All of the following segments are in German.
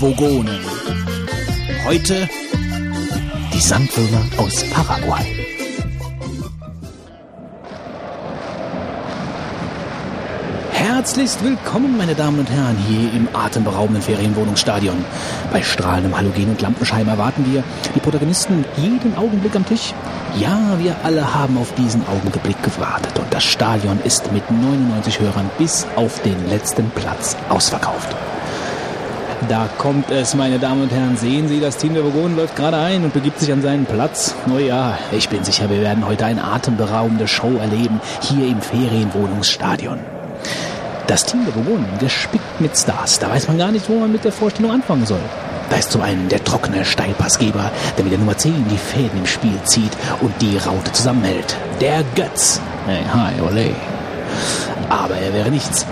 Vogonen. Heute die Sandwürmer aus Paraguay. Herzlichst willkommen, meine Damen und Herren, hier im atemberaubenden Ferienwohnungsstadion. Bei strahlendem Halogen und Lampenscheiben erwarten wir die Protagonisten jeden Augenblick am Tisch. Ja, wir alle haben auf diesen Augenblick gewartet und das Stadion ist mit 99 Hörern bis auf den letzten Platz ausverkauft. Da kommt es, meine Damen und Herren. Sehen Sie, das Team der Burgonen läuft gerade ein und begibt sich an seinen Platz. Oh ja, ich bin sicher, wir werden heute eine atemberaubende Show erleben, hier im Ferienwohnungsstadion. Das Team der Burgonen, gespickt mit Stars, da weiß man gar nicht, wo man mit der Vorstellung anfangen soll. Da ist zum einen der trockene Steilpassgeber, der mit der Nummer 10 die Fäden im Spiel zieht und die Raute zusammenhält. Der Götz. Hey, hi, ole. Aber er wäre nichts,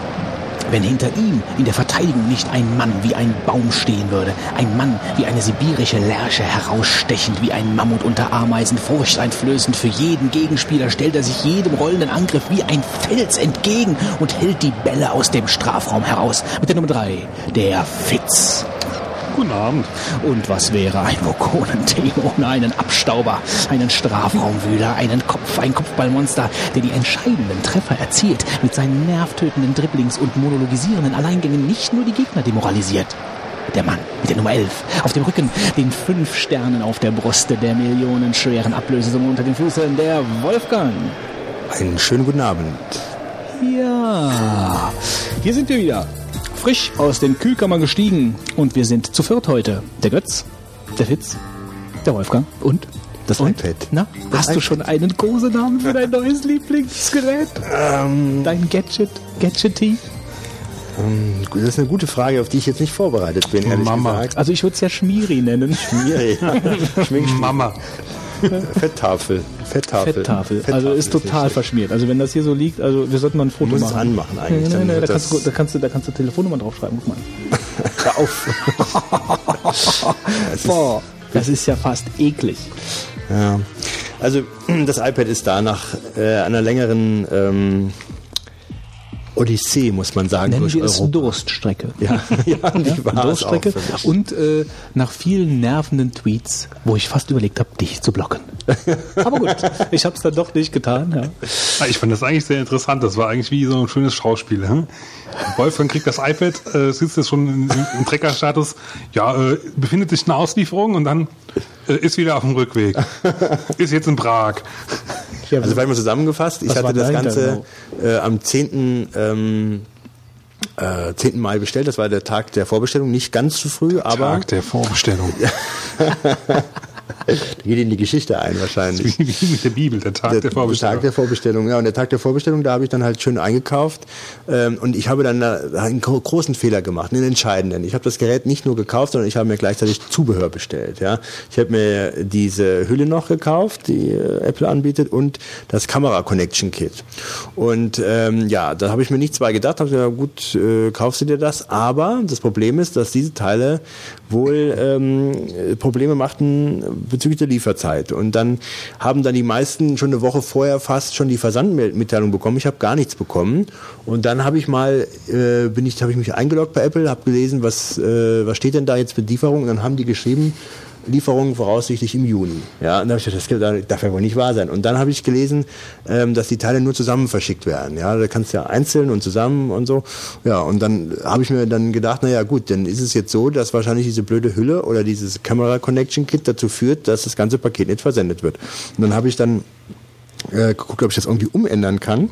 wenn hinter ihm in der Verteidigung nicht ein Mann wie ein Baum stehen würde, ein Mann wie eine sibirische Lerche herausstechend wie ein Mammut unter Ameisen, furchteinflößend für jeden Gegenspieler, stellt er sich jedem rollenden Angriff wie ein Fels entgegen und hält die Bälle aus dem Strafraum heraus. Mit der Nummer drei, der Fitz. Guten Abend. Und was wäre ein Vokonen-Team ohne einen Abstauber, einen Strafraumwühler, einen Kopf, ein Kopfballmonster, der die entscheidenden Treffer erzielt, mit seinen nervtötenden Dribblings und monologisierenden Alleingängen nicht nur die Gegner demoralisiert. Der Mann mit der Nummer 11 auf dem Rücken, den fünf Sternen auf der Brust, der millionenschweren Ablösesumme unter den Füßen, der Wolfgang. Einen schönen guten Abend. Ja, hier sind wir wieder frisch aus den Kühlkammern gestiegen und wir sind zu viert heute. Der Götz, der Fitz, der Wolfgang und das und? iPad. Na, das hast iPad. du schon einen Kosenamen für dein neues Lieblingsgerät? Ähm, dein Gadget, Gadgety? Ähm, das ist eine gute Frage, auf die ich jetzt nicht vorbereitet bin, ehrlich Mama. gesagt. Also ich würde es ja Schmiri nennen. Schmiri. Mama. Fetttafel. Fetttafel. Fetttafel. Fetttafel. Also ist total ist verschmiert. Also wenn das hier so liegt, also wir sollten mal ein Foto machen. Muss es anmachen eigentlich. Nein, nein, nein, da kannst, du, da, kannst du, da kannst du Telefonnummer draufschreiben. Guck mal. Hör auf. das Boah, das ist ja fast eklig. Ja. Also das iPad ist da nach äh, einer längeren ähm, Odyssee, muss man sagen. Nennen wir es Europa. Durststrecke. Ja, ja, die war Durststrecke. Und äh, nach vielen nervenden Tweets, wo ich fast überlegt habe, dich zu blocken. Aber gut, ich habe es dann doch nicht getan. Ja. Ah, ich fand das eigentlich sehr interessant. Das war eigentlich wie so ein schönes Schauspiel. Hm? Wolfgang kriegt das iPad, äh, sitzt jetzt schon im, im Treckerstatus. Ja, äh, befindet sich eine Auslieferung und dann ist wieder auf dem Rückweg. ist jetzt in Prag. Also vielleicht mal zusammengefasst, ich hatte das Ganze äh, am 10. Ähm, äh, 10. Mai bestellt, das war der Tag der Vorbestellung, nicht ganz zu früh, aber... Tag der Vorbestellung. Da geht in die Geschichte ein wahrscheinlich. Wie, mit der Bibel, der Tag der, der, Vorbestellung. Der Tag der Vorbestellung, ja. Und der Tag der Vorbestellung, da habe ich dann halt schön eingekauft. Ähm, und ich habe dann da einen großen Fehler gemacht, einen entscheidenden. Ich habe das Gerät nicht nur gekauft, sondern ich habe mir gleichzeitig Zubehör bestellt. Ja. Ich habe mir diese Hülle noch gekauft, die äh, Apple anbietet, und das Kamera Connection Kit. Und ähm, ja, da habe ich mir nichts bei gedacht, habe gesagt, gut, äh, kaufst du dir das. Aber das Problem ist, dass diese Teile wohl ähm, Probleme machten bezüglich der Lieferzeit. Und dann haben dann die meisten schon eine Woche vorher fast schon die Versandmitteilung bekommen. Ich habe gar nichts bekommen. Und dann habe ich mal, äh, bin ich, habe ich mich eingeloggt bei Apple, habe gelesen, was, äh, was steht denn da jetzt mit Lieferung? Und dann haben die geschrieben, Lieferung voraussichtlich im Juni. Ja, und da habe ich gedacht, das darf ja wohl nicht wahr sein. Und dann habe ich gelesen, ähm, dass die Teile nur zusammen verschickt werden. Ja, da kannst du ja einzeln und zusammen und so. Ja, und dann habe ich mir dann gedacht, naja gut, dann ist es jetzt so, dass wahrscheinlich diese blöde Hülle oder dieses Camera Connection Kit dazu führt, dass das ganze Paket nicht versendet wird. Und dann habe ich dann äh, geguckt, ob ich das irgendwie umändern kann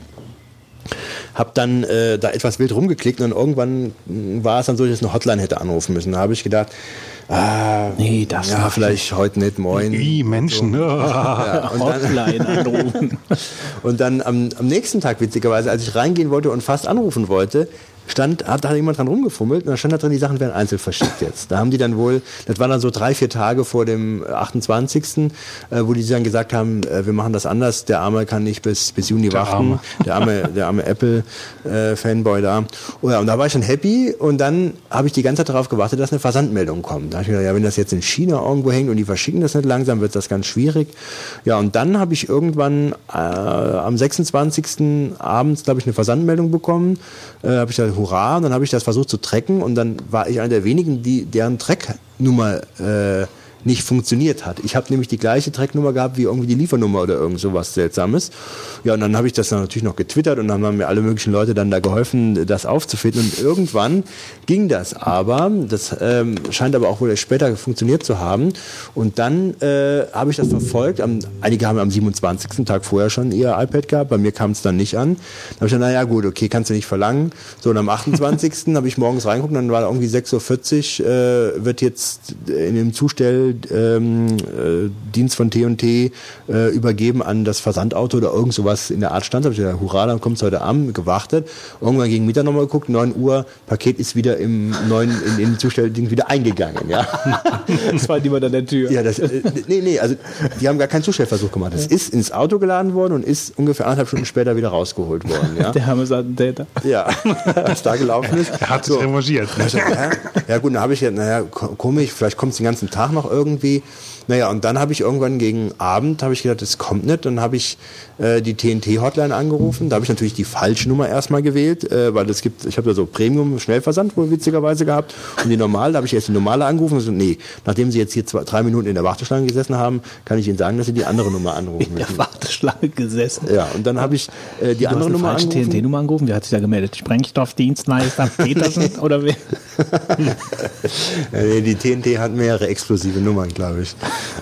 habe dann äh, da etwas wild rumgeklickt und irgendwann war es dann so, dass ich eine Hotline hätte anrufen müssen. Da habe ich gedacht, ah, nee, das ja, vielleicht nicht. heute nicht, moin. Wie Menschen, so. ja, und Hotline anrufen. und dann am, am nächsten Tag, witzigerweise, als ich reingehen wollte und fast anrufen wollte, stand, hat da jemand dran rumgefummelt und da stand da drin, die Sachen werden einzeln verschickt jetzt. Da haben die dann wohl, das war dann so drei, vier Tage vor dem 28., äh, wo die dann gesagt haben, äh, wir machen das anders, der Arme kann nicht bis, bis Juni der warten, Arme. der arme, der arme Apple-Fanboy äh, da. Oh ja, und da war ich schon happy und dann habe ich die ganze Zeit darauf gewartet, dass eine Versandmeldung kommt. Da habe ich gedacht, ja, wenn das jetzt in China irgendwo hängt und die verschicken das nicht langsam, wird das ganz schwierig. Ja, und dann habe ich irgendwann äh, am 26. abends, glaube ich, eine Versandmeldung bekommen. Äh, habe ich gesagt, hurra, und dann habe ich das versucht zu tracken und dann war ich einer der wenigen, die deren Tracknummer äh, nicht funktioniert hat. Ich habe nämlich die gleiche Tracknummer gehabt wie irgendwie die Liefernummer oder irgend sowas Seltsames. Ja, und dann habe ich das dann natürlich noch getwittert und dann haben mir alle möglichen Leute dann da geholfen, das aufzufinden. Und irgendwann ging das aber. Das ähm, scheint aber auch wohl erst später funktioniert zu haben. Und dann äh, habe ich das verfolgt. Am, einige haben am 27. Tag vorher schon ihr iPad gehabt. Bei mir kam es dann nicht an. Dann habe ich dann, naja gut, okay, kannst du nicht verlangen. So, und am 28. habe ich morgens reingeguckt, dann war irgendwie 6.40 Uhr, äh, wird jetzt in dem Zustell ähm, äh, Dienst von T&T äh, übergeben an das Versandauto oder irgend sowas in der Art stand. Da habe ich gesagt, hurra, dann kommt es heute Abend, gewartet. Irgendwann gegen Mittag nochmal geguckt, 9 Uhr, Paket ist wieder im neuen, in, in den Zustellding wieder eingegangen. Ja. das war niemand an der Tür. Ja, das, äh, nee, nee, also die haben gar keinen Zustellversuch gemacht. Es ist ins Auto geladen worden und ist ungefähr anderthalb Stunden später wieder rausgeholt worden. Ja. Der arme Attentäter. Ja, was da gelaufen ist. Er hat sich so. revanchiert. Ja, ja gut, dann habe ich ja, naja, komisch, vielleicht kommt es den ganzen Tag noch irgendwie. Naja, und dann habe ich irgendwann gegen Abend, habe ich gedacht, das kommt nicht. Dann habe ich äh, die TNT-Hotline angerufen. Da habe ich natürlich die falsche Nummer erstmal gewählt, äh, weil es gibt, ich habe da so Premium-Schnellversand wohl witzigerweise gehabt. Und die normale, da habe ich erst die normale angerufen und so, nee, nachdem Sie jetzt hier zwei, drei Minuten in der Warteschlange gesessen haben, kann ich Ihnen sagen, dass Sie die andere Nummer anrufen müssen. In der Warteschlange gesessen? Ja, und dann habe ich äh, die du andere hast Nummer angerufen. TNT-Nummer angerufen? Wer hat sich da gemeldet? Sprengstoffdienstleister Petersen oder wer? Die TNT hat mehrere explosive Nummern, glaube ich.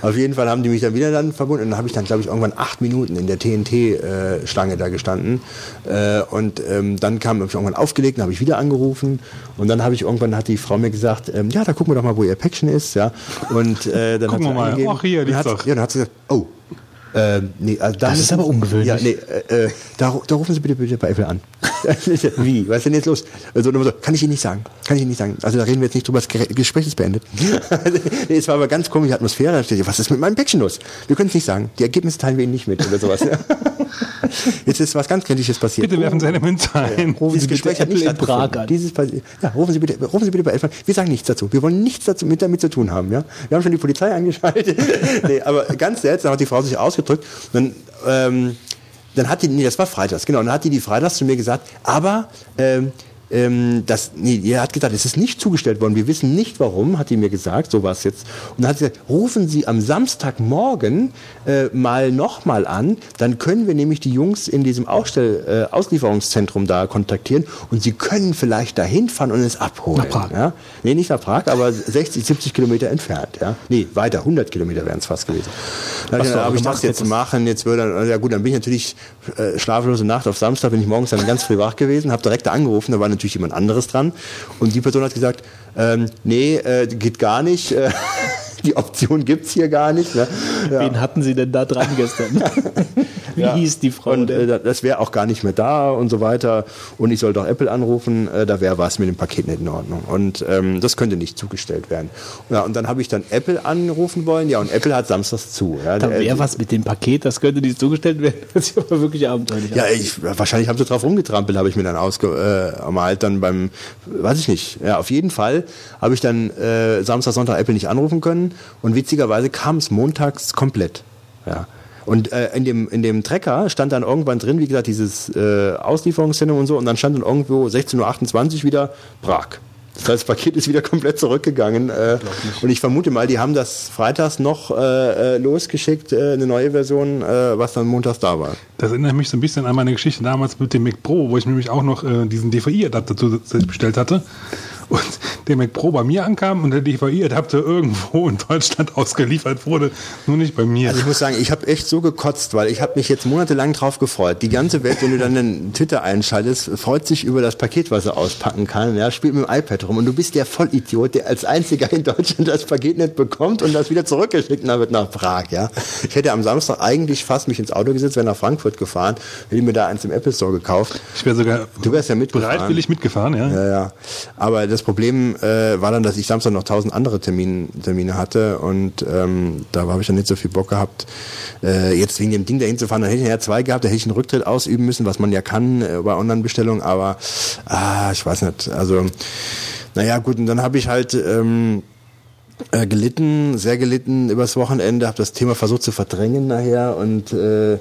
Auf jeden Fall haben die mich dann wieder dann verbunden und dann habe ich dann, glaube ich, irgendwann acht Minuten in der TNT-Schlange da gestanden. Äh, und ähm, dann kam, ich irgendwann aufgelegt, dann habe ich wieder angerufen und dann habe ich irgendwann, hat die Frau mir gesagt, ähm, ja, da gucken wir doch mal, wo ihr Päckchen ist. Ja. Und äh, dann Gucken hat sie wir mal. Ach, hier, und hat. Ja, dann hat sie gesagt, oh, ähm, nee, also da Das ist aber ungewöhnlich. Ja, nee, äh, äh, da, da rufen Sie bitte, bitte bei Apple an. Wie? Was ist denn jetzt los? Also, so, kann ich Ihnen nicht sagen. Kann ich Ihnen nicht sagen. Also da reden wir jetzt nicht drüber, das Gespräch ist beendet. nee, es war aber ganz komische Atmosphäre. Was ist mit meinem Päckchen los? Wir können es nicht sagen. Die Ergebnisse teilen wir Ihnen nicht mit oder sowas. jetzt ist was ganz Kritisches passiert. Bitte werfen Sie eine Münze ein. Rufen Dieses Sie Gespräch hat nicht in Prag an. Dieses, ja, rufen Sie bitte, rufen Sie bitte bei Apple an. Wir sagen nichts dazu. Wir wollen nichts dazu mit damit zu tun haben. Ja? Wir haben schon die Polizei eingeschaltet. nee, aber ganz seltsam hat die Frau sich ausgedrückt. Dann, ähm, dann hat die, nee, das war freitags, genau. Dann hat die die freitags zu mir gesagt, aber ähm, ähm, das, nee, ihr hat gesagt, es ist nicht zugestellt worden. Wir wissen nicht warum, hat die mir gesagt, so war es jetzt. Und dann hat sie gesagt, rufen Sie am Samstagmorgen äh, mal nochmal an, dann können wir nämlich die Jungs in diesem Ausstell, äh, Auslieferungszentrum da kontaktieren und sie können vielleicht dahin fahren und es abholen. Nach Prag. Ja? Nee, nicht nach Prag, aber 60, 70 Kilometer entfernt. Ja? Nee, weiter, 100 Kilometer wären es fast gewesen. Dann Was du habe auch ich das jetzt machen, jetzt würde dann, ja gut, dann bin ich natürlich äh, schlaflose Nacht auf Samstag, bin ich morgens dann ganz früh wach gewesen, habe direkt da angerufen, da war natürlich jemand anderes dran. Und die Person hat gesagt, ähm, nee, äh, geht gar nicht, äh, die Option gibt's hier gar nicht. Ne? Ja. Wen hatten Sie denn da dran gestern? Wie Ja. hieß die Frau Und äh, das wäre auch gar nicht mehr da und so weiter. Und ich soll doch Apple anrufen, äh, da wäre was mit dem Paket nicht in Ordnung. Und ähm, das könnte nicht zugestellt werden. Ja, und dann habe ich dann Apple anrufen wollen. Ja, und Apple hat samstags zu. Ja, Da Der- wäre was mit dem Paket, das könnte nicht zugestellt werden. Das ist aber wirklich abenteuerlich. Ja, ich, wahrscheinlich haben sie drauf rumgetrampelt, habe ich mir dann ausgemalt, dann beim, weiß ich nicht. Ja, auf jeden Fall habe ich dann äh, Samstag, Sonntag Apple nicht anrufen können und witzigerweise kam es montags komplett. Ja. Und äh, in, dem, in dem Trecker stand dann irgendwann drin, wie gesagt, dieses äh, Auslieferungszentrum und so, und dann stand dann irgendwo 16.28 Uhr wieder Prag. Das heißt, das Paket ist wieder komplett zurückgegangen. Äh, und ich vermute mal, die haben das freitags noch äh, äh, losgeschickt, äh, eine neue Version, äh, was dann montags da war. Das erinnert mich so ein bisschen an meine Geschichte damals mit dem Mac Pro, wo ich nämlich auch noch äh, diesen DVI-Adapter bestellt hatte. Und der Mac Pro bei mir ankam und der DVI-Adapter irgendwo in Deutschland ausgeliefert wurde, nur nicht bei mir. Also ich muss sagen, ich habe echt so gekotzt, weil ich habe mich jetzt monatelang drauf gefreut. Die ganze Welt, wenn du dann den Twitter einschaltest, freut sich über das Paket, was er auspacken kann. Ja, spielt mit dem iPad rum und du bist der Vollidiot, der als einziger in Deutschland das Paket nicht bekommt und das wieder zurückgeschickt wird nach Prag. Ja, ich hätte am Samstag eigentlich fast mich ins Auto gesetzt, wäre nach Frankfurt gefahren, hätte mir da eins im Apple Store gekauft. Ich wäre sogar Du wärst ja mitgefahren. bereitwillig mitgefahren, ja. Ja, ja. Aber das Problem äh, war dann, dass ich Samstag noch tausend andere Termin, Termine hatte und ähm, da habe ich dann nicht so viel Bock gehabt, äh, jetzt wegen dem Ding dahin zu fahren. Dann hätte ich ja zwei gehabt, da hätte ich einen Rücktritt ausüben müssen, was man ja kann äh, bei Online-Bestellungen, aber ah, ich weiß nicht. Also, naja, gut, und dann habe ich halt ähm, äh, gelitten, sehr gelitten übers Wochenende, habe das Thema versucht zu verdrängen nachher und äh,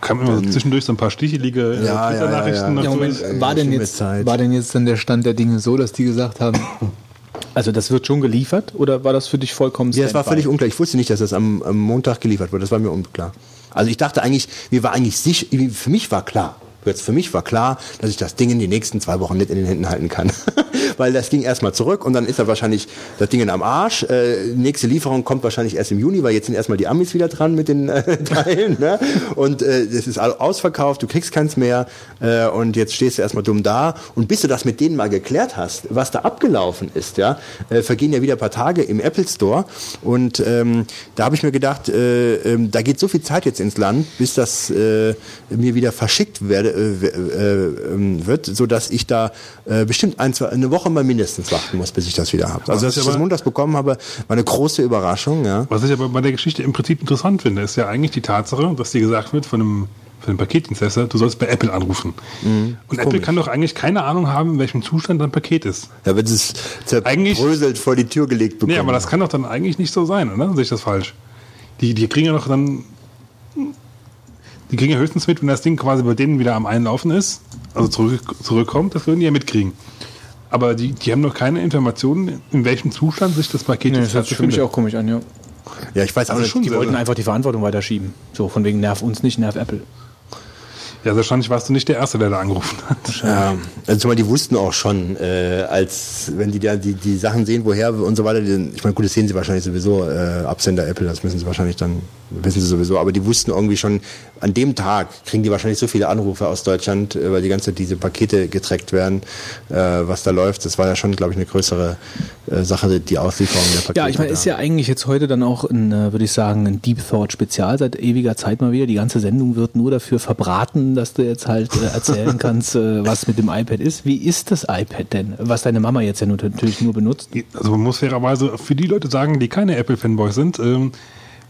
Kam immer so zwischendurch so ein paar stichelige äh, Ja, ja, Twitter-Nachrichten ja, ja. Ja. Moment, äh, war denn, jetzt, war denn jetzt dann der Stand der Dinge so, dass die gesagt haben, also das wird schon geliefert oder war das für dich vollkommen Ja, das war völlig unklar. Ich wusste nicht, dass das am, am Montag geliefert wird. Das war mir unklar. Also ich dachte eigentlich, mir war eigentlich sicher, für mich war klar, jetzt für mich war klar, dass ich das Ding in die nächsten zwei Wochen nicht in den Händen halten kann. Weil das ging erstmal zurück und dann ist da wahrscheinlich das Ding am Arsch. Äh, nächste Lieferung kommt wahrscheinlich erst im Juni, weil jetzt sind erstmal die Amis wieder dran mit den äh, Teilen. Ne? Und äh, es ist all- ausverkauft, du kriegst keins mehr äh, und jetzt stehst du erstmal dumm da. Und bis du das mit denen mal geklärt hast, was da abgelaufen ist, ja, äh, vergehen ja wieder ein paar Tage im Apple Store. Und ähm, da habe ich mir gedacht, äh, ähm, da geht so viel Zeit jetzt ins Land, bis das äh, mir wieder verschickt werde, äh, äh, ähm, wird, so dass ich da äh, bestimmt ein, zwei, eine Woche mal mindestens warten muss, bis ich das wieder habe. Also dass ist ich das montags bekommen habe, war eine große Überraschung. Ja. Was ich aber bei der Geschichte im Prinzip interessant finde, ist ja eigentlich die Tatsache, dass dir gesagt wird von einem, von einem Paketdienstleister, du sollst bei Apple anrufen. Und Apple komisch. kann doch eigentlich keine Ahnung haben, in welchem Zustand dein Paket ist. Da wird es zerbröselt vor die Tür gelegt bekommen. Nee, aber das kann doch dann eigentlich nicht so sein, oder? Sehe ich das falsch? Die, die kriegen ja noch dann. Die kriegen ja höchstens mit, wenn das Ding quasi bei denen wieder am Einlaufen ist, also zurück, zurückkommt, das würden die ja mitkriegen. Aber die, die haben noch keine Informationen, in welchem Zustand sich das Paket Nee, jetzt das hört sich auch komisch an, ja. ja, ich weiß auch Also nicht. schon Die wollten einfach die Verantwortung weiterschieben. So, von wegen nerv uns nicht, nerv Apple. Ja, wahrscheinlich warst du nicht der Erste, der da angerufen hat. Ja, also zumal die wussten auch schon, äh, als wenn die da die, die Sachen sehen, woher und so weiter, die, ich meine, gut, das sehen sie wahrscheinlich sowieso, äh, Absender Apple, das müssen sie wahrscheinlich dann, wissen sie sowieso, aber die wussten irgendwie schon, an dem Tag kriegen die wahrscheinlich so viele Anrufe aus Deutschland, äh, weil die ganze Zeit diese Pakete getrackt werden, äh, was da läuft. Das war ja schon, glaube ich, eine größere äh, Sache, die Auslieferung der Pakete. Ja, ich meine, ist ja eigentlich jetzt heute dann auch ein, würde ich sagen, ein Deep Thought Spezial seit ewiger Zeit mal wieder. Die ganze Sendung wird nur dafür verbraten, dass du jetzt halt äh, erzählen kannst, äh, was mit dem iPad ist. Wie ist das iPad denn? Was deine Mama jetzt ja nur, natürlich nur benutzt. Also man muss fairerweise für die Leute sagen, die keine Apple-Fanboys sind, ähm,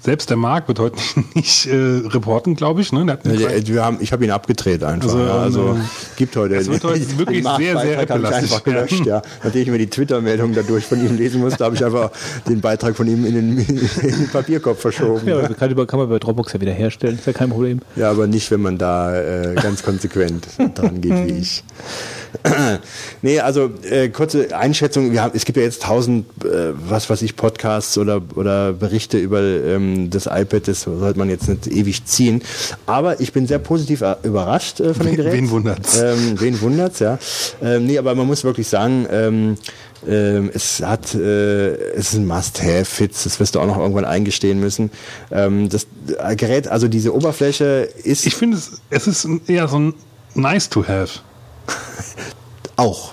selbst der Marc wird heute nicht äh, reporten, glaube ich. Ne? Der hat Ja, eine der- wir haben, ich habe ihn abgedreht einfach. Also, Also, ja, also ähm, gibt heute. es wird heute den wirklich sehr, sehr Apple-lastig einfach gelöscht, ja. Nachdem ich mir die Twitter-Meldung dadurch von ihm lesen musste, habe ich einfach den Beitrag von ihm in den, in den Papierkorb verschoben. Ja, Ja, kann, über, kann man bei Dropbox ja wieder herstellen, ist ja kein Problem. ja, aber nicht, wenn man da äh, ganz konsequent dran geht wie ich. nee, also äh, kurze Einschätzung. Wir haben, es gibt ja jetzt tausend, äh, was weiß ich, Podcasts oder, oder Berichte über ähm, das iPad. Das sollte man jetzt nicht ewig ziehen. Aber ich bin sehr positiv äh, überrascht äh, von dem Gerät. wen wundert's? Ähm, wen wundert's, ja. Ähm, nee, aber man muss wirklich sagen, ähm, ähm, es hat, äh, es ist ein Must-Have-Fits, das wirst du auch noch irgendwann eingestehen müssen. Ähm, das äh, Gerät, also diese Oberfläche ist Ich finde, es, es ist eher so ein nice to have. auch.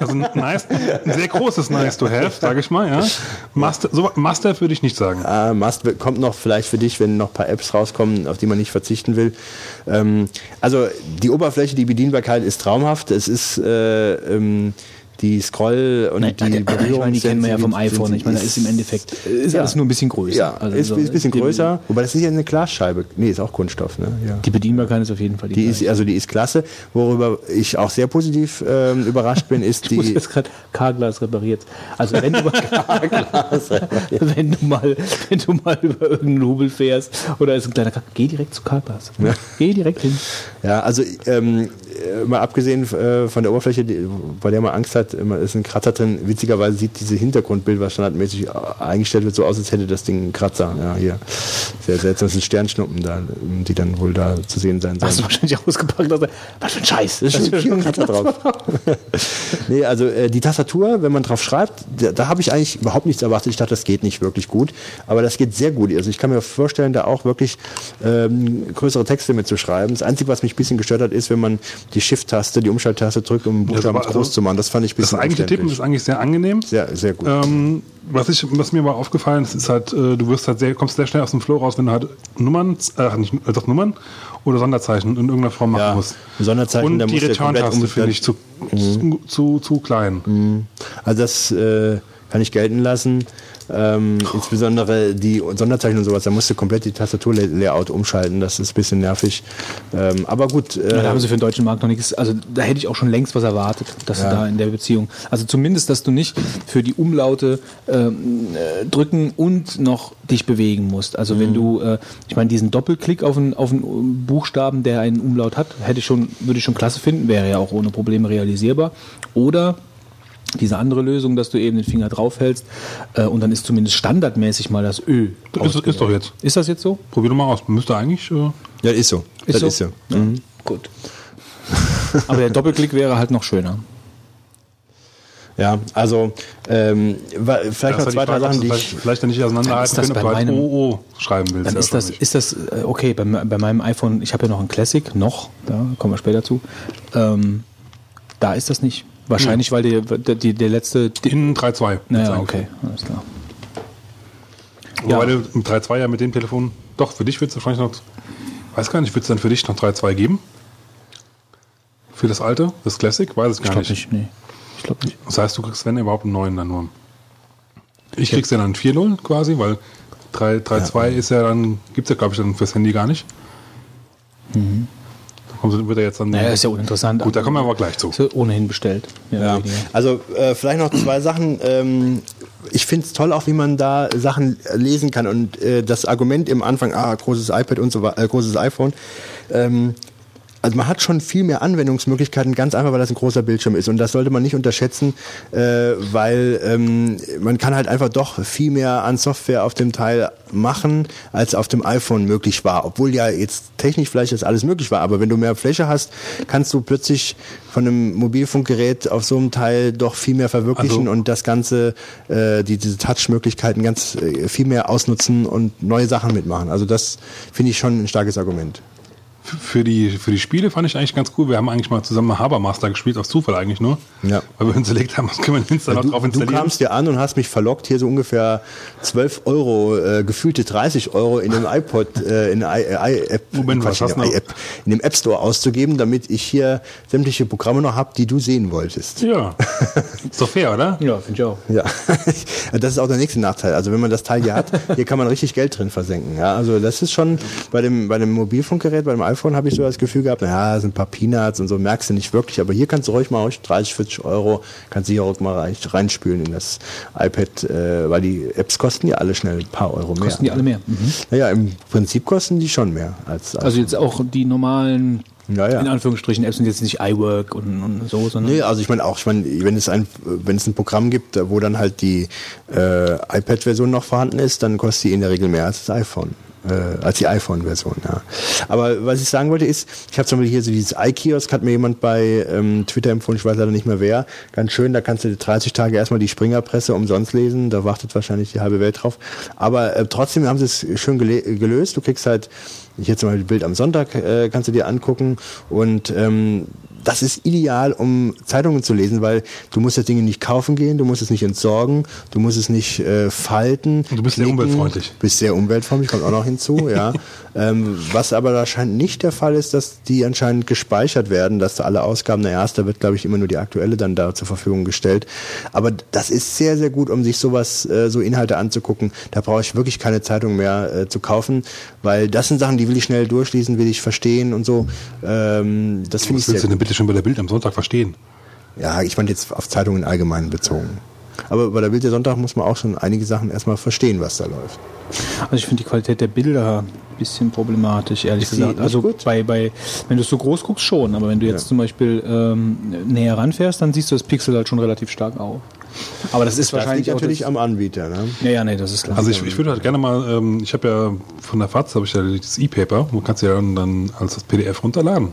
Also nice, ein sehr großes nice to have, sage ich mal. Ja. Must, so, must have würde ich nicht sagen. Äh, Must kommt noch vielleicht für dich, wenn noch ein paar Apps rauskommen, auf die man nicht verzichten will. Ähm, also die Oberfläche, die Bedienbarkeit ist traumhaft. Es ist äh, ähm, die Scroll und Nein, die ich Berührung. meine, die kennen wir ja vom iPhone. Ich meine, da ist im Endeffekt, ist Ja. alles nur ein bisschen größer. Ja, Also ist, so, ist ein bisschen größer. Wobei das ist ja eine Glasscheibe. Nee, ist auch Kunststoff. Ne? Ja. Die Bedienbarkeit ist auf jeden Fall die, Die ist, also die ist klasse. Worüber ich auch sehr positiv ähm, überrascht bin, ist Ich muss die. jetzt gerade K-Glas repariert. Also wenn du, mal, wenn du mal, wenn du mal über irgendeinen Hubel fährst oder ist ein kleiner K geh direkt zu K-Glas. Geh direkt hin. Ja, also ähm, äh, mal abgesehen äh, von der Oberfläche, die, bei der man Angst hat, immer ist ein Kratzer drin. Witzigerweise sieht diese Hintergrundbild, was standardmäßig äh, eingestellt wird, so aus, als hätte das Ding einen Kratzer. Ja, hier. Sehr seltsam. Das sind Sternschnuppen da, die dann wohl da zu sehen sein Hast du sollen. wahrscheinlich ausgepackt. Also, was für ein Scheiß. Da ist schon ein Kratzer drauf. nee, also äh, die Tastatur, wenn man drauf schreibt, da, da habe ich eigentlich überhaupt nichts erwartet. Ich dachte, das geht nicht wirklich gut. Aber das geht sehr gut. Also ich kann mir vorstellen, da auch wirklich ähm, größere Texte mitzuschreiben. Das Einzige, was mich ein bisschen gestört hat, ist, wenn man die Shift-Taste, die Umschalttaste drückt, um Buchstaben also groß zu machen. Das fand ich ein Das eigentliche Tippen ist eigentlich sehr angenehm. sehr, sehr gut. Ähm, was, ich, was mir aber aufgefallen ist, ist halt, äh, du wirst halt sehr, kommst sehr schnell aus dem Flow raus, wenn du halt Nummern, äh, nicht, äh, doch Nummern oder Sonderzeichen in irgendeiner Form machen Ja, musst. Sonderzeichen, da Und die du komplett Return-Taste finde ich zu, zu, zu, zu klein. Also das, äh, kann ich gelten lassen. Ähm, insbesondere die Sonderzeichen und sowas, da musst du komplett die Tastaturlayout umschalten, das ist ein bisschen nervig. Ähm, aber gut. Äh, da haben sie für den deutschen Markt noch nichts, also da hätte ich auch schon längst was erwartet, dass ja. du da in der Beziehung, also zumindest, dass du nicht für die Umlaute ähm, äh, drücken und noch dich bewegen musst. Also mhm. wenn du, äh, ich meine, diesen Doppelklick auf einen, auf einen Buchstaben, der einen Umlaut hat, hätte ich schon, würde ich schon klasse finden, wäre ja auch ohne Probleme realisierbar. Oder diese andere Lösung, dass du eben den Finger draufhältst äh, und dann ist zumindest standardmäßig mal das Ö. Ist, ist doch jetzt. Ist das jetzt so? Probier doch mal aus. Müsste eigentlich. Äh ja, ist so. Ist das so? ist so. Ja, mhm. Gut. Aber der Doppelklick wäre halt noch schöner. Ja, also ähm, vielleicht noch zwei, drei Sachen, die ich vielleicht dann nicht auseinanderhalten können, ob du halt OO schreiben willst. Dann ist das, ist das äh, okay, bei, bei meinem iPhone, ich habe ja noch ein Classic, noch, da kommen wir später zu, ähm, da ist das nicht. Wahrscheinlich, weil die, die, der letzte. In 3.2. Naja, okay, alles klar. Wobei ja. du im 3.2 ja mit dem Telefon, doch, für dich wird es wahrscheinlich noch, weiß gar nicht, wird es dann für dich noch 3.2 geben? Für das alte, das Classic? Weiß es gar ich nicht. nicht. Nee. Ich glaube nicht. Das heißt, du kriegst, wenn überhaupt, einen neuen dann nur. Ich krieg's ja dann 4.0 quasi, weil 3.2 ja. ist ja dann, gibt es ja, glaube ich, dann fürs Handy gar nicht. Mhm wird er jetzt dann. Naja, ist ja uninteressant. Gut, da kommen wir aber gleich zu. Ist ohnehin bestellt. Ja. Also äh, vielleicht noch zwei Sachen. Ähm, ich finde es toll auch, wie man da Sachen lesen kann und äh, das Argument im Anfang, ah, großes iPad und so weiter, äh, großes iPhone. Ähm, also man hat schon viel mehr Anwendungsmöglichkeiten, ganz einfach, weil das ein großer Bildschirm ist. Und das sollte man nicht unterschätzen, äh, weil ähm, man kann halt einfach doch viel mehr an Software auf dem Teil machen, als auf dem iPhone möglich war. Obwohl ja jetzt technisch vielleicht das alles möglich war. Aber wenn du mehr Fläche hast, kannst du plötzlich von einem Mobilfunkgerät auf so einem Teil doch viel mehr verwirklichen also, und das Ganze, äh, die, diese Touch-Möglichkeiten ganz äh, viel mehr ausnutzen und neue Sachen mitmachen. Also das finde ich schon ein starkes Argument für die, für die Spiele fand ich eigentlich ganz cool. Wir haben eigentlich mal zusammen Habermaster gespielt, aus Zufall eigentlich nur. Ja. Weil wir uns überlegt haben, was können wir Insta noch drauf installieren. Du kamst dir an und hast mich verlockt, hier so ungefähr 12 Euro, äh, gefühlte 30 Euro in dem iPod, äh, in der i-App, Moment, was hast in, App, in dem App Store auszugeben, damit ich hier sämtliche Programme noch habe, die du sehen wolltest. Ja. ist doch fair, oder? Ja, finde ich auch. Ja. das ist auch der nächste Nachteil. Also wenn man das Teil hier hat, hier kann man richtig Geld drin versenken. Ja, also das ist schon bei dem, bei dem Mobilfunkgerät, bei dem iPhone iPhone habe ich so das Gefühl gehabt, naja, sind ein paar Peanuts und so, merkst du nicht wirklich. Aber hier kannst du ruhig mal 30, 40 Euro, kannst du hier auch mal reinspülen in das iPad, äh, weil die Apps kosten ja alle schnell ein paar Euro mehr. Kosten die alle mehr? Mhm. Naja, im Prinzip kosten die schon mehr. als Also jetzt auch die normalen ja, ja. in Anführungsstrichen Apps sind jetzt nicht iWork und, und so, sondern. Nee, also ich meine auch, ich meine, wenn es ein wenn es ein Programm gibt, wo dann halt die äh, iPad-Version noch vorhanden ist, dann kostet die in der Regel mehr als das iPhone äh, als die iPhone-Version. Ja. Aber was ich sagen wollte ist, ich habe zum Beispiel hier so dieses iKiosk, hat mir jemand bei ähm, Twitter empfohlen, ich weiß leider nicht mehr wer. Ganz schön, da kannst du 30 Tage erstmal die Springerpresse umsonst lesen, da wartet wahrscheinlich die halbe Welt drauf. Aber äh, trotzdem haben sie es schön gelöst. Du kriegst halt, ich jetzt mal das Bild am Sonntag, äh, kannst du dir angucken und ähm, das ist ideal, um Zeitungen zu lesen, weil du musst das Ding nicht kaufen gehen, du musst es nicht entsorgen, du musst es nicht äh, falten. Und du bist klicken, sehr umweltfreundlich. Bist sehr umweltfreundlich, kommt auch noch hinzu, ja. Ähm, was aber anscheinend nicht der Fall ist, dass die anscheinend gespeichert werden, dass da alle Ausgaben, naja, da wird, glaube ich, immer nur die aktuelle dann da zur Verfügung gestellt. Aber das ist sehr, sehr gut, um sich sowas, äh, so Inhalte anzugucken. Da brauche ich wirklich keine Zeitung mehr äh, zu kaufen, weil das sind Sachen, die will ich schnell durchlesen, will ich verstehen und so. Ähm, das finde ich sehr willst du bitte schon bei der Bild am Sonntag verstehen? Ja, ich meine jetzt auf Zeitungen allgemein bezogen. Aber bei der Bild der Sonntag muss man auch schon einige Sachen erstmal verstehen, was da läuft. Also ich finde die Qualität der Bilder ein bisschen problematisch, ehrlich ist gesagt. Also bei, bei, wenn du es so groß guckst, schon, aber wenn du jetzt ja. zum Beispiel ähm, näher ranfährst, dann siehst du das Pixel halt schon relativ stark auf. Aber das ist das wahrscheinlich liegt natürlich am Anbieter. Ne? Ja, ja, nee, das ist klar. Also ich, ich würde halt gerne mal, ähm, ich habe ja von der FAZ habe ich ja das E-Paper, du kannst ja dann als das PDF runterladen.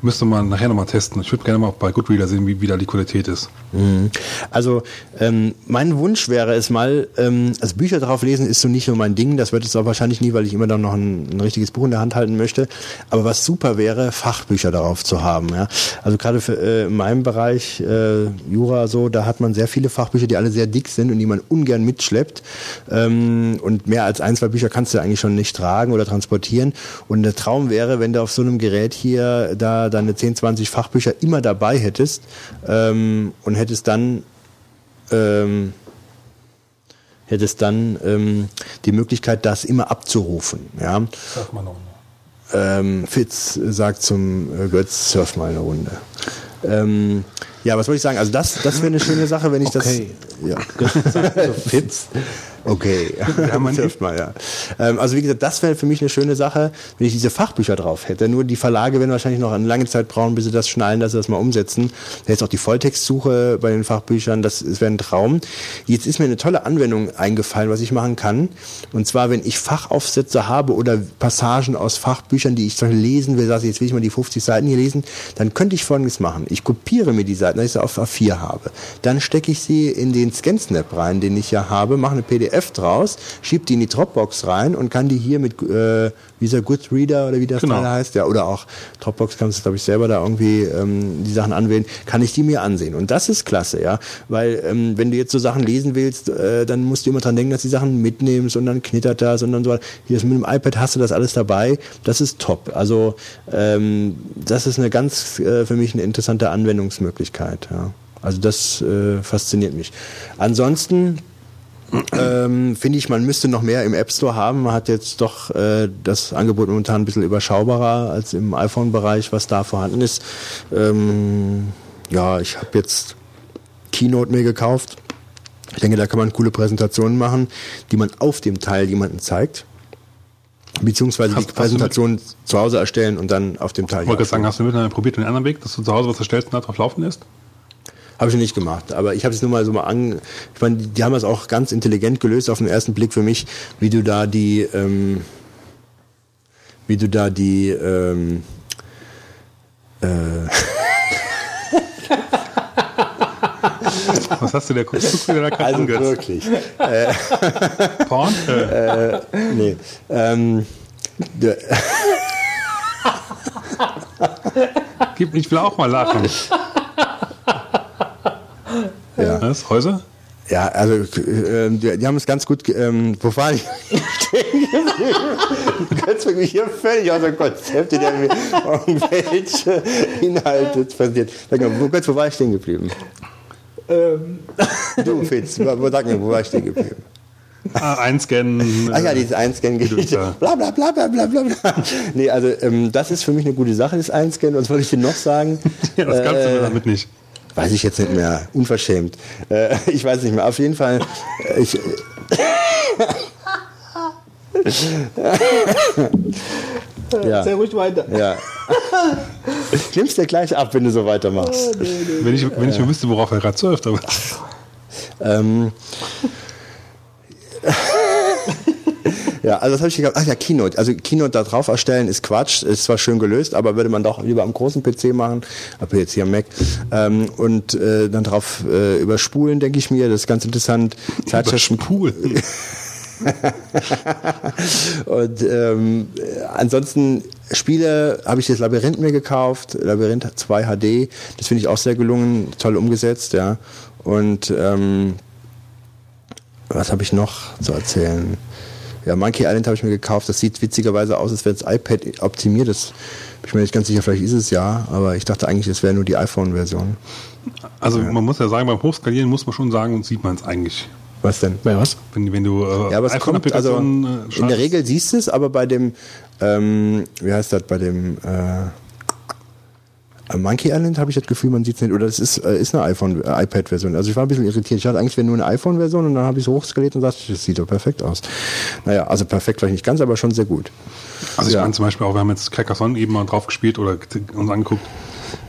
Müsste man nachher nochmal testen. Ich würde gerne mal bei Goodreader sehen, wie, wie da die Qualität ist. Mhm. Also ähm, mein Wunsch wäre es mal, ähm, also Bücher drauf lesen ist so nicht nur mein Ding, das wird es auch wahrscheinlich nie, weil ich immer dann noch ein, ein, richtiges Buch in der Hand halten möchte. Aber was super wäre, Fachbücher darauf zu haben. Ja? Also gerade für, äh, in meinem Bereich äh, Jura so, da hat man sehr viele Fachbücher, die alle sehr dick sind und die man ungern mitschleppt. Ähm, und mehr als ein, zwei Bücher kannst du eigentlich schon nicht tragen oder transportieren. Und der Traum wäre, wenn du auf so einem Gerät hier da deine 10, 20 Fachbücher immer dabei hättest ähm, und hättest dann ähm, hättest dann ähm, die Möglichkeit, das immer abzurufen. Ja? Sag mal noch. Ähm, Fitz sagt zum äh, Götz, surf mal eine Runde. Ähm, ja, was wollte ich sagen? Also das, das wäre eine schöne Sache, wenn ich Okay. das. Ja. Fitz. Okay. Ja, man Surft mal, ja. Ähm, also wie gesagt, das wäre für mich eine schöne Sache, wenn ich diese Fachbücher drauf hätte. Nur die Verlage werden wahrscheinlich noch eine lange Zeit brauchen, bis sie das schnallen, dass sie das mal umsetzen. Jetzt auch die Volltextsuche bei den Fachbüchern, das, das wäre ein Traum. Jetzt ist mir eine tolle Anwendung eingefallen, was ich machen kann. Und zwar, wenn ich Fachaufsätze habe oder Passagen aus Fachbüchern, die ich zum Beispiel lesen will, sage ich, jetzt will ich mal die 50 Seiten hier lesen, dann könnte ich folgendes machen. Ich kopiere mir die Seiten, dass ich sie auf A4 habe. Dann stecke ich sie in den ScanSnap rein, den ich ja habe, mache eine PDF draus, schiebe die in die Dropbox rein und kann die hier mit äh, dieser Goodreader oder wie das Genau. Heißt, ja, oder auch Dropbox kannst du, glaube ich, selber da irgendwie ähm, die Sachen anwählen, kann ich die mir ansehen. Und das ist klasse, ja. Weil ähm, wenn du jetzt so Sachen lesen willst, äh, dann musst du immer dran denken, dass die Sachen mitnimmst und dann knittert das und dann so. Hier ist mit dem iPad hast du das alles dabei. Das ist top. Also ähm, das ist eine ganz äh, für mich eine interessante Anwendungsmöglichkeit, ja. Also das äh, fasziniert mich. Ansonsten ähm, finde ich, man müsste noch mehr im App Store haben. Man hat jetzt doch äh, das Angebot momentan ein bisschen überschaubarer als im iPhone-Bereich, was da vorhanden ist. Ähm, ja, ich habe jetzt Keynote mir gekauft. Ich denke, da kann man coole Präsentationen machen, die man auf dem Teil jemanden zeigt. Beziehungsweise Hast- die Präsentation zu Hause erstellen und dann auf dem Teil. Ich wollte gerade sagen, hast du miteinander probiert den anderen Weg, dass du zu Hause was erstellst und da drauf laufen lässt? Habe ich noch nicht gemacht, aber ich habe es nur mal so mal an. Ich meine, die haben das auch ganz intelligent gelöst auf den ersten Blick für mich, wie du da die, ähm, wie du da die, ähm, äh, Was hast du der guckst du wieder da also angehört? wirklich, Porn? Äh, nee, ähm, gib, ich will auch mal lachen. ja. Was? Häuser? Ja, also äh, die, die haben es ganz gut. Ähm, wo war ich stehen geblieben? Du kannst mich hier völlig aus dem Konzept, der mir irgendwelche Inhalte präsentiert. Sag mal, wo, Götz, wo war ich stehen geblieben? Du, Fitz, wo, sag mir, wo war ich stehen geblieben? Ah, einscannen. Ach ja, dieses Einscannen-Geschichte. Bla bla bla bla bla bla bla. Nee, also ähm, das ist für mich eine gute Sache, das Einscannen. Was wollte ich dir noch sagen? ja, das kannst du Äh, mir damit nicht. Weiß ich jetzt nicht mehr. Unverschämt. Äh, ich weiß nicht mehr. Auf jeden Fall. Äh, ich, ja. Sehr ruhig weiter. ja. Ich nimm's dir gleich ab, wenn du so weitermachst. Wenn ich, wenn ich nur wüsste, worauf er gerade surft, aber Ähm, ja, also das habe ich gedacht. Ach ja, Keynote. Also Keynote da drauf erstellen ist Quatsch. Ist zwar schön gelöst, aber würde man doch lieber am großen PC machen. Aber jetzt hier am Mac. Ähm, und äh, dann drauf äh, überspulen, denke ich mir. Das ist ganz interessant. Pool. Und ähm, äh, ansonsten Spiele habe ich das Labyrinth mir gekauft, Labyrinth 2 HD. Das finde ich auch sehr gelungen, toll umgesetzt, ja. Und ähm, was habe ich noch zu erzählen? Ja, Monkey Island habe ich mir gekauft. Das sieht witzigerweise aus, als wäre das iPad optimiert. Das bin ich mir nicht ganz sicher, vielleicht ist es ja, aber ich dachte eigentlich, es wäre nur die iPhone-Version. Also man muss ja sagen, beim Hochskalieren muss man schon sagen, sieht man es eigentlich. Was denn? Bei was? Wenn, wenn du äh, Ja, aber es kommt, also äh, in der. Regel siehst du es, aber bei dem, ähm, wie heißt das, bei dem äh, Monkey Island habe ich das Gefühl, man sieht es nicht, oder es ist, äh, ist eine iPhone, äh, iPad-Version. Also ich war ein bisschen irritiert. Ich dachte eigentlich, nur eine iPhone-Version und dann habe ich es hochskaliert und sagte, das sieht doch perfekt aus. Naja, also perfekt vielleicht nicht ganz, aber schon sehr gut. Also ich Ja. meine zum Beispiel auch, wir haben jetzt Carcassonne eben mal drauf gespielt oder uns angeguckt.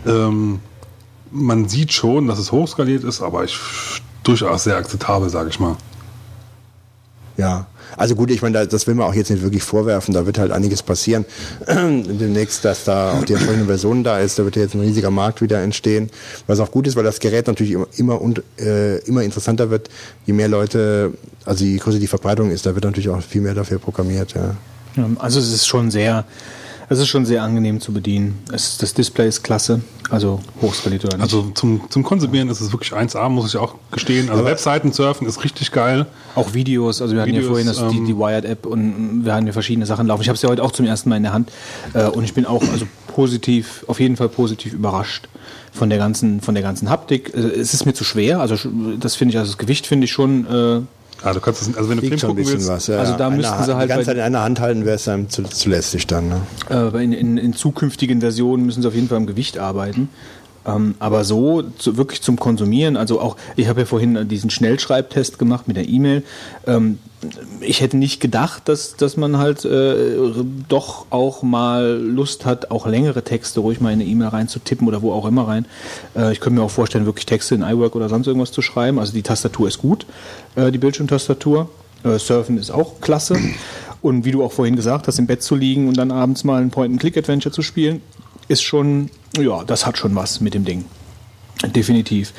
Ähm, man sieht schon, dass es hochskaliert ist, aber ich durchaus sehr akzeptabel, sage ich mal. Ja, also gut, ich meine, da- das will man auch jetzt nicht wirklich vorwerfen, da wird halt einiges passieren. Demnächst, dass da auch die entsprechende Version da ist, da wird jetzt ein riesiger Markt wieder entstehen, was auch gut ist, weil das Gerät natürlich immer, immer, und, äh, immer interessanter wird, je mehr Leute, also je größer die Verbreitung ist, da wird natürlich auch viel mehr dafür programmiert. Ja, Also es ist schon sehr, es ist schon sehr angenehm zu bedienen. Es, das Display ist klasse, also hochskaliert oder nicht. Also zum, zum Konsumieren ist es wirklich 1A, muss ich auch gestehen. Also Webseiten surfen ist richtig geil. auch Videos, also wir hatten ja Videos, vorhin das, die, ähm, die Wired-App und wir hatten ja verschiedene Sachen laufen. Ich habe es ja heute auch zum ersten Mal in der Hand äh, und ich bin auch also positiv, auf jeden Fall positiv überrascht von der ganzen, von der ganzen Haptik. Äh, Es ist mir zu schwer, also das finde ich, also das Gewicht finde ich schon. Äh, Ah, du kannst das, also wenn du Film Liegt schon ein gucken bisschen willst, was. Ja, Also da müssten Hand- sie halt Die ganze Zeit in einer Hand halten wäre es einem zu, zu lästig dann. Ne? Äh, in, in, in zukünftigen Versionen müssen sie auf jeden Fall am Gewicht arbeiten. Ähm, aber so zu, wirklich zum Konsumieren, also auch, ich habe ja vorhin diesen Schnellschreibtest gemacht mit der E-Mail. Ähm, ich hätte nicht gedacht, dass, dass man halt äh, doch auch mal Lust hat, auch längere Texte ruhig mal in eine E-Mail reinzutippen oder wo auch immer rein. Äh, ich könnte mir auch vorstellen, wirklich Texte in iWork oder sonst irgendwas zu schreiben. Also die Tastatur ist gut, äh, die Bildschirmtastatur. Äh, Surfen ist auch klasse. Und wie du auch vorhin gesagt hast, im Bett zu liegen und dann abends mal ein Point-and-Click-Adventure zu spielen, ist schon, ja, das hat schon was mit dem Ding. Definitiv.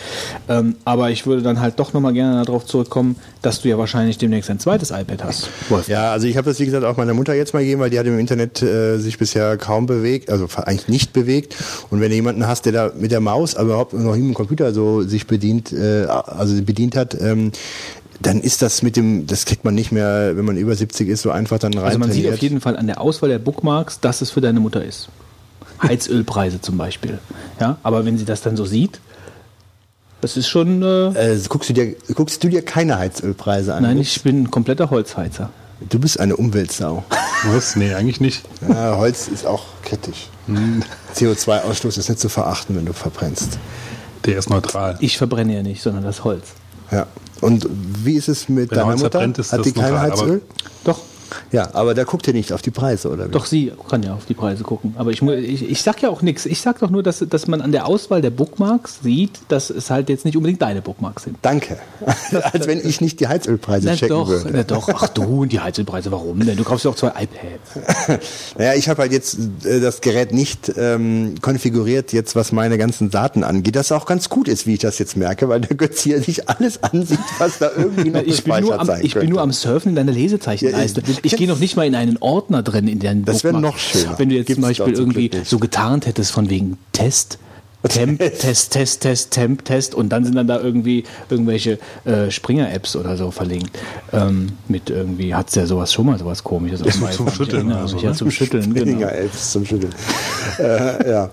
Ähm, aber ich würde dann halt doch nochmal gerne darauf zurückkommen, dass du ja wahrscheinlich demnächst ein zweites iPad hast. Wolf. Ja, also ich habe das wie gesagt auch meiner Mutter jetzt mal gegeben, weil die hat im Internet äh, sich bisher kaum bewegt, also eigentlich nicht bewegt. Und wenn du jemanden hast, der da mit der Maus, aber überhaupt noch nie mit dem Computer so sich bedient, äh, also bedient hat, ähm, dann ist das mit dem, das kriegt man nicht mehr, wenn man über 70 ist, so einfach dann rein. Also man sieht auf jeden Fall an der Auswahl der Bookmarks, dass es für deine Mutter ist. Heizölpreise zum Beispiel. Ja, aber wenn sie das dann so sieht, das ist schon. Äh, Äh, guckst, du dir, guckst du dir keine Heizölpreise an? nein, ich bin ein kompletter Holzheizer. Du bist eine Umweltsau. was? Nee, eigentlich nicht. Ja, Holz ist auch kritisch. Hm. CO2-Ausstoß ist nicht zu verachten, wenn du verbrennst. Der ist neutral. Ich verbrenne ja nicht, sondern das Holz. Ja. Und wie ist es mit Wenn deiner Holz Mutter? verbrennt, ist Hat das die kein Heizöl? Doch, Ja, aber da guckt ihr nicht auf die Preise, oder wie? Doch, sie kann ja auf die Preise gucken. Aber ich, mu- ich, ich sag ja auch nichts. Ich sag doch nur, dass, dass man an der Auswahl der Bookmarks sieht, dass es halt jetzt nicht unbedingt deine Bookmarks sind. Danke. Als wenn ich nicht die Heizölpreise Na checken doch, würde. na doch. Ach du, und die Heizölpreise, warum denn? Du kaufst ja auch zwei iPads. Naja, ich habe halt jetzt äh, das Gerät nicht ähm, konfiguriert, jetzt was meine ganzen Daten angeht. Das auch ganz gut ist, wie ich das jetzt merke, weil der Götz hier sich alles ansieht, was da irgendwie noch Ich bin, nur gespeichert am, sein ich bin nur am Surfen in deiner Lesezeichenleiste. Ja, ich- ich gehe noch nicht mal in einen Ordner drin in deinen Das wäre noch schöner. Wenn du jetzt Gibt's zum Beispiel irgendwie so getarnt hättest von wegen Test, Temp, Test, Test, Test, Temp, Test und dann sind dann da irgendwie irgendwelche äh, Springer-Apps oder so verlinkt. Ähm, mit irgendwie, hat es ja sowas schon mal, sowas komisches. auf dem zum Schütteln erinnere oder so, mich, Ja, ne? zum Schütteln, Weniger genau. Apps zum Schütteln. äh, ja.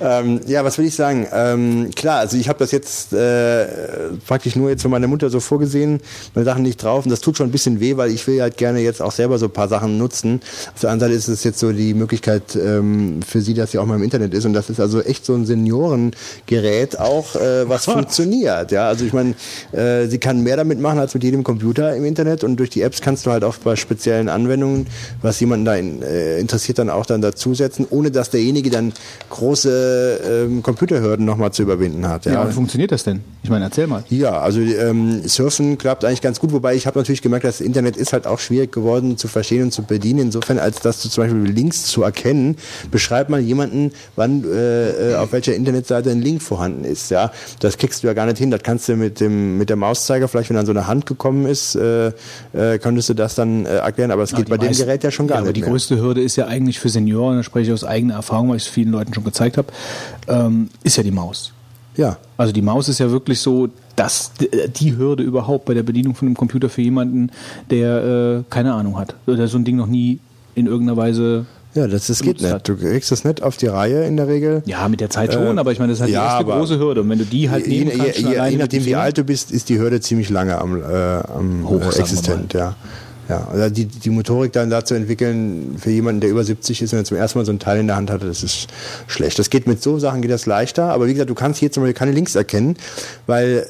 Ähm, ja, was will ich sagen? Ähm, klar, also ich habe das jetzt äh, praktisch nur jetzt für meine Mutter so vorgesehen, meine Sachen nicht drauf und das tut schon ein bisschen weh, weil ich will halt gerne jetzt auch selber so ein paar Sachen nutzen. Auf der anderen Seite ist es jetzt so die Möglichkeit ähm, für sie, dass sie auch mal im Internet ist und das ist also echt so ein Seniorengerät auch, äh, was funktioniert. Ja, also ich meine, äh, sie kann mehr damit machen als mit jedem Computer im Internet und durch die Apps kannst du halt auch bei speziellen Anwendungen, was jemanden da in, äh, interessiert, dann auch dann dazusetzen, ohne dass derjenige dann große ähm, Computerhürden nochmal zu überwinden hat. Ja, Ja, wie funktioniert das denn? Ich meine, erzähl mal. ja, also ähm, Surfen klappt eigentlich ganz gut, wobei ich habe natürlich gemerkt, das Internet ist halt auch schwierig geworden zu verstehen und zu bedienen. Insofern, als dass du zum Beispiel Links zu erkennen, beschreib mal jemanden, wann äh, äh, auf welcher Internetseite ein Link vorhanden ist. Ja, das kriegst du ja gar nicht hin. Das kannst du mit dem mit der Mauszeiger vielleicht, wenn dann so eine Hand gekommen ist, äh, äh, könntest du das dann äh, erklären. Aber es geht bei dem meisten- Gerät ja schon gar ja, nicht Aber die mehr. größte Hürde ist ja eigentlich für Senioren, da spreche ich aus eigener Erfahrung, weil ich es vielen Leuten schon gezeigt habe, ähm, ist ja die Maus. Ja, Also die Maus ist ja wirklich so, dass die Hürde überhaupt bei der Bedienung von einem Computer für jemanden, der äh, keine Ahnung hat oder so ein Ding noch nie in irgendeiner Weise. ja, das, das geht nicht. Du kriegst das nicht auf die Reihe in der Regel. Ja, mit der Zeit schon, Äh, aber ich meine, das ist halt ja, die erste große Hürde. Und wenn du die halt je, nehmen kannst, je, je, je nachdem, dem wie alt du bist, ist die Hürde ziemlich lange am, äh, am Hoch, äh, existent. Ja. Ja, also die, die Motorik dann da zu entwickeln für jemanden, der über 70 ist und zum ersten Mal so ein Teil in der Hand hatte, das ist schlecht. Das geht mit so Sachen geht das leichter, aber wie gesagt, du kannst hier zum Beispiel keine Links erkennen, weil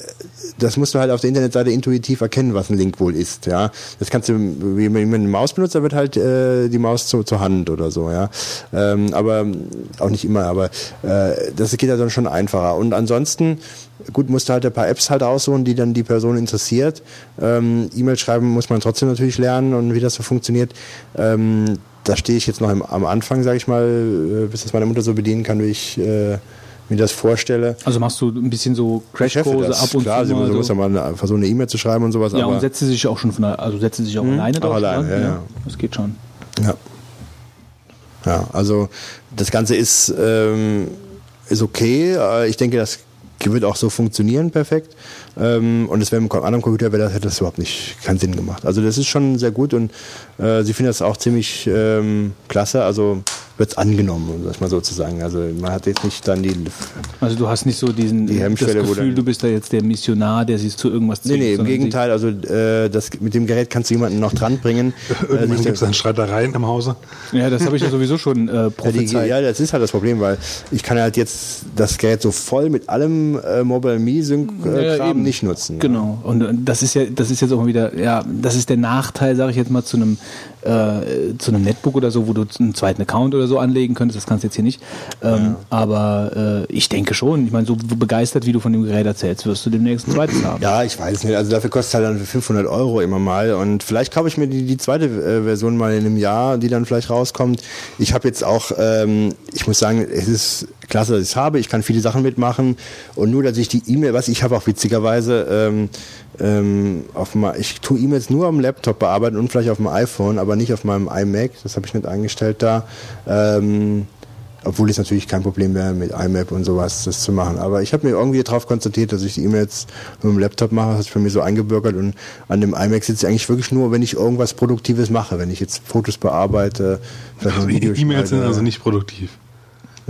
das musst du halt auf der Internetseite intuitiv erkennen, was ein Link wohl ist. Ja, das kannst du, wie man eine Maus benutzt, da wird halt äh, die Maus zu, zur Hand oder so. Ja, ähm, aber auch nicht immer, aber äh, das geht ja dann schon einfacher. Und ansonsten gut, musst du halt ein paar Apps halt aussuchen, die dann die Person interessiert. Ähm, E-Mail schreiben muss man trotzdem natürlich lernen und wie das so funktioniert. Ähm, da stehe ich jetzt noch im, am Anfang, sage ich mal, äh, bis das meine Mutter so bedienen kann, wie ich äh, mir das vorstelle. Also machst du ein bisschen so Crashkurse ab und Klar, zu sie muss, mal muss so. ja mal versuchen, eine E-Mail zu schreiben und sowas. Ja, und setzt sie sich auch schon von also setzt sie sich auch alleine auch drauf, alleine, ne? ja, ja. Das geht schon. Ja. Ja, also das Ganze ist, ähm, ist okay. Äh, Ich denke, das wird auch so funktionieren perfekt. Ähm, und es wäre mit einem anderen Computer wäre das, hätte das überhaupt nicht keinen Sinn gemacht. Also das ist schon sehr gut und äh, sie findet das auch ziemlich ähm, klasse. Also wird es angenommen, um das mal so zu sagen. Also man hat jetzt nicht dann die. Also du hast nicht so diesen Die Hemmschwelle, das Gefühl, du bist da jetzt der Missionar, der sich zu irgendwas Nee, zwingt. nee, im sondern Gegenteil. Also äh, das, mit dem Gerät kannst du jemanden noch dranbringen. Irgendwann sich gibt es da- dann Streitereien im Hause. Ja, das habe ich ja sowieso schon äh, Ja, die, prophezeit. ja, das ist halt das Problem, weil ich kann halt jetzt das Gerät so voll mit allem äh, Mobile Me Sync äh, Ja, eben. nicht nutzen. Genau. Und äh, das ist ja, das ist jetzt auch mal wieder, ja, das ist der Nachteil, sage ich jetzt mal, zu einem äh, zu einem Netbook oder so, wo du einen zweiten Account oder so anlegen könntest. Das kannst du jetzt hier nicht. Ähm, Aber äh, ich denke schon. Ich meine, so begeistert, wie du von dem Gerät erzählst, wirst du demnächst ein zweites haben. Ja, ich weiß nicht. Also dafür kostet es halt dann 500 Euro immer mal. Und vielleicht kaufe ich mir die, die zweite äh, Version mal in einem Jahr, die dann vielleicht rauskommt. Ich habe jetzt auch, ähm, ich muss sagen, es ist klasse, dass ich es habe. Ich kann viele Sachen mitmachen. Und nur, dass ich die E-Mail, was ich habe auch witzigerweise, ähm, ähm, auf ma- ich tue E-Mails nur am Laptop bearbeiten und vielleicht auf dem iPhone, aber nicht auf meinem iMac. Das habe ich nicht eingestellt da. Ähm, obwohl es natürlich kein Problem wäre, mit IMAP und sowas das zu machen. Aber ich habe mir irgendwie darauf konzentriert, dass ich die E-Mails nur im Laptop mache. Das hat sich für mich so eingebürgert. Und an dem iMac sitze ich eigentlich wirklich nur, wenn ich irgendwas Produktives mache. Wenn ich jetzt Fotos bearbeite, Also E-Mails sind also nicht produktiv.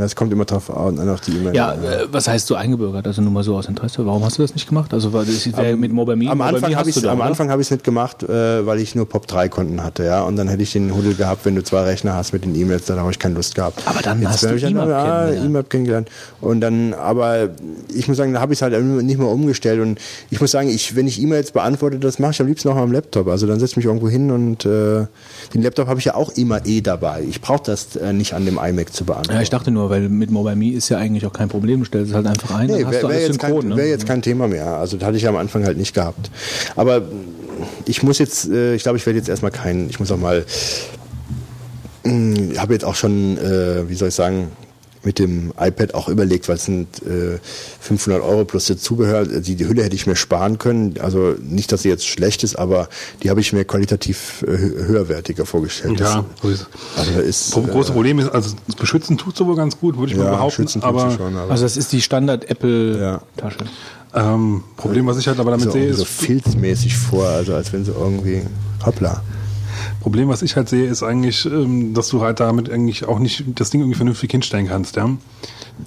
Das kommt immer drauf an, auf die E-Mail. Ja, äh, was heißt so eingebürgert? Also nur mal so aus Interesse. Warum hast du das nicht gemacht? Also weil das wäre mit Mobile Me. Am Anfang habe hast ich du am es nicht gemacht, äh, weil ich nur Pop 3 Konten hatte, ja. Und dann hätte ich den Huddle gehabt, wenn du zwei Rechner hast mit den E-Mails, dann habe ich keine Lust gehabt. Aber dann hast hab du ich dann, IMAP ja, kennengelernt. IMAP kennengelernt. Und dann, aber ich muss sagen, da habe ich es halt nicht mehr umgestellt. Und ich muss sagen, ich, wenn ich E-Mails beantworte, das mache ich am liebsten auch am Laptop. Also dann setze ich mich irgendwo hin und äh, den Laptop habe ich ja auch immer eh dabei. Ich brauche das äh, nicht an dem iMac zu beantworten. Ja, ich dachte nur, weil mit Mobile Me ist ja eigentlich auch kein Problem. Du stellst es halt einfach ein, Nee, dann hast wäre du wär alles jetzt, kein, synchron. wär ne? jetzt kein Thema mehr. Also das hatte ich am Anfang halt nicht gehabt. Aber ich muss jetzt, äh, ich glaube, ich werde jetzt erstmal keinen, ich muss auch mal, ich habe jetzt auch schon, äh, wie soll ich sagen, mit dem iPad auch überlegt, weil es sind äh, 500 Euro plus das Zubehör. Die, die Hülle hätte ich mir sparen können. Also nicht, dass sie jetzt schlecht ist, aber die habe ich mir qualitativ äh, hö- höherwertiger vorgestellt. Ja, so ist es. Das, also ist Pro- große Problem ist, also das Beschützen tut so wohl ganz gut, würde ich mal ja, behaupten. schützen tut aber sie schon, aber Also das ist die Standard-Apple-Tasche. ähm, Problem, was ich halt aber damit so, sehe, so ist, filzmäßig vor, also als wenn sie irgendwie, hoppla. Problem, was ich halt sehe, ist eigentlich, ähm, dass du halt damit eigentlich auch nicht das Ding irgendwie vernünftig hinstellen kannst, ja.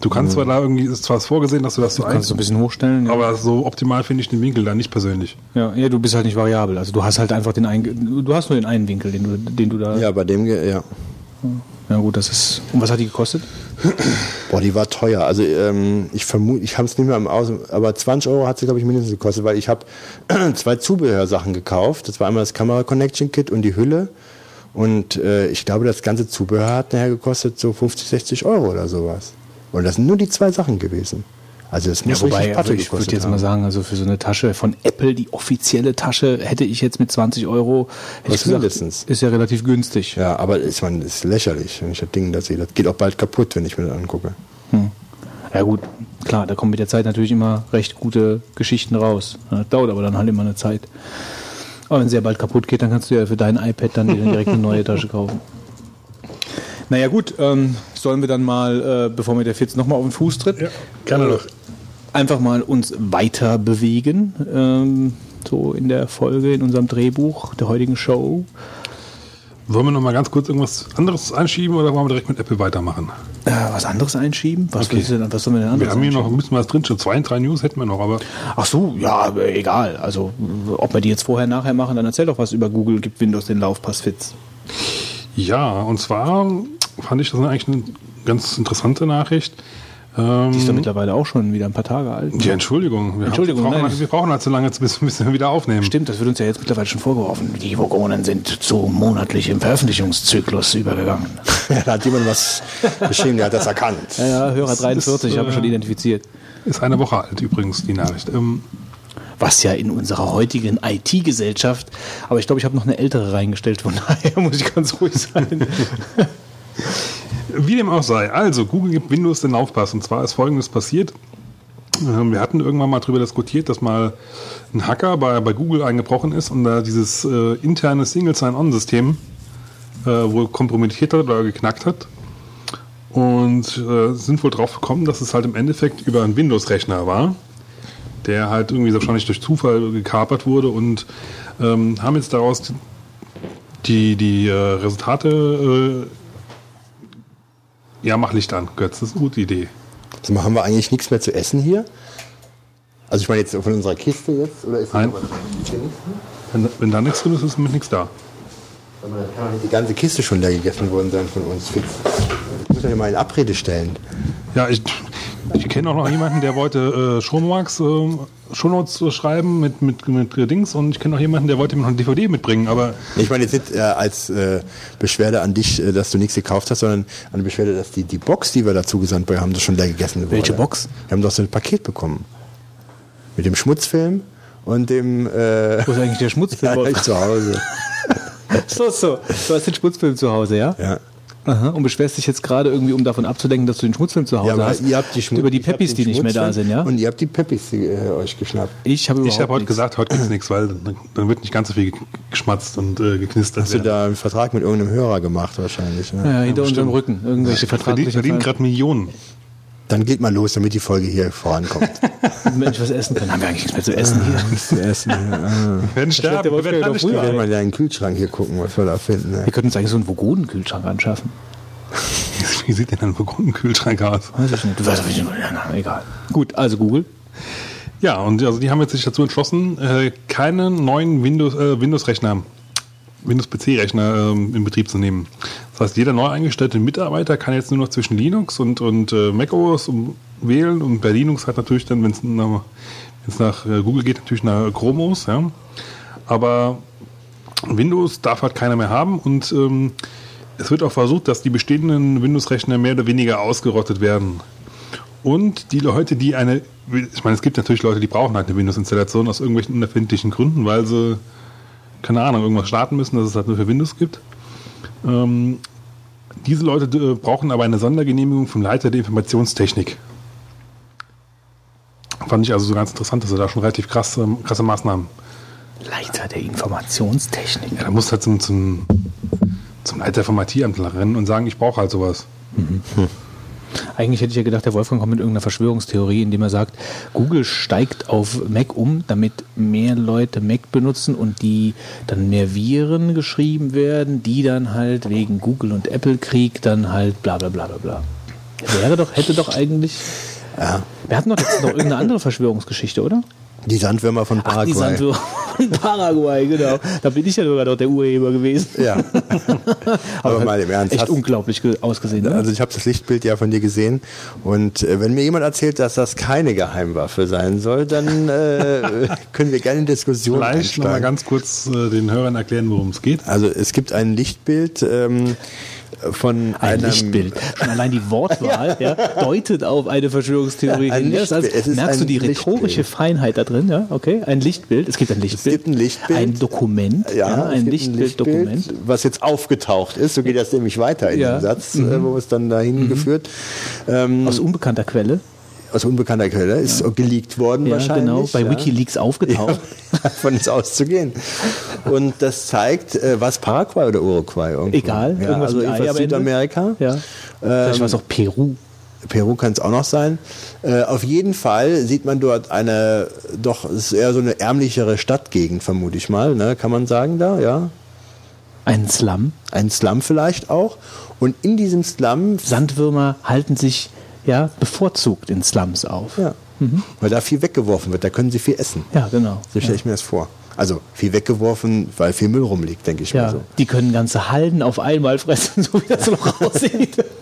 Du kannst zwar da irgendwie, ist zwar vorgesehen, dass du das so Kannst du ein bisschen hochstellen. Ja. aber so optimal finde ich den Winkel da nicht persönlich. ja, ja, du bist halt nicht variabel. Also du hast halt einfach den einen, du hast nur den einen Winkel, den du, den du da. Ja, bei dem, ja. Ja, gut, das ist. Und was hat die gekostet? Boah, die war teuer. Also ähm, ich vermute, ich habe es nicht mehr im Aus, aber 20 Euro hat sie, glaube ich, mindestens gekostet, weil ich habe zwei Zubehörsachen gekauft. Das war einmal das Kamera Connection Kit und die Hülle. Und äh, ich glaube, das ganze Zubehör hat nachher gekostet so 50, 60 Euro oder sowas. Und das sind nur die zwei Sachen gewesen. Also das muss Ja, wobei, richtig Patte ich würde jetzt mal haben. sagen, also für so eine Tasche von Apple, die offizielle Tasche, hätte ich jetzt mit 20 Euro, hätte Was ich gesagt, mindestens. ist ja relativ günstig. Ja, aber ich meine, das ist lächerlich, wenn ich das Ding da sehe. Das geht auch bald kaputt, wenn ich mir das angucke. Ja gut, klar, da kommen mit der Zeit natürlich immer recht gute Geschichten raus. Das dauert aber dann halt immer eine Zeit. Aber wenn es ja bald kaputt geht, dann kannst du ja für dein iPad dann dir direkt eine neue Tasche kaufen. Naja gut, ähm, sollen wir dann mal, äh, bevor mir der Fitz nochmal auf den Fuß tritt, Ja, gerne doch. Einfach mal uns weiter bewegen, ähm, so in der Folge, in unserem Drehbuch der heutigen Show. Wollen wir noch mal ganz kurz irgendwas anderes einschieben oder wollen wir direkt mit Apple weitermachen? Äh, was anderes einschieben? Was, Okay. denn, was sollen wir denn anderes Wir haben hier noch ein bisschen was drin, schon zwei, drei News hätten wir noch, aber Ach so, ja, aber egal. Also, ob wir die jetzt vorher, nachher machen, dann erzähl doch was über Google, gibt Windows den Laufpass Fitz. ja, und zwar fand ich das eigentlich eine ganz interessante Nachricht. Ähm, Die ist doch mittlerweile auch schon wieder ein paar Tage alt. ja, Entschuldigung. Wir, Entschuldigung, haben, wir, brauchen, halt, wir brauchen halt so lange, bis bis wir wieder aufnehmen. Stimmt, das wird uns ja jetzt mittlerweile schon vorgeworfen. Die Vogonen sind zu monatlichem Veröffentlichungszyklus übergegangen. Ja, da hat jemand was geschrieben, der hat das erkannt. Ja, ja, Hörer 43, ist, habe ich schon äh, identifiziert. Ist eine Woche alt übrigens, die Nachricht. Ähm, Was ja in unserer heutigen IT-Gesellschaft, aber ich glaube, ich habe noch eine ältere reingestellt, von daher muss ich ganz ruhig sein. Wie dem auch sei. Also, Google gibt Windows den Laufpass. Und zwar ist Folgendes passiert. Ähm, Wir hatten irgendwann mal darüber diskutiert, dass mal ein Hacker bei, bei Google eingebrochen ist und da dieses äh, interne Single Sign-On-System äh, wohl kompromittiert hat oder geknackt hat. Und äh, sind wohl drauf gekommen, dass es halt im Endeffekt über einen Windows-Rechner war, der halt irgendwie wahrscheinlich durch Zufall gekapert wurde und ähm, haben jetzt daraus die, die äh, Resultate äh, Ja, mach Licht an, Götz, das ist eine gute Idee. Also haben wir eigentlich nichts mehr zu essen hier? Also ich meine jetzt von unserer Kiste jetzt? Oder ist Nein. noch was drin? Wenn, wenn da nichts drin ist, ist mit nichts da. Aber dann kann die ganze Kiste schon leer gegessen worden sein von uns. Fix. Ich muss hier mal in Abrede stellen. Ja, ich, ich kenne auch noch jemanden, der wollte äh, Shownotes, äh, Shownotes äh, schreiben mit, mit, mit Dings und ich kenne noch jemanden, der wollte mir noch eine DVD mitbringen, aber Ich meine jetzt nicht äh, als äh, Beschwerde an dich, äh, dass du nichts gekauft hast, sondern eine Beschwerde, dass die, die Box, die wir dazu gesandt haben, das schon leer gegessen Welche wurde. Box? Wir haben doch so ein Paket bekommen. Mit dem Schmutzfilm und dem äh, Wo ist eigentlich der Schmutzfilm? ich zu Hause. so, so. Du hast den Schmutzfilm zu Hause, ja? Ja. Aha. Und beschwerst dich jetzt gerade irgendwie, um davon abzulenken, dass du den Schmutzfilm zu Hause Ja, hast. ihr habt die Schmutz, über die Peppis, die nicht mehr da sind, ja? Und ihr habt die Peppis die, äh, euch geschnappt. ich habe ich habe heute gesagt, heute gibt's nichts, weil dann, dann wird nicht ganz so viel geschmatzt und äh, geknistert. Hast du werden. da einen Vertrag mit irgendeinem Hörer gemacht wahrscheinlich? Ne? Ja, hinter unserem bestimmt. Rücken. Irgendwelche Verdient, vertraglichen verdienen Ver- gerade Millionen. Dann geht mal los, damit die Folge hier vorankommt. Mensch, was essen können. Haben wir eigentlich nichts mehr zu essen hier? zu essen. Ja. Ah. Wir werden sterben, der wir werden doch früher. Wir mal in den Kühlschrank hier gucken, was wir da finden. Ne? Wir könnten uns eigentlich so einen Vogonen-Kühlschrank anschaffen. Wie sieht denn ein Kühlschrank aus? Weiß ich nicht. Du weißt doch, wie ja, egal. Gut, also Google. Ja, und also die haben jetzt sich dazu entschlossen, äh, keine neuen Windows, äh, Windows-Rechner, Windows-PC-Rechner ähm, in Betrieb zu nehmen. Das heißt, jeder neu eingestellte Mitarbeiter kann jetzt nur noch zwischen Linux und, und äh, macOS um, wählen und bei Linux hat natürlich dann, wenn es nach, wenn's nach äh, Google geht, natürlich nach Chrome OS, ja. Aber Windows darf halt keiner mehr haben und ähm, es wird auch versucht, dass die bestehenden Windows-Rechner mehr oder weniger ausgerottet werden. Und die Leute, die eine, ich meine, es gibt natürlich Leute, die brauchen halt eine Windows-Installation aus irgendwelchen unerfindlichen Gründen, weil sie, keine Ahnung, irgendwas starten müssen, dass es halt nur für Windows gibt. Ähm, diese Leute äh, brauchen aber eine Sondergenehmigung vom Leiter der Informationstechnik. Fand ich also so ganz interessant, dass er da schon relativ krass, ähm, krasse Maßnahmen. Leiter der Informationstechnik. Ja, da muss halt zum, zum, zum Leiter vom IT-Amt rennen und sagen, ich brauche halt sowas. Eigentlich hätte ich ja gedacht, der Wolfgang kommt mit irgendeiner Verschwörungstheorie, indem er sagt, Google steigt auf Mac um, damit mehr Leute Mac benutzen und die dann mehr Viren geschrieben werden, die dann halt wegen Google und Apple Krieg dann halt bla bla bla bla bla. Wäre doch, hätte doch eigentlich. Ja. Wir hatten doch jetzt noch irgendeine andere Verschwörungsgeschichte, oder? Die Sandwürmer von Ach, die Paraguay. Sandwürmer von Paraguay, genau. Da bin ich ja sogar noch der Urheber gewesen. ja. Aber hat mal im Ernst. Echt hast- unglaublich ge- ausgesehen. Ne? Also ich habe das Lichtbild ja von dir gesehen und äh, wenn mir jemand erzählt, dass das keine Geheimwaffe sein soll, dann äh, können wir gerne in Diskussion Vielleicht noch mal einsteigen. ganz kurz äh, den Hörern erklären, worum es geht. Also es gibt ein Lichtbild ähm, von Ein einem Lichtbild. Schon allein die Wortwahl ja. deutet auf eine Verschwörungstheorie Ja, ein hin. Ja. Es ist merkst du die rhetorische Lichtbild. Feinheit da drin? Ja, okay. Ein Lichtbild. Es gibt ein Lichtbild. gibt ein Lichtbild. Ein Dokument. Ja, es ein Lichtbild-Dokument. was jetzt aufgetaucht ist. So geht das nämlich weiter in Ja. Mhm. dem Satz, äh, wo es dann dahin geführt. Ähm, Aus unbekannter Quelle. Aus unbekannter Quelle ist geleakt worden Ja, wahrscheinlich. genau. Bei ja. Wikileaks aufgetaucht. Davon ist auszugehen. Und das zeigt, äh, was Paraguay oder Uruguay irgendwo. Egal. Ja, Irgendwas also Ende. Südamerika. Ja. Vielleicht war es auch Peru. Peru kann es auch noch sein. Äh, auf jeden Fall sieht man dort eine, doch, es ist eher so eine ärmlichere Stadtgegend, vermute ich mal, ne? kann man sagen da, ja. Ein Slum. Ein Slum vielleicht auch. Und in diesem Slum, Sandwürmer halten sich ja bevorzugt in Slums auf. ja, weil da viel weggeworfen wird, da können sie viel essen. Ja, genau. So stelle ich mir das vor. Also viel weggeworfen, weil viel Müll rumliegt, denke ich Ja, mal so. die können ganze Halden auf einmal fressen, so wie das noch aussieht.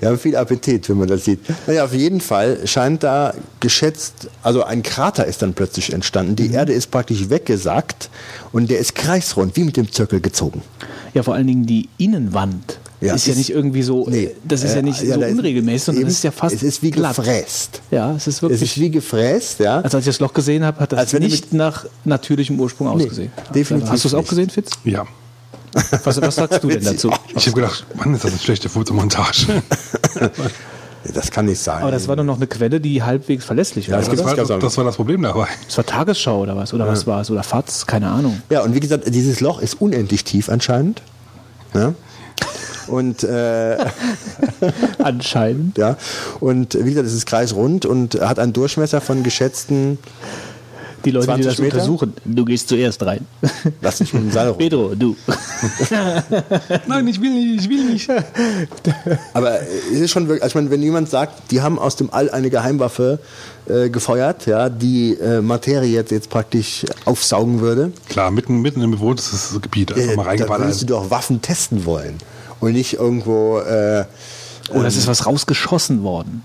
Ja, viel Appetit, wenn man das sieht. Naja, auf jeden Fall scheint da geschätzt, also ein Krater ist dann plötzlich entstanden. Mhm. Die Erde ist praktisch weggesackt und der ist kreisrund, wie mit dem Zirkel gezogen. Ja, vor allen Dingen die Innenwand Ja, ist ja ist- nicht irgendwie so, Nee, das ist ja äh, nicht so da ist- unregelmäßig, sondern eben, es ist ja fast Es ist wie glatt. gefräst. Ja, es ist Es wirklich. ist wie gefräst, ja. also als ich das Loch gesehen habe, hat das Als wenn du nicht nach natürlichem Ursprung ausgesehen. definitiv Hast du es auch gesehen, Fitz? Ja. Was, was sagst du denn dazu? Ich habe gedacht, Mann, ist das eine schlechte Fotomontage. das kann nicht sein. Aber das war doch noch eine Quelle, die halbwegs verlässlich war. Ja, es Das war, auch. das war das Problem dabei. Das war Tagesschau oder was? Oder was war es? Oder FATS? Keine Ahnung. ja, und wie gesagt, dieses Loch ist unendlich tief anscheinend. Ja. Und äh, Anscheinend. ja, und wie gesagt, es ist kreisrund und hat einen Durchmesser von geschätzten Die Leute, die 20 das Meter? untersuchen, du gehst zuerst rein. Lass dich mit dem Seil rum. Pedro, du. Nein, ich will nicht, ich will nicht. Aber es ist schon wirklich, also ich meine, wenn jemand sagt, die haben aus dem All eine Geheimwaffe äh, gefeuert, ja, die äh, Materie jetzt, jetzt praktisch aufsaugen würde, Klar, mitten, mitten im bewohntes Gebiet. Einfach äh, mal da würdest du reingeballert. doch Waffen testen wollen. Und nicht irgendwo, äh, Oder es ist was rausgeschossen worden.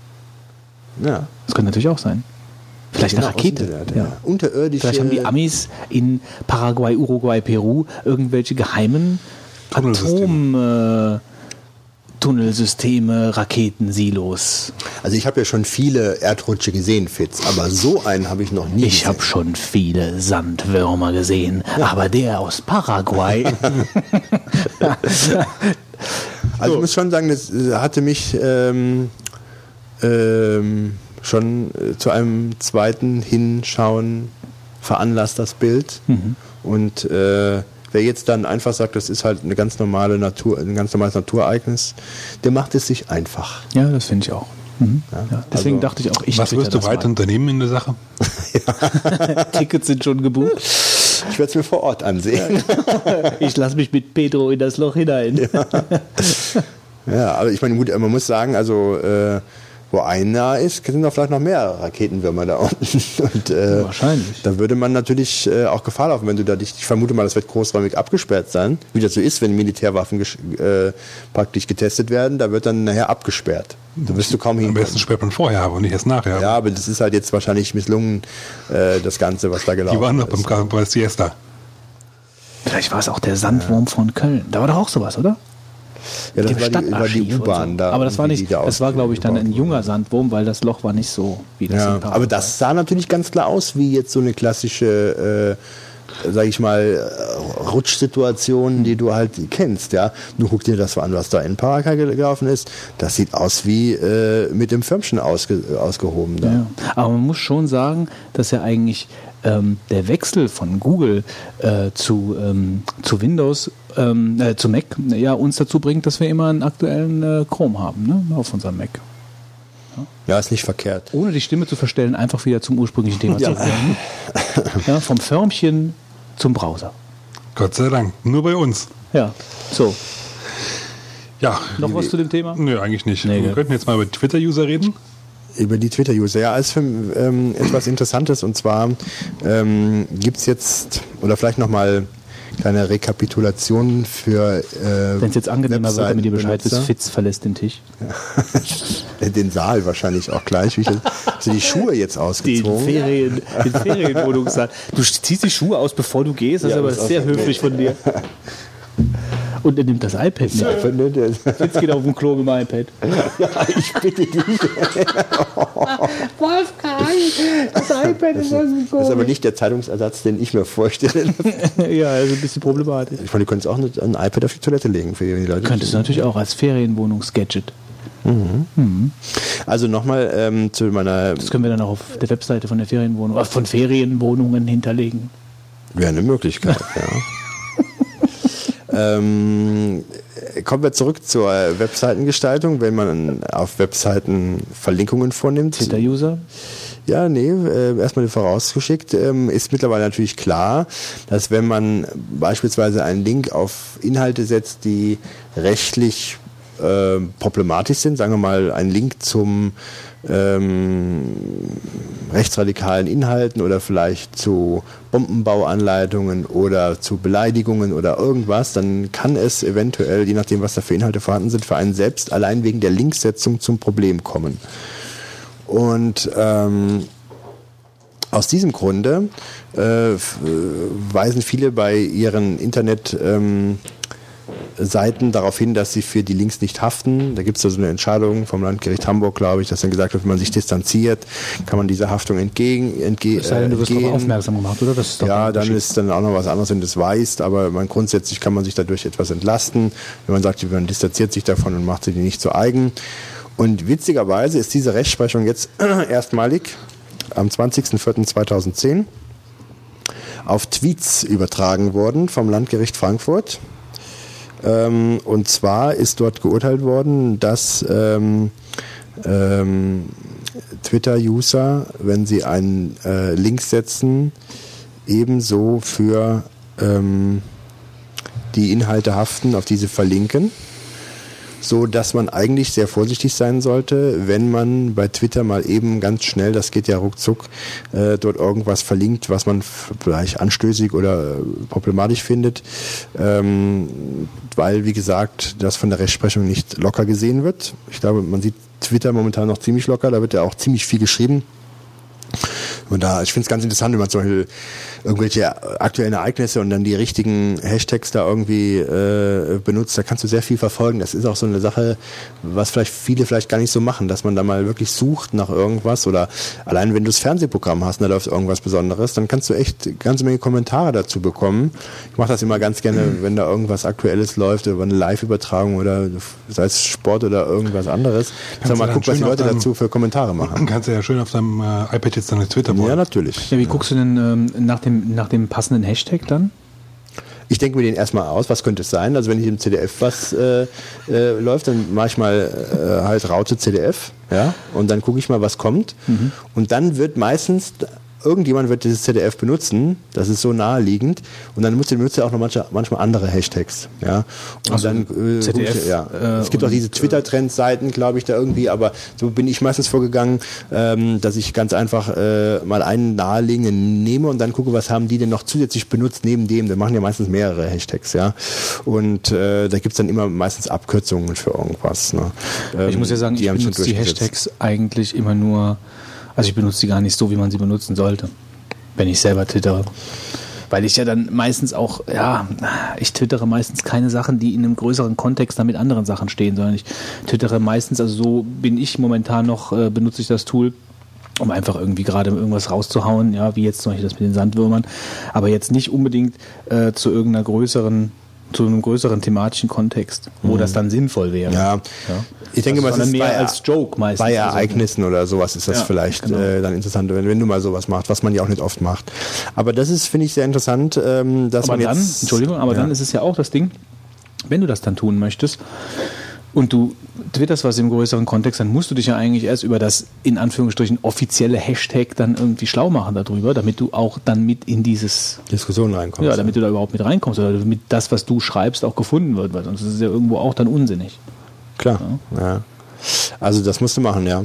ja. Das könnte natürlich auch sein. Vielleicht eine Genau, Rakete. aus dem Internet, Ja. Unterirdische. Vielleicht haben die Amis in Paraguay, Uruguay, Peru irgendwelche geheimen. Atom... Äh, Tunnelsysteme, Raketensilos. Also ich habe ja schon viele Erdrutsche gesehen, Fitz, aber so einen habe ich noch nie Ich habe schon viele Sandwürmer gesehen, aber der aus Paraguay. Also ich muss schon sagen, das äh, hatte mich ähm, ähm, schon äh, zu einem zweiten Hinschauen veranlasst, das Bild. Mhm. Und äh, wer jetzt dann einfach sagt, das ist halt eine ganz normale Natur, ein ganz normales Naturereignis, der macht es sich einfach. ja, das finde ich auch. Mhm. Ja, deswegen also, dachte ich auch, ich Was wirst du weiter unternehmen in der Sache? Tickets sind schon gebucht. Ich werde es mir vor Ort ansehen. Ich lasse mich mit Pedro in das Loch hinein. Ja, aber ich meine, gut, man muss sagen, also äh, wo einer ist, sind doch vielleicht noch mehr Raketenwürmer da unten. Und, äh, Wahrscheinlich. Da würde man natürlich äh, auch Gefahr laufen, wenn du da dich, ich vermute mal, das wird großräumig abgesperrt sein, wie das so ist, wenn Militärwaffen äh, praktisch getestet werden, da wird dann nachher abgesperrt. Da wirst du kaum Am hinkommen. besten sperrt man vorher, aber nicht erst nachher. Ja, aber das ist halt jetzt wahrscheinlich misslungen, äh, das Ganze, was da gelaufen Die waren noch ist. beim, bei Siesta. Vielleicht war es auch der Sandwurm von Köln. Da war doch auch sowas, oder? Ja, das war die, war die U-Bahn so. da. Aber das war nicht, da das war glaube ich dann ein junger Sandwurm, weil das Loch war nicht so wie das Ja, aber das sah natürlich ganz klar aus wie jetzt so eine klassische, äh, sag ich mal, äh, Rutschsituation, die du halt kennst, ja. Nur guck dir das mal an, was da in gel- gelaufen ist. Das sieht aus wie äh, mit dem Förmchen ausge, ausgehoben da. Ja. Aber man muss schon sagen, dass ja eigentlich ähm, der Wechsel von Google äh, zu, ähm, zu Windows, ähm, äh, zu Mac, ja, uns dazu bringt, dass wir immer einen aktuellen äh, Chrome haben, ne, auf unserem Mac. Ja, ist nicht verkehrt. Ohne die Stimme zu verstellen, einfach wieder zum ursprünglichen Thema zurückkehren. Ja, vom Förmchen zum Browser. Gott sei Dank. Nur bei uns. Ja, so. Ja. Noch was zu dem Thema? Nö, eigentlich nicht. Nee, Wir könnten jetzt mal über Twitter-User reden. Über die Twitter-User. Ja, ist für ähm, etwas Interessantes und zwar ähm, gibt es jetzt, oder vielleicht nochmal kleine Rekapitulation für äh, Wenn es jetzt angenehmer wird, damit ihr Bescheid wisst. Fitz verlässt den Tisch. Den Saal wahrscheinlich auch gleich. Ich, du die Schuhe jetzt Den, ausgezogen? Ferien, den Ferienwohnungssaal. Du ziehst die Schuhe aus, bevor du gehst. Das Ja, ist aber das sehr höflich von dir. Und er nimmt das iPad mit. Fitz geht auf dem Klo mit dem iPad. Ja, ich bitte dich. Wolfgang, das iPad ist aus dem Das ist aber nicht der Zeitungsersatz, den ich mir vorstelle. Ja, also ein bisschen problematisch. Ich meine, du könntest auch ein ein iPad auf die Toilette legen für die Leute. Könntest du natürlich auch als Ferienwohnungsgadget. Also nochmal ähm, zu meiner, Das können wir dann auch auf der Webseite von der Ferienwohnung, äh, von Ferienwohnungen hinterlegen. wäre eine Möglichkeit, ja. Ähm, kommen wir zurück zur Webseitengestaltung, wenn man auf Webseiten Verlinkungen vornimmt. Twitter-User. Ja, nee, äh, erstmal vorausgeschickt, ähm, ist mittlerweile natürlich klar, dass wenn man beispielsweise einen Link auf Inhalte setzt, die rechtlich äh, problematisch sind, sagen wir mal einen Link zum ähm, rechtsradikalen Inhalten oder vielleicht zu Bombenbauanleitungen oder zu Beleidigungen oder irgendwas, dann kann es eventuell, je nachdem, was da für Inhalte vorhanden sind, für einen selbst allein wegen der Linksetzung zum Problem kommen. Und ähm, aus diesem Grunde äh, weisen viele bei ihren Internet ähm, Seiten darauf hin, dass sie für die Links nicht haften. Da gibt es so eine Entscheidung vom Landgericht Hamburg, glaube ich, dass dann gesagt wird, wenn man sich distanziert, kann man dieser Haftung entgegen, entge Es sei denn, du wirst entgehen. darauf aufmerksam gemacht, oder? Das Ja, dann ist dann auch noch was anderes, wenn du es weißt, aber man, grundsätzlich kann man sich dadurch etwas entlasten, wenn man sagt, man distanziert sich davon und macht sie die nicht zu eigen. Und witzigerweise ist diese Rechtsprechung jetzt erstmalig am 20.04.2010 auf Tweets übertragen worden vom Landgericht Frankfurt. Ähm, und zwar ist dort geurteilt worden, dass ähm, ähm, Twitter-User, wenn sie einen äh, Link setzen, ebenso für ähm, die Inhalte haften, auf die sie verlinken so dass man eigentlich sehr vorsichtig sein sollte, wenn man bei Twitter mal eben ganz schnell, das geht ja ruckzuck, äh, dort irgendwas verlinkt, was man vielleicht anstößig oder äh, problematisch findet, ähm, weil, wie gesagt, das von der Rechtsprechung nicht locker gesehen wird. Ich glaube, man sieht Twitter momentan noch ziemlich locker, da wird ja auch ziemlich viel geschrieben. Und da, ich finde es ganz interessant, wenn man zum Beispiel irgendwelche aktuellen Ereignisse und dann die richtigen Hashtags da irgendwie äh, benutzt, da kannst du sehr viel verfolgen. Das ist auch so eine Sache, was vielleicht viele vielleicht gar nicht so machen, dass man da mal wirklich sucht nach irgendwas oder allein wenn du das Fernsehprogramm hast und da läuft irgendwas Besonderes, dann kannst du echt ganze Menge Kommentare dazu bekommen. Ich mache das immer ganz gerne, wenn da irgendwas Aktuelles läuft über eine Live-Übertragung oder sei es Sport oder irgendwas anderes. Sag mal, guck, was die Leute deinem, dazu für Kommentare machen. Kannst du ja schön auf deinem äh, iPad jetzt deine Twitter Ja, natürlich. Ja, wie guckst du denn ähm, nach dem dem, nach dem passenden Hashtag dann? Ich denke mir den erstmal aus, was könnte es sein? Also wenn ich im CDF was äh, äh, läuft, dann mache ich mal äh, halt Raute CDF, ja, und dann gucke ich mal, was kommt. Mhm. Und dann wird meistens irgendjemand wird dieses ZDF benutzen, das ist so naheliegend und dann benutzt er auch noch manche, manchmal andere Hashtags. Ja? Und also dann, äh, ZDF, ja. Äh, es gibt auch diese Twitter-Trend-Seiten, glaube ich, da irgendwie, aber so bin ich meistens vorgegangen, ähm, dass ich ganz einfach äh, mal einen naheliegenden nehme und dann gucke, was haben die denn noch zusätzlich benutzt neben dem. Da machen ja meistens mehrere Hashtags, ja. Und äh, da gibt's dann immer meistens Abkürzungen für irgendwas. Ne? Ähm, ich muss ja sagen, die ich benutze die Hashtags eigentlich immer nur also ich benutze sie gar nicht so, wie man sie benutzen sollte, wenn ich selber twittere. Weil ich ja dann meistens auch, ja, ich twittere meistens keine Sachen, die in einem größeren Kontext dann mit anderen Sachen stehen, sondern ich twittere meistens, also so bin ich momentan noch, äh, benutze ich das Tool, um einfach irgendwie gerade irgendwas rauszuhauen, ja, wie jetzt zum Beispiel das mit den Sandwürmern, aber jetzt nicht unbedingt äh, zu irgendeiner größeren zu einem größeren thematischen Kontext, wo mhm. das dann sinnvoll wäre. Ja, ja. ich denke also mal, es ist mehr bei, als Joke meistens. Bei Ereignissen oder sowas ist das ja, vielleicht genau. äh, dann interessant, wenn, wenn du mal sowas machst, was man ja auch nicht oft macht. Aber das ist, finde ich, sehr interessant, ähm, dass aber man dann, jetzt, Entschuldigung, aber ja. dann ist es ja auch das Ding, wenn du das dann tun möchtest, und du twitterst was im größeren Kontext, dann musst du dich ja eigentlich erst über das in Anführungsstrichen offizielle Hashtag dann irgendwie schlau machen darüber, damit du auch dann mit in dieses Diskussion reinkommst. Ja, damit du da überhaupt mit reinkommst oder damit das, was du schreibst, auch gefunden wird, weil sonst ist es ja irgendwo auch dann unsinnig. Klar, ja. ja. Also das musst du machen, ja.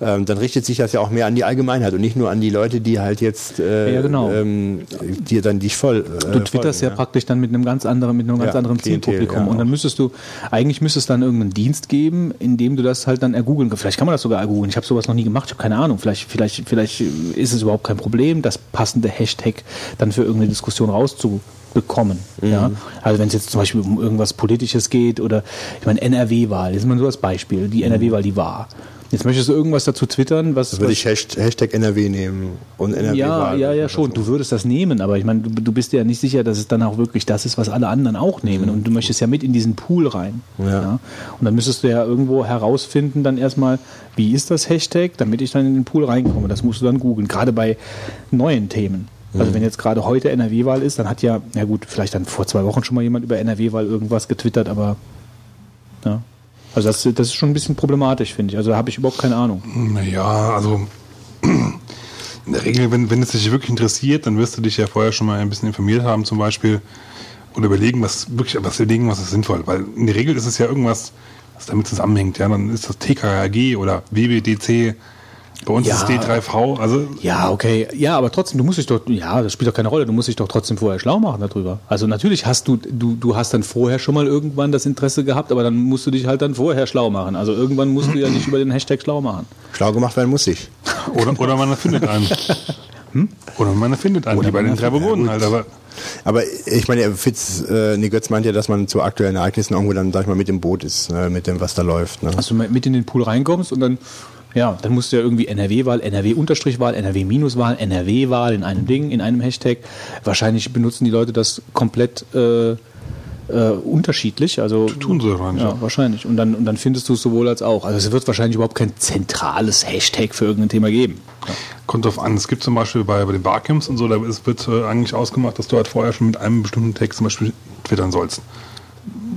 Ähm, dann richtet sich das ja auch mehr an die Allgemeinheit und nicht nur an die Leute, die halt jetzt äh, ja, genau. ähm, die dann dich voll. Äh, du twitterst folgen, ja, praktisch dann mit einem ganz anderen, mit einem ganz ja, anderen Zielpublikum. Ja, und dann müsstest du, eigentlich müsste es dann irgendeinen Dienst geben, in dem du das halt dann ergoogeln kannst. Vielleicht kann man das sogar ergoogeln. Ich habe sowas noch nie gemacht, ich habe keine Ahnung. Vielleicht, vielleicht, vielleicht ist es überhaupt kein Problem, das passende Hashtag dann für irgendeine Diskussion rauszu bekommen. Mhm. Ja? Also wenn es jetzt zum Beispiel um irgendwas Politisches geht oder ich meine NRW-Wahl, das ist mal so als Beispiel, die NRW-Wahl, die war. Jetzt möchtest du irgendwas dazu twittern, was. Da würde ich Hashtag NRW nehmen und NRW. Ja, ja, ja, schon. Du würdest das nehmen, aber ich meine, du, du bist ja nicht sicher, dass es dann auch wirklich das ist, was alle anderen auch nehmen. Mhm. Und du möchtest ja mit in diesen Pool rein. Ja. ja. Und dann müsstest du ja irgendwo herausfinden, dann erstmal, wie ist das Hashtag, damit ich dann in den Pool reinkomme. Das musst du dann googeln, gerade bei neuen Themen. Also wenn jetzt gerade heute NRW-Wahl ist, dann hat ja, ja gut, vielleicht dann vor zwei Wochen schon mal jemand über NRW-Wahl irgendwas getwittert, aber ja. Also das, das ist schon ein bisschen problematisch, finde ich. Also da habe ich überhaupt keine Ahnung. Naja, also in der Regel, wenn, wenn es dich wirklich interessiert, dann wirst du dich ja vorher schon mal ein bisschen informiert haben zum Beispiel und überlegen, was wirklich, was überlegen, was ist sinnvoll. Weil in der Regel ist es ja irgendwas, was damit zusammenhängt. Ja, dann ist das TKAG oder WWDC bei uns ja, ist D3V, also. Ja, okay. Ja, aber trotzdem, du musst dich doch, ja, das spielt doch keine Rolle, du musst dich doch trotzdem vorher schlau machen darüber. Also natürlich hast du, du, du hast dann vorher schon mal irgendwann das Interesse gehabt, aber dann musst du dich halt dann vorher schlau machen. Also irgendwann musst du ja nicht über den Hashtag schlau machen. Schlau gemacht werden muss ich. Oder, oder man findet einen. Hm? Oder man findet einen, oder wie bei den drei Bewohnern halt, aber. Aber ich meine, Fitz, äh, nee, Götz meint ja, dass man zu aktuellen Ereignissen irgendwo dann, sag ich mal, mit im Boot ist, äh, mit dem, was da läuft. Ne? Also mit in den Pool reinkommst und dann ja, dann musst du ja irgendwie NRW-Wahl, NRW-Unterstrich-Wahl, NRW-Wahl, NRW-Wahl in einem Ding, in einem Hashtag. Wahrscheinlich benutzen die Leute das komplett äh, äh, unterschiedlich. Also, Tun sie wahrscheinlich. Ja, wahrscheinlich. Und dann, und dann findest du es sowohl als auch. Also es wird wahrscheinlich überhaupt kein zentrales Hashtag für irgendein Thema geben. Ja. Kommt drauf an. Es gibt zum Beispiel bei, bei den Barcamps und so, da wird äh, eigentlich ausgemacht, dass du halt vorher schon mit einem bestimmten Text zum Beispiel twittern sollst.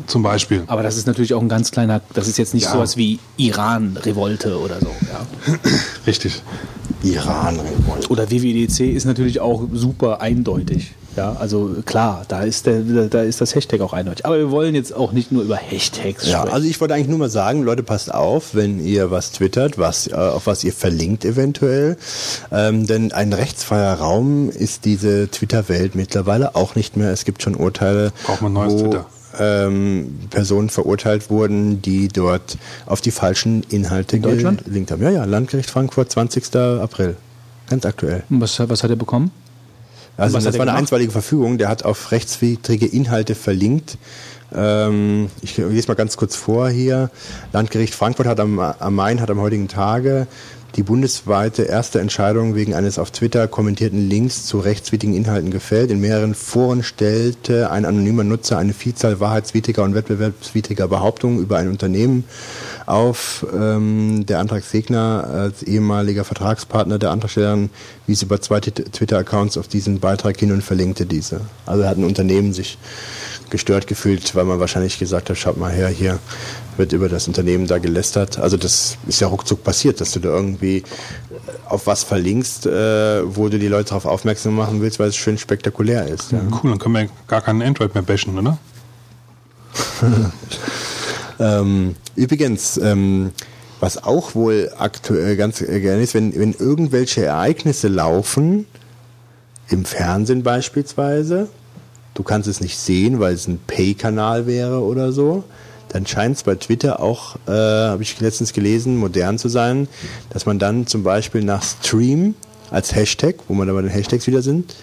Zum Beispiel. Aber das ist natürlich auch ein ganz kleiner, das ist jetzt nicht Ja. sowas wie Iran-Revolte oder so. Ja. Richtig. Iran. Oder WWDC ist natürlich auch super eindeutig. Ja, also klar, da ist, der, da ist das Hashtag auch eindeutig. Aber wir wollen jetzt auch nicht nur über Hashtags Ja, sprechen. also ich wollte eigentlich nur mal sagen, Leute, passt auf, wenn ihr was twittert, was, äh, auf was ihr verlinkt eventuell. Ähm, denn ein rechtsfreier Raum ist diese Twitter-Welt mittlerweile auch nicht mehr. Es gibt schon Urteile, Braucht man neues Twitter. Ähm, Personen verurteilt wurden, die dort auf die falschen Inhalte In Deutschland? gelinkt haben. Ja, ja, Landgericht Frankfurt, 20. April. Ganz aktuell. was, was hat er bekommen? Also das war eine gemacht? einstweilige Verfügung, der hat auf rechtswidrige Inhalte verlinkt. Ähm, ich lese mal ganz kurz vor hier. Landgericht Frankfurt hat am, am Main hat am heutigen Tage die bundesweite erste Entscheidung wegen eines auf Twitter kommentierten Links zu rechtswidrigen Inhalten gefällt. In mehreren Foren stellte ein anonymer Nutzer eine Vielzahl wahrheitswidriger und wettbewerbswidriger Behauptungen über ein Unternehmen auf. Ähm, der Antragsgegner als ehemaliger Vertragspartner der Antragstellerin wies über zwei Twitter-Accounts auf diesen Beitrag hin und verlinkte diese. Also hat ein Unternehmen sich gestört gefühlt, weil man wahrscheinlich gesagt hat, schaut mal her, hier wird über das Unternehmen da gelästert. Also das ist ja ruckzuck passiert, dass du da irgendwie auf was verlinkst, äh, wo du die Leute darauf aufmerksam machen willst, weil es schön spektakulär ist. Ja. Cool, dann können wir gar keinen Android mehr bashen, oder? Ähm, übrigens, ähm, was auch wohl aktuell ganz äh, gerne ist, wenn, wenn irgendwelche Ereignisse laufen, im Fernsehen beispielsweise, du kannst es nicht sehen, weil es ein Pay-Kanal wäre oder so, dann scheint es bei Twitter auch, äh, habe ich letztens gelesen, modern zu sein, dass man dann zum Beispiel nach Stream als Hashtag, wo man dann bei den Hashtags wieder sind,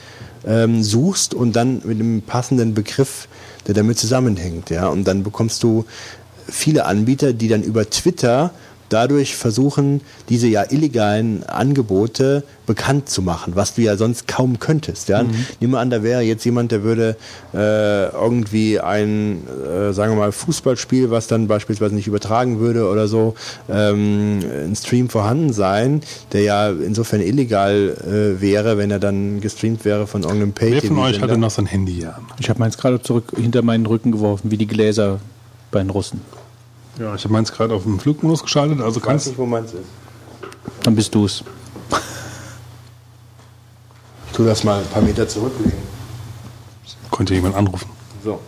ähm, suchst und dann mit einem passenden Begriff, der damit zusammenhängt, ja, und dann bekommst du viele Anbieter, die dann über Twitter dadurch versuchen, diese ja illegalen Angebote bekannt zu machen, was du ja sonst kaum könntest. Ja? Nimm mal an, da wäre jetzt jemand, der würde äh, irgendwie ein, äh, sagen wir mal, Fußballspiel, was dann beispielsweise nicht übertragen würde oder so, ähm, ein Stream vorhanden sein, der ja insofern illegal äh, wäre, wenn er dann gestreamt wäre von irgendeinem pay Wer von euch hatte noch sein Handy hier an? Ich habe meins gerade zurück hinter meinen Rücken geworfen, wie die Gläser bei den Russen. Ja, ich habe meins gerade auf den Flugmodus geschaltet, also Ich weiß nicht, wo meins ist. Dann bist du es. Ich tu das mal ein paar Meter zurücklegen. Konnte jemand anrufen. So.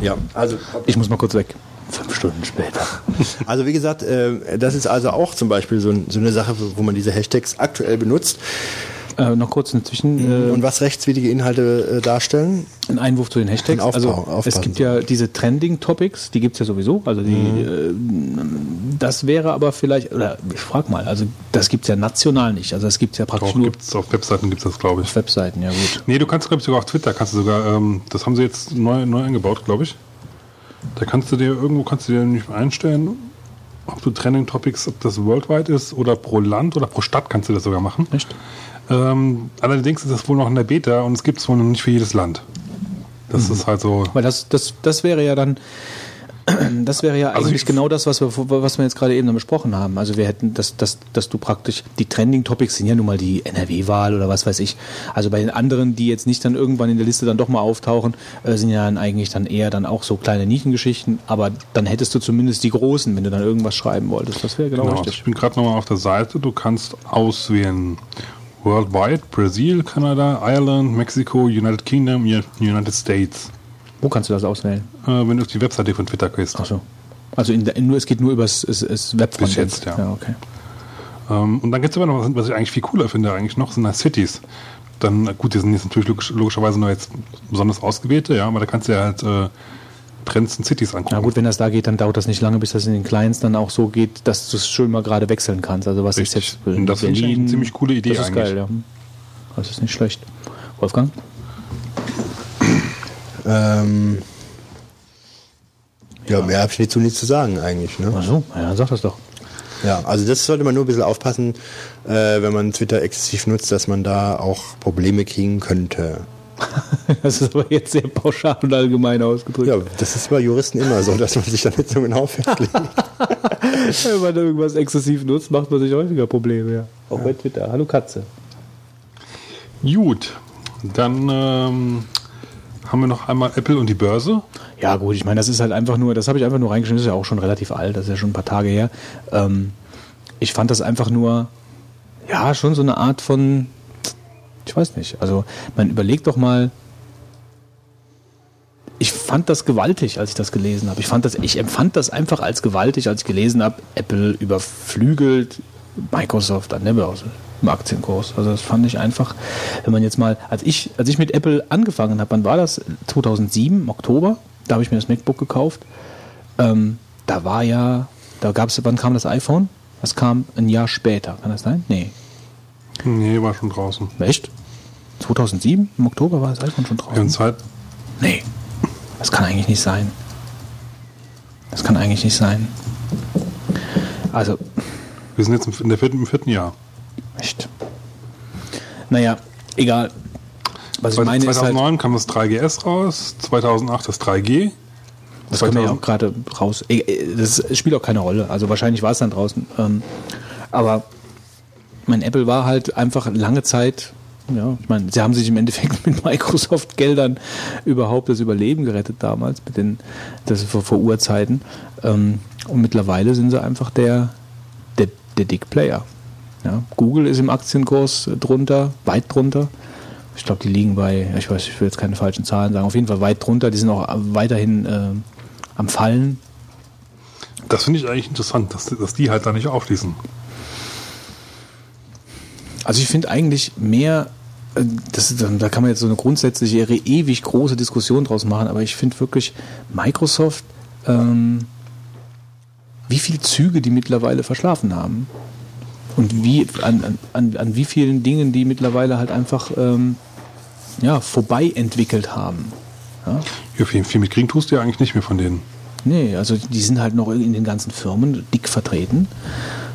Ja, also Ich muss mal kurz weg. Fünf Stunden später. Also wie gesagt, äh, das ist also auch zum Beispiel so, ein, so eine Sache, wo man diese Hashtags aktuell benutzt äh, noch kurz inzwischen äh, und was rechtswidrige Inhalte äh, darstellen. ein Einwurf zu den Hashtags. Aufbau- also aufpassen. es gibt ja diese Trending Topics, die gibt es ja sowieso. Also die, äh, das wäre aber vielleicht, oder ich frage mal, also das gibt es ja national nicht. Also das gibt es ja praktisch Auch nur gibt's, auf Webseiten gibt es das, glaube ich. auf Webseiten, ja gut. Nee, du kannst, glaube ich, sogar auf Twitter, kannst du sogar, ähm, das haben sie jetzt neu, neu eingebaut, glaube ich. Da kannst du dir, irgendwo kannst du dir nicht einstellen, ob du Trending Topics, ob das worldwide ist oder pro Land oder pro Stadt kannst du das sogar machen. Echt? Ähm, allerdings ist das wohl noch in der Beta und es gibt es wohl noch nicht für jedes Land. Das ist halt so. Weil das, das, das wäre ja dann, das wäre ja Also eigentlich ich- genau das, was wir, was wir jetzt gerade eben besprochen haben. Also wir hätten, dass, dass, dass du praktisch, die Trending Topics sind ja nun mal die NRW-Wahl oder was weiß ich. Also bei den anderen, die jetzt nicht dann irgendwann in der Liste dann doch mal auftauchen, äh, sind ja dann eigentlich dann eher dann auch so kleine Nischengeschichten. Aber dann hättest du zumindest die großen, wenn du dann irgendwas schreiben wolltest. Das wäre genau, Genau, ich richtig. bin gerade nochmal auf der Seite. Du kannst auswählen Worldwide, Brasil, Kanada, Ireland, Mexiko, United Kingdom, United States. Wo kannst du das auswählen? Äh, wenn du auf die Webseite von Twitter gehst. Ach so. Also in nur, es geht nur über das, das, das web Bis jetzt, ja. ja okay. Ähm, und dann gibt es aber noch was, was ich eigentlich viel cooler finde, eigentlich noch, sind das Cities. Dann, gut, die sind jetzt natürlich logisch, logischerweise nur jetzt besonders ausgewählte, ja, aber da kannst du ja halt äh, Trends und Cities angucken. Na gut, wenn das da geht, dann dauert das nicht lange, bis das in den Clients dann auch so geht, dass du es schön mal gerade wechseln kannst. Also was Richtig. ist jetzt Und das finde ich eine ziemlich coole Idee Das ist eigentlich. geil, ja. Das ist nicht schlecht. Wolfgang? Ähm, ja, mehr habe ich dazu nicht zu sagen eigentlich. Ne? Ach so, ja, sag das doch. Ja, also das sollte man nur ein bisschen aufpassen, äh, wenn man Twitter exzessiv nutzt, dass man da auch Probleme kriegen könnte. Das ist aber jetzt sehr pauschal und allgemein ausgedrückt. Ja, das ist bei Juristen immer so, dass man sich da nicht so genau festlegt. Wenn man irgendwas exzessiv nutzt, macht man sich häufiger Probleme, ja. Auch bei Twitter. Hallo Katze. Gut, dann ähm, haben wir noch einmal Apple und die Börse. Ja, gut, ich meine, das ist halt einfach nur, das habe ich einfach nur reingeschrieben, das ist ja auch schon relativ alt, das ist ja schon ein paar Tage her. Ähm, ich fand das einfach nur, ja, schon so eine Art von, ich weiß nicht, also man überlegt doch mal, ich fand das gewaltig, als ich das gelesen habe. Ich, fand das, ich empfand das einfach als gewaltig, als ich gelesen habe, Apple überflügelt Microsoft an der Börse im Aktienkurs. Also das fand ich einfach, wenn man jetzt mal, als ich, als ich mit Apple angefangen habe, wann war das? 2007, im Oktober, da habe ich mir das MacBook gekauft. Ähm, da war ja, da gab es, wann kam das iPhone? Das kam ein Jahr später, kann das sein? Nee. Nee, war schon draußen. Echt? 2007? Im Oktober war das iPhone schon draußen? Zeit. Nee. Das kann eigentlich nicht sein. Das kann eigentlich nicht sein. Also, Wir sind jetzt im, in der vierten, im vierten Jahr. echt. Naja, egal. Was ich meine ist halt, 2009 kam das 3GS raus, 2008 das 3G. das wir ja 2000 auch gerade raus. E- e- Das spielt auch keine Rolle. Also wahrscheinlich war es dann draußen. Ähm, aber mein Apple war halt einfach lange Zeit, ja, ich meine, sie haben sich im Endeffekt mit Microsoft-Geldern überhaupt das Überleben gerettet damals, mit den, das vor, vor Urzeiten. Ähm, und mittlerweile sind sie einfach der, der, der Dick Player. Ja, Google ist im Aktienkurs drunter, weit drunter. Ich glaube, die liegen bei, ich weiß, ich will jetzt keine falschen Zahlen sagen, auf jeden Fall weit drunter. Die sind auch weiterhin äh, am Fallen. Das finde ich eigentlich interessant, dass, dass die halt da nicht aufschließen. Also ich finde eigentlich mehr, äh, das, da kann man jetzt so eine grundsätzliche, ewig große Diskussion draus machen, aber ich finde wirklich Microsoft, ähm, wie viele Züge die mittlerweile verschlafen haben. Und wie, an, an, an wie vielen Dingen die mittlerweile halt einfach ähm, ja, vorbei entwickelt haben. Ja? Ja, viel, viel mitkriegen tust du ja eigentlich nicht mehr von denen. Nee, also die sind halt noch in den ganzen Firmen dick vertreten.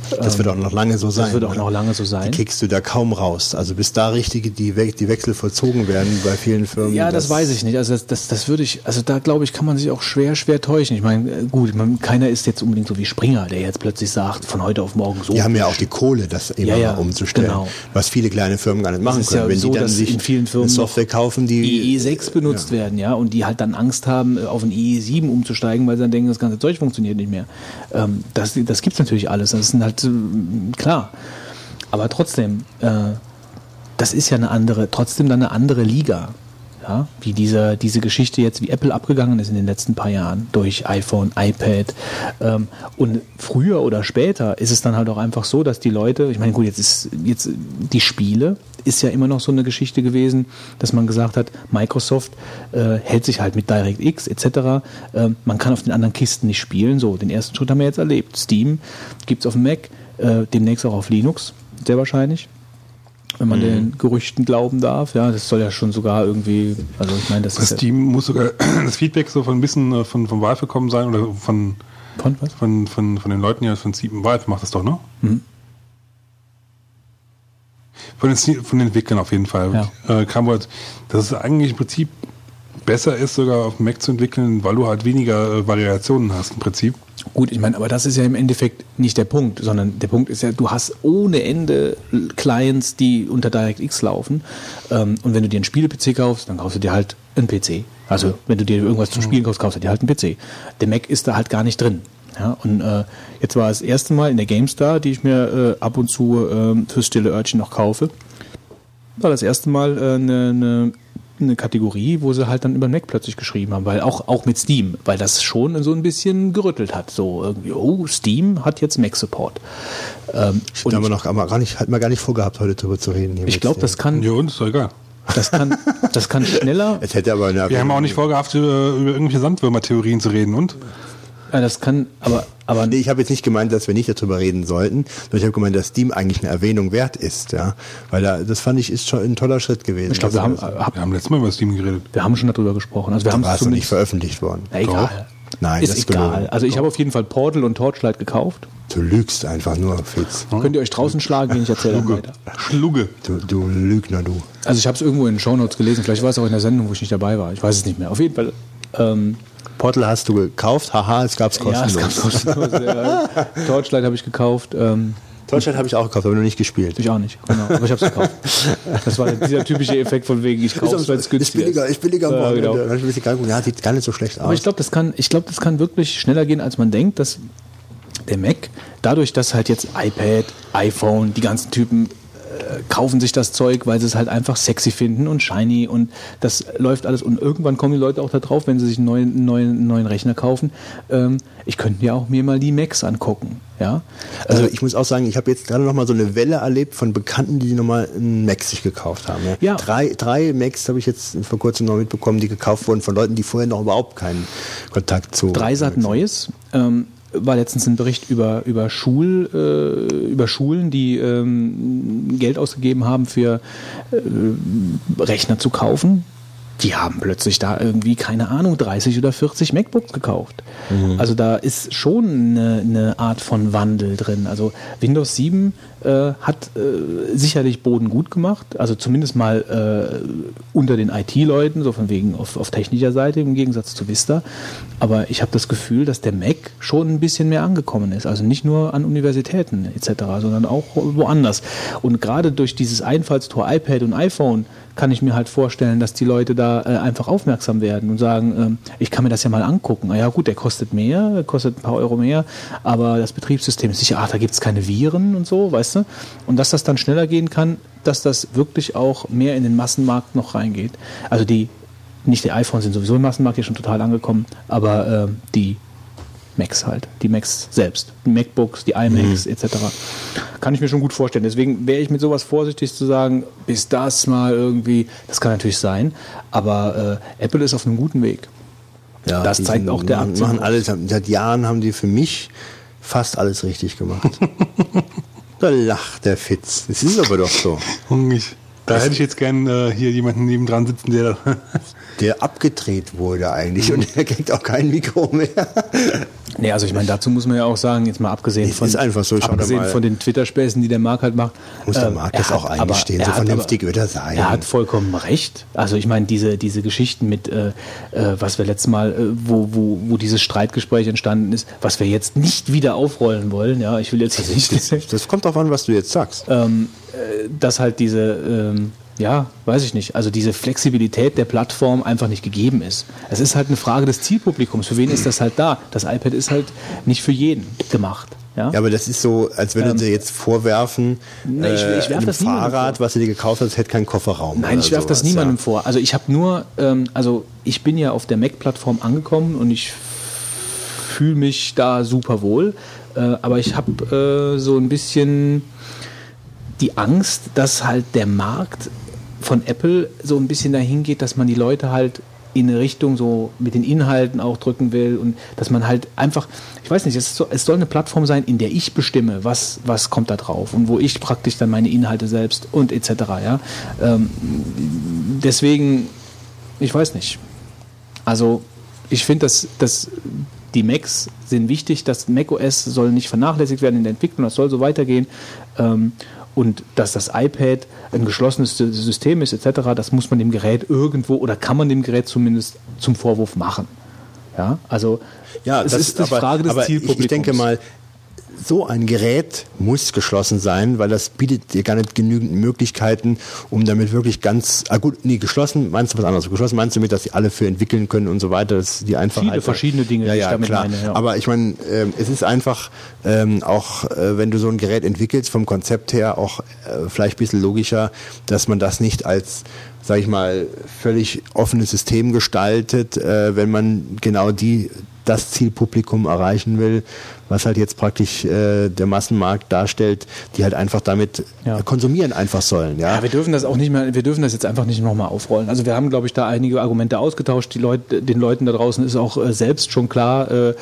Das wird auch noch lange so sein. Das wird auch oder? noch lange so sein. Die kriegst du da kaum raus. Also bis da richtige, die, We die Wechsel vollzogen werden bei vielen Firmen. Ja, das, weiß ich nicht. Also das, das, das würde ich, also da glaube ich, kann man sich auch schwer, schwer täuschen. Ich meine, äh, gut, man, keiner ist jetzt unbedingt so wie Springer, der jetzt plötzlich sagt, von heute auf morgen so. Die haben ja auch die Kohle, das immer Ja, ja, umzustellen. genau. Was viele kleine Firmen gar nicht machen können. ja Wenn so, die dann sich in vielen Firmen eine Software kaufen, die IE6 benutzt werden, ja, und die halt dann Angst haben, äh, auf ein IE7 umzusteigen, weil sie dann denken, das ganze Zeug funktioniert nicht mehr. Ähm, das das gibt es natürlich alles. Das ist halt ähm, klar. Aber trotzdem, äh, das ist ja eine andere, trotzdem dann eine andere Liga. Ja, wie diese, diese Geschichte jetzt, wie Apple abgegangen ist in den letzten paar Jahren durch iPhone, iPad. Ähm, und früher oder später ist es dann halt auch einfach so, dass die Leute, ich meine, gut, jetzt ist jetzt die Spiele ist ja immer noch so eine Geschichte gewesen, dass man gesagt hat, Microsoft äh, hält sich halt mit DirectX etc. Ähm, man kann auf den anderen Kisten nicht spielen. So, den ersten Schritt haben wir jetzt erlebt. Steam gibt es auf dem Mac, äh, demnächst auch auf Linux, sehr wahrscheinlich wenn man den Gerüchten glauben darf. Ja, das soll ja schon sogar irgendwie, also ich meine, das Das ist ja, Steam muss sogar das Feedback so von ein bisschen äh, von, von Valve gekommen sein oder von, von was? von, von, von den Leuten hier von Steam. Valve macht das doch, ne? Mhm. Von den, von den Entwicklern auf jeden Fall. Äh, kam halt, dass es eigentlich im Prinzip besser ist, sogar auf dem Mac zu entwickeln, weil du halt weniger äh, Variationen hast im Prinzip. Gut, ich meine, aber das ist ja im Endeffekt nicht der Punkt, sondern der Punkt ist ja, du hast ohne Ende Clients, die unter DirectX laufen. Ähm, und wenn du dir einen Spiele-PC kaufst, dann kaufst du dir halt einen PC. Also wenn du dir irgendwas zum Spielen kaufst, kaufst du dir halt einen PC. Der Mac ist da halt gar nicht drin. Ja, und äh, jetzt war es das erste Mal in der GameStar, die ich mir äh, ab und zu äh, fürs stille Örtchen noch kaufe, war das erste Mal äh, eine, eine, eine Kategorie, wo sie halt dann über den Mac plötzlich geschrieben haben, weil auch, auch mit Steam, weil das schon so ein bisschen gerüttelt hat. So irgendwie, oh, Steam hat jetzt Mac-Support. Ähm, Ich und haben wir noch aber gar nicht, hat man gar nicht vorgehabt, heute darüber zu reden. ich glaube, das kann, Ja, und ist doch egal. das kann, das kann schneller, Es hätte aber eine Wir haben auch nicht vorgehabt, über, über irgendwelche Sandwürmer-Theorien zu reden und? Äh, das kann, aber, aber Nee, ich habe jetzt nicht gemeint, dass wir nicht darüber reden sollten, sondern ich habe gemeint, dass Steam eigentlich eine Erwähnung wert ist, ja. Weil da, das fand ich ist schon ein toller Schritt gewesen. ich glaube, wir haben, hab, Wir haben letztes Mal über Steam geredet. wir haben schon darüber gesprochen. Also wir haben war es noch nicht veröffentlicht worden. na, egal. Nein, ist das ist egal. gelogen. Also ich habe auf jeden Fall Portal und Torchlight gekauft. Du lügst einfach nur, Fitz. Könnt ihr euch draußen schlagen, gehen, ich erzähle weiter. Schlugge. Du, du Lügner, du. Also ich habe es irgendwo in den Shownotes gelesen, vielleicht war es auch in der Sendung, wo ich nicht dabei war. Ich weiß es nicht mehr. Auf jeden Fall. Ähm, Portal hast du gekauft, haha, es gab's ja, es kostenlos. gab kostenlos. ja. Torchlight habe ich gekauft. Ähm, Deutschland habe ich auch gekauft, aber noch nicht gespielt. Ich auch nicht, genau. Aber ich habe es gekauft. Das war dieser typische Effekt von wegen, ich kaufe es, weil es günstig ist. Billiger, ist billiger ja, genau. Dann ich ein bisschen ja, sieht gar nicht so schlecht aus. Aber ich glaube, das, kann, glaub, das kann wirklich schneller gehen, als man denkt, dass der Mac, dadurch, dass halt jetzt iPad, iPhone, die ganzen Typen kaufen sich das Zeug, weil sie es halt einfach sexy finden und shiny und das läuft alles. Und irgendwann kommen die Leute auch da drauf, wenn sie sich einen neuen, neuen, neuen Rechner kaufen. Ähm, ich könnte mir auch mir mal die Macs angucken. Ja? Also ich muss auch sagen, ich habe jetzt gerade noch mal so eine Welle erlebt von Bekannten, die nochmal einen Mac sich gekauft haben. Ja. ja. Drei, drei Macs habe ich jetzt vor kurzem noch mitbekommen, die gekauft wurden von Leuten, die vorher noch überhaupt keinen Kontakt zu. Dreisat Neues. Ähm, war letztens ein Bericht über, über, Schul, äh, über Schulen, die ähm, Geld ausgegeben haben für äh, Rechner zu kaufen. Die haben plötzlich da irgendwie, keine Ahnung, 30 oder 40 MacBooks gekauft. Mhm. Also da ist schon eine, eine, Art von Wandel drin. Also Windows 7 äh, hat äh, sicherlich Boden gut gemacht, also zumindest mal äh, unter den IT-Leuten, so von wegen auf, auf technischer Seite im Gegensatz zu Vista. Aber ich habe das Gefühl, dass der Mac schon ein bisschen mehr angekommen ist. Also nicht nur an Universitäten etc., sondern auch woanders. Und gerade durch dieses Einfallstor iPad und iPhone kann ich mir halt vorstellen, dass die Leute da äh, einfach aufmerksam werden und sagen, ähm, ich kann mir das ja mal angucken. Ah ja gut, der kostet mehr, kostet ein paar Euro mehr, aber das Betriebssystem ist sicher, ach, da gibt es keine Viren und so, weißt du? Und dass das dann schneller gehen kann, dass das wirklich auch mehr in den Massenmarkt noch reingeht. Also die, nicht die iPhones sind sowieso im Massenmarkt hier schon total angekommen, aber äh, die Macs halt, die Macs selbst, die MacBooks, die iMacs mhm. etc. Kann ich mir schon gut vorstellen. Deswegen wäre ich mit sowas vorsichtig zu sagen, bis das mal irgendwie, das kann natürlich sein, aber äh, Apple ist auf einem guten Weg. Ja, das zeigt sind, auch der Aktien. Machen alles, seit Jahren haben die für mich fast alles richtig gemacht. da lacht der Fitz. Das ist aber doch so. Da hätte ich jetzt gern äh, hier jemanden nebendran sitzen, der der abgedreht wurde eigentlich und der kriegt auch kein Mikro mehr. Nee, also ich meine, dazu muss man ja auch sagen, jetzt mal abgesehen, von, so, abgesehen von den Twitter-Späßen, die der Marc halt macht. Muss der ähm, Marc das auch eingestehen, so vernünftig wird er sein. Er hat vollkommen recht. Also ich meine, diese, diese Geschichten mit, äh, äh, was wir letztes Mal, äh, wo, wo, wo dieses Streitgespräch entstanden ist, was wir jetzt nicht wieder aufrollen wollen, ja, ich will jetzt hier nicht... Das, das kommt darauf an, was du jetzt sagst. Ähm, äh, dass halt diese... Ähm, ja, weiß ich nicht, also diese Flexibilität der Plattform einfach nicht gegeben ist. Es ist halt eine Frage des Zielpublikums. Für wen ist das halt da? Das iPad ist halt nicht für jeden gemacht. Ja, ja aber das ist so, als würden ähm, sie jetzt vorwerfen, nee, ich, ich werf äh, das Fahrrad, was du dir gekauft hast, hätte keinen Kofferraum. Nein, ich werfe das niemandem ja. vor. Also ich habe nur, ähm, also ich bin ja auf der Mac-Plattform angekommen und ich fühle mich da super wohl. Äh, aber ich habe äh, so ein bisschen die Angst, dass halt der Markt von Apple so ein bisschen dahin geht, dass man die Leute halt in eine Richtung so mit den Inhalten auch drücken will und dass man halt einfach, ich weiß nicht, es, so, es soll eine Plattform sein, in der ich bestimme, was, was kommt da drauf und wo ich praktisch dann meine Inhalte selbst und etc. Ja? Ähm, deswegen, ich weiß nicht. Also ich finde, dass, dass die Macs sind wichtig, das macOS soll nicht vernachlässigt werden in der Entwicklung, das soll so weitergehen. Ähm, und dass das iPad ein geschlossenes System ist etc., das muss man dem Gerät irgendwo oder kann man dem Gerät zumindest zum Vorwurf machen. Ja, also ja, es ist die aber, Frage des Zielpublikums. Ich denke mal, so ein Gerät muss geschlossen sein, weil das bietet dir gar nicht genügend Möglichkeiten, um damit wirklich ganz, ah gut, nee, geschlossen, meinst du was anderes? Geschlossen meinst du mit, dass sie alle für entwickeln können und so weiter, dass die einfach Viele verschiedene Dinge, ja, ja, klar. Meine, ja. Aber ich meine, äh, es ist einfach ähm, auch, äh, wenn du so ein Gerät entwickelst, vom Konzept her auch äh, vielleicht ein bisschen logischer, dass man das nicht als sage ich mal, völlig offenes System gestaltet, äh, wenn man genau die das Zielpublikum erreichen will, was halt jetzt praktisch äh, der Massenmarkt darstellt, die halt einfach damit ja. konsumieren einfach sollen. Ja? ja? wir dürfen das auch nicht mehr, wir dürfen das jetzt einfach nicht nochmal aufrollen. Also wir haben, glaube ich, da einige Argumente ausgetauscht. Die Leute, den Leuten da draußen ist auch äh, selbst schon klar. Äh, äh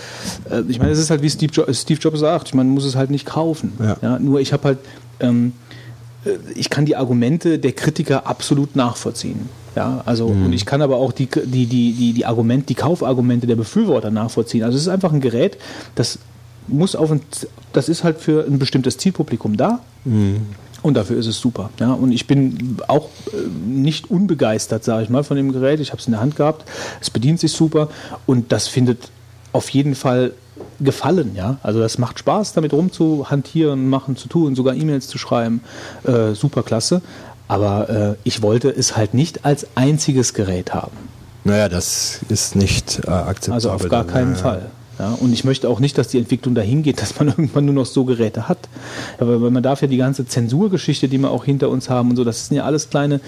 ich meine, es ist halt wie Steve, jo Steve Jobs sagt, man muss es halt nicht kaufen. Ja. ja? Nur ich habe halt ähm, äh, ich kann die Argumente der Kritiker absolut nachvollziehen. Ja, also mhm. und ich kann aber auch die, die, die, die, die Argumente, die Kaufargumente der Befürworter nachvollziehen. Also es ist einfach ein Gerät, das muss auf ein, das ist halt für ein bestimmtes Zielpublikum da. Mhm. Und dafür ist es super. Ja, und ich bin auch äh, nicht unbegeistert, sage ich mal, von dem Gerät. Ich habe es in der Hand gehabt. Es bedient sich super und das findet auf jeden Fall gefallen, ja. Also das macht Spaß, damit rumzuhantieren, machen, zu tun, sogar E-Mails zu schreiben. Äh, super klasse. Aber äh, ich wollte es halt nicht als einziges Gerät haben. Naja, das ist nicht äh, akzeptabel. Also auf gar keinen ja. Fall. Ja, und ich möchte auch nicht, dass die Entwicklung dahin geht, dass man irgendwann nur noch so Geräte hat. Aber weil man darf ja die ganze Zensurgeschichte, die wir auch hinter uns haben und so, das sind ja alles kleine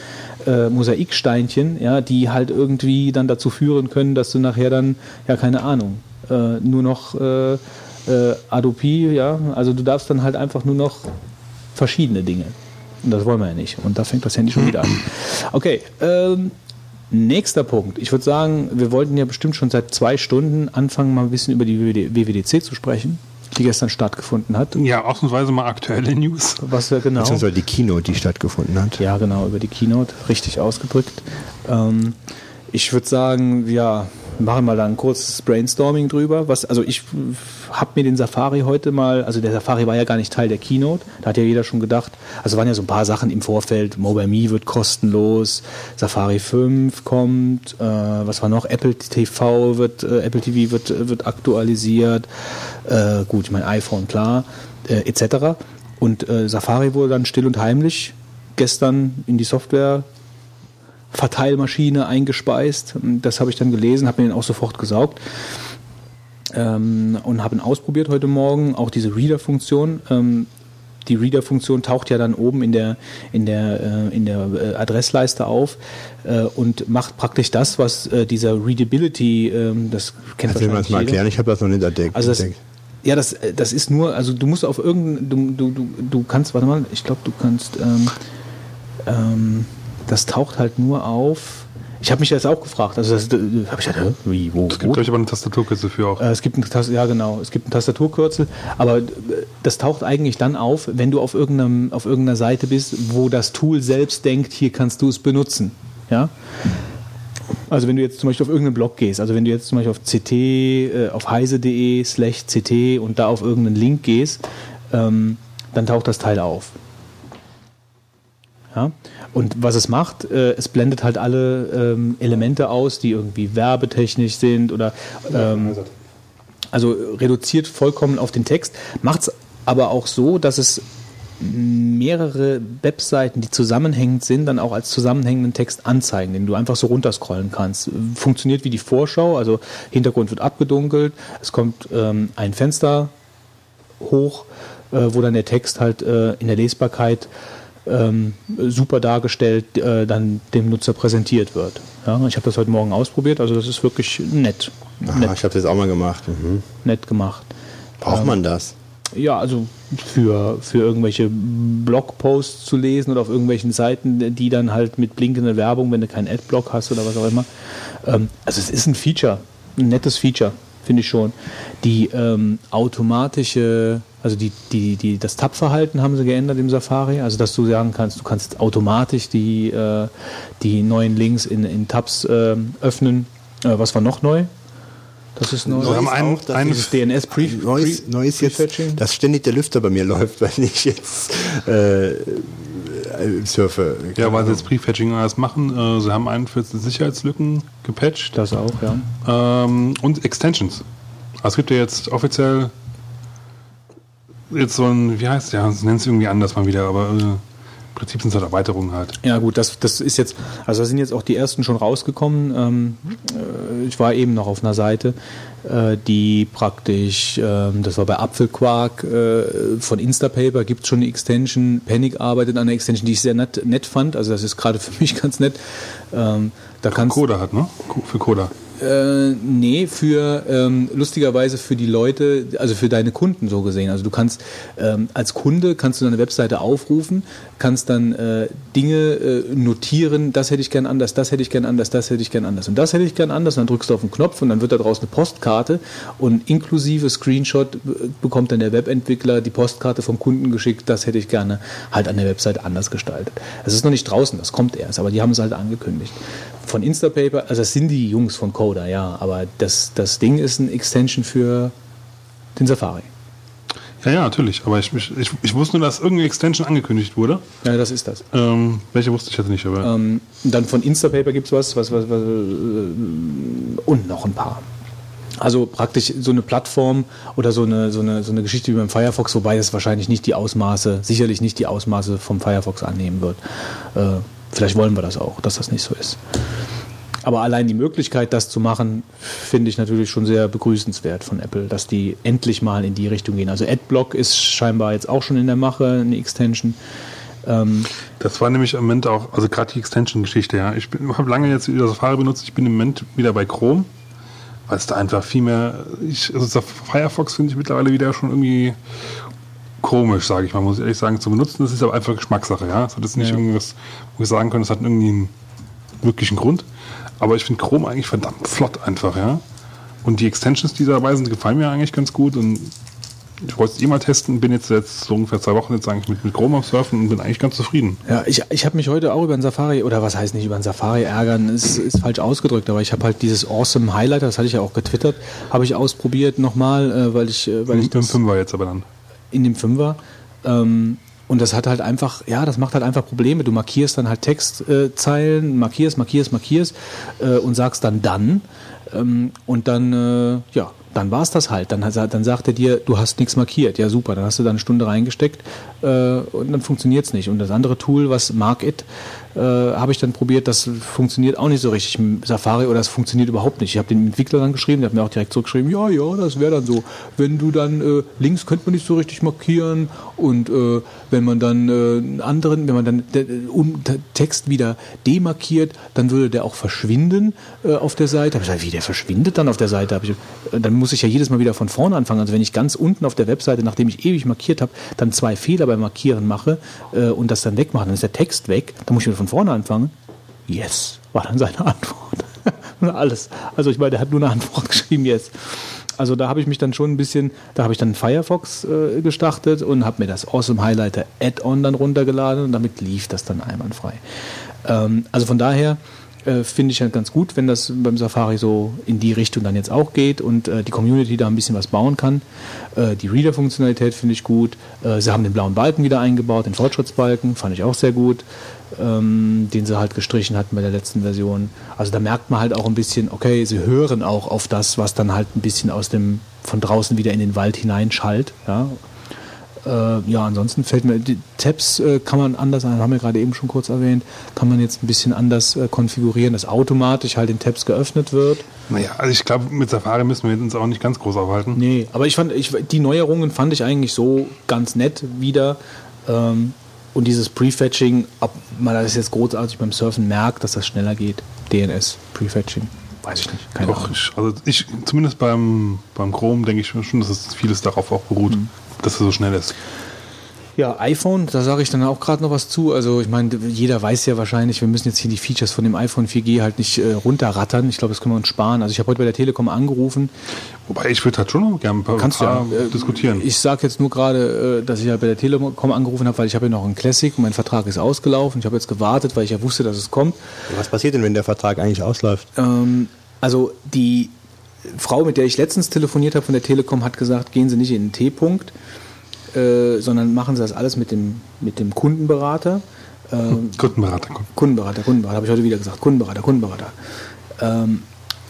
äh, Mosaiksteinchen, ja, die halt irgendwie dann dazu führen können, dass du nachher dann, ja, keine Ahnung, äh, nur noch äh, äh, Adopi, ja, also du darfst dann halt einfach nur noch verschiedene Dinge. Und das wollen wir ja nicht. Und da fängt das Handy schon wieder an. Okay, ähm, nächster Punkt. Ich würde sagen, wir wollten ja bestimmt schon seit zwei Stunden anfangen, mal ein bisschen über die WWD WWDC zu sprechen, die gestern stattgefunden hat. Ja, ausnahmsweise mal aktuelle News. Was ja genau. Beziehungsweise die Keynote, die stattgefunden hat. Ja, genau, über die Keynote, richtig ausgedrückt. Ähm, ich würde sagen, ja, machen mal da ein kurzes Brainstorming drüber. Was, also ich habe mir den Safari heute mal, also der Safari war ja gar nicht Teil der Keynote, da hat ja jeder schon gedacht, also waren ja so ein paar Sachen im Vorfeld, Mobile Me wird kostenlos, Safari 5 kommt, äh, was war noch, Apple TV wird, äh, Apple TV wird, wird aktualisiert, äh, gut, mein iPhone, klar, äh, etc. Und äh, Safari wurde dann still und heimlich gestern in die Software Verteilmaschine eingespeist. Das habe ich dann gelesen, habe mir den auch sofort gesaugt ähm, und habe ihn ausprobiert heute Morgen. Auch diese Reader-Funktion. Ähm, die Reader-Funktion taucht ja dann oben in der, in der, äh, in der äh, Adressleiste auf äh, und macht praktisch das, was äh, dieser Readability, ähm, das kennt Kannst du mir das mal erklären? Ich habe das noch nicht entdeckt. Also das, ja, das, das ist nur, also du musst auf irgendein, du, du, du, du kannst, warte mal, ich glaube, du kannst, ähm, ähm, das taucht halt nur auf. Ich habe mich das auch gefragt. Also das habe ich gedacht, wie, wo, Es gibt, ich, aber eine Tastaturkürze für auch. Äh, Es gibt ein Tas- ja genau, es gibt ein Tastaturkürzel, aber äh, das taucht eigentlich dann auf, wenn du auf irgendeinem auf irgendeiner Seite bist, wo das Tool selbst denkt, hier kannst du es benutzen, ja. Also wenn du jetzt zum Beispiel auf irgendeinen Blog gehst, also wenn du jetzt zum Beispiel auf ct, äh, auf heise.de slash ct und da auf irgendeinen Link gehst, ähm, dann taucht das Teil auf. Ja? Und was es macht, äh, es blendet halt alle ähm, Elemente aus, die irgendwie werbetechnisch sind oder ähm, also reduziert vollkommen auf den Text, macht es aber auch so, dass es mehrere Webseiten, die zusammenhängend sind, dann auch als zusammenhängenden Text anzeigen, den du einfach so runterscrollen kannst. Funktioniert wie die Vorschau, also Hintergrund wird abgedunkelt, es kommt ähm, ein Fenster hoch, äh, wo dann der Text halt äh, in der Lesbarkeit ähm, super dargestellt äh, dann dem Nutzer präsentiert wird. Ja, ich habe das heute Morgen ausprobiert, also das ist wirklich nett, Aha, nett, ich habe das auch mal gemacht. Mhm. nett gemacht. Braucht man das? Ja, also für, für irgendwelche Blogposts zu lesen oder auf irgendwelchen Seiten, die dann halt mit blinkender Werbung, wenn du keinen Adblock hast oder was auch immer. Ähm, also es ist ein Feature, ein nettes Feature, finde ich schon. Die ähm, automatische, also die, die, die, das Tab-Verhalten haben sie geändert im Safari, also dass du sagen kannst, du kannst automatisch die, äh, die neuen Links in, in Tabs ähm, öffnen. Äh, was war noch neu? Das ist neu. Wir haben einen, auch, Dieses DNS Pre Neues, Pre- Neues jetzt, dass ständig der Lüfter bei mir läuft, wenn ich jetzt äh, äh, surfe. ja, weil sie jetzt Prefetching alles machen. Äh, sie haben 41 Sicherheitslücken gepatcht Das auch, ja. ähm, und Extensions. Also es gibt ja jetzt offiziell jetzt so ein, wie heißt der? Sie nennen es irgendwie anders mal wieder, aber äh, im Prinzip sind es halt Erweiterungen halt. Ja gut, das, das ist jetzt, also da sind jetzt auch die ersten schon rausgekommen. Ähm, äh, ich war eben noch auf einer Seite, äh, die praktisch, ähm, das war bei Apfelquark äh, von Instapaper, gibt es schon eine Extension. Panic arbeitet an einer Extension, die ich sehr nett, nett fand. Also das ist gerade für mich ganz nett. Ähm, da kannst Coda hat, ne? Für Coda. Äh, nee, für ähm, lustigerweise für die Leute, also für deine Kunden so gesehen. Also du kannst ähm, als Kunde kannst du deine Webseite aufrufen, kannst dann äh, Dinge äh, notieren, das hätte ich gern anders, das hätte ich gern anders, das hätte ich gern anders und das hätte ich gern anders. Und dann drückst du auf den Knopf und dann wird da draußen eine Postkarte und inklusive Screenshot äh, bekommt dann der Webentwickler die Postkarte vom Kunden geschickt, das hätte ich gerne halt an der Webseite anders gestaltet. Es ist noch nicht draußen, das kommt erst, aber die haben es halt angekündigt. Von Instapaper, also das sind die Jungs von Coda, ja, aber das, das Ding ist ein Extension für den Safari. Ja, ja, natürlich. Aber ich, ich, ich, ich wusste nur, dass irgendeine Extension angekündigt wurde. Ja, das ist das. Ähm, welche wusste ich jetzt nicht, aber. Ähm, dann von Instapaper gibt es was, was, was, was, äh, und noch ein paar. Also praktisch so eine Plattform oder so eine, so eine, so eine Geschichte wie beim Firefox, wobei es wahrscheinlich nicht die Ausmaße, sicherlich nicht die Ausmaße vom Firefox annehmen wird. Äh, vielleicht wollen wir das auch, dass das nicht so ist. Aber allein die Möglichkeit, das zu machen, finde ich natürlich schon sehr begrüßenswert von Apple, dass die endlich mal in die Richtung gehen. Also AdBlock ist scheinbar jetzt auch schon in der Mache, eine Extension. Ähm das war nämlich im Moment auch, also gerade die Extension-Geschichte, ja. Ich habe lange jetzt wieder Safari benutzt, ich bin im Moment wieder bei Chrome, weil es da einfach viel mehr, ich, also Firefox finde ich mittlerweile wieder schon irgendwie komisch, sage ich mal, muss ich ehrlich sagen, zu benutzen. Das ist aber einfach Geschmackssache, ja. Das ist nicht ja. irgendwas, wo ich sagen kann, das hat irgendwie einen wirklichen Grund. Aber ich finde Chrome eigentlich verdammt flott einfach, ja. Und die Extensions, die dabei sind, gefallen mir eigentlich ganz gut. Und ich wollte es eh mal testen, bin jetzt jetzt so ungefähr zwei Wochen jetzt eigentlich mit, mit Chrome am Surfen und bin eigentlich ganz zufrieden. Ja, ich, ich habe mich heute auch über den Safari, oder was heißt nicht über den Safari ärgern, ist, ist falsch ausgedrückt, aber ich habe halt dieses Awesome Highlighter, das hatte ich ja auch getwittert, habe ich ausprobiert nochmal, äh, weil ich... Äh, weil ich dem Fünfer jetzt aber dann. In dem Fünfer. Ähm, und das hat halt einfach, ja, das macht halt einfach Probleme. Du markierst dann halt Textzeilen, äh, markierst, markierst, markierst äh, und sagst dann dann. Ähm, und dann, äh, ja, dann war es das halt. Dann, dann sagt er dir, du hast nichts markiert. Ja, super, dann hast du da eine Stunde reingesteckt äh, und dann funktioniert es nicht. Und das andere Tool, was Markit äh, habe ich dann probiert, das funktioniert auch nicht so richtig im Safari oder das funktioniert überhaupt nicht. Ich habe den Entwickler dann geschrieben, der hat mir auch direkt zurückgeschrieben, ja, ja, das wäre dann so. Wenn du dann äh, links könnte man nicht so richtig markieren und äh, wenn man dann äh, einen anderen, wenn man dann um, Text wieder demarkiert, dann würde der auch verschwinden äh, auf der Seite. Hab ich gesagt, wie der verschwindet dann auf der Seite? Ich, dann muss ich ja jedes Mal wieder von vorne anfangen. Also wenn ich ganz unten auf der Webseite, nachdem ich ewig markiert habe, dann zwei Fehler beim Markieren mache und das dann wegmache, dann ist der Text weg. Dann muss ich wieder von vorne anfangen? Yes, war dann seine Antwort. Alles. Also ich meine, der hat nur eine Antwort geschrieben, yes. Also da habe ich mich dann schon ein bisschen, da habe ich dann Firefox äh, gestartet und habe mir das Awesome Highlighter Add-on dann runtergeladen und damit lief das dann einwandfrei. Ähm, also von daher äh, finde ich halt ganz gut, wenn das beim Safari so in die Richtung dann jetzt auch geht und äh, die Community da ein bisschen was bauen kann. Äh, die Reader-Funktionalität finde ich gut. Äh, sie haben den blauen Balken wieder eingebaut, den Fortschrittsbalken, fand ich auch sehr gut ähm, den sie halt gestrichen hatten bei der letzten Version. Also da merkt man halt auch ein bisschen, okay, sie hören auch auf das, was dann halt ein bisschen aus dem von draußen wieder in den Wald hineinschallt. Ja, äh, ja ansonsten fällt mir, die Tabs äh, kann man anders, haben wir gerade eben schon kurz erwähnt, kann man jetzt ein bisschen anders äh, konfigurieren, dass automatisch halt in Tabs geöffnet wird. Naja, also ich glaube, mit Safari müssen wir uns auch nicht ganz groß aufhalten. Nee, aber ich fand, ich, die Neuerungen fand ich eigentlich so ganz nett wieder. Ähm, und dieses Prefetching, ob man das jetzt großartig beim Surfen merkt, dass das schneller geht, DNS Prefetching, weiß ich nicht. Keine Doch, Ahnung. Ich, also ich, zumindest beim, beim Chrome denke ich schon, dass es vieles darauf auch beruht, mhm. dass es so schnell ist. Ja, iPhone, da sage ich dann auch gerade noch was zu. Also ich meine, jeder weiß ja wahrscheinlich, wir müssen jetzt hier die Features von dem iPhone 4G halt nicht äh, runterrattern. Ich glaube, das können wir uns sparen. Also ich habe heute bei der Telekom angerufen. Wobei ich würde halt schon noch gerne ein paar, Kannst paar ja, äh, diskutieren. Ich sage jetzt nur gerade, äh, dass ich ja bei der Telekom angerufen habe, weil ich habe ja noch einen Classic und mein Vertrag ist ausgelaufen. Ich habe jetzt gewartet, weil ich ja wusste, dass es kommt. Was passiert denn, wenn der Vertrag eigentlich ausläuft? Ähm, also die Frau, mit der ich letztens telefoniert habe von der Telekom, hat gesagt, gehen Sie nicht in den T-Punkt äh, sondern machen sie das alles mit dem, mit dem Kundenberater. Ähm, Kundenberater. Kundenberater, Kundenberater, habe ich heute wieder gesagt. Kundenberater, Kundenberater. Ähm,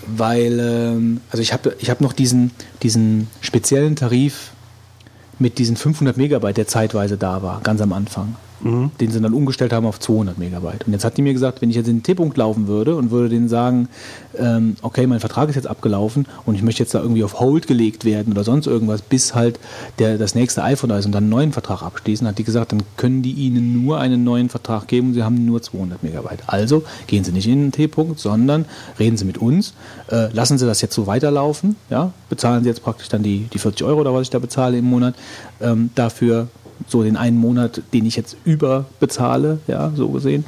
weil, ähm, also ich habe ich hab noch diesen, diesen speziellen Tarif mit diesen 500 Megabyte, der zeitweise da war, ganz am Anfang mhm. den sie dann umgestellt haben auf 200 Megabyte. Und jetzt hat die mir gesagt, wenn ich jetzt in den T-Punkt laufen würde und würde denen sagen, ähm, okay, mein Vertrag ist jetzt abgelaufen und ich möchte jetzt da irgendwie auf Hold gelegt werden oder sonst irgendwas, bis halt der, das nächste iPhone da ist und dann einen neuen Vertrag abschließen, hat die gesagt, dann können die ihnen nur einen neuen Vertrag geben und sie haben nur 200 Megabyte. Also gehen sie nicht in den T-Punkt, sondern reden sie mit uns, äh, lassen sie das jetzt so weiterlaufen, ja, bezahlen sie jetzt praktisch dann die, die 40 Euro oder was ich da bezahle im Monat, ähm, dafür so den einen Monat, den ich jetzt überbezahle, ja, so gesehen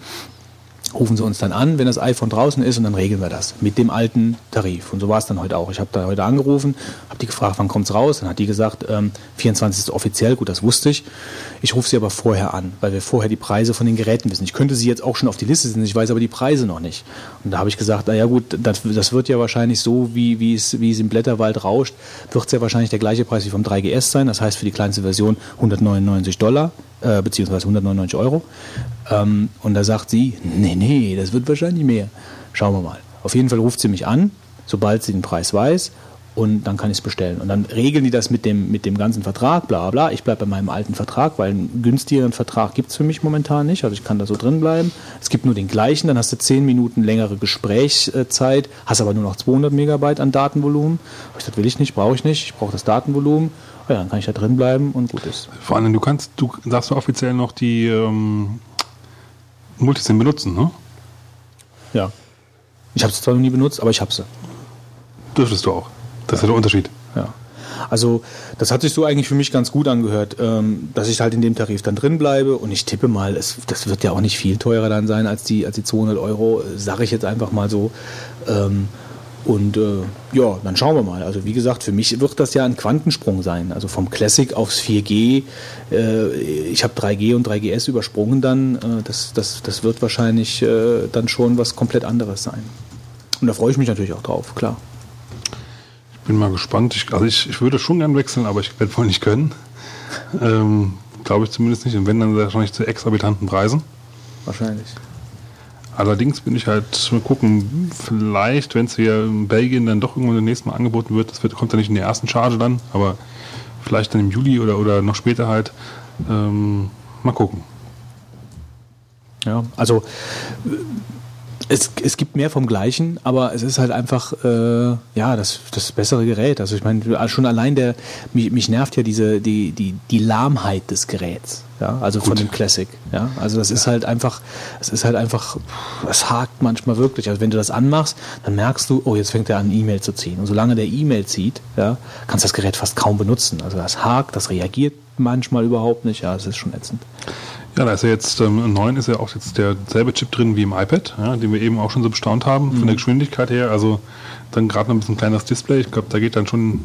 rufen Sie uns dann an, wenn das iPhone draußen ist und dann regeln wir das mit dem alten Tarif. Und so war es dann heute auch. Ich habe da heute angerufen, habe die gefragt, wann kommt es raus? Dann hat die gesagt, ähm, 24 ist offiziell, gut, das wusste ich. Ich rufe sie aber vorher an, weil wir vorher die Preise von den Geräten wissen. Ich könnte sie jetzt auch schon auf die Liste setzen, ich weiß aber die Preise noch nicht. Und da habe ich gesagt, naja gut, das, das, wird ja wahrscheinlich so, wie, wie, es, wie es im Blätterwald rauscht, wird es ja wahrscheinlich der gleiche Preis wie vom 3GS sein. Das heißt für die kleinste Version 199 Dollar äh, beziehungsweise 199 Euro. Ähm, und da sagt sie, nee, nee, das wird wahrscheinlich mehr. Schauen wir mal. Auf jeden Fall ruft sie mich an, sobald sie den Preis weiß und dann kann ich es bestellen. Und dann regeln die das mit dem, mit dem ganzen Vertrag, bla bla. Ich bleibe bei meinem alten Vertrag, weil einen günstigeren Vertrag gibt es für mich momentan nicht. Also ich kann da so drin bleiben. Es gibt nur den gleichen, dann hast du 10 Minuten längere Gesprächszeit, hast aber nur noch 200 Megabyte an Datenvolumen. Ich das will ich nicht, brauche ich nicht. Ich brauche das Datenvolumen. Ja, dann kann ich da drin bleiben und gut ist. Vor allem, du kannst, du darfst du offiziell noch die ähm, Multisim benutzen, ne? Ja. Ich habe sie zwar noch nie benutzt, aber ich habe sie. Dürftest du auch. Das ist ja der Unterschied. Ja. Also das hat sich so eigentlich für mich ganz gut angehört, ähm, dass ich halt in dem Tarif dann drin bleibe und ich tippe mal, es, das wird ja auch nicht viel teurer dann sein als die, als die 200 Euro, sage ich jetzt einfach mal so. Und äh, ja, dann schauen wir mal. Also wie gesagt, für mich wird das ja ein Quantensprung sein. Also vom Classic aufs 4G. Äh, ich habe 3G und 3GS übersprungen dann. Äh, das, das, das wird wahrscheinlich äh, dann schon was komplett anderes sein. Und da freue ich mich natürlich auch drauf, klar. Ich bin mal gespannt. Ich, also ich, ich würde schon gern wechseln, aber ich werde wohl nicht können. Ähm, Glaube ich zumindest nicht. Und wenn, dann wahrscheinlich zu exorbitanten Preisen. Wahrscheinlich. Allerdings bin ich halt mal gucken, vielleicht, wenn es hier in Belgien dann doch irgendwann demnächst mal angeboten wird, das wird, kommt dann nicht in der ersten Charge dann, aber vielleicht dann im Juli oder, oder noch später halt. Ähm, mal gucken. Ja, also es, es gibt mehr vom Gleichen, aber es ist halt einfach äh, ja das, das bessere Gerät. Also ich meine, schon allein der mich, mich nervt ja diese die, die, die Lahmheit des Geräts. Ja, also Gut. von dem Classic. Ja, also das ja. ist halt einfach, es ist halt einfach, es hakt manchmal wirklich. Also wenn du das anmachst, dann merkst du, oh, jetzt fängt er an, E-Mail zu ziehen. Und solange der E-Mail zieht, ja, kannst du das Gerät fast kaum benutzen. Also das hakt, das reagiert manchmal überhaupt nicht. Ja, es ist schon ätzend. Ja, da ist ja jetzt ähm, im neuen ist ja auch jetzt derselbe Chip drin wie im iPad, ja, den wir eben auch schon so bestaunt haben, mhm. von der Geschwindigkeit her. Also dann gerade noch ein bisschen kleines Display. Ich glaube, da geht dann schon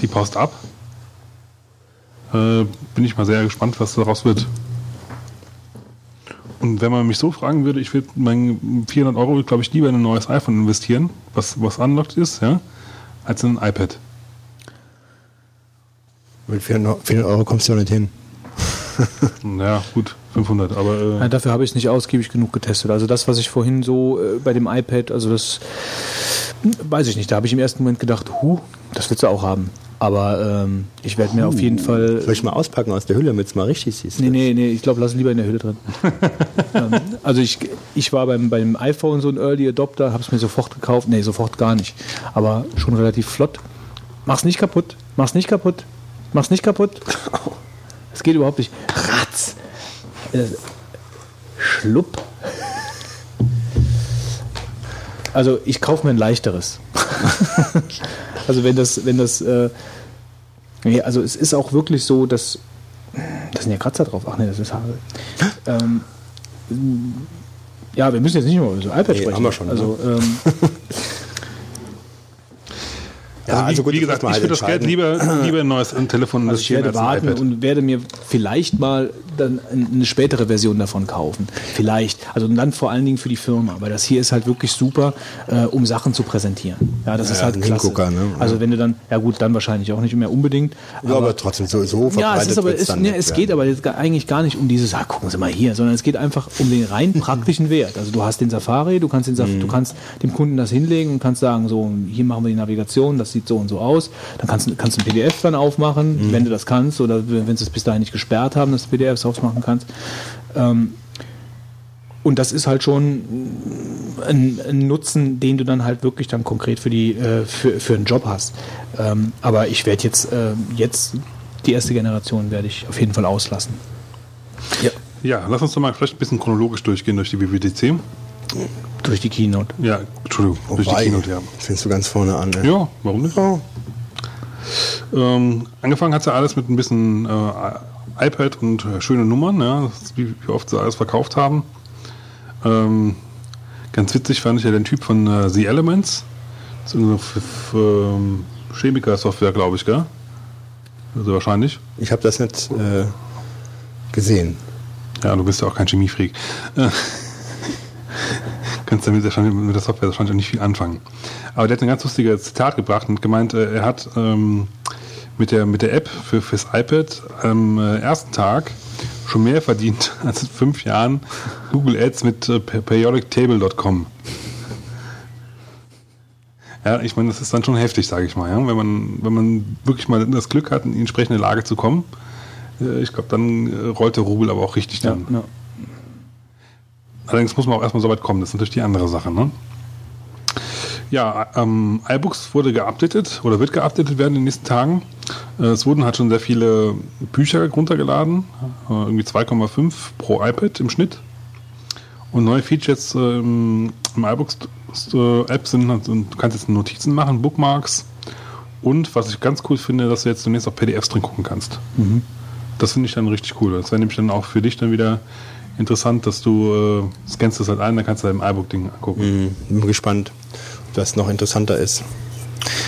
die Post ab. Äh, bin ich mal sehr gespannt, was daraus wird. Und wenn man mich so fragen würde, ich würde meine 400 Euro, glaube ich, lieber in ein neues iPhone investieren, was, was unlocked ist, ja, als in ein iPad. Mit 400 Euro kommst du ja nicht hin. ja, gut, 500, aber. Äh ja, dafür habe ich es nicht ausgiebig genug getestet. Also das, was ich vorhin so äh, bei dem iPad, also das weiß ich nicht. Da habe ich im ersten Moment gedacht, hu, das willst du auch haben. Aber ähm, ich werde mir auf jeden Fall. Soll ich mal auspacken aus der Hülle, damit es mal richtig siehst? Nee, nee, nee, ich glaube, lass lieber in der Hülle drin. ähm, also ich, ich war beim, beim iPhone so ein Early Adopter, habe es mir sofort gekauft. Nee, sofort gar nicht. Aber schon relativ flott. Mach's nicht kaputt. Mach's nicht kaputt. Mach's nicht kaputt. Es geht überhaupt nicht. Ratz. Äh, schlupp. Also ich kaufe mir ein leichteres. also wenn das, wenn das, äh, nee, also es ist auch wirklich so, dass da sind ja Kratzer drauf. Ach nee, das ist Haare. Ähm, ja, wir müssen jetzt nicht mehr über so iPad nee, sprechen. Haben wir schon. Also, ne? ähm, also, also wie, gut, wie gesagt, ich würde das Geld lieber, lieber ein neues Telefon also Ich werde warten und werde mir vielleicht mal dann eine spätere Version davon kaufen. Vielleicht. Also dann vor allen Dingen für die Firma. Aber das hier ist halt wirklich super, äh, um Sachen zu präsentieren. Ja, das ja, ist halt klasse. Hingucker, ne? Also wenn du dann, ja gut, dann wahrscheinlich auch nicht mehr unbedingt. Ja, aber, aber trotzdem so, so verbreitet Ja, es, ist aber, es, ne, es geht aber jetzt eigentlich gar nicht um dieses, ah, gucken Sie mal hier, sondern es geht einfach um den rein praktischen Wert. Also du hast den Safari, du kannst, den Saf mhm. du kannst dem Kunden das hinlegen und kannst sagen, so, hier machen wir die Navigation, das sieht so und so aus. Dann kannst, kannst du ein PDF dann aufmachen, mhm. wenn du das kannst oder wenn sie es bis dahin nicht gesperrt haben, dass du PDFs aufmachen kannst. Ähm, und das ist halt schon ein, ein, Nutzen, den du dann halt wirklich dann konkret für, die, äh, für, für einen Job hast. Ähm, aber ich werde jetzt, äh, jetzt die erste Generation werde ich auf jeden Fall auslassen. Ja. Ja, lass uns doch mal vielleicht ein bisschen chronologisch durchgehen durch die WWDC. Durch die Keynote. Ja, Entschuldigung, Wobei, durch die Keynote, ja. Fängst du ganz vorne an, ne? Ja, warum nicht? Oh. Ähm, angefangen hat sie ja alles mit ein bisschen äh, iPad und äh, schöne Nummern, ja, wie, wie, oft sie alles verkauft haben. Ähm, ganz witzig fand ich ja den Typ von äh, The Elements. Das ist eine ähm, Chemiker-Software, glaube ich, gell? Also wahrscheinlich. Ich habe das nicht äh, gesehen. Ja, du bist ja auch kein Chemiefreak. kannst damit mit der Software wahrscheinlich auch nicht viel anfangen. Aber der hat ein ganz lustiges Zitat gebracht und gemeint, äh, er hat ähm, mit, der, mit der App für, fürs iPad am äh, ersten Tag schon mehr verdient als in fünf Jahren Google Ads mit äh, periodictable.com. Ja, ich meine, das ist dann schon heftig, sage ich mal. Ja? Wenn, man, wenn man wirklich mal das Glück hat, in die entsprechende Lage zu kommen, äh, ich glaube, dann äh, rollt der Rubel aber auch richtig dann. Ja. Allerdings muss man auch erstmal so weit kommen, das ist natürlich die andere Sache. Ne? Ja, ähm, iBooks wurde geupdatet oder wird geupdatet werden in den nächsten Tagen. Äh, es wurden halt schon sehr viele Bücher runtergeladen, äh, irgendwie 2,5 pro iPad im Schnitt. Und neue Features äh, im, im iBooks-App äh, sind, halt, du kannst jetzt Notizen machen, Bookmarks und was ich ganz cool finde, dass du jetzt demnächst auch PDFs drin gucken kannst. Mhm. Das finde ich dann richtig cool. Das wäre nämlich dann auch für dich dann wieder interessant, dass du äh, scannst das halt ein, dann kannst du dein iBook-Ding angucken. Mhm, bin gespannt was noch interessanter ist.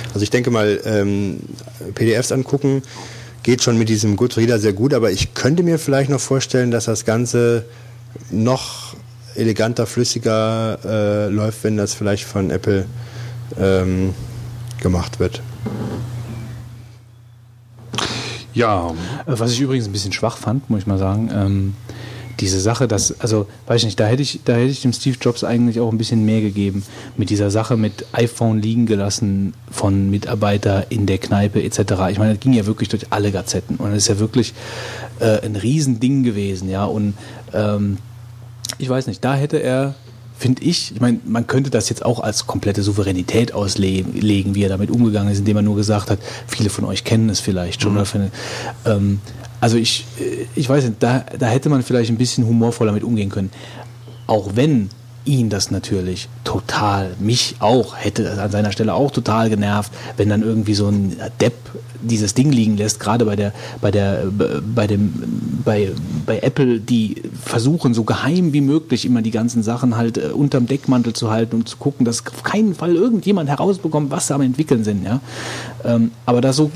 Also ich denke mal, ähm, PDFs angucken geht schon mit diesem Goodreader sehr gut, aber ich könnte mir vielleicht noch vorstellen, dass das Ganze noch eleganter, flüssiger äh, läuft, wenn das vielleicht von Apple ähm, gemacht wird. Ja. Was ich übrigens ein bisschen schwach fand, muss ich mal sagen. Ähm, diese Sache, dass, also, weiß ich nicht, da hätte ich, da hätte ich dem Steve Jobs eigentlich auch ein bisschen mehr gegeben. Mit dieser Sache mit iPhone liegen gelassen von Mitarbeiter in der Kneipe etc. Ich meine, das ging ja wirklich durch alle Gazetten und das ist ja wirklich äh, ein Riesending gewesen, ja. Und ähm, ich weiß nicht, da hätte er finde ich, ich meine, man könnte das jetzt auch als komplette Souveränität auslegen, wie er damit umgegangen ist, indem er nur gesagt hat, viele von euch kennen es vielleicht schon. Mhm. Oder, ähm, also ich, äh, ich weiß nicht, da, da hätte man vielleicht ein bisschen humorvoller mit umgehen können. Auch wenn ihn das natürlich total, mich auch, hätte an seiner Stelle auch total genervt, wenn dann irgendwie so ein Depp dieses Ding liegen lässt, gerade bei der, bei der, bei dem, bei, bei Apple, die versuchen so geheim wie möglich immer die ganzen Sachen halt äh, unterm Deckmantel zu halten und zu gucken, dass auf keinen Fall irgendjemand herausbekommt, was sie am entwickeln sind, ja. Ähm, aber da so,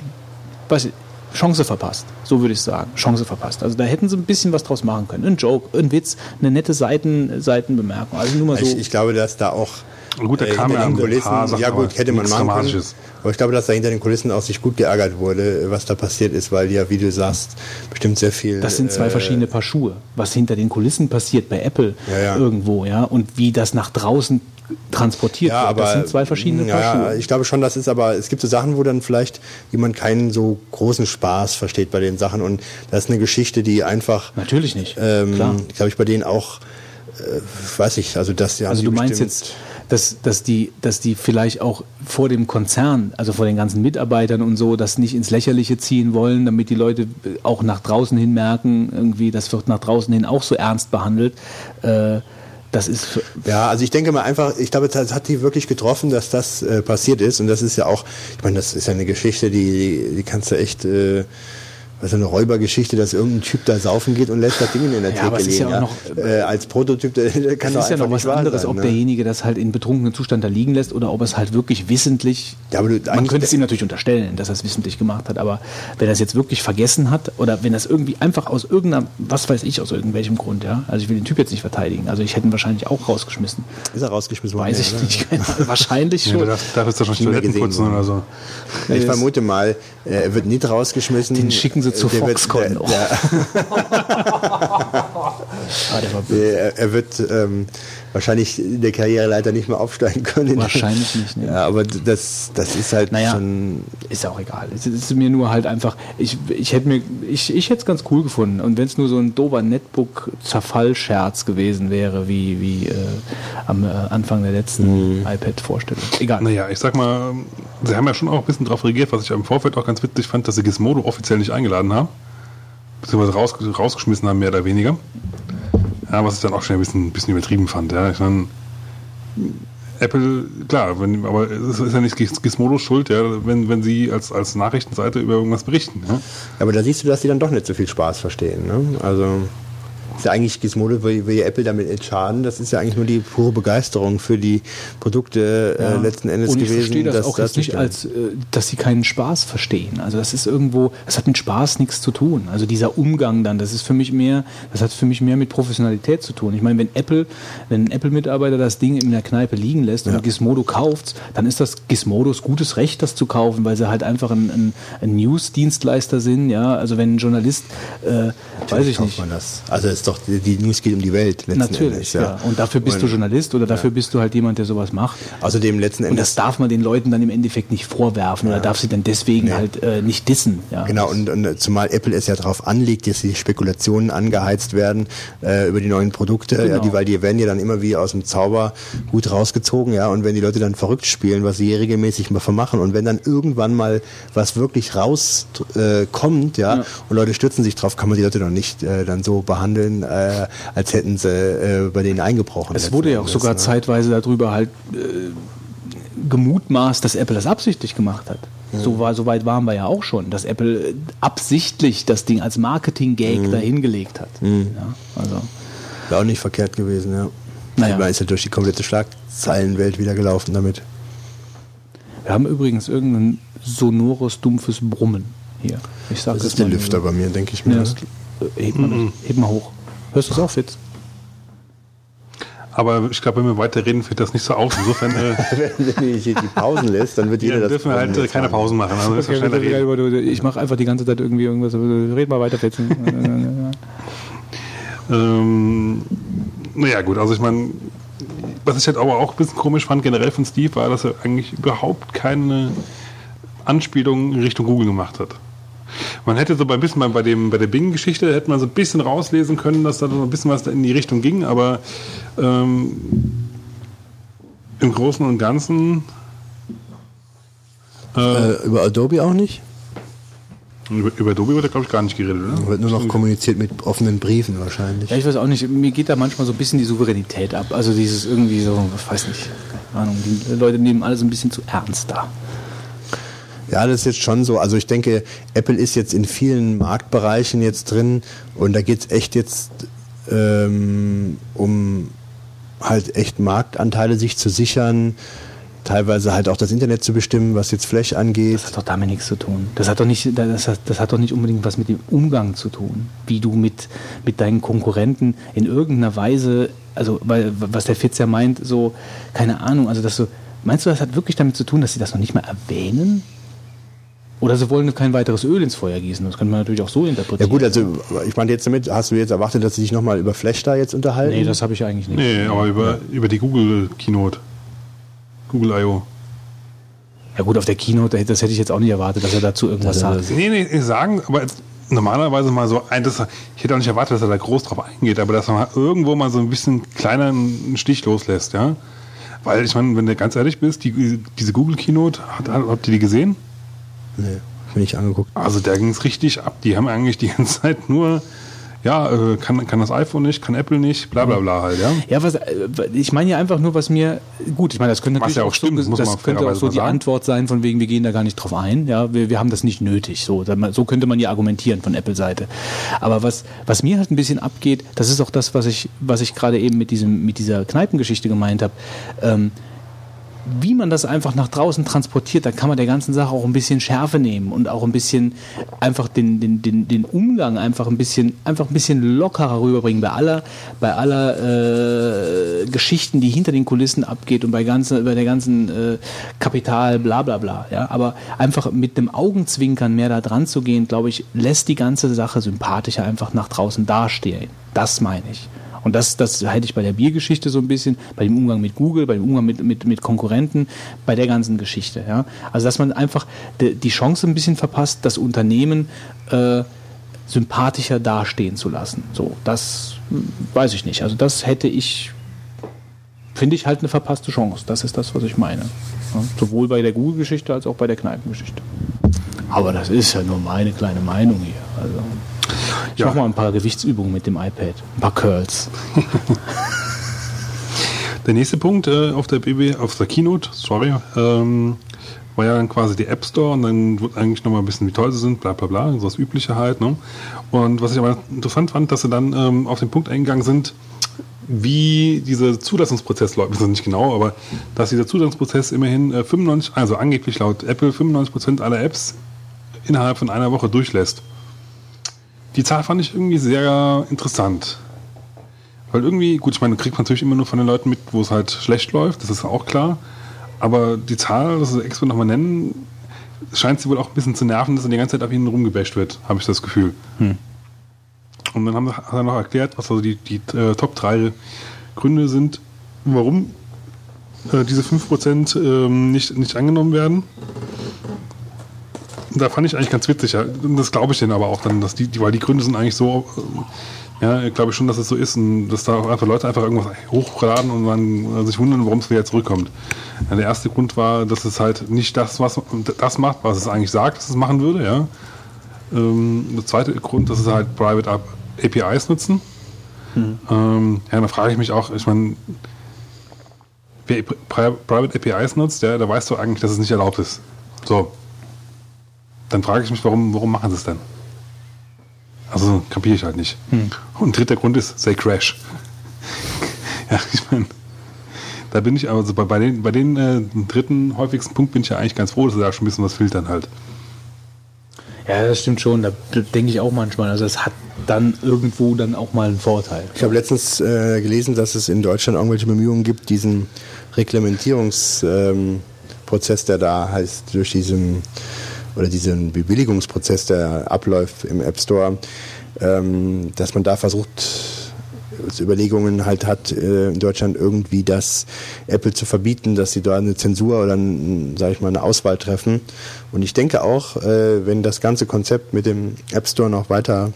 weiß ich, Chance verpasst. So würde ich sagen. Chance verpasst. Also da hätten sie ein bisschen was draus machen können. Ein Joke, ein Witz, eine nette Seiten, Seitenbemerkung. Also nur mal so. Ich, ich glaube, dass da auch gut, da äh, kam ja den Kulissen, ja gut, hätte man machen können. Aber ich glaube, dass da hinter den Kulissen auch sich gut geärgert wurde, was da passiert ist, weil ja, wie du sagst, bestimmt sehr viel. Das sind zwei äh, verschiedene Paar Schuhe. Was hinter den Kulissen passiert bei Apple ja, ja. irgendwo, ja, und wie das nach draußen transportiert ja, wird. Aber, das sind zwei verschiedene ja, Paar Schuhe. Ich glaube schon, das ist aber, es gibt so Sachen, wo dann vielleicht jemand keinen so großen Spaß versteht bei den Sachen und das ist eine Geschichte, die einfach. Natürlich nicht. Ähm, Glaube ich bei denen auch, äh, weiß ich, also das ja. Also du meinst jetzt dass, dass, die, dass die vielleicht auch vor dem Konzern, also vor den ganzen Mitarbeitern und so, das nicht ins Lächerliche ziehen wollen, damit die Leute auch nach draußen hin merken, irgendwie, das wird nach draußen hin auch so ernst behandelt. Äh, das ist ja, also ich denke mal einfach, ich glaube, das hat die wirklich getroffen, dass das äh, passiert ist. Und das ist ja auch, ich meine, das ist ja eine Geschichte, die, die kannst du echt äh, also eine Räubergeschichte, dass irgendein Typ da saufen geht und lässt das Ding in der Theke ja, liegen. Ja, ja. Noch, äh, als Prototyp, der, der kann das ist ja noch was anderes, sein, ob ne? derjenige das halt in betrunkenem Zustand da liegen lässt oder ob er es halt wirklich wissentlich. Ja, aber du, man könnte es ihm natürlich unterstellen, dass er es wissentlich gemacht hat, aber wenn er es jetzt wirklich vergessen hat oder wenn es irgendwie einfach aus irgendeiner, was weiß ich, aus irgendwelchem Grund, ja. Also ich will den Typ jetzt nicht verteidigen. Also ich hätte ihn wahrscheinlich auch rausgeschmissen. Ist er rausgeschmissen worden? Weiß ich nicht. wahrscheinlich schon. Ja, da darf es doch schon Toiletten putzen oder so. Ich vermute mal, er wird nicht rausgeschmissen. Den schicken sie zu Foxconn noch. er, er, wird ähm, wahrscheinlich in der Karriereleiter nicht mehr aufsteigen können. Wahrscheinlich nicht. Ne? Ja, aber das, das ist halt naja, schon. Ist ja auch egal. Es ist mir nur halt einfach. Ich, ich hätte mir, ich, ich hätte es ganz cool gefunden. Und wenn es nur so ein dober Netbook-Zerfallscherz gewesen wäre, wie, wie äh, am äh, Anfang der letzten mhm. iPad-Vorstellung. Egal. Naja, ich sag mal, sie haben ja schon auch ein bisschen darauf reagiert, was ich im Vorfeld auch ganz witzig fand, dass sie Gizmodo offiziell nicht eingeladen haben beziehungsweise raus, rausgeschmissen haben, mehr oder weniger. Ja, was ich dann auch schon ein bisschen, bisschen übertrieben fand. Ja. Ich meine, Apple, klar, wenn, aber es ist ja nicht Gizmodo schuld, ja, wenn, wenn sie als, als Nachrichtenseite über irgendwas berichten. Ja. Aber da siehst du, dass sie dann doch nicht so viel Spaß verstehen. Ne? Also ist ja eigentlich Gizmodo, will, will Apple damit nicht schaden. Das ist ja eigentlich nur die pure Begeisterung für die Produkte äh, ja. äh, letzten Endes Und ich gewesen. Ich verstehe das auch das nicht als, äh, dass sie keinen Spaß verstehen. Also das ist irgendwo, das hat mit Spaß nichts zu tun. Also dieser Umgang dann, das ist für mich mehr, das hat für mich mehr mit Professionalität zu tun. Ich meine, wenn Apple, wenn ein Apple-Mitarbeiter das Ding in der Kneipe liegen lässt ja. und Gizmodo kauft, dann ist das Gizmodos gutes Recht, das zu kaufen, weil sie halt einfach ein, ein, ein News-Dienstleister sind. Ja, also wenn ein Journalist, äh, weiß ich nicht. Man das. Also es ist doch, die News geht um die Welt letzten Natürlich, Endes, ja. ja. Und dafür bist und, du Journalist oder dafür ja. bist du halt jemand, der sowas macht. Außerdem letzten Endes. Und das darf man den Leuten dann im Endeffekt nicht vorwerfen ja. oder darf sie dann deswegen nee. halt äh, nicht dissen. Ja. Genau, und, und zumal Apple es ja darauf anlegt, dass die Spekulationen angeheizt werden äh, über die neuen Produkte, genau. ja, die, weil die werden ja dann immer wie aus dem Zauber gut rausgezogen, ja, und wenn die Leute dann verrückt spielen, was sie regelmäßig mal vermachen und wenn dann irgendwann mal was wirklich rauskommt, äh, ja, ja, und Leute stürzen sich drauf, kann man die Leute doch nicht äh, dann so behandeln, äh, als hätten sie äh, bei denen eingebrochen. Es wurde ja auch sogar ne? zeitweise darüber halt äh, gemutmaßt, dass Apple das absichtlich gemacht hat. Mhm. So, war, so weit waren wir ja auch schon, dass Apple absichtlich das Ding als Marketing-Gag mhm. dahingelegt hat. Mhm. Ja, also. Wäre auch nicht verkehrt gewesen, ja. Naja. Man ist ja durch die komplette Schlagzeilenwelt wieder gelaufen damit. Wir haben übrigens irgendein sonores, dumpfes Brummen hier. Ich sag das ist der Lüfter bei mir, denke ich mir. Ja, heb, mal, mhm. heb mal hoch. Hörst du es auch, Fitz? Aber ich glaube, wenn wir weiter reden, fällt das nicht so auf. Insofern. Äh, wenn ihr die Pausen lässt, dann wird jeder ja, das. dürfen wir halt äh, keine Pausen machen. Also okay, ich mache einfach die ganze Zeit irgendwie irgendwas. Red mal weiter, Fitz. ähm, naja, gut, also ich meine, was ich halt aber auch ein bisschen komisch fand, generell von Steve, war, dass er eigentlich überhaupt keine Anspielung in Richtung Google gemacht hat. Man hätte so ein bisschen bei, dem, bei der Bing-Geschichte hätte man so ein bisschen rauslesen können, dass da so ein bisschen was in die Richtung ging, aber ähm, im Großen und Ganzen. Äh, äh, über Adobe auch nicht? Über, über Adobe wird da, glaube ich, gar nicht geredet, oder? Wird nur noch kommuniziert mit offenen Briefen wahrscheinlich. Ja, ich weiß auch nicht. Mir geht da manchmal so ein bisschen die Souveränität ab. Also dieses irgendwie so, ich weiß nicht, keine Ahnung, die Leute nehmen alles ein bisschen zu ernst da. Ja, das ist jetzt schon so. Also ich denke, Apple ist jetzt in vielen Marktbereichen jetzt drin und da geht es echt jetzt ähm, um halt echt Marktanteile sich zu sichern, teilweise halt auch das Internet zu bestimmen, was jetzt Flash angeht. Das hat doch damit nichts zu tun. Das hat doch nicht, das hat, das hat doch nicht unbedingt was mit dem Umgang zu tun, wie du mit, mit deinen Konkurrenten in irgendeiner Weise, also weil, was der Fitz ja meint, so, keine Ahnung, also dass du, meinst du, das hat wirklich damit zu tun, dass sie das noch nicht mal erwähnen? Oder sie wollen kein weiteres Öl ins Feuer gießen. Das könnte man natürlich auch so interpretieren. Ja gut, also ich meine jetzt damit, hast du jetzt erwartet, dass sie sich nochmal über Flash da jetzt unterhalten? Nee, das habe ich eigentlich nicht. Nee, aber über, ja. über die Google Keynote. Google I.O. Ja gut, auf der Keynote, das hätte ich jetzt auch nicht erwartet, dass er dazu irgendwas sagt. Nee, nee, sagen, aber normalerweise mal so, ein, das, ich hätte auch nicht erwartet, dass er da groß drauf eingeht, aber dass er mal irgendwo mal so ein bisschen kleiner einen Stich loslässt, ja. Weil ich meine, wenn du ganz ehrlich bist, die, diese Google Keynote, habt ihr die gesehen? Nee, bin ich angeguckt. Also der ging es richtig ab. Die haben eigentlich die ganze Zeit nur ja, äh, kann, kann das iPhone nicht, kann Apple nicht, bla bla bla halt, ja. Ja, was, äh, ich meine ja einfach nur, was mir, gut, ich meine, das könnte natürlich ja auch, stimmt, so, das könnte auch so die sagen. Antwort sein, von wegen, wir gehen da gar nicht drauf ein, ja, wir, wir haben das nicht nötig, so, so könnte man ja argumentieren von Apple-Seite. Aber was, was mir halt ein bisschen abgeht, das ist auch das, was ich, was ich gerade eben mit diesem, mit dieser Kneipengeschichte gemeint habe, ähm, wie man das einfach nach draußen transportiert, da kann man der ganzen Sache auch ein bisschen Schärfe nehmen und auch ein bisschen einfach den, den, den, den Umgang einfach ein bisschen, einfach ein bisschen lockerer rüberbringen bei aller, bei aller äh, Geschichten, die hinter den Kulissen abgeht und bei ganzen, bei der ganzen äh, Kapital, bla bla bla. Ja? Aber einfach mit einem Augenzwinkern mehr da dran zu gehen, glaube ich, lässt die ganze Sache sympathischer einfach nach draußen dastehen. Das meine ich. Und das, das halte ich bei der Biergeschichte so ein bisschen, bei dem Umgang mit Google, bei dem Umgang mit, mit, mit Konkurrenten, bei der ganzen Geschichte. Ja? Also dass man einfach de, die Chance ein bisschen verpasst, das Unternehmen äh, sympathischer dastehen zu lassen. So, das hm, weiß ich nicht. Also das hätte ich, finde ich halt eine verpasste Chance. Das ist das, was ich meine. Ja? Sowohl bei der Google-Geschichte als auch bei der Kneipengeschichte. Aber das ist ja nur meine kleine Meinung hier. Also ich ja. mache mal ein paar Gewichtsübungen mit dem iPad. Ein paar Curls. der nächste Punkt äh, auf der BB, auf der Keynote, sorry, ähm, war ja dann quasi die App Store und dann wurde eigentlich nochmal ein bisschen, wie toll sie sind, bla bla bla, so das Übliche halt. Ne? Und was ich aber interessant fand, dass sie dann ähm, auf den Punkt eingegangen sind, wie dieser Zulassungsprozess läuft, ist nicht genau, aber dass dieser Zulassungsprozess immerhin äh, 95, also angeblich laut Apple 95% aller Apps innerhalb von einer Woche durchlässt. Die Zahl fand ich irgendwie sehr interessant. Weil irgendwie, gut, ich meine, kriegt man natürlich immer nur von den Leuten mit, wo es halt schlecht läuft, das ist auch klar. Aber die Zahl, das ist extra nochmal nennen, scheint sie wohl auch ein bisschen zu nerven, dass er die ganze Zeit auf ihnen rumgebasht wird, habe ich das Gefühl. Hm. Und dann haben, er noch erklärt, was also die, die äh, Top 3 Gründe sind, warum äh, diese 5% ähm, nicht, nicht angenommen werden. Da fand ich eigentlich ganz witzig, das glaube ich denen aber auch dann, dass die, weil die Gründe sind eigentlich so, äh, ja, glaube ich schon, dass es so ist und dass da auch einfach Leute einfach irgendwas hochladen und man sich wundern, warum es wieder zurückkommt. Ja, der erste Grund war, dass es halt nicht das, was das macht, was es eigentlich sagt, dass es machen würde, ja. Ähm, der zweite Grund, dass es halt Private APIs nutzen. Hm. Ähm, ja, da frage ich mich auch, ich meine, wer Private APIs nutzt, ja, da weißt du eigentlich, dass es nicht erlaubt ist. So. Dann frage ich mich, warum, warum machen sie es denn? Also kapiere ich halt nicht. Hm. Und dritter Grund ist, say crash. ja, ich meine, da bin ich also bei, bei den, bei den äh, dritten häufigsten Punkt bin ich ja eigentlich ganz froh, dass sie da schon ein bisschen was filtern halt. Ja, das stimmt schon. Da denke ich auch manchmal. Also es hat dann irgendwo dann auch mal einen Vorteil. Ich habe letztens äh, gelesen, dass es in Deutschland irgendwelche Bemühungen gibt, diesen Reglementierungsprozess, ähm, der da heißt, durch diesen oder diesen Bewilligungsprozess, der abläuft im App Store, ähm, dass man da versucht, Überlegungen halt hat, äh, in Deutschland irgendwie das Apple zu verbieten, dass sie da eine Zensur oder, sage ich mal, eine Auswahl treffen. Und ich denke auch, äh, wenn das ganze Konzept mit dem App Store noch weiter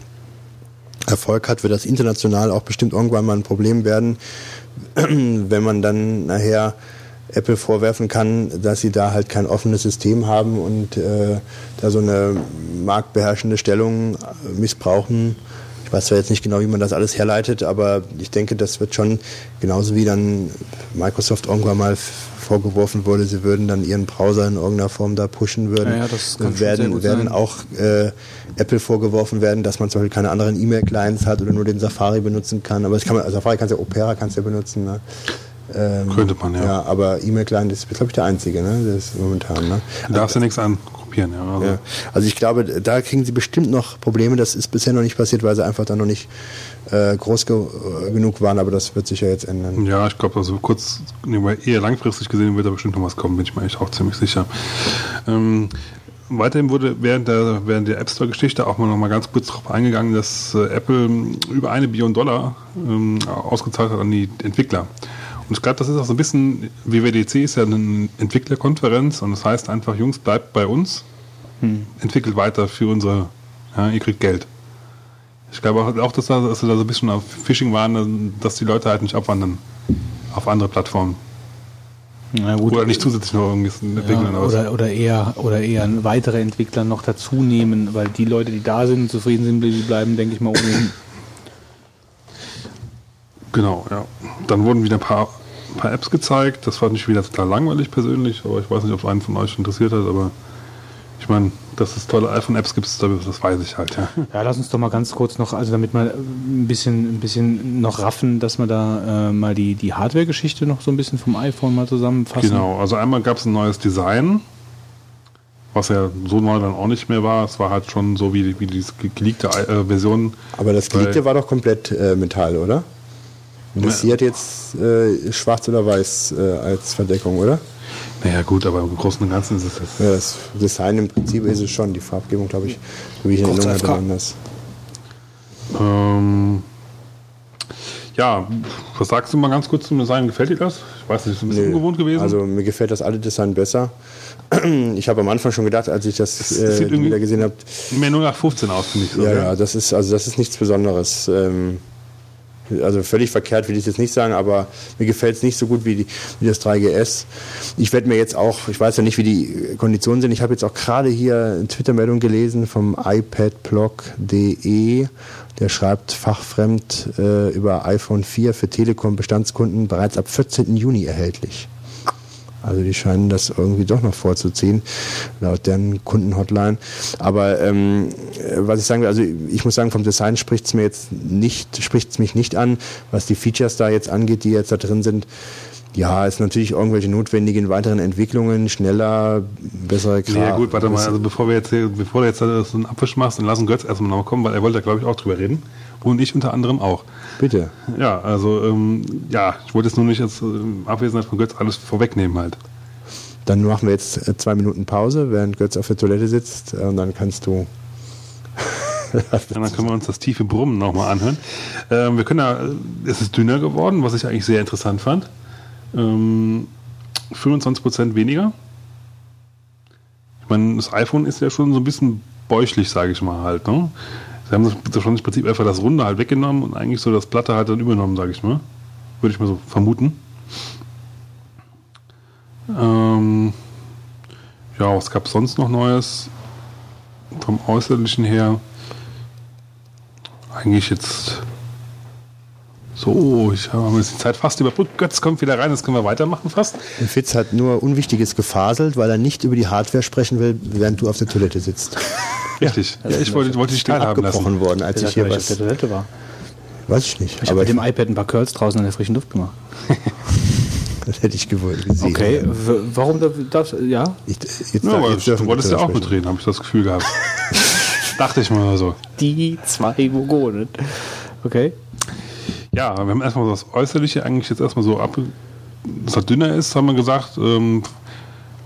Erfolg hat, wird das international auch bestimmt irgendwann mal ein Problem werden, wenn man dann nachher Apple vorwerfen kann, dass sie da halt kein offenes System haben und äh, da so eine marktbeherrschende Stellung missbrauchen ich weiß zwar jetzt nicht genau, wie man das alles herleitet, aber ich denke, das wird schon genauso wie dann Microsoft irgendwann mal vorgeworfen wurde, sie würden dann ihren Browser in irgendeiner Form da pushen würden. Ja, ja, das kann werden, werden auch äh, Apple vorgeworfen werden, dass man zum Beispiel keine anderen E-Mail-Clients hat oder nur den Safari benutzen kann. Aber kann man, also Safari kannst ja Opera kannst ja benutzen. Ne? Ähm, Könnte man, ja. Ja, aber E-Mail-Client ist, glaube ich, der einzige, ne? Das ist momentan, ne? Du darfst ja nichts an kopieren, ja also. ja. also. ich glaube, da kriegen sie bestimmt noch Probleme. Das ist bisher noch nicht passiert, weil sie einfach da noch nicht äh, groß ge äh, genug waren, aber das wird sich ja jetzt ändern. Ja, ich glaube, also kurz, eher langfristig gesehen wird da bestimmt noch was kommen, bin ich mir eigentlich auch ziemlich sicher. Ähm, Weiterhin wurde während der, während der App Store-Geschichte auch mal noch mal ganz kurz darauf eingegangen, dass äh, Apple über eine Billion Dollar ähm, ausgezahlt hat an die Entwickler. Und ich glaube, das ist auch so ein bisschen, WWDC ist ja eine Entwicklerkonferenz und das heißt einfach, Jungs, bleibt bei uns, hm. entwickelt weiter für unsere, ja, ihr kriegt Geld. Ich glaube auch, dass, da, dass da so ein bisschen auf Phishing waren, dass die Leute halt nicht abwandern auf andere Plattformen. oder nicht zusätzlich noch irgendwie entwickeln. Ja, oder, oder, eher, oder eher weitere Entwickler noch dazu nehmen, weil die Leute, die da sind, zufrieden sind, die bleiben, denke ich mal, ohnehin. Genau, ja. Dann wurden wieder ein paar, paar Apps gezeigt. Das fand ich wieder total langweilig persönlich, aber ich weiß nicht, ob es einen von euch interessiert hat, aber ich meine, dass es tolle iPhone-Apps gibt, das weiß ich halt, ja. Ja, lass uns doch mal ganz kurz noch, also damit wir ein bisschen, ein bisschen noch raffen, dass wir da äh, mal die, die Hardware-Geschichte noch so ein bisschen vom iPhone mal zusammenfassen. Genau, also einmal gab es ein neues Design, was ja so neu dann auch nicht mehr war. Es war halt schon so wie, wie die geleakte äh, Version. Aber das geleakte war doch komplett äh, Metall, oder? Und das hier hat jetzt äh, schwarz oder weiß äh, als Verdeckung, oder? Naja gut, aber im Großen und Ganzen ist es das. Ja, das Design im Prinzip ist es schon. Die Farbgebung, glaube ich, wie ich in hatte, anders. Ähm, ja, was sagst du mal ganz kurz zum Design? Gefällt dir das? Ich weiß nicht, ist ein bisschen nee, ungewohnt gewesen? Also mir gefällt das alte Design besser. Ich habe am Anfang schon gedacht, als ich das, das äh, wieder gesehen habe. Mehr 0815 aus, finde ich. So, ja, ja, das ist, also das ist nichts Besonderes. Ähm, also völlig verkehrt will ich jetzt nicht sagen, aber mir gefällt es nicht so gut wie, die, wie das 3GS. Ich werde mir jetzt auch, ich weiß ja nicht, wie die Konditionen sind, ich habe jetzt auch gerade hier eine Twitter-Meldung gelesen vom iPadblog.de, der schreibt fachfremd äh, über iPhone 4 für Telekom-Bestandskunden bereits ab 14. Juni erhältlich. Also die scheinen das irgendwie doch noch vorzuziehen, laut deren Kundenhotline. Aber ähm, was ich sagen will, also ich muss sagen, vom Design spricht es mir jetzt nicht, spricht es mich nicht an, was die Features da jetzt angeht, die jetzt da drin sind. Ja, ist natürlich irgendwelche notwendigen weiteren Entwicklungen, schneller, bessere Kram. Ja gut, warte mal, also bevor wir jetzt bevor du jetzt so einen Abwisch machst, dann lassen Götz erstmal noch kommen, weil er wollte da glaube ich auch drüber reden. Und ich unter anderem auch. Bitte. Ja, also ähm, ja, ich wollte jetzt nur nicht als äh, Abwesenheit von Götz alles vorwegnehmen halt. Dann machen wir jetzt äh, zwei Minuten Pause, während Götz auf der Toilette sitzt äh, und dann kannst du dann können wir uns das tiefe Brummen nochmal anhören. Ähm, wir können da, es ist dünner geworden, was ich eigentlich sehr interessant fand. Ähm, 25% weniger. Ich meine, das iPhone ist ja schon so ein bisschen bäuchlich, sage ich mal halt. Ne? Sie haben schon im Prinzip einfach das Runde halt weggenommen und eigentlich so das Platte halt dann übernommen, sage ich mal. Würde ich mal so vermuten. Ähm, ja, was gab es sonst noch Neues? Vom Äußerlichen her. Eigentlich jetzt so, ich habe jetzt die Zeit fast überbrückt. Götz kommt wieder rein, jetzt können wir weitermachen fast. Der Fitz hat nur Unwichtiges gefaselt, weil er nicht über die Hardware sprechen will, während du auf der Toilette sitzt. Richtig. Ja, ich wollte, wollte dich teilhaben abgebrochen lassen. worden, als ich hier was... auf der Toilette war. Weiß ich nicht. Ich habe mit dem iPad ein paar Curls draußen in der frischen Luft gemacht. das hätte ich gewollt gesehen. Okay, w- warum darf, darf ja? Ich, jetzt, Ja, aber jetzt du wolltest ja auch sprechen. mitreden, habe ich das Gefühl gehabt. Dachte ich mal so. Die zwei Mogonen. Okay. Ja, wir haben erstmal das Äußerliche eigentlich jetzt erstmal so ab, dass er dünner ist, haben wir gesagt. Ähm,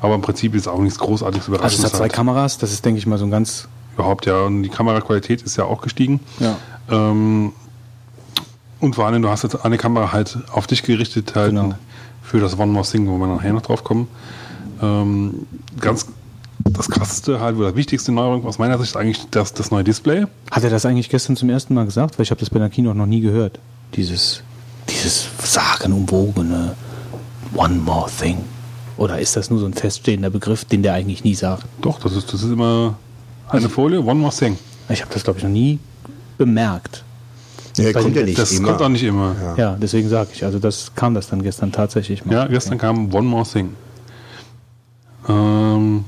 aber im Prinzip ist auch nichts Großartiges Also es hat zwei. Kameras, das ist, denke ich mal, so ein ganz. Überhaupt, ja. Und die Kameraqualität ist ja auch gestiegen. Ja. Ähm, und vor allem, du hast jetzt eine Kamera halt auf dich gerichtet, halt Genau. für das One More Thing, wo wir nachher noch drauf kommen. Ähm, ganz das krasseste halt, oder wichtigste Neuerung aus meiner Sicht ist eigentlich das, das neue Display. Hat er das eigentlich gestern zum ersten Mal gesagt? Weil ich habe das bei der Kino noch nie gehört. Dieses, dieses sagenumwogene One More Thing. Oder ist das nur so ein feststehender Begriff, den der eigentlich nie sagt? Doch, das ist, das ist immer eine Folie, One More Thing. Ich habe das, glaube ich, noch nie bemerkt. Ja, kommt ja nicht Das immer. kommt auch nicht immer. Ja. Ja, deswegen sage ich. Also das kam das dann gestern tatsächlich mal. Ja, gestern kam One More Thing. Ähm,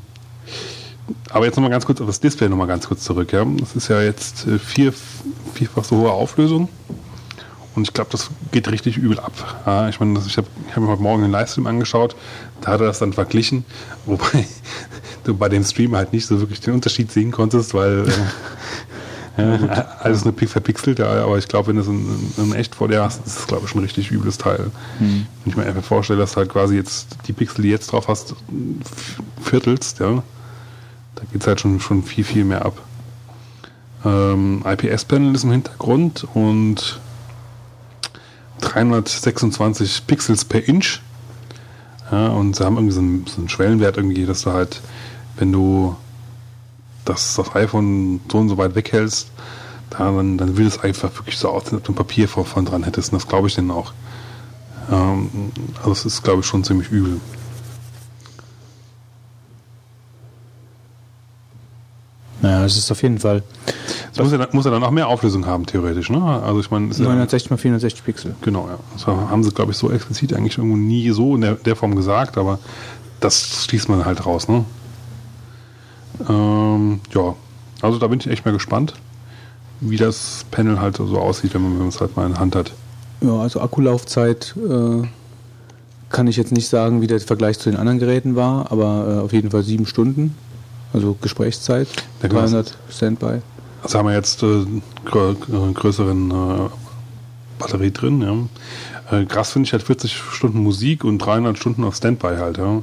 aber jetzt nochmal ganz kurz auf das Display nochmal ganz kurz zurück. Ja. Das ist ja jetzt äh, vier, vierfach so hohe Auflösung. Und ich glaube, das geht richtig übel ab. Ja, ich meine, ich habe ich hab mir heute Morgen den Livestream angeschaut, da hat er das dann verglichen, wobei du bei dem Stream halt nicht so wirklich den Unterschied sehen konntest, weil äh, ja, alles nur verpixelt, ja, aber ich glaube, wenn du es in, in, echt vor dir hast, ist es, glaube ich, schon ein richtig übles Teil. Wenn ich mir einfach vorstelle, dass du halt quasi jetzt die Pixel, die jetzt drauf hast, viertelst, ja, da geht es halt schon, schon viel, viel mehr ab. Ähm, IPS-Panel ist im Hintergrund und 326 Pixels per Inch. Ja, und sie haben irgendwie so einen, so einen Schwellenwert irgendwie, dass du halt, wenn du das, das iPhone so und so weit weghältst, dann, dann will es einfach wirklich so aussehen, ob du ein Papier vor, von dran hättest. Und das glaube ich denen auch. Ähm, also es ist, glaube ich, schon ziemlich übel. Naja, es ist auf jeden Fall Es muss ja, dann- muss ja dann auch mehr Auflösung haben, theoretisch. Ne? Also ich meine, es ist ja, 960 mal 460 Pixel. genau, ja. Das haben sie, glaube ich, so explizit eigentlich irgendwo nie so in der, der Form gesagt, aber das schließt man halt raus. Ne? Ähm, ja, also da bin ich echt mal gespannt, wie das Panel halt so aussieht, wenn man es halt mal in der Hand hat. Ja, also Akkulaufzeit äh, kann ich jetzt nicht sagen, wie der Vergleich zu den anderen Geräten war, aber äh, auf jeden Fall sieben Stunden. Also Gesprächszeit, Ja, genau. 300 Standby. Also haben wir jetzt äh, grö äh, größeren äh, Batterie drin. Ja. Äh, krass finde ich halt 40 Stunden Musik und 300 Stunden auf Standby halt. Ja.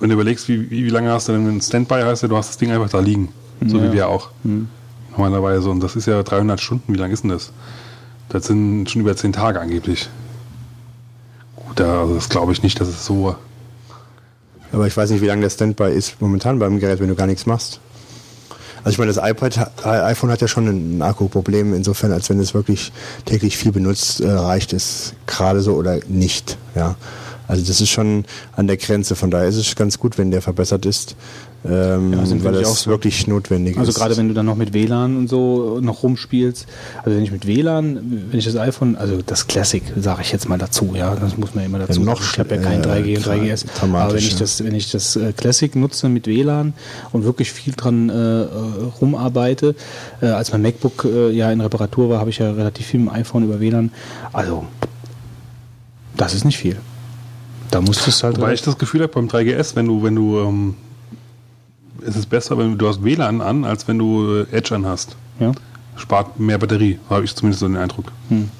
Wenn du überlegst, wie, wie, wie lange hast du denn ein Standby, heißt ja, du hast das Ding einfach da liegen. So Ja. wie wir auch. Normalerweise. Und das ist ja 300 Stunden. Wie lang ist denn das? Das sind schon über 10 Tage angeblich. Gut, also das glaube ich nicht, dass es so. Aber ich weiß nicht, wie lange der Standby ist momentan beim Gerät, wenn du gar nichts machst. Also ich meine, das iPad, iPhone hat ja schon ein Akkuproblem, insofern, als wenn es wirklich täglich viel benutzt, äh, reicht es gerade so oder nicht. Ja. Also das ist schon an der Grenze, von daher ist es ganz gut, wenn der verbessert ist, ähm, Ja, sind weil das auch so. wirklich notwendig Also ist. gerade wenn du dann noch mit WLAN und so noch rumspielst. Also wenn ich mit WLAN, wenn ich das iPhone, also das Classic, sage ich jetzt mal dazu, ja, das muss man immer dazu Ja, noch. Ich habe ja kein äh, 3G und tra- 3GS. dramatisch, Aber wenn ich das, wenn ich das äh, Classic nutze mit WLAN und wirklich viel dran äh, äh, rumarbeite, äh, als mein MacBook äh, ja in Reparatur war, habe ich ja relativ viel mit dem iPhone über WLAN. Also das ist nicht viel. Da musst du es halt Wobei ich das Gefühl habe beim 3GS, wenn du, wenn du, ähm, es ist besser, wenn du, hast WLAN an, als wenn du äh, Edge an hast. ja. Spart mehr Batterie, habe ich zumindest so den Eindruck. Hm.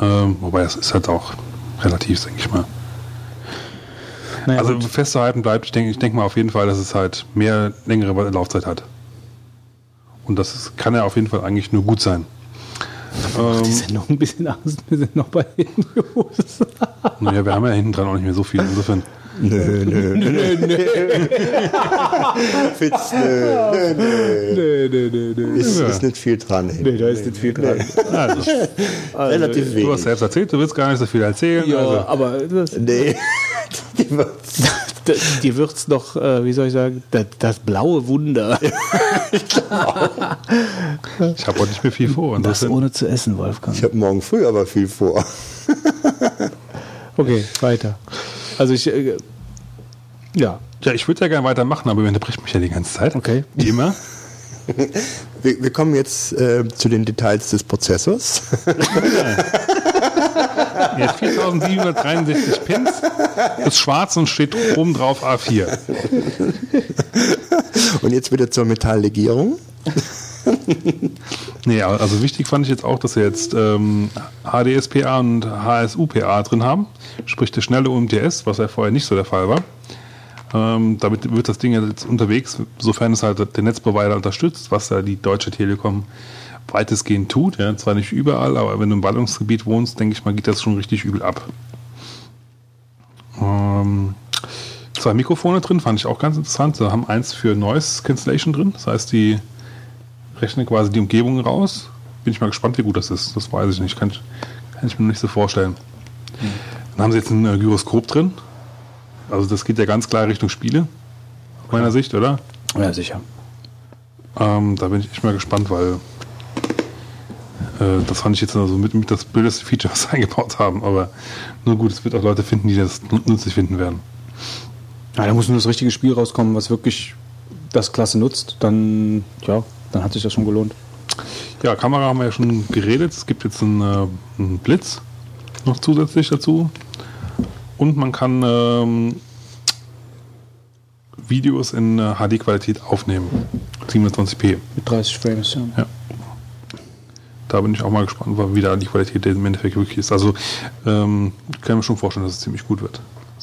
Ähm, wobei es ist halt auch relativ, denke ich mal. Naja, also gut. festzuhalten bleibt, ich denke ich denk mal auf jeden Fall, dass es halt mehr längere Laufzeit hat. Und das ist, kann ja auf jeden Fall eigentlich nur gut sein. Die Sendung ein bisschen Angst, wir sind noch bei den News. Naja, wir haben ja hinten dran auch nicht mehr so viel. Insofern, Nö, nö, nö, nö. Fitz, nö, nö, nö. Nee, nee, nee, nee. Ist, ist nicht viel dran. Nee, da ist nicht viel dran. also, Relativ du hast wenig. selbst erzählt, du willst gar nicht so viel erzählen. Ja, also, aber das, Nee. Die wird's. das, dir wird's noch, äh, wie soll ich sagen, das, das blaue Wunder. ich habe heute nicht mehr viel vor. Das Insofern, ohne zu essen, Wolfgang. Ich habe morgen früh aber viel vor. Okay, weiter. Also ich, äh, ja, ja, ich würde ja gerne weitermachen, aber ihr unterbricht mich ja die ganze Zeit. Okay. Wie immer. Wir, wir kommen jetzt äh, zu den Details des Prozessors. Jetzt 4763 Pins, ist schwarz und steht oben drauf A4. Und jetzt wieder zur Metalllegierung. Nee, also wichtig fand ich jetzt auch, dass wir jetzt ähm, HDSPA und HSUPA drin haben, sprich der schnelle UMTS, was ja vorher nicht so der Fall war. Ähm, damit wird das Ding jetzt unterwegs, sofern es halt den Netzprovider unterstützt, was ja die Deutsche Telekom weitestgehend tut. Ja, zwar nicht überall, aber wenn du im Ballungsgebiet wohnst, denke ich mal, geht das schon richtig übel ab. Ähm, zwei Mikrofone drin, fand ich auch ganz interessant. Sie haben eins für Noise Cancellation drin, das heißt, die rechnen quasi die Umgebung raus. Bin ich mal gespannt, wie gut das ist. Das weiß ich nicht. Kann ich, kann ich mir nicht so vorstellen. Dann haben sie jetzt ein äh, Gyroskop drin. Also das geht ja ganz klar Richtung Spiele, aus meiner Sicht, oder? ja sicher. Ähm, da bin ich echt mal gespannt, weil äh, das fand ich jetzt also mit, mit das blödeste Feature, was sie eingebaut haben. Aber nur gut, es wird auch Leute finden, die das nützlich finden werden. Ja, da muss nur das richtige Spiel rauskommen, was wirklich das Klasse nutzt. Dann, ja, dann hat sich das schon gelohnt. Ja, Kamera haben wir ja schon geredet. Es gibt jetzt einen, äh, einen Blitz noch zusätzlich dazu. Und man kann ähm, Videos in äh, HD-Qualität aufnehmen. 720p. Mit 30 Frames, ja. Ja. Da bin ich auch mal gespannt, wie da die Qualität im Endeffekt wirklich ist. Also ähm, ich kann mir schon vorstellen, dass es ziemlich gut wird.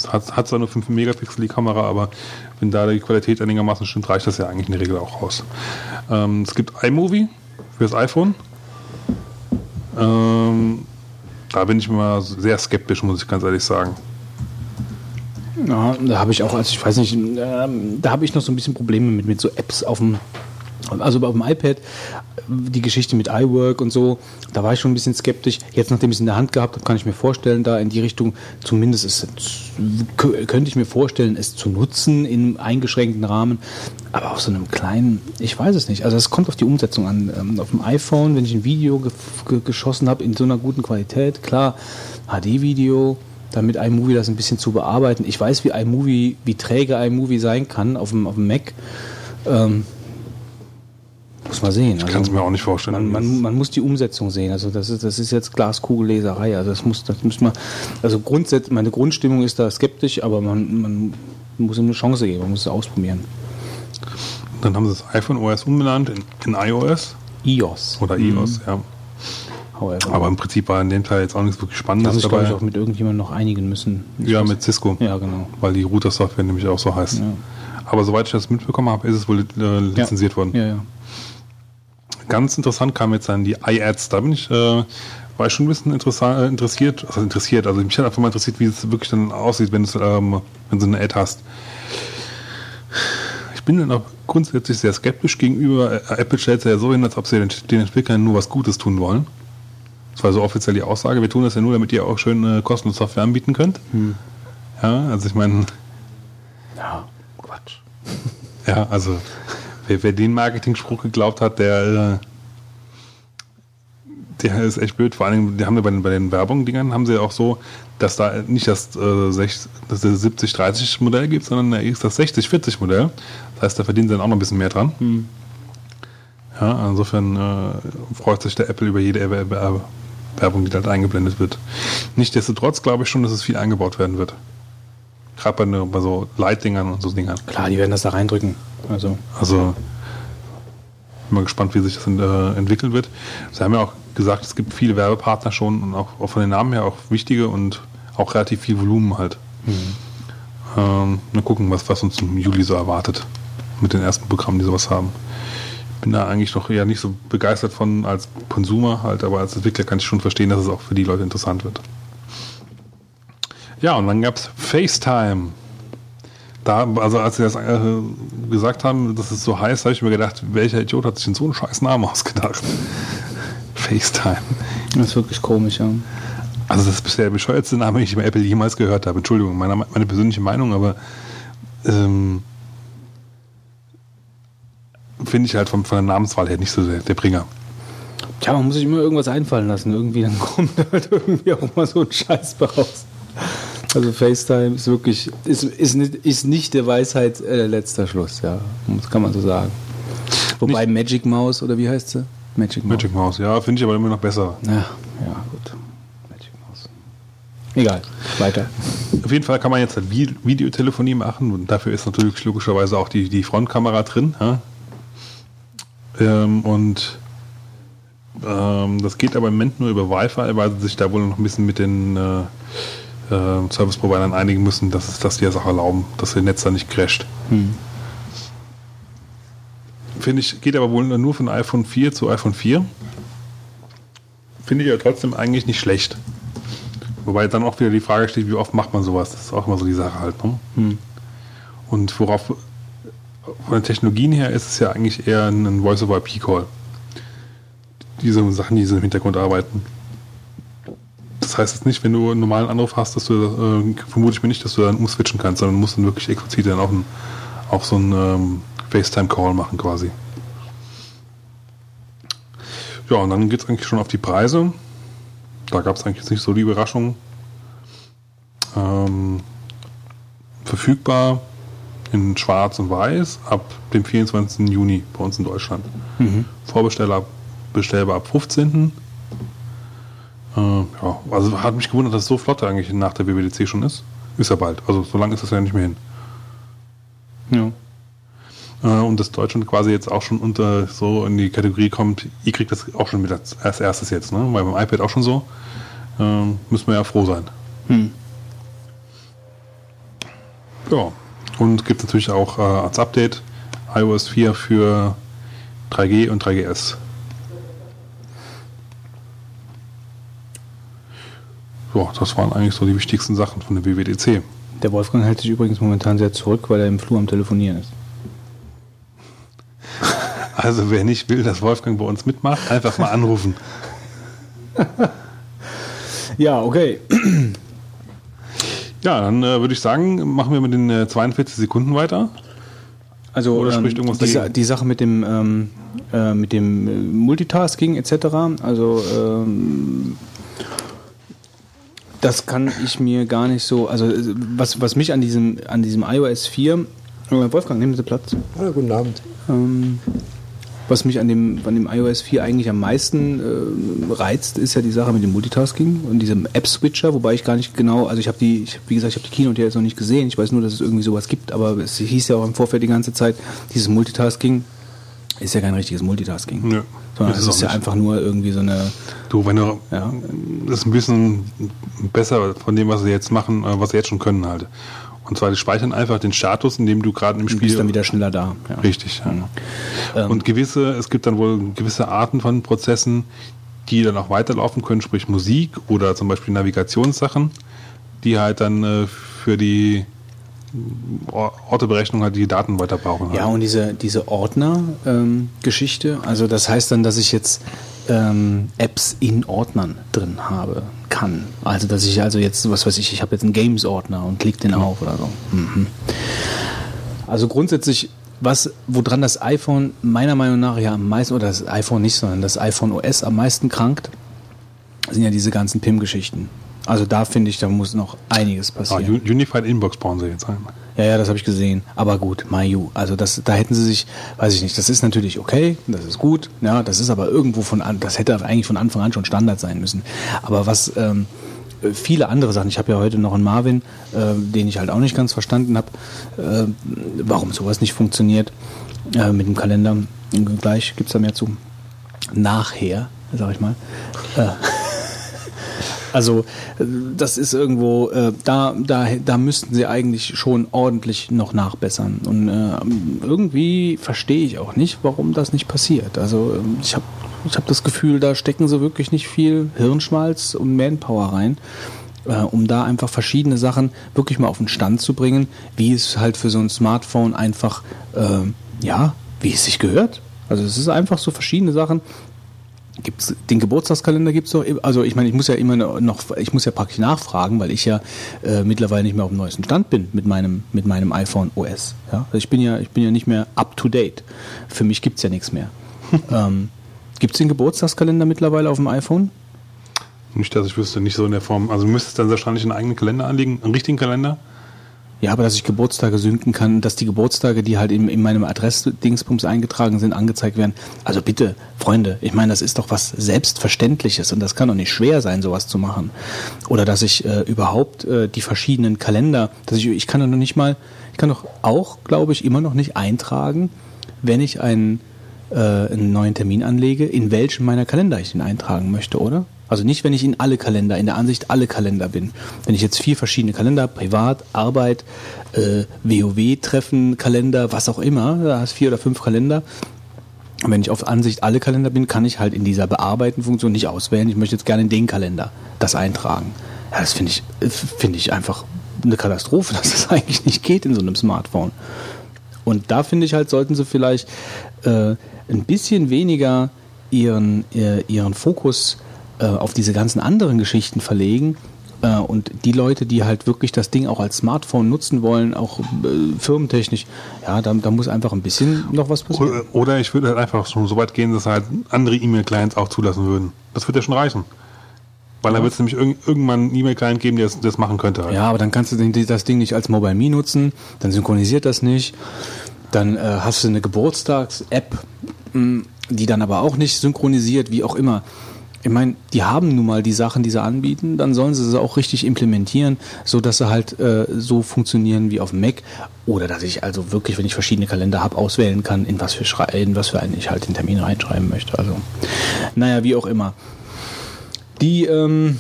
Hat, hat zwar nur 5 Megapixel die Kamera, aber wenn da die Qualität einigermaßen stimmt, reicht das ja eigentlich in der Regel auch raus. Ähm, es gibt iMovie fürs iPhone. Ähm, da bin ich mal sehr skeptisch, muss ich ganz ehrlich sagen. Ja, da habe ich auch, also ich weiß nicht, ähm, da habe ich noch so ein bisschen Probleme mit, mit so Apps auf dem, also auf dem iPad, die Geschichte mit iWork und so, da war ich schon ein bisschen skeptisch. Jetzt, nachdem ich es in der Hand gehabt habe, kann ich mir vorstellen, da in die Richtung, zumindest ist, kö- könnte ich mir vorstellen, es zu nutzen in eingeschränkten Rahmen. Aber auf so einem kleinen, ich weiß es nicht. Also es kommt auf die Umsetzung an. Ähm, Auf dem iPhone, wenn ich ein Video ge ge geschossen habe in so einer guten Qualität, klar, HD-Video, damit iMovie das ein bisschen zu bearbeiten. Ich weiß, wie iMovie, wie träge iMovie sein kann auf dem, auf dem Mac. Ähm, muss man sehen. Ich kann es mir auch nicht vorstellen. Man, man, man muss die Umsetzung sehen. Also das ist, das ist jetzt Glaskugelleserei. Also das muss, das muss man. Also grundsätzlich, meine Grundstimmung ist da skeptisch, aber man, man muss ihm eine Chance geben. Man muss es ausprobieren. Dann haben sie das iPhone OS umbenannt in, in iOS iOS. oder iOS, ja. However. Aber im Prinzip war in dem Teil jetzt auch nichts wirklich da Spannendes glaube dabei. ich, auch mit irgendjemandem noch einigen müssen. Ich Ja, mit Cisco. Ja, genau. Weil die Router-Software nämlich auch so heißt. Ja. Aber soweit ich das mitbekommen habe, ist es wohl äh, lizenziert worden. Ja, ja. Ganz interessant kam jetzt dann die iAds. Da bin ich, äh, war ich schon ein bisschen äh, interessiert. Also interessiert. Also mich hat einfach mal interessiert, wie es wirklich dann aussieht, wenn, ähm, wenn du eine Ad hast. Ich bin dann auch grundsätzlich sehr skeptisch gegenüber. Äh, Apple stellt es ja so hin, als ob sie den, den Entwicklern nur was Gutes tun wollen. Das war so offiziell die Aussage. Wir tun das ja nur, damit ihr auch schön äh, kostenlose Software anbieten könnt. Ja, also ich meine, Ja, Quatsch. ja, also wer, wer den Marketing-Spruch geglaubt hat, der, äh, der ist echt blöd. Vor allem, die haben ja bei den, bei den Werbung-Dingern haben sie ja auch so, dass da nicht das, äh, 60 das 70-30-Modell gibt, sondern da ist das 60-40-Modell. Das heißt, da verdienen sie dann auch noch ein bisschen mehr dran. Ja, insofern äh, freut sich der Apple über jede Werbung, die da halt eingeblendet wird. Nichtsdestotrotz glaube ich schon, dass es viel eingebaut werden wird. Gerade bei, ne- bei so Light-Dingern und so Dingern. Klar, die werden das da reindrücken. Also, Also bin mal gespannt, wie sich das äh, entwickeln wird. Sie haben ja auch gesagt, es gibt viele Werbepartner schon und auch, auch von den Namen her auch wichtige und auch relativ viel Volumen halt. Ähm, mal gucken, was, was uns im Juli so erwartet mit den ersten Programmen, die sowas haben. bin da eigentlich noch eher nicht so begeistert von als Konsumer halt, aber als Entwickler kann ich schon verstehen, dass es auch für die Leute interessant wird. Ja, und dann gab es FaceTime. Da, also als sie das äh, gesagt haben, dass es so heißt, habe ich mir gedacht, welcher Idiot hat sich denn so einen scheiß Namen ausgedacht? FaceTime. Das ist wirklich komisch, ja. Also das ist bisher der bescheuertste Name, den ich bei Apple jemals gehört habe. Entschuldigung, meine, meine persönliche Meinung, aber ähm, finde ich halt von, von der Namenswahl her nicht so der, der Bringer. Tja, man muss sich immer irgendwas einfallen lassen. Irgendwie, dann kommt halt irgendwie auch mal so ein Scheiß raus. Also FaceTime ist wirklich, ist, ist, nicht, ist nicht der Weisheit äh, letzter Schluss, ja. Das kann man so sagen. Wobei nicht Magic Mouse, oder wie heißt sie? Magic Mouse. Magic Mouse, ja, finde ich aber immer noch besser. Ja, ja, gut. Magic Mouse. Egal, weiter. Auf jeden Fall kann man jetzt halt Videotelefonie machen und dafür ist natürlich logischerweise auch die, die Frontkamera drin. Ja? Ähm, und ähm, das geht aber im Moment nur über Wi-Fi, weil sie sich da wohl noch ein bisschen mit den äh, äh, Service-Providern einigen müssen, dass, dass die das auch erlauben, dass ihr Netz da nicht crasht. Hm. Finde ich, geht aber wohl nur von iPhone 4 zu iPhone 4. Finde ich ja trotzdem eigentlich nicht schlecht. Wobei dann auch wieder die Frage steht, wie oft macht man sowas? Das ist auch immer so die Sache halt. Ne? Hm. Und worauf von den Technologien her ist es ja eigentlich eher ein Voice-over-IP-Call. Diese Sachen, die so im Hintergrund arbeiten. Das heißt jetzt nicht, wenn du einen normalen Anruf hast, dass du, äh, vermute ich mir nicht, dass du dann umswitchen kannst, sondern musst dann wirklich explizit dann auch, ein, auch so einen ähm, FaceTime-Call machen quasi. Ja, und dann geht es eigentlich schon auf die Preise. Da gab es eigentlich jetzt nicht so die Überraschung. Ähm, verfügbar in Schwarz und Weiß ab dem 24. Juni bei uns in Deutschland. Mhm. Vorbesteller bestellbar ab 15. Äh, ja, also hat mich gewundert, dass es so flott eigentlich nach der WWDC schon ist. Ist ja bald. Also so lange ist das ja nicht mehr hin. Ja. Äh, und dass Deutschland quasi jetzt auch schon unter so in die Kategorie kommt, ihr kriegt das auch schon mit als, als erstes jetzt, ne? Weil beim iPad auch schon so. Äh, müssen wir ja froh sein. Hm. Ja. Und gibt natürlich auch äh, als Update iOS 4 für 3G und 3GS. Ja, das waren eigentlich so die wichtigsten Sachen von der WWDC. Der Wolfgang hält sich übrigens momentan sehr zurück, weil er im Flur am Telefonieren ist. Also wer nicht will, dass Wolfgang bei uns mitmacht, einfach mal anrufen. ja, okay. Ja, dann äh, würde ich sagen, machen wir mit den äh, 42 Sekunden weiter. Also Oder spricht ähm, irgendwas die, die Sache mit dem, ähm, äh, mit dem äh, Multitasking etc. Also ähm, das kann ich mir gar nicht so. Also äh, was, was mich an diesem, an diesem iOS 4 äh, Wolfgang, nehmen Sie Platz. Ja, guten Abend. Ähm, was mich an dem, an dem iOS 4 eigentlich am meisten äh, reizt, ist ja die Sache mit dem Multitasking und diesem App-Switcher, wobei ich gar nicht genau, also ich habe die, ich, wie gesagt, ich habe die Keynote jetzt noch nicht gesehen, ich weiß nur, dass es irgendwie sowas gibt, aber es hieß ja auch im Vorfeld die ganze Zeit, dieses Multitasking ist ja kein richtiges Multitasking. Ja, sondern es ist, ist ja einfach nur irgendwie so eine. Du, wenn du ja. das ist ein bisschen besser von dem, was sie jetzt machen, äh, was sie jetzt schon können halt. Und zwar, die speichern einfach den Status, in dem du gerade im Spiel. Du bist dann wieder schneller da. Ja. Richtig, ja. Ähm. Und gewisse, es gibt dann wohl gewisse Arten von Prozessen, die dann auch weiterlaufen können, sprich Musik oder zum Beispiel Navigationssachen, die halt dann äh, für die Orteberechnung halt die Daten weiter brauchen. Ja, und diese, diese Ordner-Geschichte, ähm, also das heißt dann, dass ich jetzt ähm, Apps in Ordnern drin habe kann. Also dass ich also jetzt, was weiß ich, ich habe jetzt einen Games-Ordner und klicke den genau. auf oder so. Mhm. Also grundsätzlich, was, woran das iPhone meiner Meinung nach ja am meisten, oder das iPhone nicht, sondern das iPhone OS am meisten krankt, sind ja diese ganzen PIM-Geschichten. Also da finde ich, da muss noch einiges ah, passieren. Ah, Unified Inbox brauchen sie jetzt einmal. Ja, ja, das habe ich gesehen. Aber gut, Mayu. Also das, da hätten sie sich, weiß ich nicht, das ist natürlich okay, das ist gut, ja, das ist aber irgendwo von an, das hätte eigentlich von Anfang an schon Standard sein müssen. Aber was ähm, viele andere Sachen, ich habe ja heute noch einen Marvin, äh, den ich halt auch nicht ganz verstanden habe, äh, warum sowas nicht funktioniert äh, mit dem Kalender. Gleich gibt es da mehr zu. Nachher, sag ich mal. Also äh, das ist irgendwo, äh, da, da, da müssten sie eigentlich schon ordentlich noch nachbessern. Und äh, irgendwie verstehe ich auch nicht, warum das nicht passiert. Also ähm, ich habe ich hab das Gefühl, da stecken sie wirklich nicht viel Hirnschmalz und Manpower rein. Äh, um da einfach verschiedene Sachen wirklich mal auf den Stand zu bringen, wie es halt für so ein Smartphone einfach, äh, ja, wie es sich gehört. Also es ist einfach so verschiedene Sachen, Gibt's, den Geburtstagskalender gibt es doch, also ich meine, ich muss ja immer noch, ich muss ja praktisch nachfragen, weil ich ja äh, mittlerweile nicht mehr auf dem neuesten Stand bin mit meinem, mit meinem iPhone OS. Ja? Also ich bin ja, ich bin ja nicht mehr up to date. Für mich gibt es ja nichts mehr. ähm, gibt es den Geburtstagskalender mittlerweile auf dem iPhone? Nicht, dass ich wüsste, nicht so in der Form. Also du müsstest dann wahrscheinlich einen eigenen Kalender anlegen, einen richtigen Kalender. Ja, aber dass ich Geburtstage synken kann, dass die Geburtstage, die halt in, in meinem Adressdingsbums eingetragen sind, angezeigt werden. Also bitte, Freunde, ich meine, das ist doch was Selbstverständliches und das kann doch nicht schwer sein, sowas zu machen. Oder dass ich äh, überhaupt äh, die verschiedenen Kalender, dass ich, ich kann doch noch nicht mal, ich kann doch auch, glaube ich, immer noch nicht eintragen, wenn ich einen, äh, einen neuen Termin anlege, in welchen meiner Kalender ich den eintragen möchte, oder? Also nicht, wenn ich in alle Kalender, in der Ansicht alle Kalender bin. Wenn ich jetzt vier verschiedene Kalender, Privat, Arbeit, äh, WoW-Treffen, Kalender, was auch immer, da hast vier oder fünf Kalender. Und wenn ich auf Ansicht alle Kalender bin, kann ich halt in dieser Bearbeiten-Funktion nicht auswählen. Ich möchte jetzt gerne in den Kalender das eintragen. Ja, das finde ich, finde ich einfach eine Katastrophe, dass das eigentlich nicht geht in so einem Smartphone. Und da finde ich halt, sollten sie vielleicht äh, ein bisschen weniger ihren, äh, ihren Fokus äh, auf diese ganzen anderen Geschichten verlegen. Äh, und die Leute, die halt wirklich das Ding auch als Smartphone nutzen wollen, auch äh, firmentechnisch, ja, da, da muss einfach ein bisschen noch was passieren. Oder ich würde halt einfach schon so weit gehen, dass halt andere E-Mail-Clients auch zulassen würden. Das wird ja schon reichen. Weil ja. dann wird es nämlich irg irgendwann einen E-Mail-Client geben, der das, das, machen könnte. Halt. Ja, aber dann kannst du das Ding nicht als Mobile Me nutzen, dann synchronisiert das nicht, dann äh, hast du eine Geburtstags-App, die dann aber auch nicht synchronisiert, wie auch immer ich meine, die haben nun mal die Sachen, die sie anbieten, dann sollen sie sie auch richtig implementieren, so dass sie halt äh, so funktionieren wie auf dem Mac oder dass ich also wirklich, wenn ich verschiedene Kalender habe, auswählen kann, in was für in was für einen ich halt den Termin reinschreiben möchte. Also, naja, wie auch immer. Die ähm,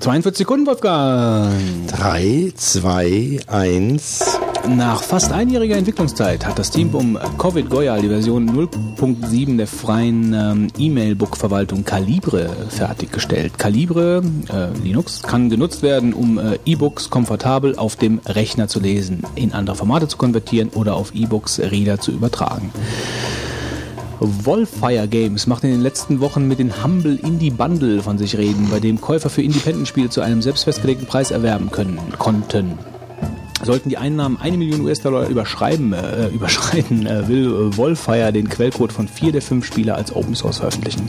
42 Sekunden, Wolfgang. 3, 2, 1. Nach fast einjähriger Entwicklungszeit hat das Team um Covid Goya die Version 0.7 der freien ähm, E-Mail-Book-Verwaltung Calibre fertiggestellt. Calibre äh, Linux kann genutzt werden, um äh, E-Books komfortabel auf dem Rechner zu lesen, in andere Formate zu konvertieren oder auf E-Books Reader zu übertragen. Wolfire Games macht in den letzten Wochen mit dem Humble Indie Bundle von sich reden, bei dem Käufer für Independent-Spiele zu einem selbst festgelegten Preis erwerben können konnten. Sollten die Einnahmen eine Million US-Dollar überschreiben, äh, überschreiten, äh, will äh, Wolfire den Quellcode von vier der fünf Spieler als Open Source veröffentlichen.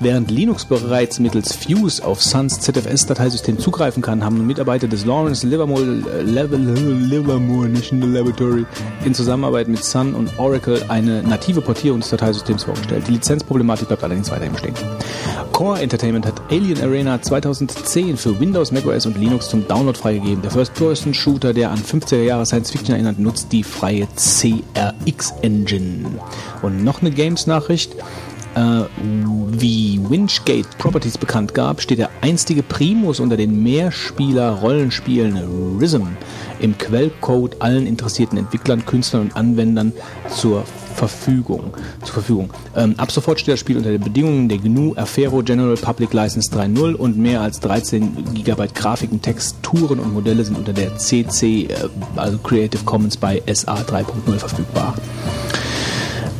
Während Linux bereits mittels Fuse auf Suns ZFS-Dateisystem zugreifen kann, haben Mitarbeiter des Lawrence Livermore, Livermore National Laboratory in Zusammenarbeit mit Sun und Oracle eine native Portierung des Dateisystems vorgestellt. Die Lizenzproblematik bleibt allerdings weiterhin bestehen. Core Entertainment hat Alien Arena 2010 für Windows, macOS und Linux zum Download freigegeben. Der First-Person-Shooter, der an 50er Jahre Science-Fiction erinnert, nutzt die freie CRX-Engine. Und noch eine Games-Nachricht. Äh, wie Winchgate Properties bekannt gab, steht der einstige Primus unter den Mehrspieler-Rollenspielen Rhythm im Quellcode allen interessierten Entwicklern, Künstlern und Anwendern zur Verfügung. Zur Verfügung. Ähm, ab sofort steht das Spiel unter den Bedingungen der GNU Afero General Public License 3.0 und mehr als 13 GB Grafiken, Texturen und Modelle sind unter der CC, äh, also Creative Commons bei SA 3.0 verfügbar.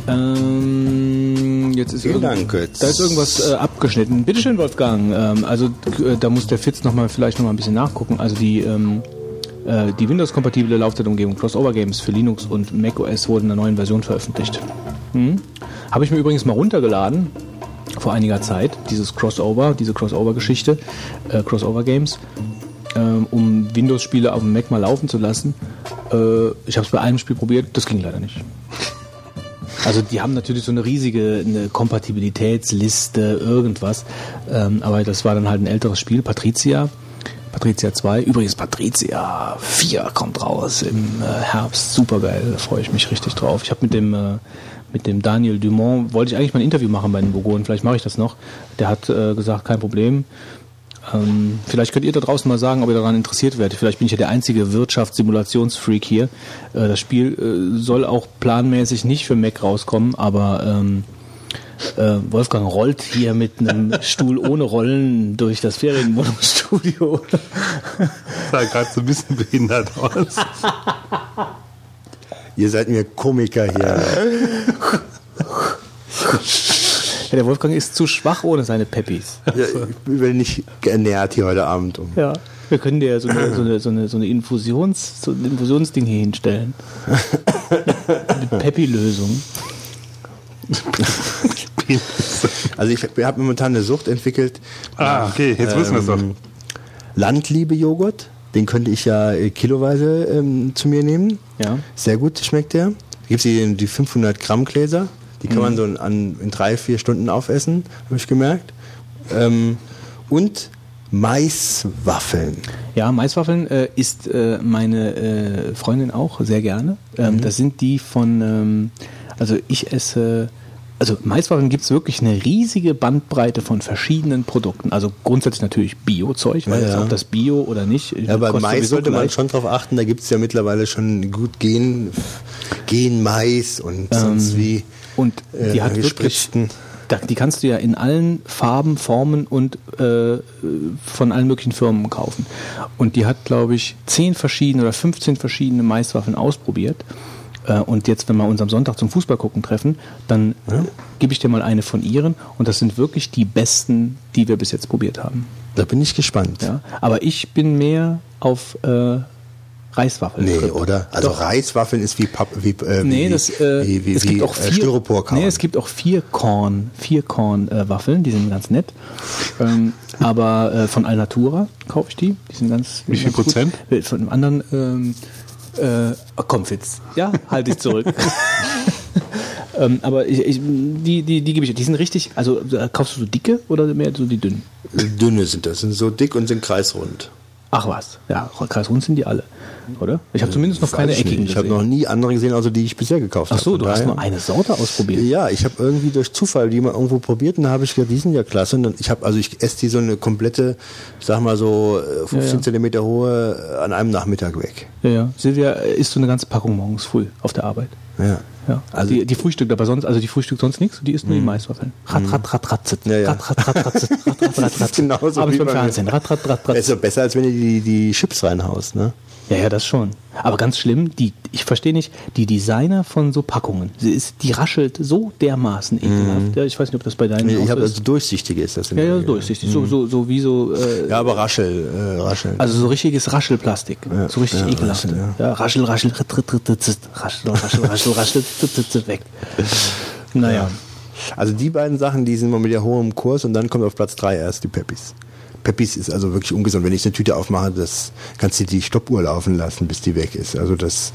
Ähm, jetzt ist Vielen Dank. Da ist irgendwas äh, abgeschnitten. Bitte schön, Wolfgang. Ähm, also äh, da muss der Fitz noch mal vielleicht noch mal ein bisschen nachgucken. Also die ähm, äh, die Windows-kompatible Laufzeitumgebung Crossover Games für Linux und macOS wurde in einer neuen Version veröffentlicht. Hm? Habe ich mir übrigens mal runtergeladen vor einiger Zeit, dieses Crossover, diese Crossover-Geschichte, äh, Crossover Games, äh, um Windows-Spiele auf dem Mac mal laufen zu lassen. Äh, ich habe es bei einem Spiel probiert, das ging leider nicht. Also die haben natürlich so eine riesige eine Kompatibilitätsliste, irgendwas. Ähm, aber das war dann halt ein älteres Spiel, Patricia. Patricia 2. Übrigens Patricia 4 kommt raus im äh, Herbst. Super geil, da freue ich mich richtig drauf. Ich habe mit dem äh, mit dem Daniel Dumont wollte ich eigentlich mal ein Interview machen bei den Burgonen. Vielleicht mache ich das noch. Der hat äh, gesagt, kein Problem. Ähm, vielleicht könnt ihr da draußen mal sagen, ob ihr daran interessiert werdet. Vielleicht bin ich ja der einzige Wirtschaftssimulationsfreak hier. Äh, das Spiel äh, soll auch planmäßig nicht für Mac rauskommen, aber ähm, äh, Wolfgang rollt hier mit einem Stuhl ohne Rollen durch das Ferienwohnungsstudio. sah gerade so ein bisschen behindert aus. Ihr seid mir Komiker hier. Ja, der Wolfgang ist zu schwach ohne seine Peppis. Ja, ich bin nicht ernährt hier heute Abend. Um. Ja. Wir können dir so eine, so eine, so eine, so eine Infusions, so ein Infusionsding hier hinstellen. Mit Peppi-Lösung. Also ich habe momentan eine Sucht entwickelt. Ah, okay, jetzt wissen wir es doch. Ähm, Landliebe-Joghurt. Den könnte ich ja äh, kiloweise ähm, zu mir nehmen. Ja. Sehr gut schmeckt der. Da gibt es die 500 Gramm Gläser. Die kann man so in, an, in drei, vier Stunden aufessen, habe ich gemerkt. Ähm, und Maiswaffeln. Ja, Maiswaffeln äh, isst äh, meine äh, Freundin auch sehr gerne. Ähm, Das sind die von, ähm, also ich esse, also Maiswaffeln gibt es wirklich eine riesige Bandbreite von verschiedenen Produkten. Also grundsätzlich natürlich Bio-Zeug, weil Ja, ja. ob das Bio oder nicht. Ja, bei Mais sollte man gleich. schon drauf achten, da gibt es ja mittlerweile schon gut Gen, Gen-Mais und sonst wie. Und die äh, hat wirklich, die kannst du ja in allen Farben, Formen und äh, von allen möglichen Firmen kaufen. Und die hat, glaube ich, 10 verschiedene oder 15 verschiedene Maiswaffeln ausprobiert. Äh, und jetzt, wenn wir uns am Sonntag zum Fußball gucken treffen, dann äh, gebe ich dir mal eine von ihren. Und das sind wirklich die besten, die wir bis jetzt probiert haben. Da bin ich gespannt. Ja? Aber ich bin mehr auf äh, Reiswaffeln. Nee, oder? Also Doch. Reiswaffeln ist wie wie, äh, Nee, wie, das, äh, wie, wie, es gibt auch vier, nee, es gibt auch vier Korn, vier Korn äh, Waffeln, die sind ganz nett. Ähm, aber von Alnatura kaufe ich die, die sind ganz. Wie viel ganz. Prozent? Von dem anderen, ähm, äh, oh, komm Fitz, ja, halte ich zurück. ähm, aber ich, ich, die, die, die gebe ich, die sind richtig. Also äh, kaufst du so dicke oder mehr so die dünnen? Dünne sind das, sind so dick und sind kreisrund. Ach was, ja, kreisrund sind die alle, oder? Ich habe zumindest noch keine eckigen nicht. Ich habe noch nie andere gesehen, außer die ich bisher gekauft habe. Ach so, Von du hast nur eine Sorte ausprobiert. Ja, ich habe irgendwie durch Zufall die mal irgendwo probiert und da habe ich gedacht, die sind ja klasse. Und dann, ich habe also ich esse die so eine komplette, sag mal so äh, 15 Ja, ja. Zentimeter hohe äh, an einem Nachmittag weg. Ja, ja. Silvia äh, isst so eine ganze Packung morgens früh auf der Arbeit. Ja. Ja. Also die, die frühstückt aber sonst, also die frühstückt sonst nichts, die isst nur die Maiswaffeln. Rat, rat, rat, rat, zit. Mhm. Ja, ja. Rat, rat, rat, rat, zit. Rat, rat, rat, rat, genauso Abends wie beim. Fernsehen. Rat, rat, rat, rat. ist doch besser, als wenn du die, die Chips reinhaust, ne? Ja, ja, das schon. Aber ganz schlimm, die, ich verstehe nicht, die Designer von so Packungen, sie ist, die raschelt so dermaßen ekelhaft. Ja, ich weiß nicht, ob das bei deinen Mhm. Ich habe also durchsichtige ist das. in ja, ja, durchsichtig. So, so, so wie so, äh, Ja, aber Raschel, äh, Raschel. also so richtiges Raschelplastik. Ja, so richtig ja, ekelhaft. Raschel, ja. Ja, raschel, raschel, ritt, ritt, ritt, raschel, raschel, raschel, raschel, weg. Naja. Also die beiden Sachen, die sind mal mit der hohen Kurs und dann kommt auf Platz drei erst die Peppis. Peppis ist also wirklich ungesund. Wenn ich eine Tüte aufmache, das kannst du die Stoppuhr laufen lassen, bis die weg ist. Also das,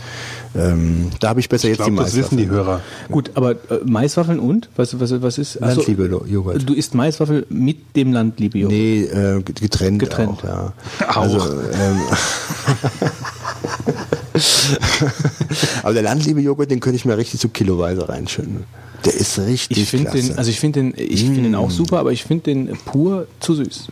ähm, da habe ich besser Ich jetzt die glaube, das wissen die Maiswaffeln. Hörer. Gut, aber äh, Maiswaffeln und? Was, was, was ist? Landliebe-Joghurt. Du isst Maiswaffel mit dem Landliebe-Joghurt. Nee, äh, getrennt, Getrennt. auch, ja. Auch. Also, ähm, aber der Landliebe-Joghurt, den könnte ich mir richtig so kiloweise reinschütten. Der ist richtig Ich finde klasse. den, also ich finde den, ich finde den auch super, aber ich finde den pur zu süß.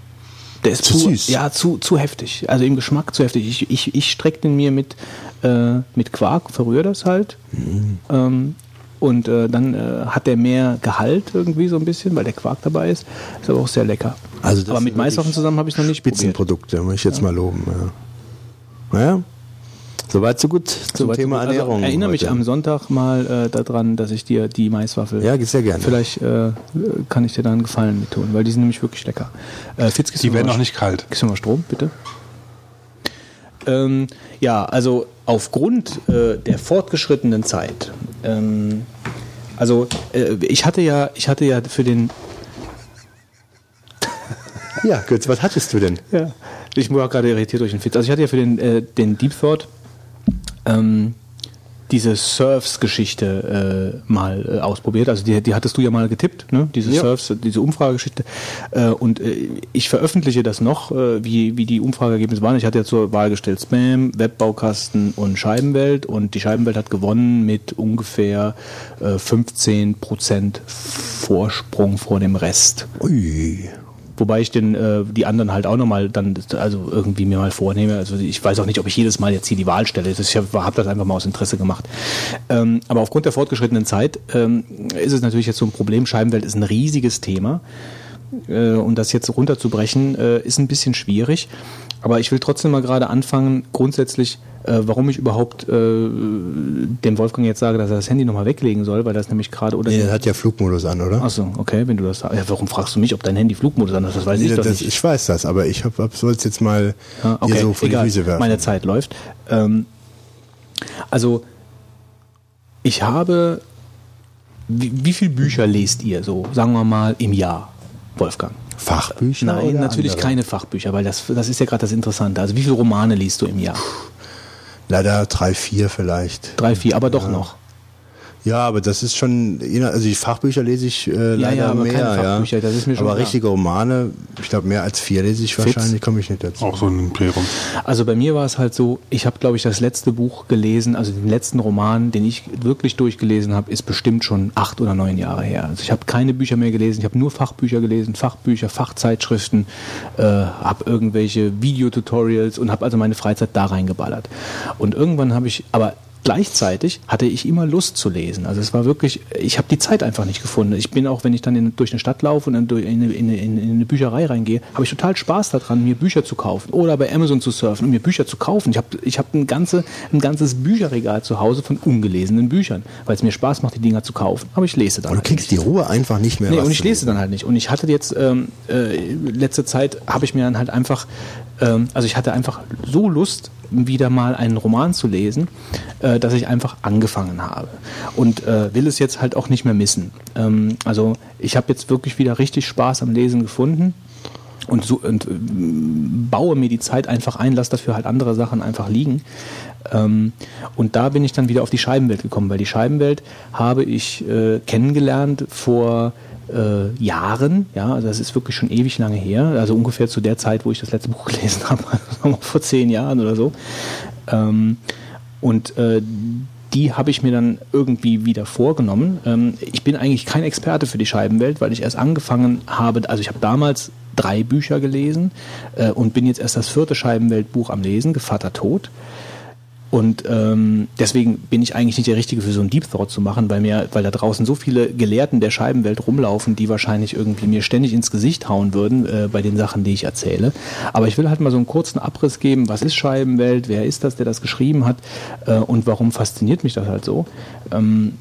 Der ist Zu pur, süß? Ja, zu, zu heftig. Also im Geschmack zu heftig. Ich, ich, ich strecke den mir mit, äh, mit Quark, verrühre das halt. Mhm. Ähm, und äh, dann äh, hat der mehr Gehalt irgendwie so ein bisschen, weil der Quark dabei ist. Ist aber auch sehr lecker. Also aber mit wirklich zusammen habe ich noch nicht probiert. Spitzenprodukte, muss ich jetzt mal loben. Ja. Naja, soweit so gut zum Soweit so Thema gut. Also Ernährung. erinnere mich heute. am Sonntag mal äh, daran, dass ich dir die Maiswaffel. Ja, sehr gerne. Vielleicht äh, kann ich dir da einen Gefallen mit tun, weil die sind nämlich wirklich lecker. Äh, Fitz, Die werden noch nicht kalt. Gibst du mal Strom, bitte? Ähm, ja, also aufgrund äh, der fortgeschrittenen Zeit. Ähm, also äh, ich hatte ja, ich hatte ja für den Ja, Götz, was hattest du denn? Ja. Ich war gerade irritiert durch den Fitz. Also ich hatte ja für den, äh, den Deep Thought ähm, diese Surfs-Geschichte äh, mal äh, ausprobiert. Also die, die hattest du ja mal getippt, ne? Diese Ja. Surfs, diese Umfragegeschichte. Äh, und äh, ich veröffentliche das noch, äh, wie, wie die Umfrageergebnisse waren. Ich hatte ja zur Wahl gestellt Spam, Webbaukasten und Scheibenwelt. Und die Scheibenwelt hat gewonnen mit ungefähr äh, 15 Prozent Vorsprung vor dem Rest. Ui. Wobei ich den, äh, die anderen halt auch nochmal dann, also irgendwie mir mal vornehme. Also ich weiß auch nicht, ob ich jedes Mal jetzt hier die Wahl stelle. Ich habe hab das einfach mal aus Interesse gemacht. Ähm, aber aufgrund der fortgeschrittenen Zeit ähm, ist es natürlich jetzt so ein Problem. Scheibenwelt ist ein riesiges Thema. Äh, und das jetzt runterzubrechen, äh, ist ein bisschen schwierig. Aber ich will trotzdem mal gerade anfangen, grundsätzlich, äh, warum ich überhaupt äh, dem Wolfgang jetzt sage, dass er das Handy nochmal weglegen soll, weil das nämlich gerade oder Nee, der hat ja Flugmodus an, oder? Achso, okay, wenn du das sagst. Ja, warum fragst du mich, ob dein Handy Flugmodus an hat? Das weiß ich Nee, doch das, nicht. ich weiß das, aber ich soll es jetzt mal Ja, okay, hier so vor egal. die Füße werfen. Meine Zeit läuft. Ähm, also, ich habe. Wie, wie viele Bücher lest ihr so, sagen wir mal, im Jahr, Wolfgang? Fachbücher? Nein, natürlich andere? keine Fachbücher, weil das, das ist ja gerade das Interessante. Also, wie viele Romane liest du im Jahr? Leider drei, vier vielleicht. Drei, vier, aber doch noch. Ja, aber das ist schon, also die Fachbücher lese ich äh, leider ja, aber mehr. keine Fachbücher, ja. das ist mir schon aber klar. richtige Romane, ich glaube mehr als vier lese ich Fitz? wahrscheinlich, komme ich nicht dazu. Auch so ein Imperium. Also bei mir war es halt so, ich habe, glaube ich, das letzte Buch gelesen, also den letzten Roman, den ich wirklich durchgelesen habe, ist bestimmt schon acht oder neun Jahre her. Also ich habe keine Bücher mehr gelesen, ich habe nur Fachbücher gelesen, Fachbücher, Fachzeitschriften, äh, habe irgendwelche Videotutorials und habe also meine Freizeit da reingeballert. Und irgendwann habe ich, aber gleichzeitig hatte ich immer Lust zu lesen. Also es war wirklich, ich habe die Zeit einfach nicht gefunden. Ich bin auch, wenn ich dann in, durch eine Stadt laufe und dann in, eine- in, in, in eine Bücherei reingehe, habe ich total Spaß daran, mir Bücher zu kaufen oder bei Amazon zu surfen und mir Bücher zu kaufen. Ich habe ich hab ein, ganze, ein ganzes Bücherregal zu Hause von ungelesenen Büchern, weil es mir Spaß macht, die Dinger zu kaufen. Aber ich lese dann Und du halt kriegst nicht. die Ruhe einfach nicht mehr. Nee, und ich lese dann halt nicht. Und ich hatte jetzt, ähm, äh, letzte Zeit habe ich mir dann halt einfach, also ich hatte einfach so Lust, wieder mal einen Roman zu lesen, äh, dass ich einfach angefangen habe. Und äh, will es jetzt halt auch nicht mehr missen. Ähm, also ich habe jetzt wirklich wieder richtig Spaß am Lesen gefunden. Und, so, und äh, baue mir die Zeit einfach ein, lasse dafür halt andere Sachen einfach liegen. Ähm, und da bin ich dann wieder auf die Scheibenwelt gekommen, weil die Scheibenwelt habe ich kennengelernt vor äh, Jahren, ja, also das ist wirklich schon ewig lange her, also ungefähr zu der Zeit, wo ich das letzte Buch gelesen habe, also vor zehn Jahren oder so. Ähm, und äh, die habe ich mir dann irgendwie wieder vorgenommen. Ähm, ich bin eigentlich kein Experte für die Scheibenwelt, weil ich erst angefangen habe, also ich habe damals drei Bücher gelesen äh, und bin jetzt erst das vierte Scheibenweltbuch am Lesen, Gevatter Tod. Und ähm, deswegen bin ich eigentlich nicht der Richtige für so einen Deep Thought zu machen, weil mir, weil da draußen so viele Gelehrten der Scheibenwelt rumlaufen, die wahrscheinlich irgendwie mir ständig ins Gesicht hauen würden äh, bei den Sachen, die ich erzähle. Aber ich will halt mal so einen kurzen Abriss geben, was ist Scheibenwelt, wer ist das, der das geschrieben hat äh, und warum fasziniert mich das halt so. Ähm,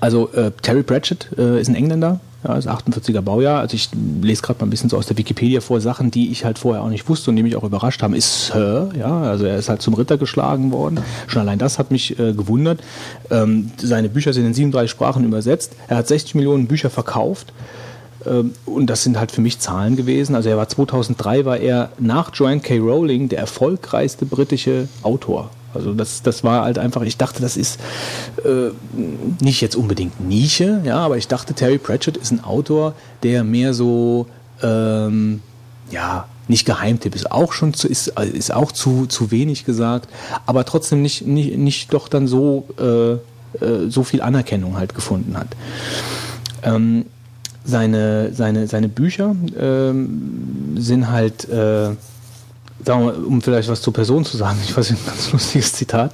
also äh, Terry Pratchett äh, ist ein Engländer, ja, ist 48er Baujahr. Also ich lese gerade mal ein bisschen so aus der Wikipedia vor Sachen, die ich halt vorher auch nicht wusste und die mich auch überrascht haben. Ist Sir, ja, also er ist halt zum Ritter geschlagen worden. Schon allein das hat mich äh, gewundert. Ähm, seine Bücher sind in 37 Sprachen übersetzt. Er hat 60 Millionen Bücher verkauft. Ähm, Und das sind halt für mich Zahlen gewesen. Also er war 2003 war er nach Joanne K. Rowling der erfolgreichste britische Autor. Also das, das war halt einfach, ich dachte, das ist äh, nicht jetzt unbedingt Nische, ja, aber ich dachte, Terry Pratchett ist ein Autor, der mehr so, ähm, ja, nicht Geheimtipp ist auch schon zu, ist, ist auch zu, zu wenig gesagt, aber trotzdem nicht, nicht, nicht doch dann so, äh, äh, so viel Anerkennung halt gefunden hat. Ähm, seine, seine, seine Bücher ähm, sind halt, äh, wir, um vielleicht was zur Person zu sagen, ich weiß ein ganz lustiges Zitat,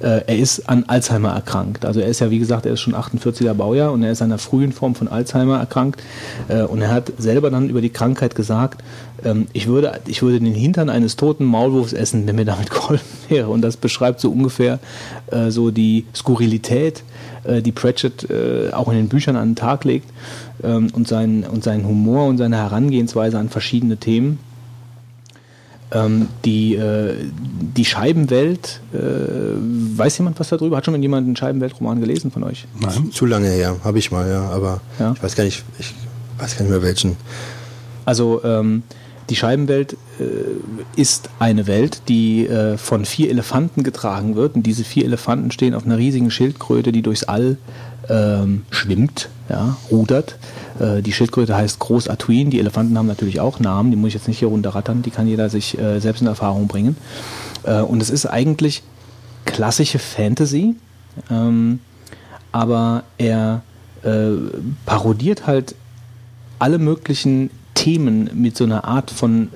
äh, er ist an Alzheimer erkrankt. Also er ist ja, wie gesagt, er ist schon 48er Baujahr und er ist an einer frühen Form von Alzheimer erkrankt äh, und er hat selber dann über die Krankheit gesagt, ähm, ich, würde, ich würde den Hintern eines toten Maulwurfs essen, wenn mir damit geholfen wäre. Und das beschreibt so ungefähr äh, so die Skurrilität, äh, die Pratchett äh, auch in den Büchern an den Tag legt ähm, und, seinen, und seinen Humor und seine Herangehensweise an verschiedene Themen. Ähm, die, äh, die Scheibenwelt, äh, weiß jemand was darüber? Hat schon mal jemand einen Scheibenweltroman gelesen von euch? Nein. Zu lange her, habe ich mal, ja, aber Ja. ich weiß gar nicht, ich weiß gar nicht mehr welchen. Also ähm, die Scheibenwelt äh, ist eine Welt, die äh, von vier Elefanten getragen wird. Und diese vier Elefanten stehen auf einer riesigen Schildkröte, die durchs All ähm, schwimmt, ja, rudert. Äh, die Schildkröte heißt Groß. Die Elefanten haben natürlich auch Namen, die muss ich jetzt nicht hier runterrattern, die kann jeder sich äh, selbst in Erfahrung bringen. Äh, und es ist eigentlich klassische Fantasy, ähm, aber er äh, parodiert halt alle möglichen Themen mit so einer Art von äh,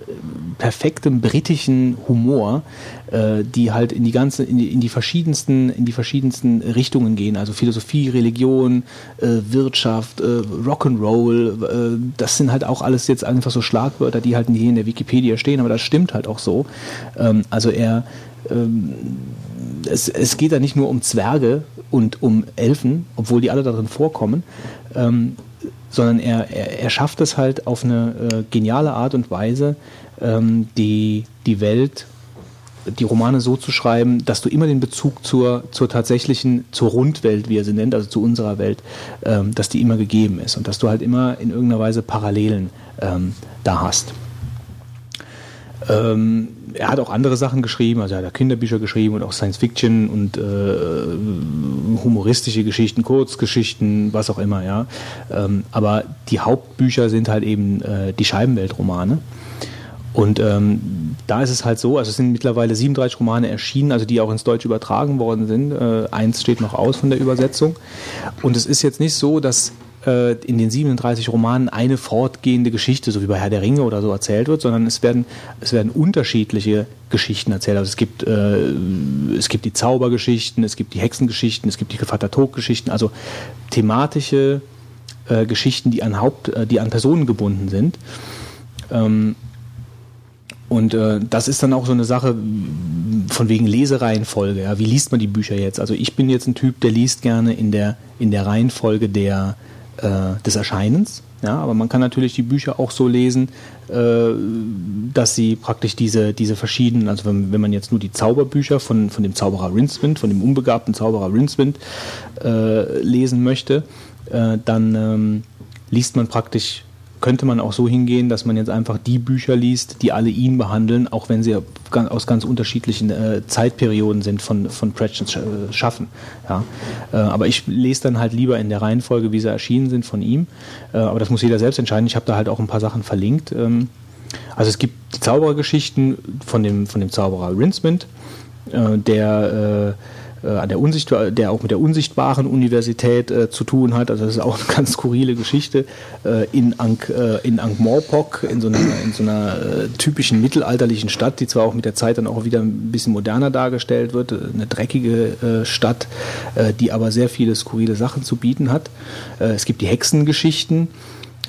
perfektem britischen Humor, äh, die halt in die ganze, in die, in die verschiedensten, in die verschiedensten Richtungen gehen. Also Philosophie, Religion, äh, Wirtschaft, äh, Rock'n'Roll. Äh, das sind halt auch alles jetzt einfach so Schlagwörter, die halt hier in der Wikipedia stehen, aber das stimmt halt auch so. Ähm, also er ähm, es, es, geht da nicht nur um Zwerge und um Elfen, obwohl die alle darin vorkommen, ähm, sondern er, er, er schafft es halt auf eine äh, geniale Art und Weise, ähm, die, die Welt, die Romane so zu schreiben, dass du immer den Bezug zur, zur tatsächlichen, zur Rundwelt, wie er sie nennt, also zu unserer Welt, ähm, dass die immer gegeben ist und dass du halt immer in irgendeiner Weise Parallelen ähm, da hast. Ähm, er hat auch andere Sachen geschrieben, also er hat Kinderbücher geschrieben und auch Science Fiction und äh, humoristische Geschichten, Kurzgeschichten, was auch immer, ja. Ähm, aber die Hauptbücher sind halt eben äh, die Scheibenweltromane. Und ähm, da ist es halt so, also es sind mittlerweile 37 Romane erschienen, also die auch ins Deutsch übertragen worden sind. Äh, eins steht noch aus von der Übersetzung. Und es ist jetzt nicht so, dass äh, in den 37 Romanen eine fortgehende Geschichte, so wie bei Herr der Ringe oder so erzählt wird, sondern es werden, es werden unterschiedliche Geschichten erzählt. Also es gibt, äh, es gibt die Zaubergeschichten, es gibt die Hexengeschichten, es gibt die Gevatter Tod-Geschichten, also thematische äh, Geschichten, die an Haupt, äh, die an Personen gebunden sind. Ähm, und äh, das ist dann auch so eine Sache von wegen Lesereihenfolge. Ja. Wie liest man die Bücher jetzt? Also ich bin jetzt ein Typ, der liest gerne in der, in der Reihenfolge der, äh, des Erscheinens. Ja, aber man kann natürlich die Bücher auch so lesen, äh, dass sie praktisch diese, diese verschiedenen, also wenn, wenn man jetzt nur die Zauberbücher von, von dem Zauberer Rincewind, von dem unbegabten Zauberer Rincewind äh, lesen möchte, äh, dann ähm, liest man praktisch könnte man auch so hingehen, dass man jetzt einfach die Bücher liest, die alle ihn behandeln, auch wenn sie aus ganz unterschiedlichen äh, Zeitperioden sind von, von Pratchett äh, schaffen. Ja. Äh, aber ich lese dann halt lieber in der Reihenfolge, wie sie erschienen sind von ihm. Aber das muss jeder selbst entscheiden. Ich habe da halt auch ein paar Sachen verlinkt. Ähm, also es gibt die Zauberergeschichten von dem, von dem Zauberer Rinsmond, der an der Unsichtbar der auch mit der unsichtbaren Universität äh, zu tun hat. Also das ist auch eine ganz skurrile Geschichte äh, in Ankh äh, in Ankh-Morpok, in so einer, in so einer äh, typischen mittelalterlichen Stadt, die zwar auch mit der Zeit dann auch wieder ein bisschen moderner dargestellt wird, eine dreckige äh, Stadt, die aber sehr viele skurrile Sachen zu bieten hat. es gibt die Hexengeschichten.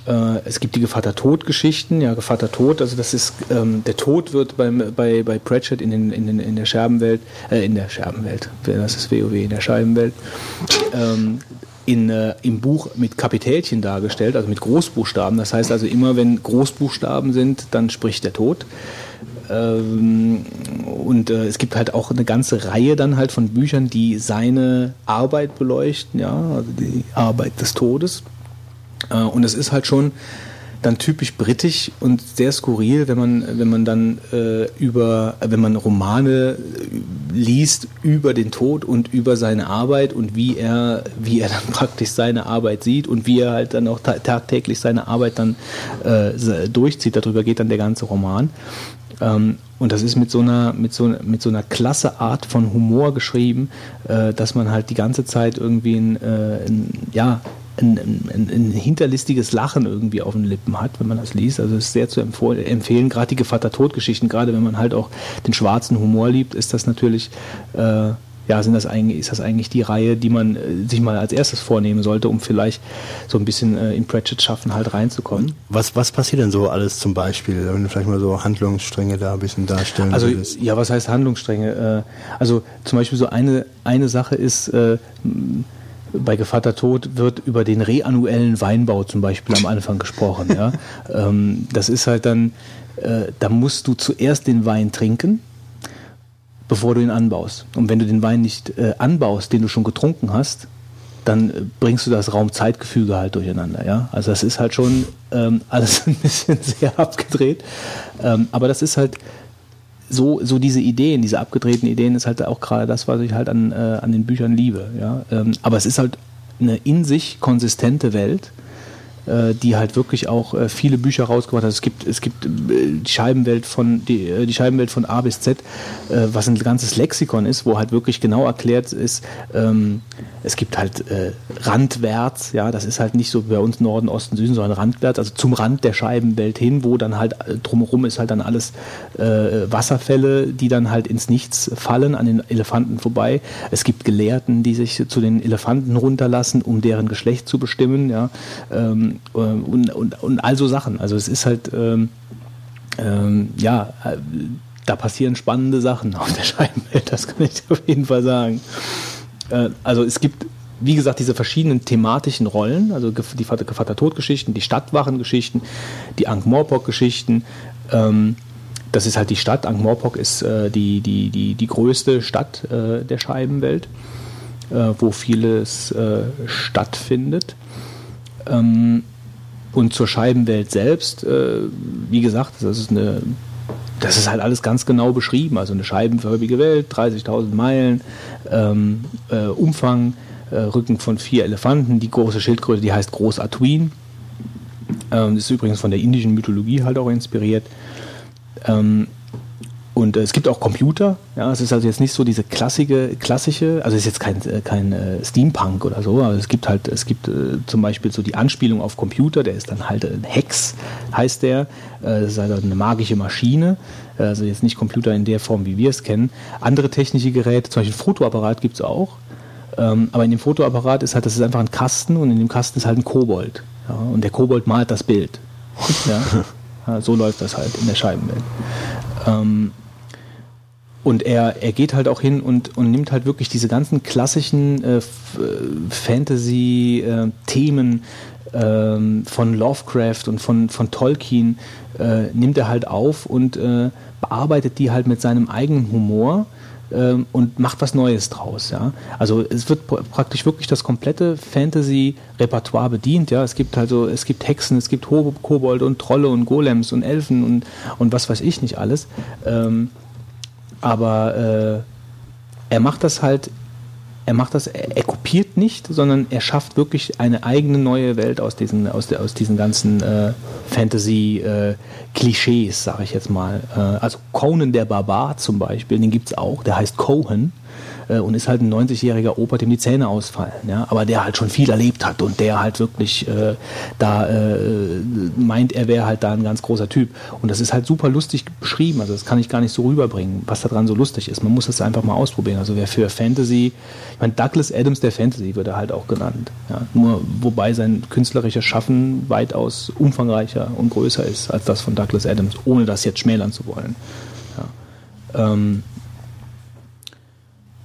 Äh, es gibt die Gevatter-Tod-Geschichten. Ja, Gevatter-Tod, also das ist, ähm, der Tod wird beim, bei, bei Pratchett in, den, in, den, in der Scherbenwelt, äh, in der Scherbenwelt, das ist WoW, in der Scheibenwelt, ähm, in, äh, im Buch mit Kapitälchen dargestellt, also mit Großbuchstaben. Das heißt also immer, wenn Großbuchstaben sind, dann spricht der Tod. Ähm, und äh, es gibt halt auch eine ganze Reihe dann halt von Büchern, die seine Arbeit beleuchten, ja, also die Arbeit des Todes. Äh, und es ist halt schon dann typisch britisch und sehr skurril, wenn man, wenn man dann äh, über, wenn man Romane liest über den Tod und über seine Arbeit und wie er, wie er dann praktisch seine Arbeit sieht und wie er halt dann auch tagtäglich seine Arbeit dann äh, durchzieht. Darüber geht dann der ganze Roman. Ähm, und das ist mit so einer, mit so, mit so einer klasse Art von Humor geschrieben, äh, dass man halt die ganze Zeit irgendwie ein, äh, ein ja, ein, ein, ein, hinterlistiges Lachen irgendwie auf den Lippen hat, wenn man das liest. Also es ist sehr zu empfehlen, gerade die Gevatter-Tod-Geschichten, gerade wenn man halt auch den schwarzen Humor liebt, ist das natürlich, äh, ja, sind das eigentlich, ist das eigentlich die Reihe, die man äh, sich mal als erstes vornehmen sollte, um vielleicht so ein bisschen äh, in Pratchett-Schaffen halt reinzukommen. Was, was passiert denn so alles zum Beispiel, wenn du vielleicht mal so Handlungsstränge da ein bisschen darstellen Also, würdest? ja, was heißt Handlungsstränge? Äh, also zum Beispiel so eine, eine Sache ist, äh, bei Gevatter Tod wird über den reannuellen Weinbau zum Beispiel am Anfang gesprochen. Ja? ähm, das ist halt dann, äh, da musst du zuerst den Wein trinken, bevor du ihn anbaust. Und wenn du den Wein nicht äh, anbaust, den du schon getrunken hast, dann bringst du das Raum-Zeitgefüge halt durcheinander. Ja? Also das ist halt schon ähm, alles ein bisschen sehr abgedreht. Ähm, aber das ist halt so, so diese Ideen, diese abgedrehten Ideen ist halt auch gerade das, was ich halt an, äh, an den Büchern liebe. Ja? Ähm, aber es ist halt eine in sich konsistente Welt die halt wirklich auch äh, viele Bücher rausgebracht hat. Es gibt, es gibt äh, die Scheibenwelt von die, die Scheibenwelt von A bis Z, was ein ganzes Lexikon ist, wo halt wirklich genau erklärt ist, ähm, es gibt halt äh, randwärts, ja, das ist halt nicht so bei uns Norden, Osten, Süden, sondern randwärts, also zum Rand der Scheibenwelt hin, wo dann halt drumherum ist halt dann alles äh, Wasserfälle, die dann halt ins Nichts fallen, an den Elefanten vorbei. Es gibt Gelehrten, die sich zu den Elefanten runterlassen, um deren Geschlecht zu bestimmen, ja. Ähm, und, und, und all so Sachen. Also es ist halt, ähm, ähm, ja, äh, da passieren spannende Sachen auf der Scheibenwelt, das kann ich auf jeden Fall sagen. Äh, also es gibt, wie gesagt, diese verschiedenen thematischen Rollen, also die Vater-Tod-Geschichten, die Stadtwachen-Geschichten, die Ankh-Morpok-Geschichten. Ähm, das ist halt die Stadt. Ankh-Morpok ist äh, die, die, die, die größte Stadt äh, der Scheibenwelt, äh, wo vieles äh, stattfindet. Ähm, und zur Scheibenwelt selbst, äh, wie gesagt, das ist eine das ist halt alles ganz genau beschrieben. Also eine scheibenförmige Welt, 30.000 Meilen, ähm, äh, Umfang, äh, Rücken von vier Elefanten, die große Schildkröte, die heißt Groß Atuin. Ähm, ist übrigens von der indischen Mythologie halt auch inspiriert. Ähm, und äh, es gibt auch Computer. Ja, es ist also jetzt nicht so diese klassische, klassische, also es ist jetzt kein, äh, kein äh, Steampunk oder so, aber es gibt halt, es gibt zum Beispiel so die Anspielung auf Computer, der ist dann halt ein Hex, heißt der. Das ist also eine magische Maschine. Also jetzt nicht Computer in der Form, wie wir es kennen. Andere technische Geräte, zum Beispiel ein Fotoapparat gibt es auch. Ähm, aber in dem Fotoapparat ist halt, das ist einfach ein Kasten und in dem Kasten ist halt ein Kobold. Ja, und der Kobold malt das Bild. Ja. Ja, so läuft das halt in der Scheibenwelt. Ähm, und er, er geht halt auch hin und, und nimmt halt wirklich diese ganzen klassischen äh, Fantasy-Themen äh, äh, von Lovecraft und von, von Tolkien, äh, nimmt er halt auf und äh, bearbeitet die halt mit seinem eigenen Humor ähm, und macht was Neues draus. Ja? Also es wird praktisch wirklich das komplette Fantasy-Repertoire bedient. Ja? Es gibt also, es gibt Hexen, es gibt Kobold und Trolle und Golems und Elfen und, und was weiß ich nicht alles. Ähm, aber äh, er macht das halt, er macht das, er, er, kopiert nicht, sondern er schafft wirklich eine eigene neue Welt aus diesen, aus, der, aus diesen ganzen äh, Fantasy-Klischees, äh, sage ich jetzt mal. Äh, also Conan der Barbar zum Beispiel, den gibt es auch, der heißt Cohen äh, und ist halt ein 90-jähriger Opa, dem die Zähne ausfallen. Ja? Aber der halt schon viel erlebt hat und der halt wirklich äh, da äh, meint, er wäre halt da ein ganz großer Typ. Und das ist halt super lustig beschrieben. Also das kann ich gar nicht so rüberbringen, was da dran so lustig ist. Man muss das einfach mal ausprobieren. Also wer für Fantasy, ich meine, Douglas Adams der Fantasy wird er halt auch genannt. Ja? Nur wobei sein künstlerisches Schaffen weitaus umfangreicher und größer ist als das von Douglas Adams, ohne das jetzt schmälern zu wollen. Ja. Ähm,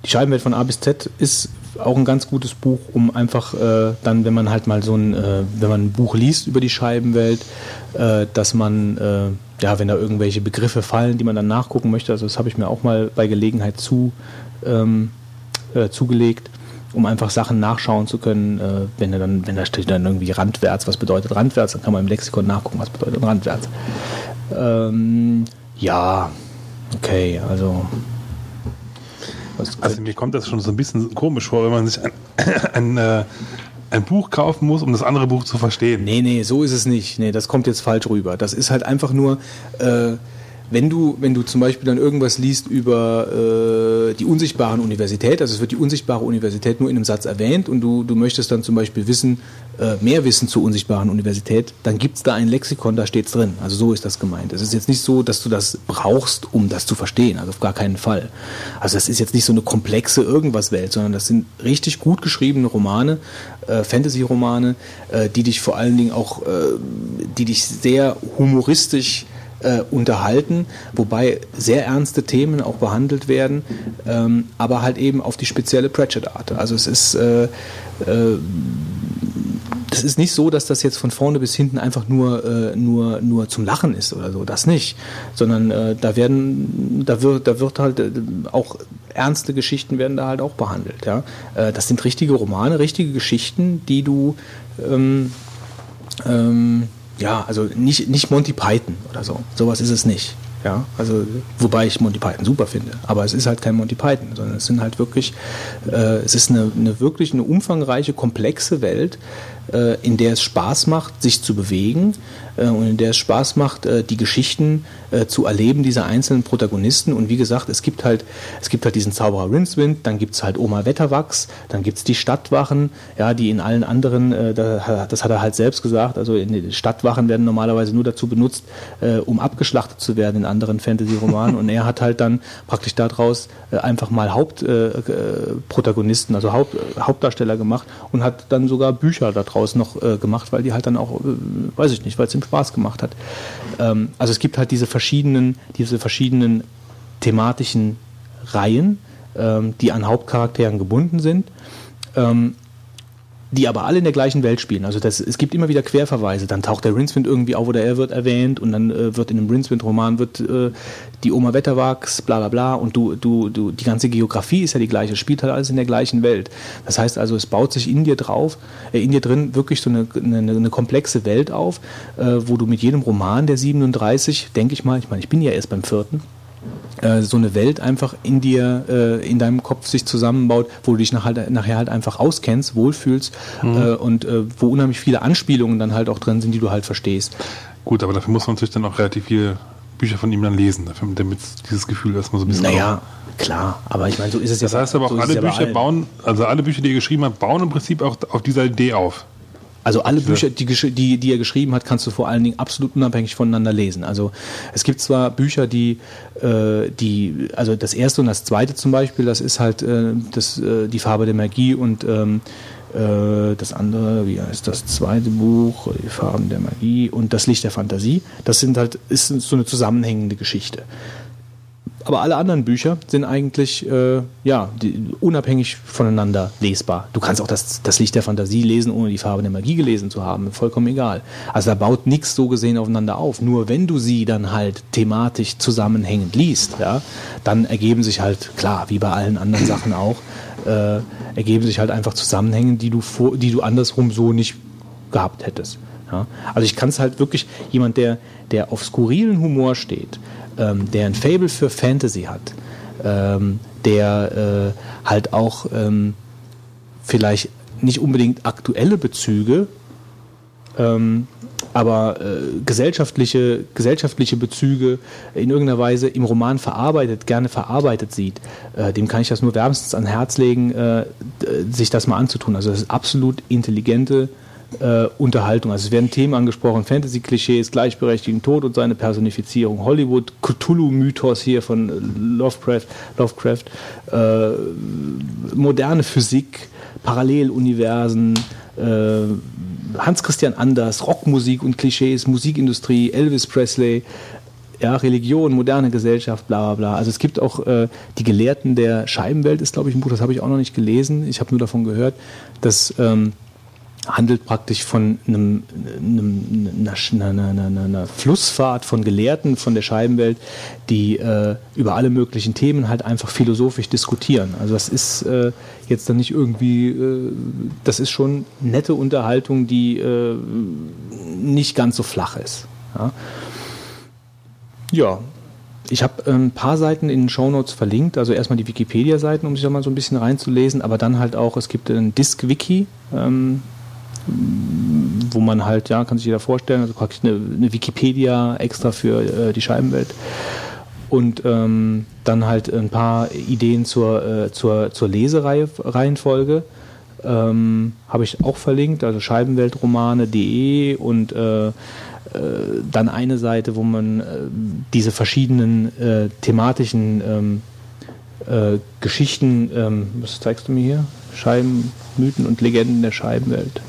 die Scheibenwelt von A bis Z ist auch ein ganz gutes Buch, um einfach äh, dann, wenn man halt mal so ein, äh, wenn man ein Buch liest über die Scheibenwelt, äh, dass man, äh, ja, wenn da irgendwelche Begriffe fallen, die man dann nachgucken möchte, also das habe ich mir auch mal bei Gelegenheit zu, ähm, äh, zugelegt, um einfach Sachen nachschauen zu können, äh, wenn da dann, wenn da steht dann irgendwie Randwärts, was bedeutet Randwärts, dann kann man im Lexikon nachgucken, was bedeutet Randwärts. Ähm, ja, okay, also also mir kommt das schon so ein bisschen komisch vor, wenn man sich ein, ein, äh, ein Buch kaufen muss, um das andere Buch zu verstehen. Nee, nee, so ist es nicht. Nee, das kommt jetzt falsch rüber. Das ist halt einfach nur, äh, wenn du, wenn du zum Beispiel dann irgendwas liest über äh, die unsichtbaren Universität, also es wird die unsichtbare Universität nur in einem Satz erwähnt und du, du möchtest dann zum Beispiel wissen, äh, mehr wissen zur unsichtbaren Universität, dann gibt es da ein Lexikon, da steht es drin. Also so ist das gemeint. Es ist jetzt nicht so, dass du das brauchst, um das zu verstehen, also auf gar keinen Fall. Also das ist jetzt nicht so eine komplexe Irgendwas-Welt, sondern das sind richtig gut geschriebene Romane, äh, Fantasy-Romane, äh, die dich vor allen Dingen auch, äh, die dich sehr humoristisch äh, unterhalten, wobei sehr ernste Themen auch behandelt werden, ähm, aber halt eben auf die spezielle Pratchett-Art. Also es ist äh, äh, das ist nicht so, dass das jetzt von vorne bis hinten einfach nur, äh, nur, nur zum Lachen ist oder so, das nicht. Sondern äh, da werden, da wird, da wird halt äh, auch ernste Geschichten werden da halt auch behandelt. Ja? Äh, das sind richtige Romane, richtige Geschichten, die du ähm, ähm, ja, also nicht, nicht Monty Python oder so. Sowas ist es nicht. Ja, also wobei ich Monty Python super finde, aber es ist halt kein Monty Python, sondern es sind halt wirklich, äh, es ist eine, eine wirklich eine umfangreiche, komplexe Welt, äh, in der es Spaß macht, sich zu bewegen äh, und in der es Spaß macht, äh, die Geschichten äh, zu erleben dieser einzelnen Protagonisten. Und wie gesagt, es gibt halt, es gibt halt diesen Zauberer Rincewind, dann gibt es halt Oma Wetterwachs, dann gibt es die Stadtwachen, ja, die in allen anderen, äh, das hat er halt selbst gesagt, also Stadtwachen werden normalerweise nur dazu benutzt, um abgeschlachtet zu werden in anderen Fantasy-Romanen. und er hat halt dann praktisch daraus einfach mal Hauptprotagonisten, also Haupt, Hauptdarsteller gemacht und hat dann sogar Bücher daraus noch äh, gemacht, weil die halt dann auch, äh, weiß ich nicht, weil es ihm Spaß gemacht hat. Ähm, also es gibt halt diese verschiedenen, diese verschiedenen thematischen Reihen, ähm, die an Hauptcharakteren gebunden sind. Ähm, die aber alle in der gleichen Welt spielen. Also das, es gibt immer wieder Querverweise. Dann taucht der Rincewind irgendwie auf oder er wird erwähnt und dann äh, wird in einem Rincewind-Roman wird äh, die Oma Wetterwachs, bla bla bla und du, du, du, die ganze Geografie ist ja die gleiche, spielt halt alles in der gleichen Welt. Das heißt also, es baut sich in dir drauf, äh, in dir drin wirklich so eine, eine, eine komplexe Welt auf, äh, wo du mit jedem Roman der 37, denke ich mal, ich meine, ich bin ja erst beim vierten, äh, so eine Welt einfach in dir, äh, in deinem Kopf sich zusammenbaut, wo du dich nach halt, nachher halt einfach auskennst, wohlfühlst mhm. äh, und wo unheimlich viele Anspielungen dann halt auch drin sind, die du halt verstehst. Gut, aber dafür muss man natürlich dann auch relativ viele Bücher von ihm dann lesen, damit dieses Gefühl erstmal so ein bisschen. Naja, klar, aber ich meine, so ist es ja. Das heißt aber auch, so alle Bücher bauen, also alle Bücher, die er geschrieben hat, bauen im Prinzip auch auf dieser Idee auf. Also alle Bücher, die, die, die er geschrieben hat, kannst du vor allen Dingen absolut unabhängig voneinander lesen. Also es gibt zwar Bücher, die, äh, die also das erste und das zweite zum Beispiel, das ist halt äh, das, äh, die Farbe der Magie und ähm, äh, das andere, wie heißt das zweite Buch, die Farben der Magie und das Licht der Fantasie. Das sind halt ist so eine zusammenhängende Geschichte. Aber alle anderen Bücher sind eigentlich äh, ja, die, unabhängig voneinander lesbar. Du kannst auch das, das Licht der Fantasie lesen, ohne die Farbe der Magie gelesen zu haben. Vollkommen egal. Also da baut nichts so gesehen aufeinander auf. Nur wenn du sie dann halt thematisch zusammenhängend liest, ja, dann ergeben sich halt, klar, wie bei allen anderen Sachen auch, äh, ergeben sich halt einfach Zusammenhänge, die du, vor, die du andersrum so nicht gehabt hättest. Ja? Also ich kann es halt wirklich, jemand, der, der auf skurrilen Humor steht, ähm, der ein Fable für Fantasy hat, ähm, der äh, halt auch ähm, vielleicht nicht unbedingt aktuelle Bezüge, ähm, aber äh, gesellschaftliche, gesellschaftliche Bezüge in irgendeiner Weise im Roman verarbeitet, gerne verarbeitet sieht, äh, dem kann ich das nur wärmstens ans Herz legen, äh, sich das mal anzutun. Also das ist absolut intelligente äh, Unterhaltung. Also es werden Themen angesprochen, Fantasy-Klischees, Gleichberechtigung, Tod und seine Personifizierung, Hollywood, Cthulhu-Mythos hier von Lovecraft, Lovecraft äh, moderne Physik, Paralleluniversen, äh, Hans-Christian Anders, Rockmusik und Klischees, Musikindustrie, Elvis Presley, ja, Religion, moderne Gesellschaft, bla bla bla. Also es gibt auch äh, die Gelehrten der Scheibenwelt, ist glaube ich ein Buch, das habe ich auch noch nicht gelesen. Ich habe nur davon gehört, dass ähm, handelt praktisch von einem, einem, einer, einer, einer, einer, Flussfahrt von Gelehrten von der Scheibenwelt, die äh, über alle möglichen Themen halt einfach philosophisch diskutieren. Also das ist äh, jetzt dann nicht irgendwie, äh, das ist schon nette Unterhaltung, die äh, nicht ganz so flach ist. Ja, ja. Ich habe ein paar Seiten in den Shownotes verlinkt, also erstmal die Wikipedia-Seiten, um sich da mal so ein bisschen reinzulesen, aber dann halt auch, es gibt ein Disk-Wiki, ähm, wo man halt, ja, kann sich jeder vorstellen, also praktisch eine, eine Wikipedia extra für äh, die Scheibenwelt. Und ähm, dann halt ein paar Ideen zur, äh, zur, zur Lesereihenfolge. Ähm, Habe ich auch verlinkt, also scheibenweltromane.de und äh, äh, dann eine Seite, wo man äh, diese verschiedenen äh, thematischen ähm, äh, Geschichten, ähm, was zeigst du mir hier? Scheiben, Mythen und Legenden der Scheibenwelt.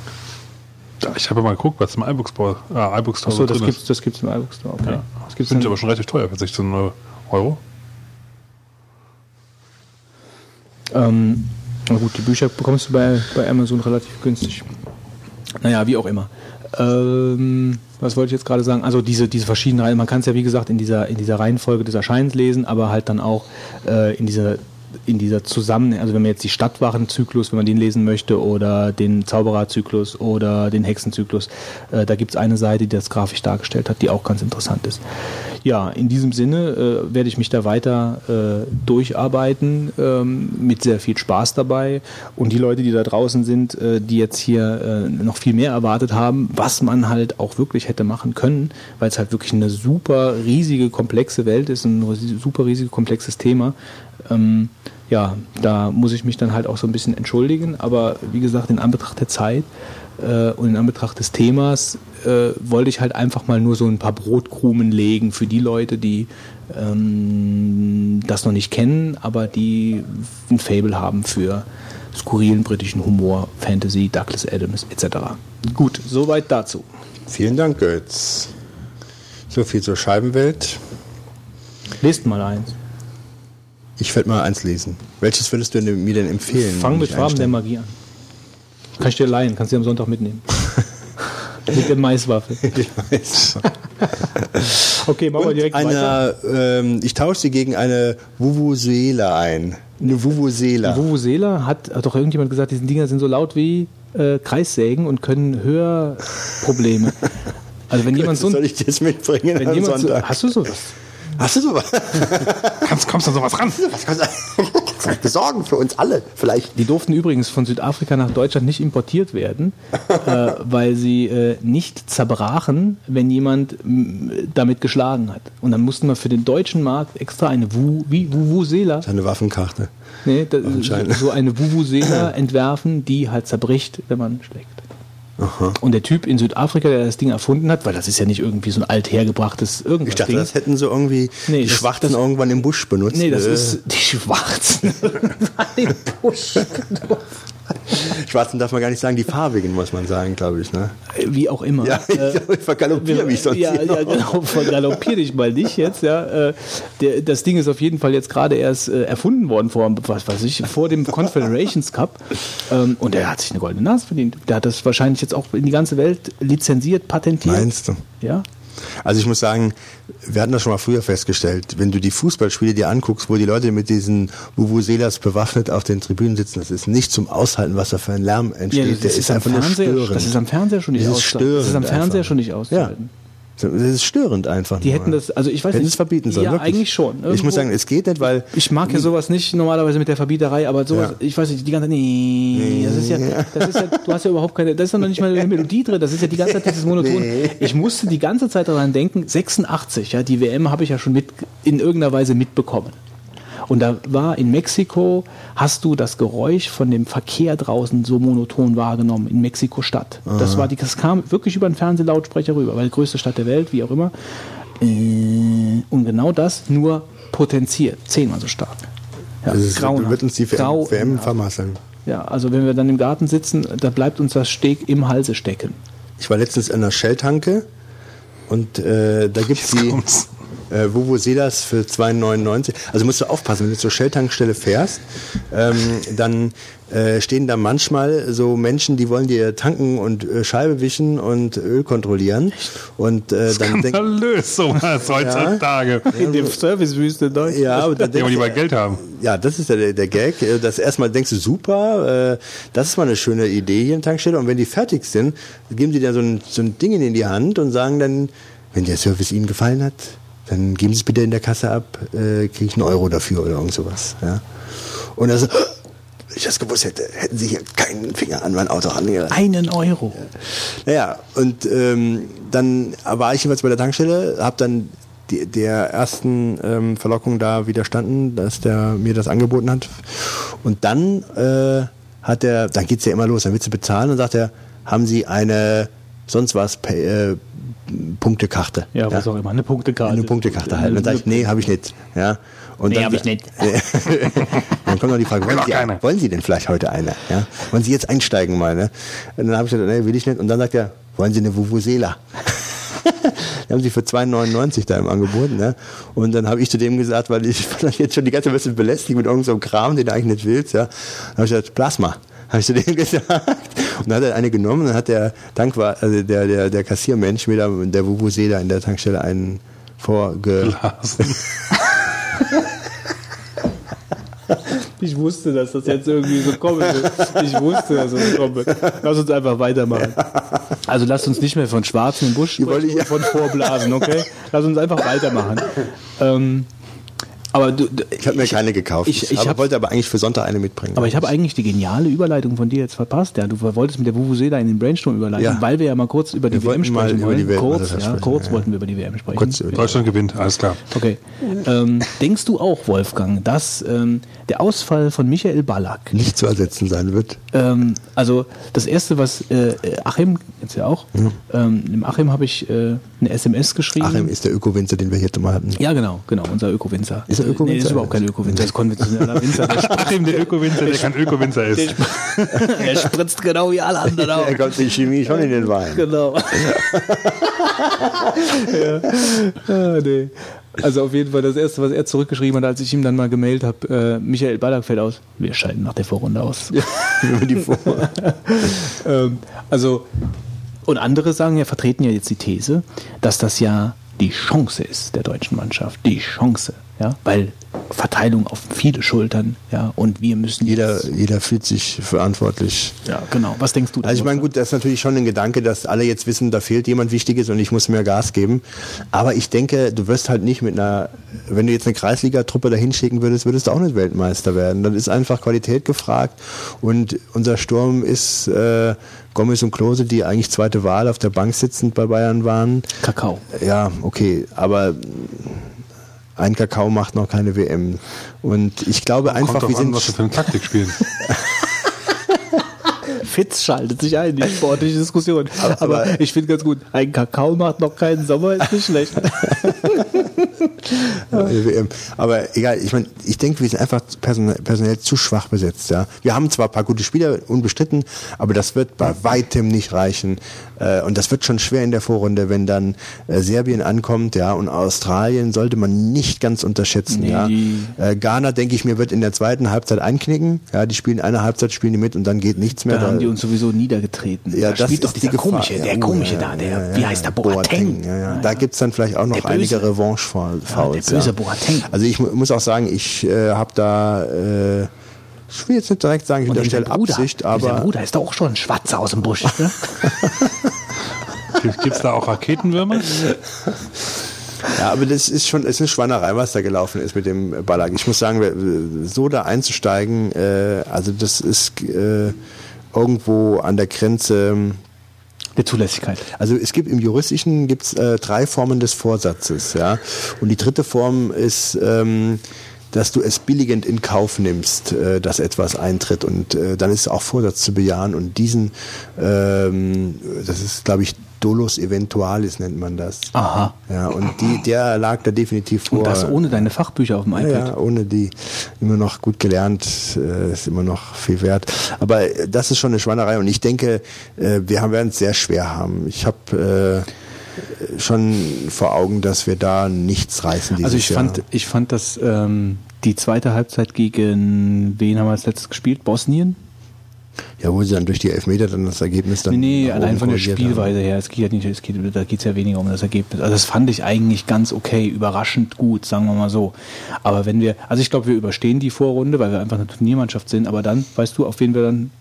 Ich habe mal geguckt, was im iBook Store, äh, iBook Store Achso, das gibt es das gibt's im iBook Store. Okay. Ja. Das gibt's Finde ich aber schon relativ teuer für 16 Euro. Ähm, na gut, die Bücher bekommst du bei, bei Amazon relativ günstig. Naja, wie auch immer. Ähm, was wollte ich jetzt gerade sagen? Also diese, diese verschiedenen Reihen, man kann es ja wie gesagt in dieser, in dieser Reihenfolge des Erscheinens lesen, aber halt dann auch äh, in dieser in dieser Zusammen, also wenn man jetzt die Stadtwachenzyklus, wenn man den lesen möchte, oder den Zaubererzyklus oder den Hexenzyklus, äh, da gibt es eine Seite, die das grafisch dargestellt hat, die auch ganz interessant ist. Ja, in diesem Sinne äh, werde ich mich da weiter äh, durcharbeiten, ähm, mit sehr viel Spaß dabei. Und die Leute, die da draußen sind, äh, die jetzt hier äh, noch viel mehr erwartet haben, was man halt auch wirklich hätte machen können, weil es halt wirklich eine super riesige, komplexe Welt ist, ein super riesiges, komplexes Thema. Ähm, ja, da muss ich mich dann halt auch so ein bisschen entschuldigen. Aber wie gesagt, in Anbetracht der Zeit äh, und in Anbetracht des Themas äh, wollte ich halt einfach mal nur so ein paar Brotkrumen legen für die Leute, die ähm, das noch nicht kennen, aber die ein Fable haben für skurrilen britischen Humor, Fantasy, Douglas Adams etc. Gut, soweit dazu. Vielen Dank, Götz. So viel zur Scheibenwelt. Lest mal eins. Ich werde mal eins lesen. Welches würdest du mir denn empfehlen? Fang mit Farben der Magie an. Kann ich dir leihen, kannst du am Sonntag mitnehmen. mit der Maiswaffe. Okay, machen wir direkt eine, weiter. Ähm, ich tausche sie gegen eine Vuvuzela ein. Eine Vuvuzela. Vuvuzela hat, hat doch irgendjemand gesagt, diese Dinger sind so laut wie äh, Kreissägen und können Hörprobleme. Also wenn jemand so soll ich das mitbringen wenn jemand so, hast du sowas? Hast du sowas? Kannst, kommst du an sowas ran? Was kannst du besorgen für uns alle vielleicht? Die durften übrigens von Südafrika nach Deutschland nicht importiert werden, äh, weil sie äh, nicht zerbrachen, wenn jemand damit geschlagen hat. Und dann mussten wir für den deutschen Markt extra eine Wu, wie Vuvuzela. Eine Waffenkarte. Nee, das, so eine Vuvuzela entwerfen, die halt zerbricht, wenn man schlägt. Aha. Und der Typ in Südafrika, der das Ding erfunden hat, weil das ist ja nicht irgendwie so ein althergebrachtes irgendwas. Ich dachte, Ding. das hätten so irgendwie nee, die das, Schwarzen das, irgendwann im Busch benutzt. Nee, das äh. ist die Schwarzen im Busch benutzt. Schwarzen darf man gar nicht sagen, die farbigen muss man sagen, glaube ich. Ne? Wie auch immer. Ja, ich, äh, ich vergaloppiere mich sonst. Ja, ja genau, vergaloppiere dich mal nicht jetzt. Ja. Äh, der, das Ding ist auf jeden Fall jetzt gerade erst äh, erfunden worden vor, was weiß ich, vor dem Confederations Cup. Ähm, und er hat sich eine goldene Nase verdient. Der hat das wahrscheinlich jetzt auch in die ganze Welt lizenziert, patentiert. Meinst du? Ja. Also ich muss sagen, wir hatten das schon mal früher festgestellt, wenn du die Fußballspiele dir anguckst, wo die Leute mit diesen Vuvuzelas bewaffnet auf den Tribünen sitzen, das ist nicht zum Aushalten, was da für ein Lärm entsteht. Ja, das Der ist, ist einfach nur störend. Das ist am Fernseher schon nicht auszuhalten. Das ist am Fernseher einfach. schon nicht auszuhalten. Ja. Das ist störend einfach. Die hätten das, also ich weiß hätten nicht. es verbieten sollen. Ja, wirklich. eigentlich schon. Irgendwo. Ich muss sagen, es geht nicht, weil. Ich mag ja sowas nicht normalerweise mit der Verbieterei, aber sowas, ja. ich weiß nicht, die ganze nee, das ist ja, das ist ja, du hast ja überhaupt keine, das ist ja noch nicht mal eine Melodie drin, das ist ja die ganze Zeit dieses Monoton. Nee. Ich musste die ganze Zeit daran denken, 86, ja, die WM habe ich ja schon mit, in irgendeiner Weise mitbekommen. Und da war in Mexiko, hast du das Geräusch von dem Verkehr draußen so monoton wahrgenommen, in Mexiko-Stadt. Das, war die, das kam wirklich über den Fernsehlautsprecher rüber, weil die größte Stadt der Welt, wie auch immer. Äh, und genau das nur potenziert, zehnmal so stark. Ja, das ist, wird uns die WM, WM vermasseln. Ja, also wenn wir dann im Garten sitzen, da bleibt uns das Steg im Halse stecken. Ich war letztens in einer Shell-Tanke und äh, da gibt es die. Kommt's äh, Vuvuzelas für 2,99. Also musst du aufpassen, wenn du zur Shell-Tankstelle fährst, ähm, dann äh, stehen da manchmal so Menschen, die wollen dir tanken und äh, Scheibe wischen und Öl kontrollieren. Und äh, dann Skandalös sowas heutzutage. Ja, In dem Servicewüste Deutschland. Ja, aber dann ja, die mal Geld haben. Ja, das ist der, der Gag. Äh, das erstmal denkst du, super, äh, das ist mal eine schöne Idee hier in Tankstelle. Und wenn die fertig sind, geben die dir so ein, so ein Ding in die Hand und sagen dann, wenn der Service Ihnen gefallen hat, dann geben Sie es bitte in der Kasse ab, äh, kriege ich einen Euro dafür oder irgend sowas. Ja? Und also, wenn ich das gewusst hätte, hätten Sie hier keinen Finger an mein Auto angerannt. Einen Euro. Naja, und ähm, dann war ich jeweils bei der Tankstelle, habe dann die, der ersten ähm, Verlockung da widerstanden, dass der mir das angeboten hat. Und dann äh, hat er, dann geht's ja immer los, dann willst du bezahlen und sagt er, haben Sie eine sonst was pay, äh, Punktekarte. Ja, was ja. auch immer, eine Punktekarte. Eine Punktekarte halt. Dann sage ich, nee, habe ich nicht. Ja. Und nee, habe ich nicht. dann kommt noch die Frage, wollen Sie, wollen Sie denn vielleicht heute eine? Ja? Wollen Sie jetzt einsteigen mal? Ne? Und dann habe ich gesagt, nee, will ich nicht. Und dann sagt er, wollen Sie eine Vuvuzela? die haben sie für 2,99 da im Angebot. Ne? Und dann habe ich zu dem gesagt, weil ich jetzt schon die ganze Zeit ein bisschen belästigt mit irgendeinem so Kram, den du eigentlich nicht willst. Ja? Dann habe ich gesagt, Plasma habe ich zu dem gesagt. Und dann hat er eine genommen, dann hat der Tankwart, also der, der, der Kassiermensch mir da, der Vuvuzela in der Tankstelle einen vorge... Ich wusste, dass das jetzt irgendwie so kommen wird. Ich wusste, dass das kommen wird. Lass uns einfach weitermachen. Also lasst uns nicht mehr von schwarzen Busch sprechen und von Vorblasen, okay? Lass uns einfach weitermachen. Ähm, aber du, du, ich habe mir ich, keine gekauft. Ich, ich hab, wollte aber eigentlich für Sonntag eine mitbringen. Aber ich habe eigentlich die geniale Überleitung von dir jetzt verpasst. Ja, du wolltest mit der Vuvuzela in den Brainstorm überleiten, ja. weil wir ja mal kurz über die wir WM sprechen wollen. WM, kurz, ja, sprechen, kurz ja. wollten wir über die WM sprechen. Kurz, Deutschland gewinnt, alles klar. Okay. Ähm, denkst du auch, Wolfgang, dass ähm, der Ausfall von Michael Ballack nicht zu ersetzen sein wird? Ähm, also das erste, was äh, Achim jetzt ja auch, ähm, dem Achim habe ich äh, eine SMS geschrieben. Achim ist der Öko-Winzer, den wir hier mal hatten. Ja, genau, genau, unser Öko-Winzer. Ist er Öko-Winzer? Nee, ist überhaupt kein Öko-Winzer, das ist konventioneller Winzer. Der der Öko-Winzer, der kein Öko-Winzer ist. er spritzt genau wie alle anderen auch. Er kommt die Chemie schon in den Wein. Genau. ja. Ah, nee. Also auf jeden Fall das Erste, was er zurückgeschrieben hat, als ich ihm dann mal gemeldet habe, äh, Michael Ballack fällt aus. Wir scheiden nach der Vorrunde aus. Die Vor ähm, also, und andere sagen ja, vertreten ja jetzt die These, dass das ja die Chance ist der deutschen Mannschaft. Die Chance ja, weil Verteilung auf viele Schultern, ja, und wir müssen jeder jeder fühlt sich verantwortlich. Ja, genau. Was denkst du? Also ich meine, gut, das ist natürlich schon ein Gedanke, dass alle jetzt wissen, da fehlt jemand Wichtiges und ich muss mehr Gas geben. Aber ich denke, du wirst halt nicht mit einer, wenn du jetzt eine Kreisliga-Truppe dahin schicken würdest, würdest du auch nicht Weltmeister werden. Dann ist einfach Qualität gefragt und unser Sturm ist äh, Gomez und Klose, die eigentlich zweite Wahl auf der Bank sitzend bei Bayern waren. Kakao. Ja, okay, aber ein Kakao macht noch keine WM. Und ich glaube einfach, wir sind. was wir für eine Taktik spielen. Fitz schaltet sich ein in die sportliche Diskussion. Aber, aber ich finde ganz gut, ein Kakao macht noch keinen Sommer, ist nicht schlecht. aber egal, ich meine, ich denke, wir sind einfach personell zu schwach besetzt. Ja. Wir haben zwar ein paar gute Spieler, unbestritten, aber das wird bei weitem nicht reichen. Äh, und das wird schon schwer in der Vorrunde, wenn dann äh, Serbien ankommt, ja, und Australien sollte man nicht ganz unterschätzen, nee. ja. Äh, Ghana, denke ich mir, wird in der zweiten Halbzeit einknicken. Ja, die spielen eine Halbzeit, spielen die mit und dann geht nichts mehr. Da haben die uns sowieso niedergetreten. Ja, da das spielt doch dieser komische, der komische ja, da, der, ja, wie heißt der, Boateng? Ja, ja. Da gibt's dann vielleicht auch noch einige Revanche-Fouls. Ja, der böse Boateng. Also ich muss auch sagen, ich äh, habe da äh, ich will jetzt nicht direkt sagen, ich unterstelle Absicht, aber. Der Bruder ist doch auch schon ein Schwarzer aus dem Busch. Ne? Gibt es da auch Raketenwürmer? Ja, aber das ist schon, es ist eine Schweinerei, was da gelaufen ist mit dem Ballack. Ich muss sagen, so da einzusteigen, äh, also das ist äh, irgendwo an der Grenze der Zulässigkeit. Also es gibt im Juristischen gibt's äh, drei Formen des Vorsatzes, ja. Und die dritte Form ist ähm, dass du es billigend in Kauf nimmst, äh, dass etwas eintritt. Und äh, dann ist auch Vorsatz zu bejahen. Und diesen, ähm, das ist, glaube ich, Dolus Eventualis nennt man das. Aha. Ja, und die, der lag da definitiv vor. Und das ohne deine Fachbücher auf dem iPad? Ja, ohne die. Immer noch gut gelernt, äh, ist immer noch viel wert. Aber das ist schon eine Schweinerei und ich denke, äh, wir werden es sehr schwer haben. Ich habe äh, schon vor Augen, dass wir da nichts reißen Also ich Jahr. fand, ich fand, dass ähm, die zweite Halbzeit gegen wen haben wir als letztes gespielt? Bosnien? Ja, wo sie dann durch die Elfmeter dann das Ergebnis dann. Nee, nee allein von der Spielweise haben. her. Es geht ja nicht, es geht, da geht es ja weniger um das Ergebnis. Also das fand ich eigentlich ganz okay, überraschend gut, sagen wir mal so. Aber wenn wir, also ich glaube, wir überstehen die Vorrunde, weil wir einfach eine Turniermannschaft sind, aber dann, weißt du, auf wen wir dann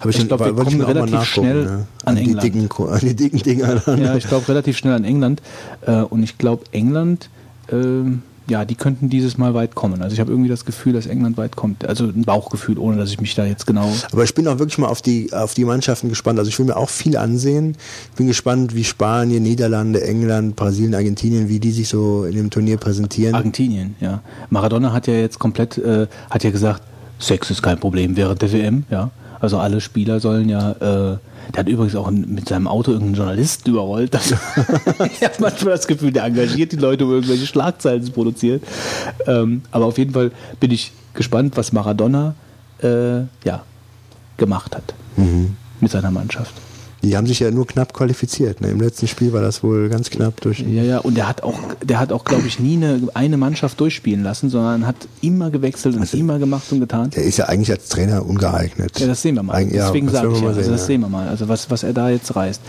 habe ich, ich glaube, wir kommen relativ schnell ja. an, an England. Die dicken, an die dicken Dinger. Dann. Ja, ich glaube relativ schnell an England. Äh, und ich glaube, England, ähm, ja, die könnten dieses Mal weit kommen. Also ich habe irgendwie das Gefühl, dass England weit kommt. Also ein Bauchgefühl, ohne dass ich mich da jetzt genau. Aber ich bin auch wirklich mal auf die auf die Mannschaften gespannt. Also ich will mir auch viel ansehen. Bin gespannt, wie Spanien, Niederlande, England, Brasilien, Argentinien, wie die sich so in dem Turnier präsentieren. Argentinien, ja. Maradona hat ja jetzt komplett, äh, hat ja gesagt, Sex ist kein Problem während der WM, ja. Also alle Spieler sollen ja, äh, der hat übrigens auch mit seinem Auto irgendeinen Journalisten überrollt. ich habe manchmal das Gefühl, der engagiert die Leute, um irgendwelche Schlagzeilen zu produzieren. Ähm, aber auf jeden Fall bin ich gespannt, was Maradona äh, ja, gemacht hat mhm. mit seiner Mannschaft. Die haben sich ja nur knapp qualifiziert. Ne? Im letzten Spiel war das wohl ganz knapp durch. Ja, ja, und der hat auch, der hat auch, glaube ich, nie eine, eine Mannschaft durchspielen lassen, sondern hat immer gewechselt und Also- immer gemacht und getan. Der ist ja eigentlich als Trainer ungeeignet. Ja, das sehen wir mal. Eig- ja, Deswegen sage ich ja, also das ja. sehen wir mal. Also was, was er da jetzt reißt.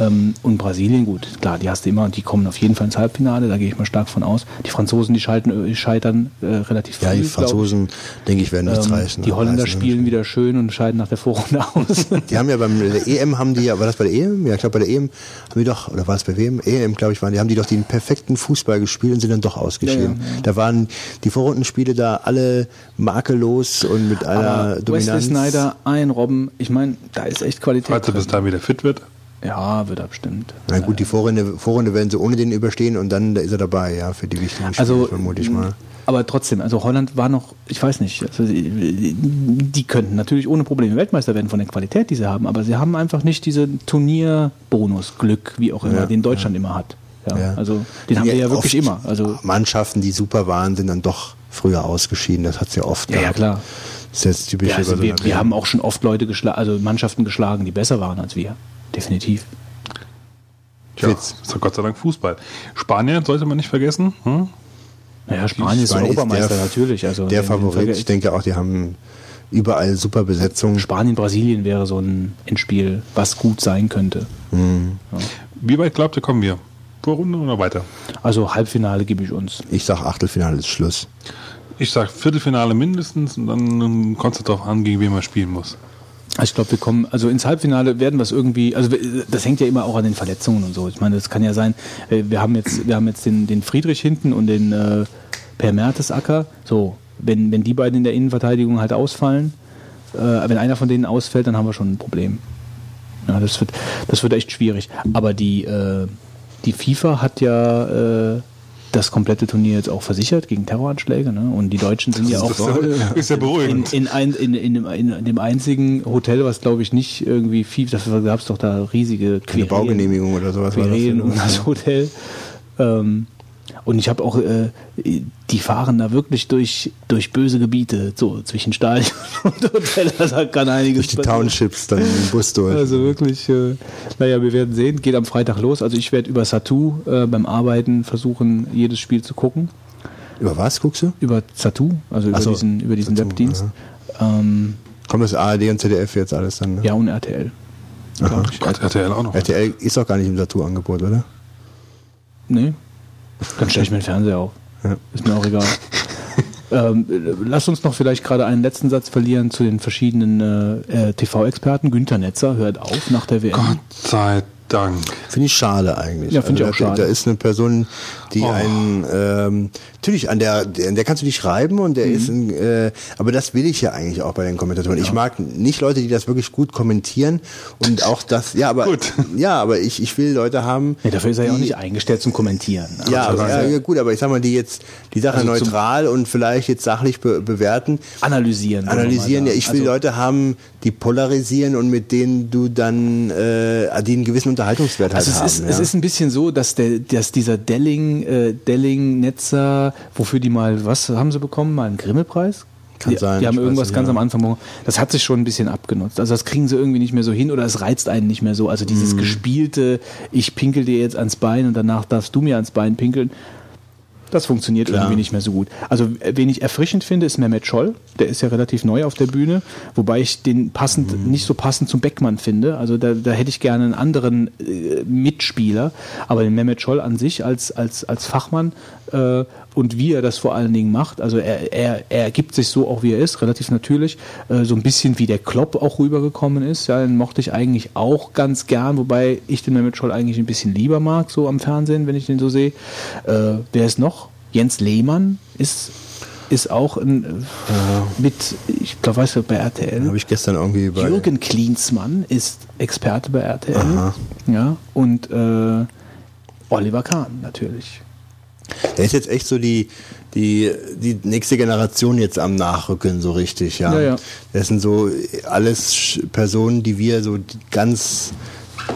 Ähm, und Brasilien, gut, klar, die hast du immer und die kommen auf jeden Fall ins Halbfinale, da gehe ich mal stark von aus. Die Franzosen, die schalten, äh, scheitern äh, relativ Ja, früh, die glaub ich. Franzosen, denke ich, werden nichts Ähm, reißen. die Holländer reißen. spielen wieder schön und scheiden nach der Vorrunde aus. Die haben ja beim EM haben die ja, war das bei der EM? Ja, ich glaube bei der EM haben die doch, oder war es bei WM? EM, glaube ich, waren die, haben die doch den perfekten Fußball gespielt und sind dann doch ausgeschieden. Ja, ja, ja. Da waren die Vorrundenspiele da alle makellos und mit einer Aber Wesley Dominanz. Snyder, ein Robben, ich meine, da ist echt Qualität. Falls er bis dahin wieder fit wird. Ja, wird abstimmt. Na gut, die Vorrunde, Vorrunde werden sie ohne den überstehen und dann ist er dabei, ja, für die wichtigen Spiele, Also, vermute ich mal. Aber trotzdem, also Holland war noch, ich weiß nicht, also die, die könnten natürlich ohne Probleme Weltmeister werden von der Qualität, die sie haben, aber sie haben einfach nicht diesen Turnierbonus, Glück, wie auch immer, Ja, den Deutschland immer hat. Ja, Ja. Also den haben wir ja wirklich immer. Also Mannschaften, die super waren, sind dann doch früher ausgeschieden. Das hat es ja oft ja, ja gehabt. klar. Das ist jetzt typisch Ja, also wir, wir haben auch schon oft Leute geschlagen, also Mannschaften geschlagen, die besser waren als wir. Definitiv. Tja, Witz. ist doch Gott sei Dank Fußball. Spanien sollte man nicht vergessen. Hm? Naja, Spanien ist Spanien ist Europameister der- natürlich. Also Der Favorit, ich denke auch, die haben überall super Besetzung. Spanien, Brasilien wäre so ein Endspiel, was gut sein könnte. Wie weit glaubt ihr, kommen wir? Vorrunde oder weiter? Also Halbfinale gebe ich uns. Ich sag Achtelfinale ist Schluss. Ich sag Viertelfinale mindestens und dann kommt es darauf an, gegen wen man spielen muss. Ich glaube, wir kommen, also ins Halbfinale werden wir es irgendwie, also das hängt ja immer auch an den Verletzungen und so. Ich meine, das kann ja sein, äh, wir haben jetzt, wir haben jetzt den, den Friedrich hinten und den äh, Per Mertesacker. So, wenn, wenn die beiden in der Innenverteidigung halt ausfallen, äh, wenn einer von denen ausfällt, dann haben wir schon ein Problem. Ja, das wird, das wird echt schwierig. Aber die, äh, die FIFA hat ja äh, das komplette Turnier jetzt auch versichert gegen Terroranschläge. Ne? Und die Deutschen sind ja auch ist ja, beruhigend. in, ein, in, in, dem, in dem einzigen Hotel, was glaube ich nicht irgendwie viel, dafür gab es doch da riesige Keine Querelen- Baugenehmigung oder sowas war das. Querelen um das Hotel. Ähm, und ich habe auch, äh, die fahren da wirklich durch, durch böse Gebiete, so zwischen Stadion und Hotel, also da kann einiges Durch die. Townships dann im Bus durch. Also wirklich, äh, naja, wir werden sehen. Geht am Freitag los. Also ich werde über Satu äh, beim Arbeiten versuchen, jedes Spiel zu gucken. Über was guckst du? Über Satu, also über so, diesen, über diesen Zattoo, Webdienst. Ähm, Kommt das ARD und ZDF jetzt alles dann? Ne? ja, und RTL. Ich. Gott, RTL auch noch. RTL ist doch gar nicht im Tattoo-Angebot, oder? Nee. Dann stelle ich mir den Fernseher auf. Ja. Ist mir auch egal. ähm, lass uns noch vielleicht gerade einen letzten Satz verlieren zu den verschiedenen äh, äh, TV-Experten. Günther Netzer hört auf nach der WM. Gott sei Dank. Finde ich schade eigentlich. Ja, finde ich Also auch da, schade. Da ist eine Person, die Oh. einen, ähm, natürlich, an der, der, der kannst du dich schreiben und Mhm. der ist, ein, äh, aber das will ich ja eigentlich auch bei den Kommentatoren. Ich mag nicht Leute, die das wirklich gut kommentieren und auch das, ja, aber, Gut. ja, aber ich, ich will Leute haben. Nee, dafür ist er ja auch nicht eingestellt zum Kommentieren. Ja, Also, ja, ja, gut, aber ich sag mal, die jetzt die Sache Also neutral und vielleicht jetzt sachlich be bewerten. analysieren. Analysieren, ja, ich will Also, Leute haben, die polarisieren und mit denen du dann äh, die einen gewissen Unterhaltungswert halt Also es haben. ist, ja. es ist ein bisschen so, dass der, dass dieser Delling, äh, Delling Netzer, wofür die mal, was haben sie bekommen? Mal einen Grimmelpreis? Kann die, sein, Die haben irgendwas ganz am Anfang bekommen. Das hat sich schon ein bisschen abgenutzt. Also das kriegen sie irgendwie nicht mehr so hin oder es reizt einen nicht mehr so. Also dieses Mhm. gespielte, ich pinkel dir jetzt ans Bein und danach darfst du mir ans Bein pinkeln. Das funktioniert Klar. irgendwie nicht mehr so gut. Also, äh, wen ich erfrischend finde, ist Mehmet Scholl. Der ist ja relativ neu auf der Bühne, wobei ich den passend, Mhm. nicht so passend zum Beckmann finde. Also, da, da hätte ich gerne einen anderen äh, Mitspieler. Aber den Mehmet Scholl an sich als, als, als Fachmann äh, und wie er das vor allen Dingen macht, also er, er, er gibt sich so auch, wie er ist, relativ natürlich. Äh, so ein bisschen wie der Klopp auch rübergekommen ist. Ja, den mochte ich eigentlich auch ganz gern, wobei ich den Mehmet Scholl eigentlich ein bisschen lieber mag, so am Fernsehen, wenn ich den so sehe. Äh, wer ist noch? Jens Lehmann ist, ist auch ein, äh, mit, ich glaube, weißt du, bei RTL. Habe ich gestern irgendwie bei. Jürgen Klinsmann ist Experte bei RTL. Aha. Ja, und äh, Oliver Kahn natürlich. Der ist jetzt echt so die, die, die nächste Generation jetzt am Nachrücken, so richtig, ja. Ja, ja. Das sind so alles Personen, die wir so ganz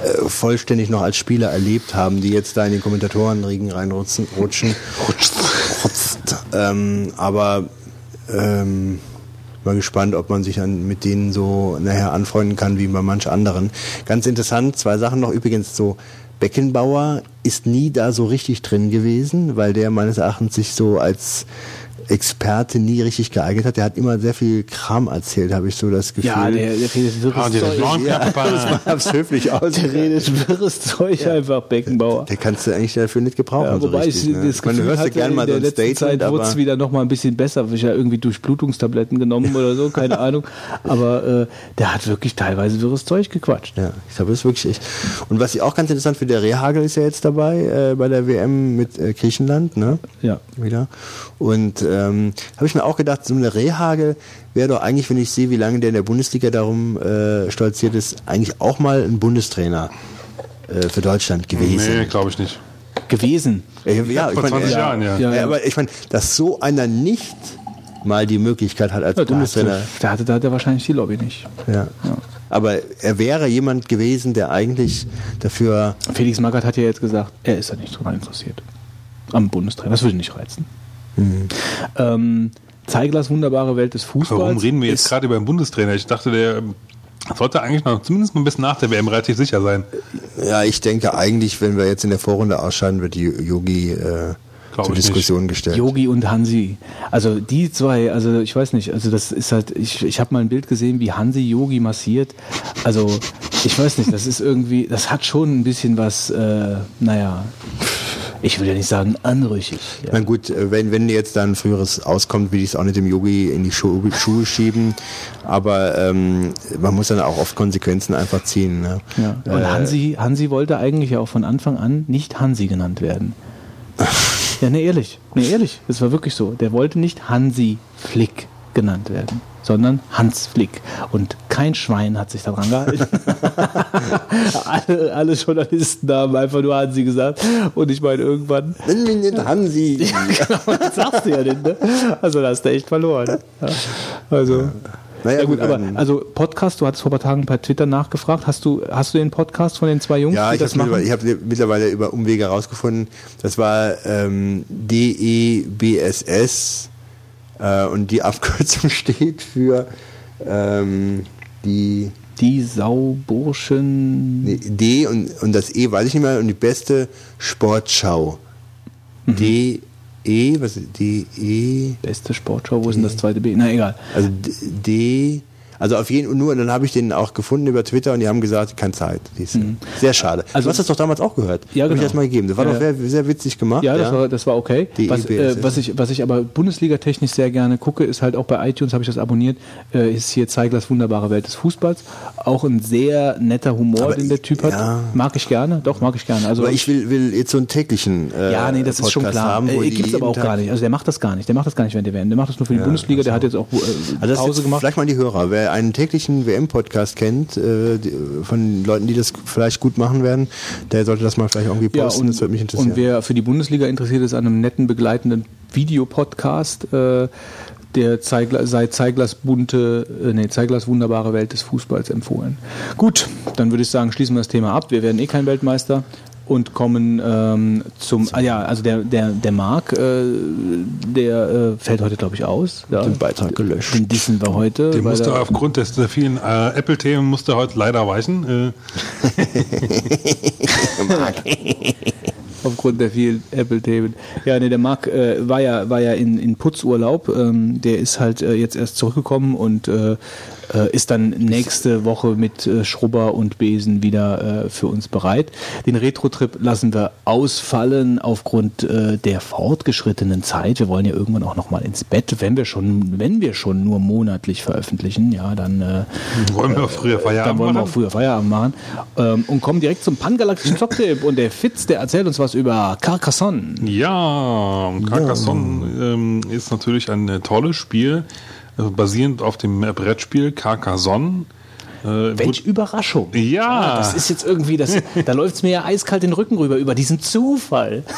äh, vollständig noch als Spieler erlebt haben, die jetzt da in den Kommentatorenregen reinrutschen. Rutschen. Rutzt. Ähm, aber ähm, mal gespannt, ob man sich an, mit denen so nachher anfreunden kann wie bei manch anderen. Ganz interessant, zwei Sachen noch übrigens so. Beckenbauer ist nie da so richtig drin gewesen, weil der meines Erachtens sich so als Experte nie richtig geeignet hat. Der hat immer sehr viel Kram erzählt, habe ich so das Gefühl. Ja, der, der redet wirres der Zeug. Ja, das war höflich aus. Der redet wirres Zeug einfach, Beckenbauer. Der kannst du eigentlich dafür nicht gebrauchen. Ja, so wobei richtig, ich ne? das Man Gefühl hörst du hatte, gern mal in so der ein letzten Statement, Zeit wurde es wieder noch mal ein bisschen besser. Ich ja irgendwie Durchblutungstabletten genommen oder so, keine Ahnung. Aber äh, der hat wirklich teilweise wirres Zeug gequatscht. ja, ich glaube, das ist wirklich echt. Und was ich auch ganz interessant finde, der Rehagel ist ja jetzt dabei äh, bei der WM mit äh, Griechenland, ne? Ja. Wieder. Und ähm, habe ich mir auch gedacht, so eine Rehagel wäre doch eigentlich, wenn ich sehe, wie lange der in der Bundesliga darum äh, stolziert ist, eigentlich auch mal ein Bundestrainer äh, für Deutschland gewesen. Nee, glaube ich nicht. Gewesen. Ja, ja, ich Vor meine, 20 ja, Jahren, ja. Ja, Ja, aber ich meine, dass so einer nicht mal die Möglichkeit hat als Ja, Bundestrainer. hatte, da, hatte, da hat er wahrscheinlich die Lobby nicht. Ja. Aber er wäre jemand gewesen, der eigentlich dafür. Felix Magath hat ja jetzt gesagt, er ist da nicht dran interessiert. Am Bundestrainer. Das würde ihn nicht reizen. Ähm, Zeiglers wunderbare Welt des Fußballs. Warum reden wir jetzt gerade über den Bundestrainer? Ich dachte, der sollte eigentlich noch zumindest mal bis nach der WM relativ sicher sein. Ja, ich denke eigentlich, wenn wir jetzt in der Vorrunde ausscheiden, wird die Yogi äh, zur Diskussion gestellt. Yogi und Hansi. Also die zwei, also ich weiß nicht, also das ist halt, ich, ich habe mal ein Bild gesehen, wie Hansi Yogi massiert. Also ich weiß nicht, das ist irgendwie, das hat schon ein bisschen was, äh, naja, ich will ja nicht sagen anrüchig. Ja. Na gut, äh, wenn, wenn jetzt dann früheres auskommt, will ich es auch nicht dem Yogi in die Schuhe, Schuhe schieben. Aber ähm, man muss dann auch oft Konsequenzen einfach ziehen. Ne? Ja. Und Hansi, Hansi wollte eigentlich ja auch von Anfang an nicht Hansi genannt werden. Ja, ne, ehrlich. Ne, ehrlich. Das war wirklich so. Der wollte nicht Hansi Flick genannt werden, sondern Hans Flick. Und kein Schwein hat sich daran gehalten. alle, alle Journalisten haben einfach nur Hansi gesagt. Und ich meine, irgendwann, Nenn mich nicht Hansi. das sagst du ja nicht, ne? Also da hast du echt verloren. Ja. Also. Naja, Ja gut, aber werden- also Podcast, du hattest vor ein paar Tagen per Twitter nachgefragt. Hast du, hast du den Podcast von den zwei Jungs, Ja, ich habe hab mittlerweile über Umwege herausgefunden, das war ähm, DEBSS äh, und die Abkürzung steht für ähm, die Die Sauburschen. nee, D und, und das E weiß ich nicht mehr und die beste Sportschau. Mhm. D E, was ist D E? Beste Sportschau, wo ist denn das zweite B? Na egal. Also D, D also auf jeden Fall nur, und dann habe ich den auch gefunden über Twitter und die haben gesagt, keine Zeit. Du. Sehr schade. Also- du hast das doch damals auch gehört. Ja, Hab ich genau. das mal gegeben. Das war Ja, doch ja. sehr, sehr witzig gemacht. Ja, das, War, das war okay. Die Was, EBS, äh, was, ich, was ich aber Bundesliga-technisch sehr gerne gucke, ist halt auch bei iTunes, habe ich das abonniert, äh, ist hier Zeiglers wunderbare Welt des Fußballs. Auch ein sehr netter Humor, Aber den der ich- Typ hat. ja. Mag ich gerne, doch, mag ich gerne. Also Aber ich will, will jetzt so einen täglichen äh, ja, nee, das ist schon Podcast klar. haben, äh, die Gibt's aber auch Tag- gar nicht. Also der macht das gar nicht. Der macht das gar nicht während der WM. Der macht das nur für die Bundesliga. Der hat jetzt auch äh, Also Pause jetzt gemacht. Vielleicht mal die Hörer. Wer einen täglichen WM-Podcast kennt, äh, von Leuten, die das vielleicht gut machen werden, der sollte das mal vielleicht irgendwie Ja, posten. und, das würde mich interessieren. und wer für die Bundesliga interessiert ist an einem netten begleitenden Videopodcast, äh, der Zeigler, sei Zeiglers bunte, äh, nee, Zeiglers wunderbare Welt des Fußballs empfohlen. Gut, dann würde ich sagen, schließen wir das Thema ab. Wir werden eh kein Weltmeister und kommen ähm, zum, ah ja, also der, der, der Marc, äh, der äh, fällt heute, glaube ich, aus. Ja. Den Beitrag gelöscht. Den dissen wir heute. Den musste er- aufgrund des, der vielen äh, Apple-Themen musste heute leider weichen. Äh, Aufgrund der vielen Apple-Themen. Ja, nee, der Marc äh, war ja, war ja in, in Putzurlaub. Ähm, der ist halt äh, jetzt erst zurückgekommen und äh, äh, ist dann nächste Woche mit äh, Schrubber und Besen wieder äh, für uns bereit. Den Retro-Trip lassen wir ausfallen aufgrund äh, der fortgeschrittenen Zeit. Wir wollen ja irgendwann auch noch mal ins Bett, wenn wir schon, wenn wir schon nur monatlich veröffentlichen. Ja, dann äh, wollen wir früher dann Feierabend wollen wir auch früher Feierabend machen. Ähm, und kommen direkt zum pangalaktischen Zocktipp. Und der Fitz, der erzählt uns was über Carcassonne. Ja, Carcassonne ähm, ist natürlich ein äh, tolles Spiel, äh, basierend auf dem Brettspiel Carcassonne. Äh, Welch Überraschung. Ja. Das ist jetzt irgendwie, das, da läuft es mir ja eiskalt den Rücken rüber über diesen Zufall.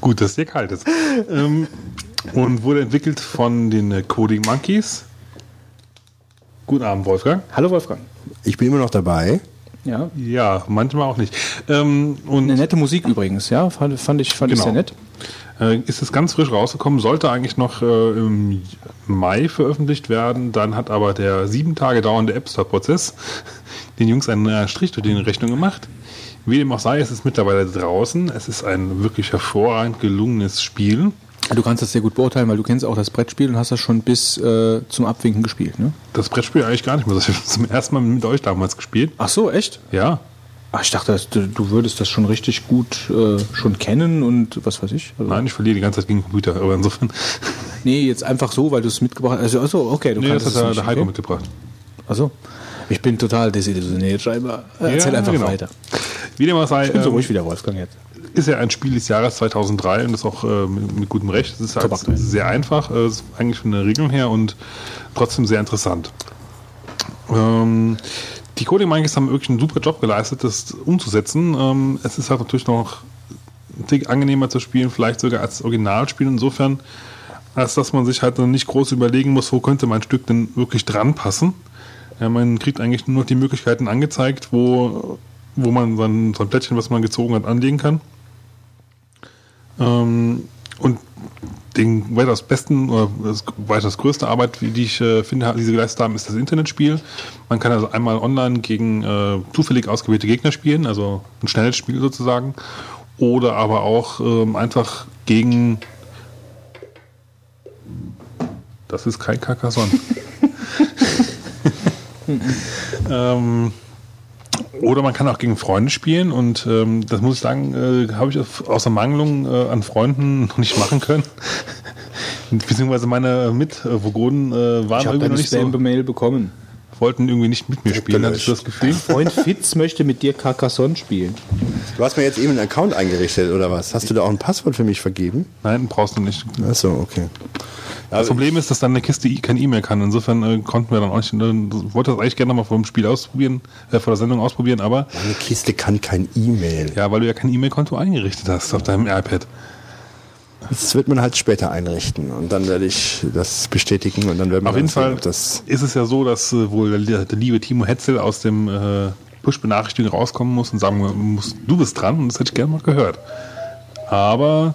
Gut, dass dir kalt ist. ähm, und wurde entwickelt von den äh, Coding Monkeys. Guten Abend, Wolfgang. Hallo Wolfgang. ich bin immer noch dabei. Ja. Ja, manchmal auch nicht. Ähm, und Eine nette Musik übrigens, ja, fand, fand ich, fand ich Genau. sehr nett. Äh, ist es ganz frisch rausgekommen, sollte eigentlich noch äh, im Mai veröffentlicht werden. Dann hat aber der sieben Tage dauernde App Store-Prozess den Jungs einen äh, Strich durch die Rechnung gemacht. Wie dem auch sei, es ist mittlerweile draußen. Es ist ein wirklich hervorragend gelungenes Spiel. Du kannst das sehr gut beurteilen, weil du kennst auch das Brettspiel und hast das schon bis äh, zum Abwinken gespielt, ne? Das Brettspiel eigentlich gar nicht mehr. Das habe ich zum ersten Mal mit euch damals gespielt. Ach so, echt? Ja. Ach, ich dachte, du, würdest das schon richtig gut äh, schon kennen und was weiß ich. Also, Nein, ich verliere die ganze Zeit gegen Computer, aber insofern. Nee, jetzt einfach so, weil du es mitgebracht hast. Also, achso, okay, du Nee, das kannst hat es der, nicht, der Heiko okay. mitgebracht. Achso. Ich bin total desillusioniert, scheinbar. Erzähl Ja, einfach genau. weiter. Wie dem auch sei, Ich bin so ähm, ruhig wie der Wolfgang jetzt. Ist ja ein Spiel des Jahres 2003 und ist auch äh, mit, mit gutem Recht. Es ist halt sehr einfach, äh, ist eigentlich von der Regeln her und trotzdem sehr interessant. Ähm, die Coding Monkeys haben wirklich einen super Job geleistet, das umzusetzen. Ähm, es ist halt natürlich noch ein Tick angenehmer zu spielen, vielleicht sogar als Originalspiel insofern, als dass man sich halt dann nicht groß überlegen muss, wo könnte mein Stück denn wirklich dran passen. Ja, man kriegt eigentlich nur noch die Möglichkeiten angezeigt, wo, wo man sein, sein Plättchen, was man gezogen hat, anlegen kann. Ähm, und den weitaus besten oder das weitaus größte Arbeit, die ich äh, finde, die sie geleistet haben, ist das Internetspiel. Man kann also einmal online gegen äh, zufällig ausgewählte Gegner spielen, also ein schnelles Spiel sozusagen, oder aber auch ähm, einfach gegen. Das ist kein Carcassonne. ähm, oder man kann auch gegen Freunde spielen und ähm, das muss ich sagen, äh, habe ich aus- Ermangelung äh, an Freunden noch nicht machen können. Beziehungsweise meine Mitwogonen äh, waren Ich irgendwie noch nicht so, Spam-Mail bekommen. wollten irgendwie nicht mit mir spielen, hatte ich das Gefühl. Freund Fitz möchte mit dir Carcassonne spielen. Du hast mir jetzt eben einen Account eingerichtet, oder was? Hast du da auch ein Passwort für mich vergeben? Nein, brauchst du nicht. Achso, okay. Das Problem ist, dass dann eine Kiste kein E-Mail kann. Insofern äh, konnten wir dann auch nicht. Äh, wollte das eigentlich gerne mal vor dem Spiel ausprobieren, äh, vor der Sendung ausprobieren, aber Meine Kiste kann kein E-Mail. ja, weil du ja kein E-Mail-Konto eingerichtet hast auf deinem iPad. Das wird man halt später einrichten und dann werde ich das bestätigen und dann werden wir Auf jeden sehen, Fall ist es ja so, dass äh, wohl der, der liebe Timo Hetzel aus dem äh, Push-Benachrichtigung rauskommen muss und sagen muss, du bist dran und das hätte ich gerne mal gehört. Aber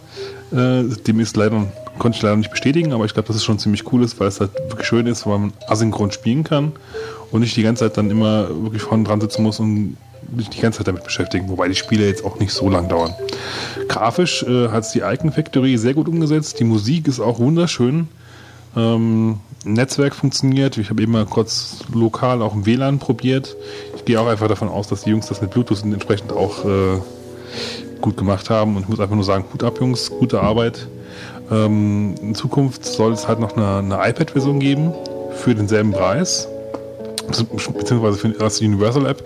äh, dem ist leider, konnte ich leider nicht bestätigen, aber ich glaube, dass es schon ziemlich cool ist, weil es halt wirklich schön ist, weil man asynchron spielen kann und nicht die ganze Zeit dann immer wirklich vorne dran sitzen muss und sich die ganze Zeit damit beschäftigen, wobei die Spiele jetzt auch nicht so lang dauern. Grafisch äh, hat es die Icon Factory sehr gut umgesetzt, die Musik ist auch wunderschön. Ähm, Netzwerk funktioniert. Ich habe eben mal kurz lokal auch im WLAN probiert. Ich gehe auch einfach davon aus, dass die Jungs das mit Bluetooth entsprechend auch äh, gut gemacht haben. Und ich muss einfach nur sagen, Hut ab, Jungs, gute Arbeit. Ähm, in Zukunft soll es halt noch eine, eine iPad-Version geben für denselben Preis. Beziehungsweise für das Universal App,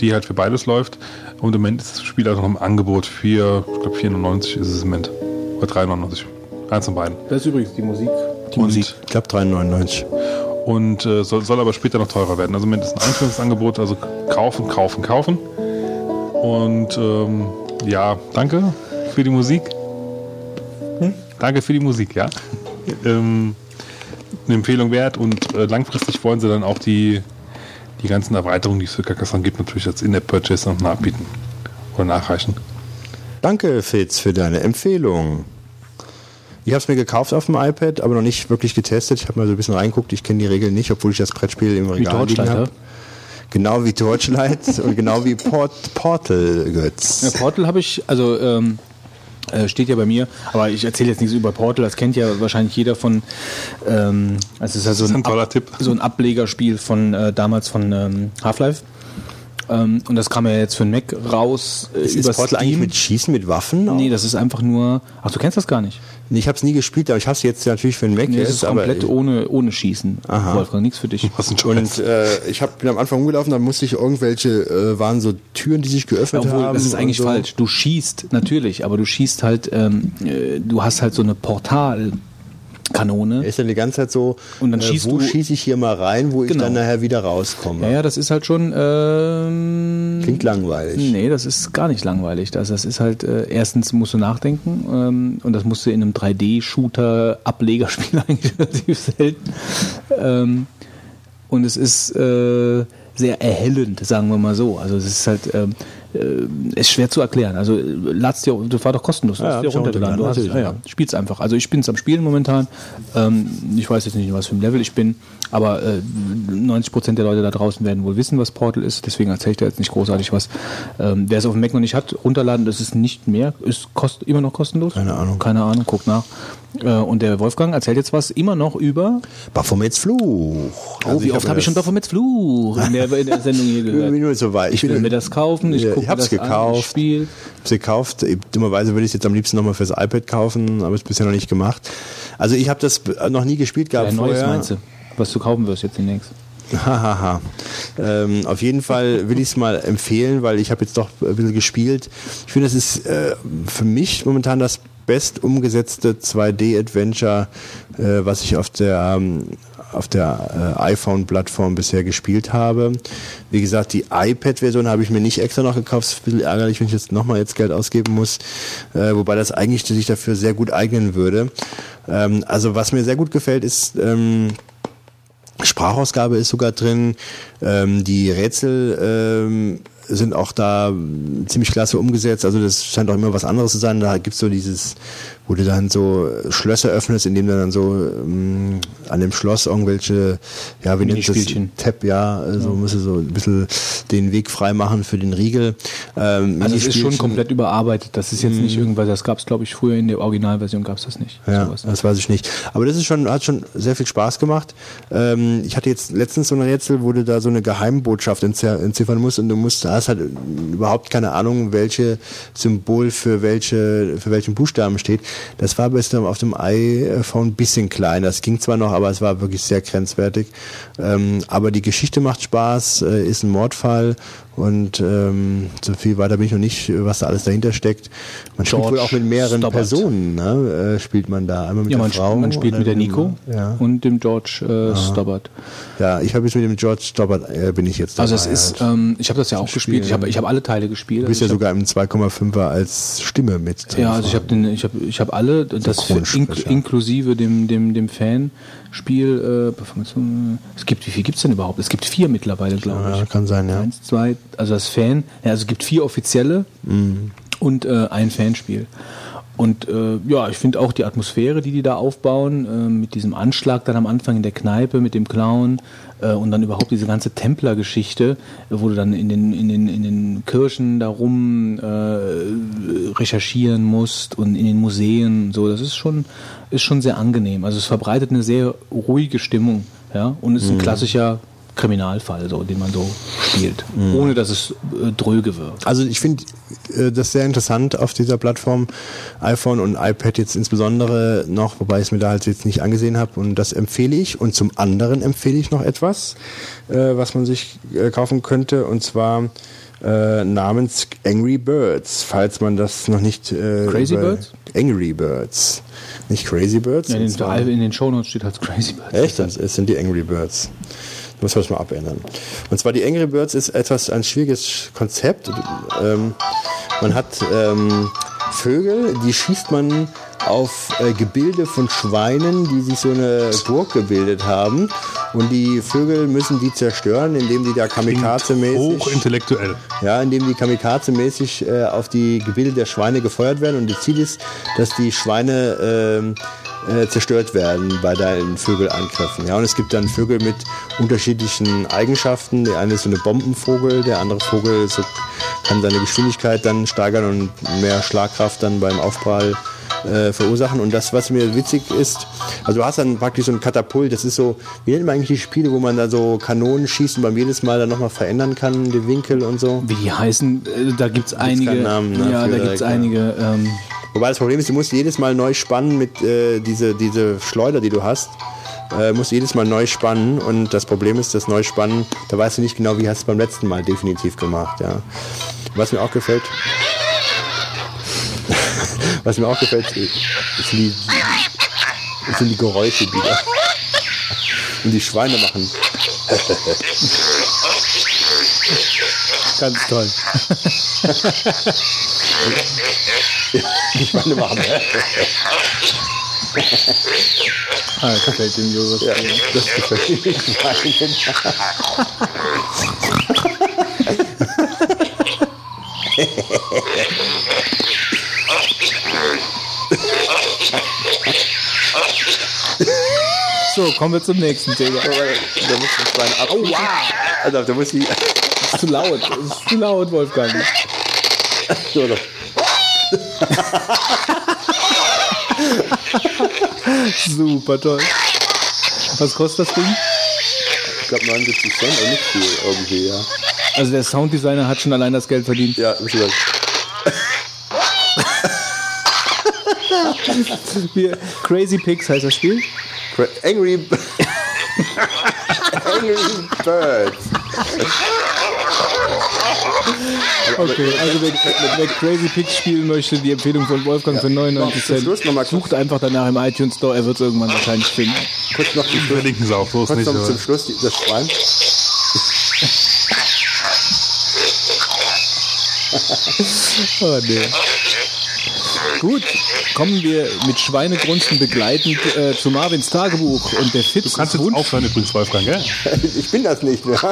die halt für beides läuft. Und im Moment ist das Spiel also noch im Angebot für, ich glaube 94 ist es im Moment. Oder 3,99. Eins von beiden. Das ist übrigens die Musik. Die Und- Musik. ich glaube 3,99. und äh, soll, soll aber später noch teurer werden. Also mindestens ein Einführungsangebot, also kaufen, kaufen, kaufen. Und ähm, ja, danke für die Musik. Danke für die Musik, ja. ähm, eine Empfehlung wert und äh, langfristig wollen sie dann auch die, die ganzen Erweiterungen, die es für Carcassonne gibt, natürlich als In-App-Purchase noch nachbieten oder nachreichen. Danke, Fitz, für deine Empfehlung. Ich habe es mir gekauft auf dem iPad, aber noch nicht wirklich getestet. Ich habe mal so ein bisschen reinguckt. Ich kenne die Regeln nicht, obwohl ich das Brettspiel im Regal liegen habe. Genau wie Torchlight und genau wie Port Portal Götz. Ja, Portal habe ich, also ähm, äh, steht ja bei mir, aber ich erzähle jetzt nichts über Portal, das kennt ja wahrscheinlich jeder von, ähm, also es ist ja so ist ein, ein Ab- Tipp. so ein Ablegerspiel von äh, damals von ähm, Half-Life. Ähm, und das kam ja jetzt für den Mac raus äh, Ist über Portal eigentlich Steam. mit Schießen, mit Waffen? Nee, das ist einfach nur. Ach, du kennst das gar nicht. Ich habe es nie gespielt, aber ich habe es jetzt natürlich für den Mac Nee, jetzt. ist komplett aber ohne, ohne Schießen. Aha. Wolfgang, nichts für dich. Was ein und äh, ich hab, bin am Anfang rumgelaufen, da musste ich irgendwelche, äh, waren so Türen, die sich geöffnet Obwohl, haben. das ist eigentlich so. falsch. Du schießt natürlich, aber du schießt halt, ähm, äh, du hast halt so eine Portalkanone. Er ist dann die ganze Zeit so, Und dann äh, schießt wo schieße ich hier mal rein, wo ich Genau. dann nachher wieder rauskomme. Ja, ja, das ist halt schon. Ähm, Klingt langweilig. Nee, das ist gar nicht langweilig. Das, das ist halt, äh, erstens musst du nachdenken ähm, und das musst du in einem 3D-Shooter-Ablegerspiel eigentlich relativ selten. Ähm, und es ist äh, sehr erhellend, sagen wir mal so. Also es ist halt, ähm, äh, ist schwer zu erklären. Also lad's dir, das war doch kostenlos, Ja, dir runtergeladen. Du hast, ja, ja, spiel's einfach. Also ich bin's am Spielen momentan. Ähm, ich weiß jetzt nicht, was für ein Level ich bin, aber äh, 90 Prozent der Leute da draußen werden wohl wissen, was Portal ist. Deswegen erzähle ich da jetzt nicht großartig was. Ähm, Wer es auf dem Mac noch nicht hat, runterladen. Das ist nicht mehr, ist kost, immer noch kostenlos. Keine Ahnung. Keine Ahnung, guck nach. Äh, und der Wolfgang erzählt jetzt was immer noch über. Baphomets Fluch. Oh, wie oft habe ich schon Baphomets Fluch in der, in der Sendung hier Ich gehört? bin nur so weit. Ich will mir das kaufen, ich Ja, gucke ich mir das an, ich gekauft. spiel. Hab's gekauft. Dummerweise würde ich es jetzt am liebsten nochmal fürs iPad kaufen, aber es bisher noch nicht gemacht. Also ich habe das noch nie gespielt gehabt neues vorher. meinst du, was du kaufen wirst jetzt demnächst? Hahaha. ähm, auf jeden Fall will ich es mal empfehlen, weil ich habe jetzt doch ein bisschen gespielt. Ich finde, es ist äh, für mich momentan das best umgesetzte 2D-Adventure, äh, was ich auf der ähm, auf der äh, iPhone-Plattform bisher gespielt habe. Wie gesagt, die iPad-Version habe ich mir nicht extra noch gekauft. Ist ein bisschen ärgerlich, wenn ich jetzt nochmal jetzt Geld ausgeben muss. Äh, wobei das eigentlich sich dafür sehr gut eignen würde. Ähm, also was mir sehr gut gefällt, ist ähm, Sprachausgabe ist sogar drin. Ähm, die Rätsel ähm, sind auch da ziemlich klasse umgesetzt. Also das scheint auch immer was anderes zu sein. Da gibt's so dieses, wo du dann so Schlösser öffnest, indem du dann so ähm, an dem Schloss irgendwelche, ja, wie nennt das? Tab, ja, also musst du so ein bisschen den Weg frei machen für den Riegel. Ähm, Also es ist schon komplett überarbeitet. Das ist jetzt nicht irgendwas, das gab es glaube ich früher in der Originalversion gab es das nicht. Ja, Sowas. das weiß ich nicht. Aber das ist schon, hat schon sehr viel Spaß gemacht. Ähm, ich hatte jetzt letztens so ein Rätsel, wo du da so eine Geheimbotschaft entziffern musst und du musst, hast halt überhaupt keine Ahnung, welche Symbol für welche, für welchen Buchstaben steht. Das war bis auf dem iPhone ein bisschen klein. Das ging zwar noch, aber es war wirklich sehr grenzwertig. Ähm, aber die Geschichte macht Spaß, äh, ist ein Mordfall und ähm, so viel weiter bin ich noch nicht, was da alles dahinter steckt. Man spielt George wohl auch mit mehreren Stobbart. Personen, ne? äh, spielt man da. Einmal mit Ja, der man, Frau. man spielt mit der Nico Ja. und dem George äh, Stobbart. ja, ich habe jetzt mit dem George Stobbart äh, bin ich jetzt dabei. Also es ist, halt. ähm, ich habe das ja auch gespielt. Ich habe ich hab alle Teile gespielt. Du bist ja Also hab- sogar im 2,5er als Stimme mit. Ja, also ich habe den, ich habe, ich habe alle, das inklusive dem, dem, dem Fanspiel. Äh, Performance- es gibt, wie viel gibt's denn überhaupt? Es gibt vier mittlerweile, glaube ich. Ja, kann sein, ja. Eins, zwei, also das Fan, ja, also es gibt vier offizielle Mhm. und äh, ein Fanspiel. Und äh, ja, ich finde auch die Atmosphäre, die die da aufbauen, äh, mit diesem Anschlag dann am Anfang in der Kneipe, mit dem Clown äh, und dann überhaupt diese ganze Templer-Geschichte, äh, wo du dann in den, in den, in den Kirchen darum äh, recherchieren musst und in den Museen und so, das ist schon, ist schon sehr angenehm. Also es verbreitet eine sehr ruhige Stimmung, ja, und ist ein klassischer Kriminalfall, so, den man so spielt, ohne dass es äh, dröge wird. Also ich finde äh, das sehr interessant auf dieser Plattform iPhone und iPad jetzt insbesondere noch, wobei ich es mir da halt jetzt nicht angesehen habe und das empfehle ich. Und zum anderen empfehle ich noch etwas, äh, was man sich äh, kaufen könnte und zwar äh, namens Angry Birds, falls man das noch nicht äh, Crazy Birds? Angry Birds, nicht Crazy Birds. Ja, in, den, in den Shownotes steht halt Crazy Birds. Echt? Das sind die Angry Birds. Muss man das mal abändern. Und zwar die Angry Birds ist etwas ein schwieriges Konzept. Ähm, man hat ähm, Vögel, die schießt man auf äh, Gebilde von Schweinen, die sich so eine Burg gebildet haben. Und die Vögel müssen die zerstören, indem die da kamikaze-mäßig Hochintellektuell. ja, indem die kamikaze-mäßig äh, auf die Gebilde der Schweine gefeuert werden. Und das Ziel ist, dass die Schweine ähm, äh, zerstört werden bei deinen Vögelangriffen. Ja, und es gibt dann Vögel mit unterschiedlichen Eigenschaften. Der eine ist so eine Bombenvogel, der andere Vogel so, kann seine Geschwindigkeit dann steigern und mehr Schlagkraft dann beim Aufprall äh, verursachen. Und das, was mir witzig ist, also du hast dann praktisch so ein Katapult, das ist so, wie nennt man eigentlich die Spiele, wo man da so Kanonen schießt und beim jedes Mal dann nochmal verändern kann, den Winkel und so. Wie die heißen, äh, da gibt's einige. keinen Namen, ne, ja, da direkt, ja. einige. Ähm, Wobei das Problem ist, du musst jedes Mal neu spannen mit äh, diese, diese Schleuder, die du hast. Äh, musst jedes Mal neu spannen und das Problem ist, das Neuspannen, da weißt du nicht genau, wie hast du es beim letzten Mal definitiv gemacht. Ja. Was mir auch gefällt, was mir auch gefällt, die, sind die Geräusche, die da. Und die Schweine machen. ganz toll. Die Schweine machen. Ah, das gefällt dem Josef. Ja, das gefällt mir. Die Schweine. So, kommen wir zum nächsten Thema. Da muss das Schwein ab. Oh, wow. Also, da muss ich. Das ist zu laut. Das ist zu laut, Wolfgang. So, doch. Super toll. Was kostet das Ding? Ich glaube 79 Cent, aber nicht viel irgendwie, ja. Also der Sounddesigner hat schon allein das Geld verdient. Ja, muss ich Wir, Crazy Pigs heißt das Spiel. Cra- Angry. Angry Birds. Okay, also wer, wer Crazy Pigs spielen möchte, die Empfehlung von Wolfgang für 99 Zum Cent, Schluss noch mal sucht einfach danach im iTunes Store, er wird es irgendwann wahrscheinlich finden. Kurz noch zum Schluss. Verlinken sie auch, so ist Kurz nicht. noch zum Schluss die- das Schwein. Oh nee. Gut, kommen wir mit Schweinegrunzen begleitend äh, zu Marvins Tagebuch und der Fitz Du kannst jetzt aufhören übrigens, Wolfgang, gell? Ich bin das nicht mehr.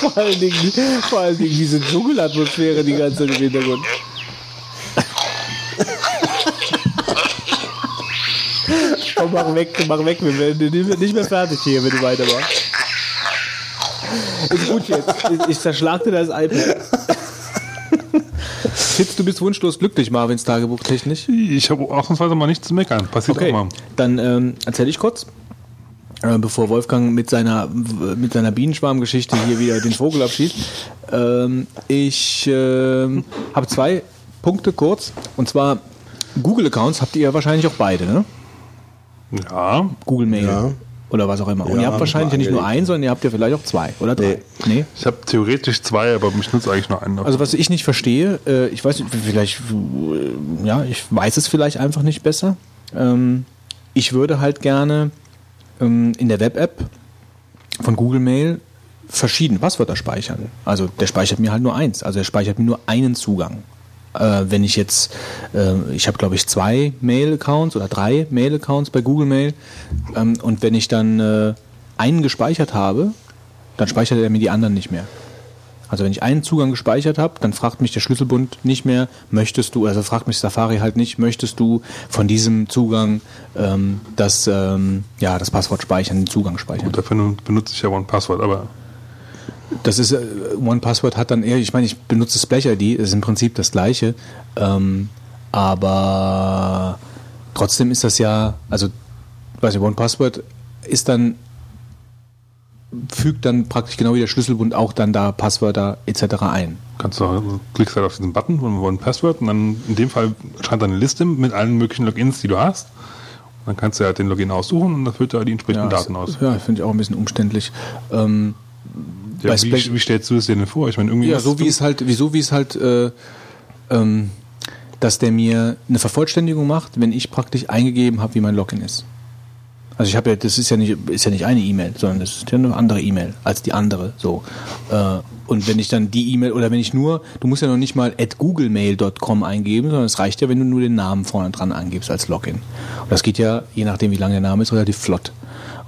Vor allen Dingen, vor allen Dingen diese Dschungelatmosphäre die ganze Zeit im Hintergrund. Komm, mach weg, mach weg, wir werden nicht mehr fertig hier, wenn du weitermachst. Ist gut jetzt. Ich- Ich zerschlag dir das iPad. Fitz, du bist wunschlos glücklich, Marvins Tagebuch technisch. Ich habe ausnahmsweise mal nichts zu meckern. Passiert Okay, auch mal. dann ähm, erzähle ich kurz, äh, bevor Wolfgang mit seiner, mit seiner Bienenschwarmgeschichte hier wieder den Vogel abschießt. Ähm, ich ähm, habe zwei Punkte kurz. Und zwar Google-Accounts habt ihr ja wahrscheinlich auch beide, ne? Ja, Google Mail. Ja. Oder was auch immer. Und Ja, ihr habt wahrscheinlich ja nicht nur einen, sondern ihr habt ja vielleicht auch zwei oder drei. Nee. ich habe theoretisch zwei, aber mich nutzt eigentlich nur einen. Also was ich nicht verstehe, äh, ich weiß nicht, vielleicht, äh, ja, ich weiß es vielleicht einfach nicht besser. Ähm, ich würde halt gerne ähm, in der Web-App von Google Mail verschiedene Passwörter speichern. Also der speichert mir halt nur eins. Also er speichert mir nur einen Zugang. Äh, wenn ich jetzt, äh, ich habe glaube ich zwei Mail-Accounts oder drei Mail-Accounts bei Google Mail ähm, und wenn ich dann äh, einen gespeichert habe, dann speichert er mir die anderen nicht mehr. Also wenn ich einen Zugang gespeichert habe, dann fragt mich der Schlüsselbund nicht mehr, möchtest du, also fragt mich Safari halt nicht, möchtest du von diesem Zugang ähm, das, ähm, ja, das Passwort speichern, den Zugang speichern. Dafür benutze ich ja OnePassword, aber Das ist, äh, OnePassword hat dann eher, ich meine, ich benutze Splash-ID, ist im Prinzip das gleiche, ähm, aber trotzdem ist das ja, also, weiß nicht, OnePassword ist dann, fügt dann praktisch genau wie der Schlüsselbund auch dann da Passwörter etc. ein. kannst du klickst halt auf diesen Button von OnePassword und dann in dem Fall erscheint dann eine Liste mit allen möglichen Logins, die du hast. Dann kannst du halt den Login aussuchen und dann füllt er die entsprechenden Ja, Daten aus. Ja, finde ich auch ein bisschen umständlich. Ähm, Ja, bei wie, wie stellst du es dir denn vor? Ich meine, irgendwie ja, so wie es halt, wieso wie es halt, äh, ähm, dass der mir eine Vervollständigung macht, wenn ich praktisch eingegeben habe, wie mein Login ist. Also ich habe ja, das ist ja nicht, ist ja nicht eine E-Mail, sondern das ist ja eine andere E-Mail als die andere. So. Äh, und wenn ich dann die E-Mail oder wenn ich nur, du musst ja noch nicht mal at googlemail.com eingeben, sondern es reicht ja, wenn du nur den Namen vorne dran angibst als Login. Und das geht ja, je nachdem wie lang der Name ist, relativ flott.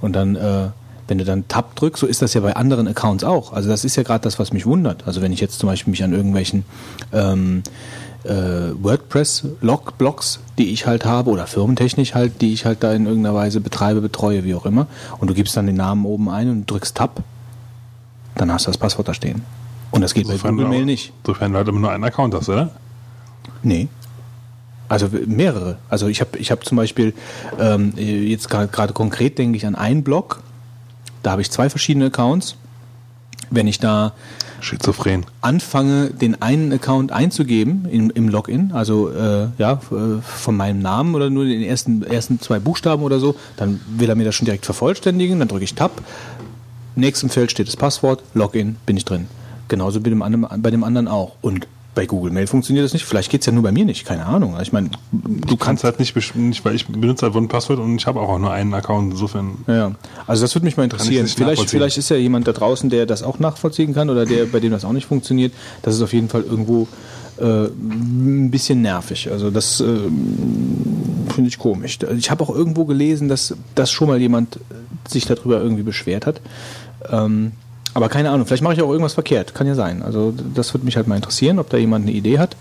Und dann, äh, wenn du dann Tab drückst, so ist das ja bei anderen Accounts auch. Also das ist ja gerade das, was mich wundert. Also wenn ich jetzt zum Beispiel mich an irgendwelchen ähm, äh, WordPress-Blocks, die ich halt habe, oder firmentechnisch halt, die ich halt da in irgendeiner Weise betreibe, betreue, wie auch immer, und du gibst dann den Namen oben ein und drückst Tab, dann hast du das Passwort da stehen. Und das geht bei Sofern Google du- Mail nicht. Sofern du halt immer nur einen Account hast, oder? Nee. Also mehrere. Also ich habe ich hab zum Beispiel ähm, jetzt gerade gerade konkret denke ich an einen Blog. Da habe ich zwei verschiedene Accounts. Wenn ich da Schizophren. anfange, den einen Account einzugeben im, im Login, also äh, ja, äh, von meinem Namen oder nur den ersten, ersten zwei Buchstaben oder so, dann will er mir das schon direkt vervollständigen, dann drücke ich Tab. Im nächsten Feld steht das Passwort, Login, bin ich drin. Genauso bei dem, anderen, bei dem anderen auch. Und bei Google Mail funktioniert das nicht. Vielleicht geht es ja nur bei mir nicht, keine Ahnung. Ich meine, Du kannst halt nicht, nicht weil ich benutze halt OnePassword und ich habe auch nur einen Account. Insofern Ja, also das würde mich mal interessieren. Vielleicht, vielleicht ist ja jemand da draußen, der das auch nachvollziehen kann oder der, bei dem das auch nicht funktioniert. Das ist auf jeden Fall irgendwo äh, ein bisschen nervig. Also das, äh, finde ich komisch. Ich habe auch irgendwo gelesen, dass, dass schon mal jemand sich darüber irgendwie beschwert hat. Ähm, aber keine Ahnung, vielleicht mache ich auch irgendwas verkehrt. Kann ja sein. Also das würde mich halt mal interessieren, ob da jemand eine Idee hat.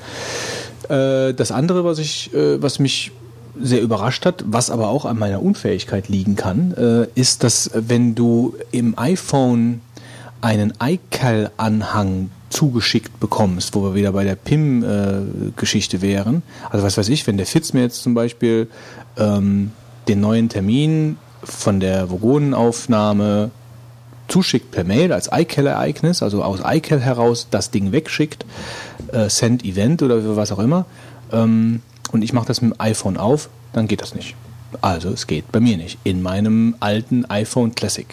Äh, das andere, was ich, äh, was mich sehr überrascht hat, was aber auch an meiner Unfähigkeit liegen kann, äh, ist, dass wenn du im iPhone einen iCal-Anhang zugeschickt bekommst, wo wir wieder bei der PIM-Geschichte wären. Also was weiß ich, wenn der Fitz mir jetzt zum Beispiel ähm, den neuen Termin von der Vogonenaufnahme zuschickt per Mail als iCal-Ereignis, also aus iCal heraus das Ding wegschickt, äh, Send Event oder was auch immer, ähm, und ich mache das mit dem iPhone auf, dann geht das nicht. Also es geht bei mir nicht. In meinem alten iPhone Classic.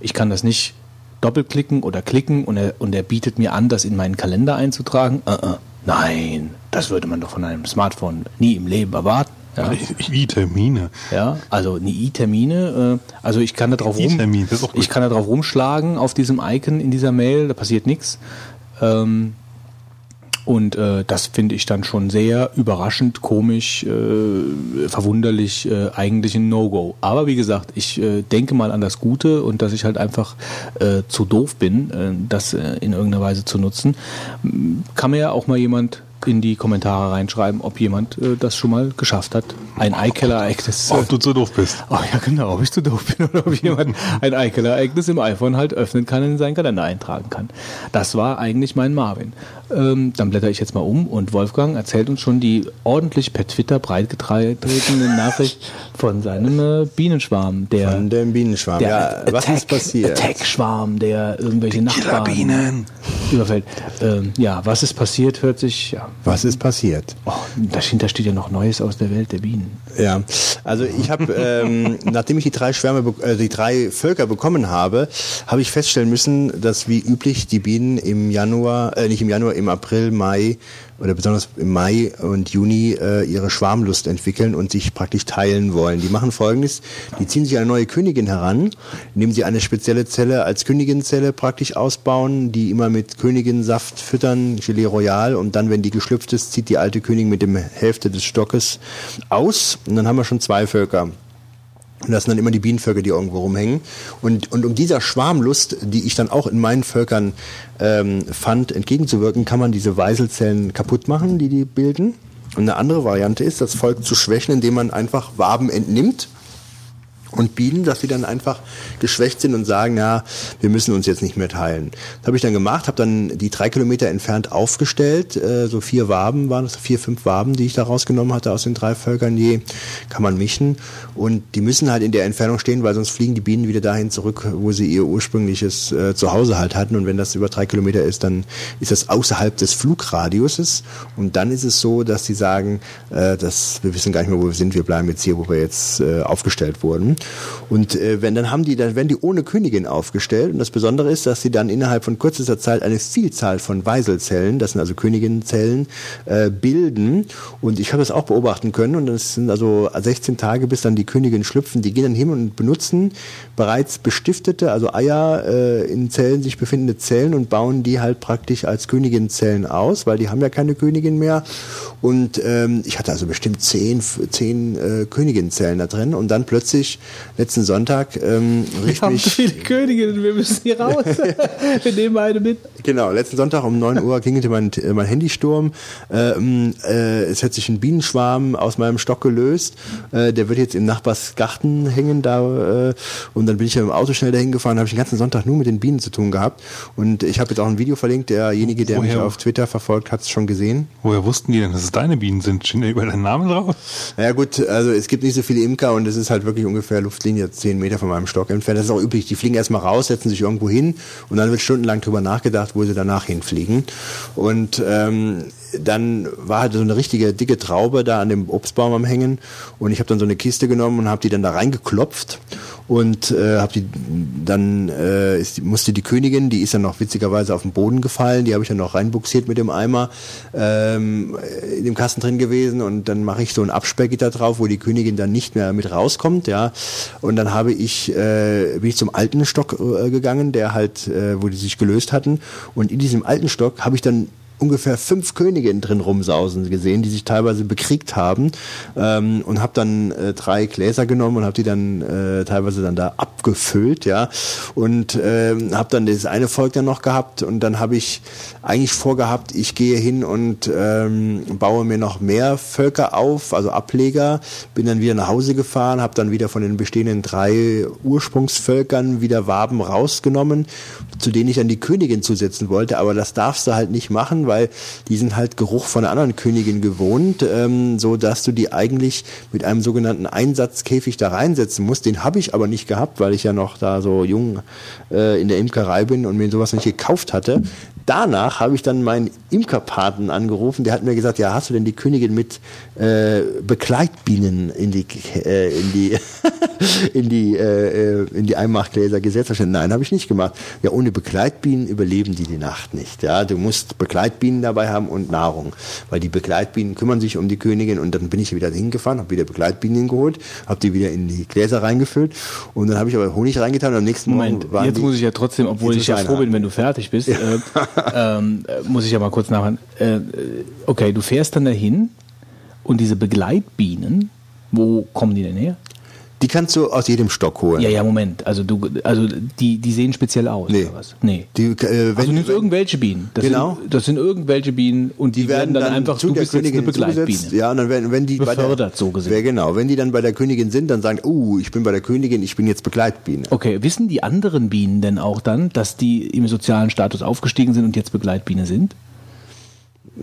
Ich kann das nicht doppelklicken oder klicken und er, und er bietet mir an, das in meinen Kalender einzutragen. Uh -uh. Nein, das würde man doch von einem Smartphone nie im Leben erwarten. Ja. I-Termine. Ja, also die I-Termine. Äh, also ich kann da drauf rum, ich kann da drauf rumschlagen auf diesem Icon in dieser Mail, da passiert nichts. Ähm, und äh, das finde ich dann schon sehr überraschend, komisch, äh, verwunderlich, äh, eigentlich ein No-Go. Aber wie gesagt, ich äh, denke mal an das Gute und dass ich halt einfach äh, zu doof bin, äh, das äh, in irgendeiner Weise zu nutzen. Kann mir ja auch mal jemand in die Kommentare reinschreiben, ob jemand äh, das schon mal geschafft hat. Ein Eikeler-Ereignis. Ob du zu doof bist. Oh ja, genau, ob ich zu doof bin oder ob jemand ein Eikeler-Ereignis im iPhone halt öffnen kann und in seinen Kalender eintragen kann. Das war eigentlich mein Marvin. Ähm, dann blätter ich jetzt mal um und Wolfgang erzählt uns schon die ordentlich per Twitter breitgetretene Nachricht von seinem äh, Bienenschwarm. Der, von dem Bienenschwarm. Der ja, Attack, was ist passiert? Attack-Schwarm, der irgendwelche Nachbarn überfällt. Ähm, ja, was ist passiert, hört sich ja, was ist passiert? Oh, dahinter steht ja noch Neues aus der Welt der Bienen. Ja, also ich habe, ähm, nachdem ich die drei Schwärme, äh, die drei Völker bekommen habe, habe ich feststellen müssen, dass wie üblich die Bienen im Januar, äh, nicht im Januar, im April, Mai oder besonders im Mai und Juni äh, ihre Schwarmlust entwickeln und sich praktisch teilen wollen. Die machen folgendes, die ziehen sich eine neue Königin heran, indem sie eine spezielle Zelle als Königinzelle praktisch ausbauen, die immer mit Königinsaft füttern, Gelee Royal und dann, wenn die geschlüpft ist, zieht die alte Königin mit dem Hälfte des Stockes aus und dann haben wir schon zwei Völker. Und das sind dann immer die Bienenvölker, die irgendwo rumhängen. Und, und um dieser Schwarmlust, die ich dann auch in meinen Völkern ähm, fand, entgegenzuwirken, kann man diese Weiselzellen kaputt machen, die die bilden. Und eine andere Variante ist, das Volk zu schwächen, indem man einfach Waben entnimmt und Bienen, dass sie dann einfach geschwächt sind und sagen, ja, wir müssen uns jetzt nicht mehr teilen. Das habe ich dann gemacht, habe dann die drei Kilometer entfernt aufgestellt, äh, so vier Waben waren es, vier, fünf Waben, die ich da rausgenommen hatte aus den drei Völkern je, kann man mischen und die müssen halt in der Entfernung stehen, weil sonst fliegen die Bienen wieder dahin zurück, wo sie ihr ursprüngliches äh, Zuhause halt hatten und wenn das über drei Kilometer ist, dann ist das außerhalb des Flugradiuses und dann ist es so, dass sie sagen, äh, dass wir wissen gar nicht mehr, wo wir sind, wir bleiben jetzt hier, wo wir jetzt äh, aufgestellt wurden. Und äh, wenn dann haben die, dann werden die ohne Königin aufgestellt. Und das Besondere ist, dass sie dann innerhalb von kürzester Zeit eine Vielzahl von Weiselzellen, das sind also Königinnenzellen, äh, bilden. Und ich habe das auch beobachten können. Und das sind also 16 Tage, bis dann die Königin schlüpfen. Die gehen dann hin und benutzen bereits bestiftete, also Eier äh, in Zellen sich befindende Zellen und bauen die halt praktisch als Königinnenzellen aus, weil die haben ja keine Königin mehr. Und ähm, ich hatte also bestimmt zehn, zehn äh, Königinnenzellen da drin. Und dann plötzlich letzten Sonntag ähm, rief wir mich... haben viele Königinnen, wir müssen hier raus. wir nehmen eine mit. Genau, letzten Sonntag um 9 Uhr klingelte mein, mein Handysturm. Ähm, äh, es hat sich ein Bienenschwarm aus meinem Stock gelöst. Äh, der wird jetzt im Nachbarsgarten hängen da. Äh, und dann bin ich ja im Auto schnell dahin gefahren, habe ich den ganzen Sonntag nur mit den Bienen zu tun gehabt. Und ich habe jetzt auch ein Video verlinkt. Derjenige, der Woher? mich auf Twitter verfolgt, hat es schon gesehen. Woher wussten die denn, dass es deine Bienen sind? Stehen da über deinen Namen drauf? Ja gut, also es gibt nicht so viele Imker und es ist halt wirklich ungefähr Luftlinie 10 Meter von meinem Stock entfernt. Das ist auch üblich. Die fliegen erstmal raus, setzen sich irgendwo hin und dann wird stundenlang drüber nachgedacht, wo sie danach hinfliegen. Und ähm, dann war halt so eine richtige dicke Traube da an dem Obstbaum am Hängen und ich habe dann so eine Kiste genommen und habe die dann da reingeklopft und äh, habe die dann äh, ist, musste die Königin, die ist dann noch witzigerweise auf den Boden gefallen, die habe ich dann noch reinbuxiert mit dem Eimer ähm, in dem Kasten drin gewesen. Und dann mache ich so ein Absperrgitter drauf, wo die Königin dann nicht mehr mit rauskommt, ja. Und dann habe ich äh, bin ich zum alten Stock äh, gegangen, der halt äh, wo die sich gelöst hatten. Und in diesem alten Stock habe ich dann ungefähr fünf Königinnen drin rumsausen gesehen, die sich teilweise bekriegt haben ähm, und habe dann äh, drei Gläser genommen und habe die dann äh, teilweise dann da abgefüllt, ja. Und äh, habe dann das eine Volk dann noch gehabt und dann habe ich eigentlich vorgehabt, ich gehe hin und ähm, baue mir noch mehr Völker auf, also Ableger, bin dann wieder nach Hause gefahren, habe dann wieder von den bestehenden drei Ursprungsvölkern wieder Waben rausgenommen, zu denen ich dann die Königin zusetzen wollte, aber das darfst du halt nicht machen, weil die sind halt Geruch von einer anderen Königin gewohnt, ähm, so dass du die eigentlich mit einem sogenannten Einsatzkäfig da reinsetzen musst. Den habe ich aber nicht gehabt, weil ich ja noch da so jung äh, in der Imkerei bin und mir sowas nicht gekauft hatte. Danach habe ich dann meinen Imkerpaten angerufen, der hat mir gesagt, ja, hast du denn die Königin mit äh, Begleitbienen in die äh, in die in die äh, in die Einmachgläser gesetzt? Nein, habe ich nicht gemacht. Ja, ohne Begleitbienen überleben die die Nacht nicht. Ja, du musst Begleitbienen dabei haben und Nahrung, weil die Begleitbienen kümmern sich um die Königin und dann bin ich wieder hingefahren, habe wieder Begleitbienen geholt, habe die wieder in die Gläser reingefüllt und dann habe ich aber Honig reingetan und am nächsten Moment, Morgen waren jetzt muss ich ja trotzdem, obwohl ich ja froh bin, wenn du fertig bist, äh, ähm, äh, muss ich ja mal kurz nachhören. Äh, okay, du fährst dann dahin und diese Begleitbienen, wo kommen die denn her? Die kannst du aus jedem Stock holen. Ja, ja, Moment. Also du, also die, die sehen speziell aus Nee. oder was? Nee. Die, äh, wenn, also du nimmst irgendwelche Bienen. Das Genau. Sind, das sind irgendwelche Bienen und die, werden dann, einfach, zu du der bist jetzt eine Königin Begleitbiene. Ja, und dann werden, wenn die bei Befördert, der, so gesehen. Ja, genau. Wenn die dann bei der Königin sind, dann sagen, uh, ich bin bei der Königin, ich bin jetzt Begleitbiene. Okay, wissen die anderen Bienen denn auch dann, dass die im sozialen Status aufgestiegen sind und jetzt Begleitbiene sind?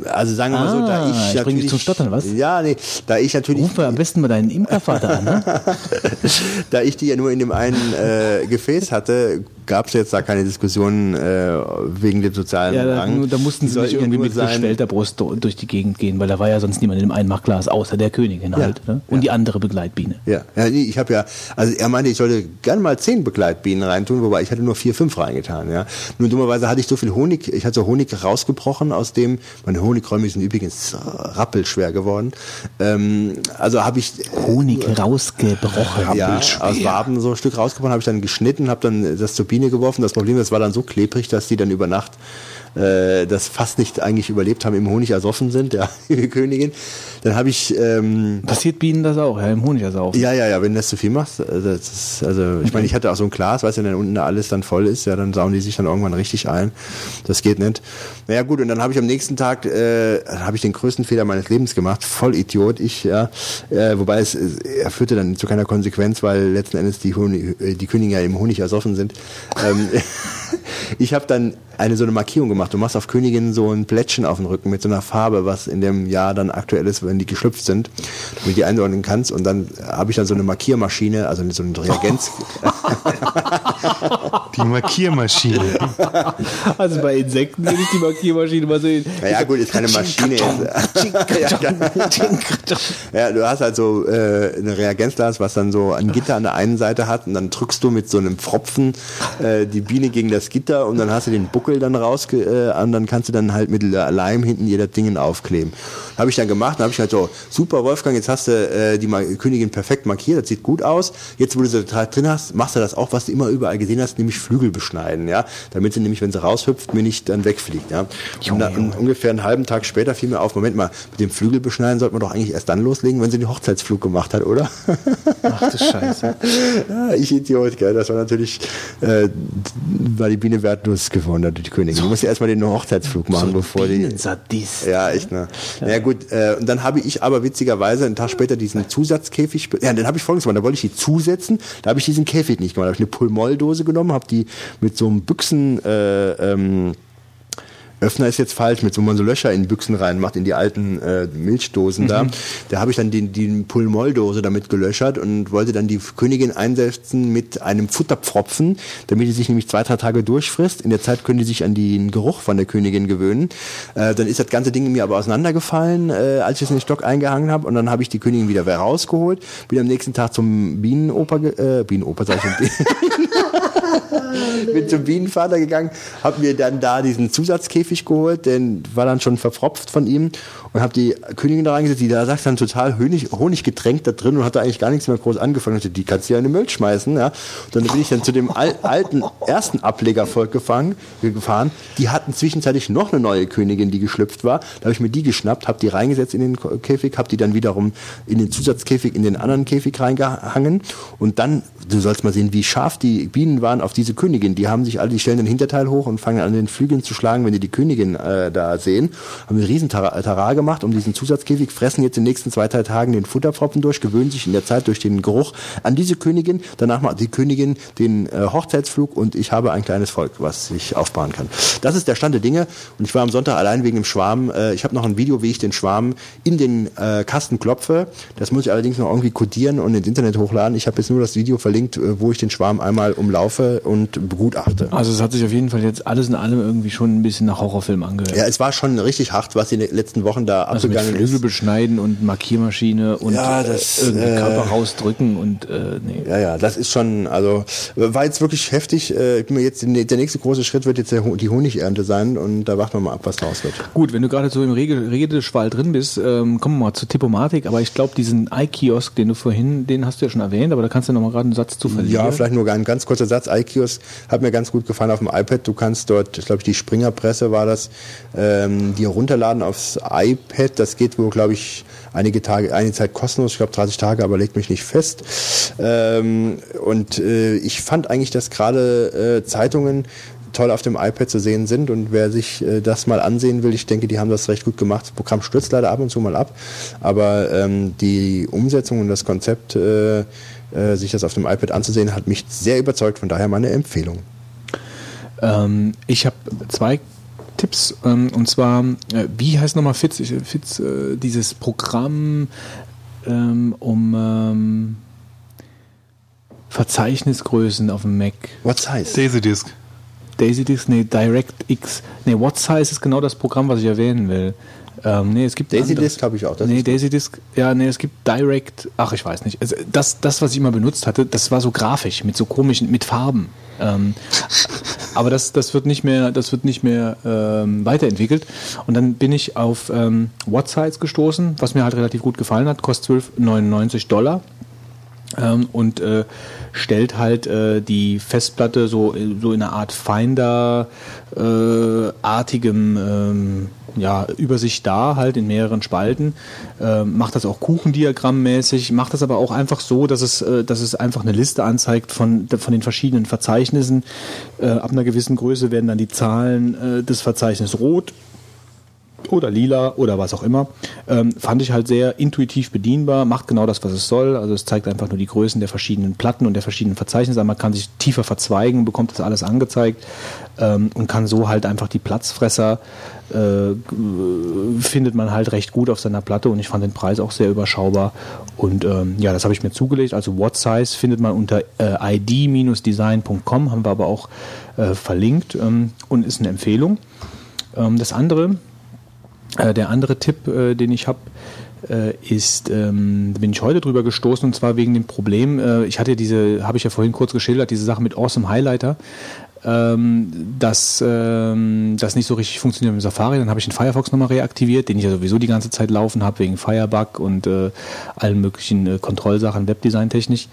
Also sagen wir mal so, da Ah, ich ich dich natürlich, zum Stottern, was? Ja, nee, da ich natürlich, Ruf mal am besten mal deinen Imkervater an. Ne? da ich die ja nur in dem einen äh, Gefäß hatte, gab es jetzt da keine Diskussionen äh, wegen dem sozialen Ja, da, Rang. da mussten sie nicht ja irgendwie mit sein- gestellter Brust durch die Gegend gehen, weil da war ja sonst niemand in dem Einmachglas, außer der Königin halt. Ne? Und die andere Begleitbiene. Ja, ja ich habe ja, also er meinte, ich sollte gern mal zehn Begleitbienen reintun, wobei ich hatte nur vier, fünf reingetan, ja. Nur dummerweise hatte ich so viel Honig, ich hatte so Honig rausgebrochen aus dem, meine Honigräume sind übrigens rappelschwer geworden. Ähm, also habe ich Honig rausgebrochen. ja, aus Waben so ein Stück rausgebrochen, habe ich dann geschnitten, habe dann das zur Biene geworfen. Das Problem, das war dann so klebrig, dass die dann über Nacht äh, das fast nicht eigentlich überlebt haben, im Honig ersoffen sind, ja, die Königin. Dann habe ich ähm, Passiert Bienen das auch, ja, im Honig auch. ja, ja, ja, wenn du das zu viel machst, also, das ist, also ich meine, ich hatte auch so ein Glas, weißt du, wenn dann unten alles dann voll ist, ja, dann sauen die sich dann irgendwann richtig ein. Das geht nicht. Naja gut, und dann habe ich am nächsten Tag, äh, habe ich den größten Fehler meines Lebens gemacht, voll Idiot, ich, ja, äh, wobei es, es er führte dann zu keiner Konsequenz, weil letzten Endes die, Honig, äh, die Könige ja im Honig ersoffen sind. Ähm, ich habe dann eine so eine Markierung gemacht. Du machst auf Königinnen so ein Plättchen auf dem Rücken mit so einer Farbe, was in dem Jahr dann aktuell ist, wenn die geschlüpft sind, damit du die einordnen kannst. Und dann habe ich dann so eine Markiermaschine, also so ein Reagenz. Die Markiermaschine. Also bei Insekten will ich die Markiermaschine mal sehen. Naja, gut, ist keine Maschine. ja, du hast halt so äh, ein Reagenzglas, was dann so ein Gitter an der einen Seite hat und dann drückst du mit so einem Pfropfen äh, die Biene gegen das Gitter und dann hast du den Buckel dann raus äh, und dann kannst du dann halt mit Leim hinten jeder Dingen aufkleben. Habe ich dann gemacht, dann habe ich halt so, super Wolfgang, jetzt hast du äh, die Königin perfekt markiert, das sieht gut aus. Jetzt, wo du sie drin hast, machst du das auch, was du immer überall gesehen hast, nämlich Flügel beschneiden, ja, damit sie nämlich, wenn sie raushüpft, mir nicht dann wegfliegt, ja. Und dann, ungefähr einen halben Tag später fiel mir auf, Moment mal, mit dem Flügel beschneiden sollte man doch eigentlich erst dann loslegen, wenn sie den Hochzeitsflug gemacht hat, oder? Ach du Scheiße. ja, ich Idiot, gell. Das war natürlich, äh, war die Biene wertlos gewonnen, die Königin. Die musste erstmal den Hochzeitsflug machen, bevor die. Bienensadist. Ja, echt, ne? Na ja, gut, äh, und dann habe ich aber witzigerweise einen Tag später diesen Zusatzkäfig, ja, dann habe ich folgendes gemacht, da wollte ich die zusetzen, da habe ich diesen Käfig nicht gemacht, da habe ich eine Pulmoldose genommen, habe die mit so einem Büchsen, äh, ähm, Öffner ist jetzt falsch, mit so man so Löcher in Büchsen reinmacht, in die alten äh, Milchdosen da. Da habe ich dann die, die Pulmoldose damit gelöchert und wollte dann die Königin einsetzen mit einem Futterpfropfen, damit die sich nämlich zwei, drei Tage durchfrisst. In der Zeit können die sich an den Geruch von der Königin gewöhnen. Äh, dann ist das ganze Ding mir aber auseinandergefallen, äh, als ich es in den Stock eingehangen habe. Und dann habe ich die Königin wieder rausgeholt, bin am nächsten Tag zum Bienenoper, äh, Bienenoper, sag ich bin zum Bienenvater gegangen, habe mir dann da diesen Zusatzkäfig geholt, den war dann schon verpropft von ihm und habe die Königin da reingesetzt, die da sagt dann total Honig, Honig getränkt da drin und hat da eigentlich gar nichts mehr groß angefangen. Die kannst du ja in den Müll schmeißen. Ja. Und dann bin ich dann zu dem al alten ersten Ablegervolk gefangen, gefahren. Die hatten zwischenzeitlich noch eine neue Königin, die geschlüpft war. Da habe ich mir die geschnappt, habe die reingesetzt in den Käfig, habe die dann wiederum in den Zusatzkäfig, in den anderen Käfig reingehangen und dann, du sollst mal sehen, wie scharf die Bienen waren auf diese Königin. Die haben sich alle, die stellen den Hinterteil hoch und fangen an den Flügeln zu schlagen, wenn die die Königin äh, da sehen. Haben einen riesen Tarar gemacht gemacht um diesen Zusatzkäfig, fressen jetzt in den nächsten zwei, drei Tagen den Futterpfropfen durch, gewöhnen sich in der Zeit durch den Geruch an diese Königin. Danach macht die Königin den äh, Hochzeitsflug und ich habe ein kleines Volk, was ich aufbauen kann. Das ist der Stand der Dinge und ich war am Sonntag allein wegen dem Schwarm. Äh, ich habe noch ein Video, wie ich den Schwarm in den äh, Kasten klopfe. Das muss ich allerdings noch irgendwie codieren und ins Internet hochladen. Ich habe jetzt nur das Video verlinkt, äh, wo ich den Schwarm einmal umlaufe und begutachte. Also es hat sich auf jeden Fall jetzt alles in allem irgendwie schon ein bisschen nach Horrorfilm angehört. Ja, es war schon richtig hart, was in den letzten Wochen da also abgegangen mit Flügel ist. beschneiden und Markiermaschine und ja, das, äh, äh, Körper rausdrücken und äh, nee. Ja, ja, das ist schon, also war jetzt wirklich heftig. Äh, jetzt der nächste große Schritt wird jetzt die Honigernte sein und da warten wir mal ab, was daraus wird. Gut, wenn du gerade so im Redeschwall drin bist, ähm, kommen wir mal zur Tippomatik, aber ich glaube, diesen iKiosk, den du vorhin, den hast du ja schon erwähnt, aber da kannst du noch mal gerade einen Satz zu verlieren. Ja, vielleicht nur ein ganz kurzer Satz. iKiosk hat mir ganz gut gefallen auf dem iPad. Du kannst dort, glaube ich, die Springerpresse war das, ähm, die runterladen aufs iPad iPad. Das geht wohl, glaube ich, einige Tage, eine Zeit kostenlos. Ich glaube 30 Tage, aber legt mich nicht fest. Ähm, und äh, ich fand eigentlich, dass gerade äh, Zeitungen toll auf dem iPad zu sehen sind und wer sich äh, das mal ansehen will, ich denke, die haben das recht gut gemacht. Das Programm stürzt leider ab und zu mal ab, aber ähm, die Umsetzung und das Konzept, äh, äh, sich das auf dem iPad anzusehen, hat mich sehr überzeugt. Von daher meine Empfehlung. Ähm, ich habe zwei Tipps. Ähm, und zwar, äh, wie heißt nochmal Fitz? Fitz, äh, dieses Programm ähm, um ähm, Verzeichnisgrößen auf dem Mac. What size? Daisy-Disk. Daisy-Disk, nee, DirectX. Nee, What size ist genau das Programm, was ich erwähnen will. Ähm, nee, es gibt Daisy Disk habe ich auch. Das nee, Daisy Disk, ja, nee, es gibt Direct, ach, ich weiß nicht. Also das, das, was ich immer benutzt hatte, das war so grafisch, mit so komischen, mit Farben. Ähm, aber das, das wird nicht mehr, das wird nicht mehr ähm, weiterentwickelt. Und dann bin ich auf ähm, Whatsize gestoßen, was mir halt relativ gut gefallen hat, kostet 12,99 Dollar. Ähm, und äh, stellt halt äh, die Festplatte so, so in einer Art Finder-artigem äh, ähm, ja, Übersicht da, halt in mehreren Spalten. Ähm, macht das auch kuchendiagrammmäßig, macht das aber auch einfach so, dass es, äh, dass es einfach eine Liste anzeigt von, von den verschiedenen Verzeichnissen. Äh, ab einer gewissen Größe werden dann die Zahlen äh, des Verzeichnisses rot oder lila oder was auch immer. Ähm, fand ich halt sehr intuitiv bedienbar, macht genau das, was es soll. Also es zeigt einfach nur die Größen der verschiedenen Platten und der verschiedenen Verzeichnisse. Man kann sich tiefer verzweigen, bekommt das alles angezeigt ähm, und kann so halt einfach die Platzfresser äh, findet man halt recht gut auf seiner Platte und ich fand den Preis auch sehr überschaubar. Und ähm, ja, das habe ich mir zugelegt. Also What Size findet man unter äh, id-design.com, haben wir aber auch äh, verlinkt ähm, und ist eine Empfehlung. Ähm, das andere, der andere Tipp, äh, den ich habe, äh, ist, ähm, bin ich heute drüber gestoßen und zwar wegen dem Problem, äh, ich hatte diese, habe ich ja vorhin kurz geschildert, diese Sache mit Awesome Highlighter ähm, dass ähm, das nicht so richtig funktioniert mit Safari. Dann habe ich den Firefox nochmal reaktiviert, den ich ja sowieso die ganze Zeit laufen habe, wegen Firebug und äh, allen möglichen äh, Kontrollsachen, Webdesign-technisch.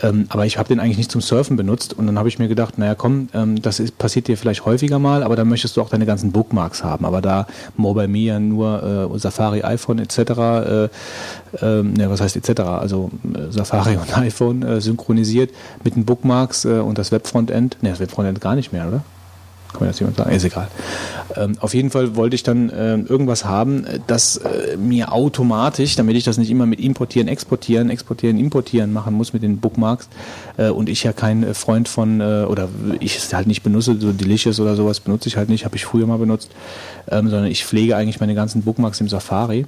Ähm, aber ich habe den eigentlich nicht zum Surfen benutzt und dann habe ich mir gedacht, naja komm, ähm, das ist, passiert dir vielleicht häufiger mal, aber dann möchtest du auch deine ganzen Bookmarks haben. Aber da Mobile Me ja nur äh, Safari, iPhone etc., äh, ne, was heißt etc., also äh, Safari und iPhone äh, synchronisiert mit den Bookmarks äh, und das Webfrontend, ne, das Webfrontend gar nicht mehr, oder? Kann man das jemand sagen? Ist egal. Ähm, auf jeden Fall wollte ich dann äh, irgendwas haben, das äh, mir automatisch, damit ich das nicht immer mit importieren, exportieren, exportieren, importieren machen muss mit den Bookmarks äh, und ich ja kein äh, Freund von, äh, oder ich es halt nicht benutze, so Delicious oder sowas benutze ich halt nicht, habe ich früher mal benutzt, ähm, sondern ich pflege eigentlich meine ganzen Bookmarks im Safari.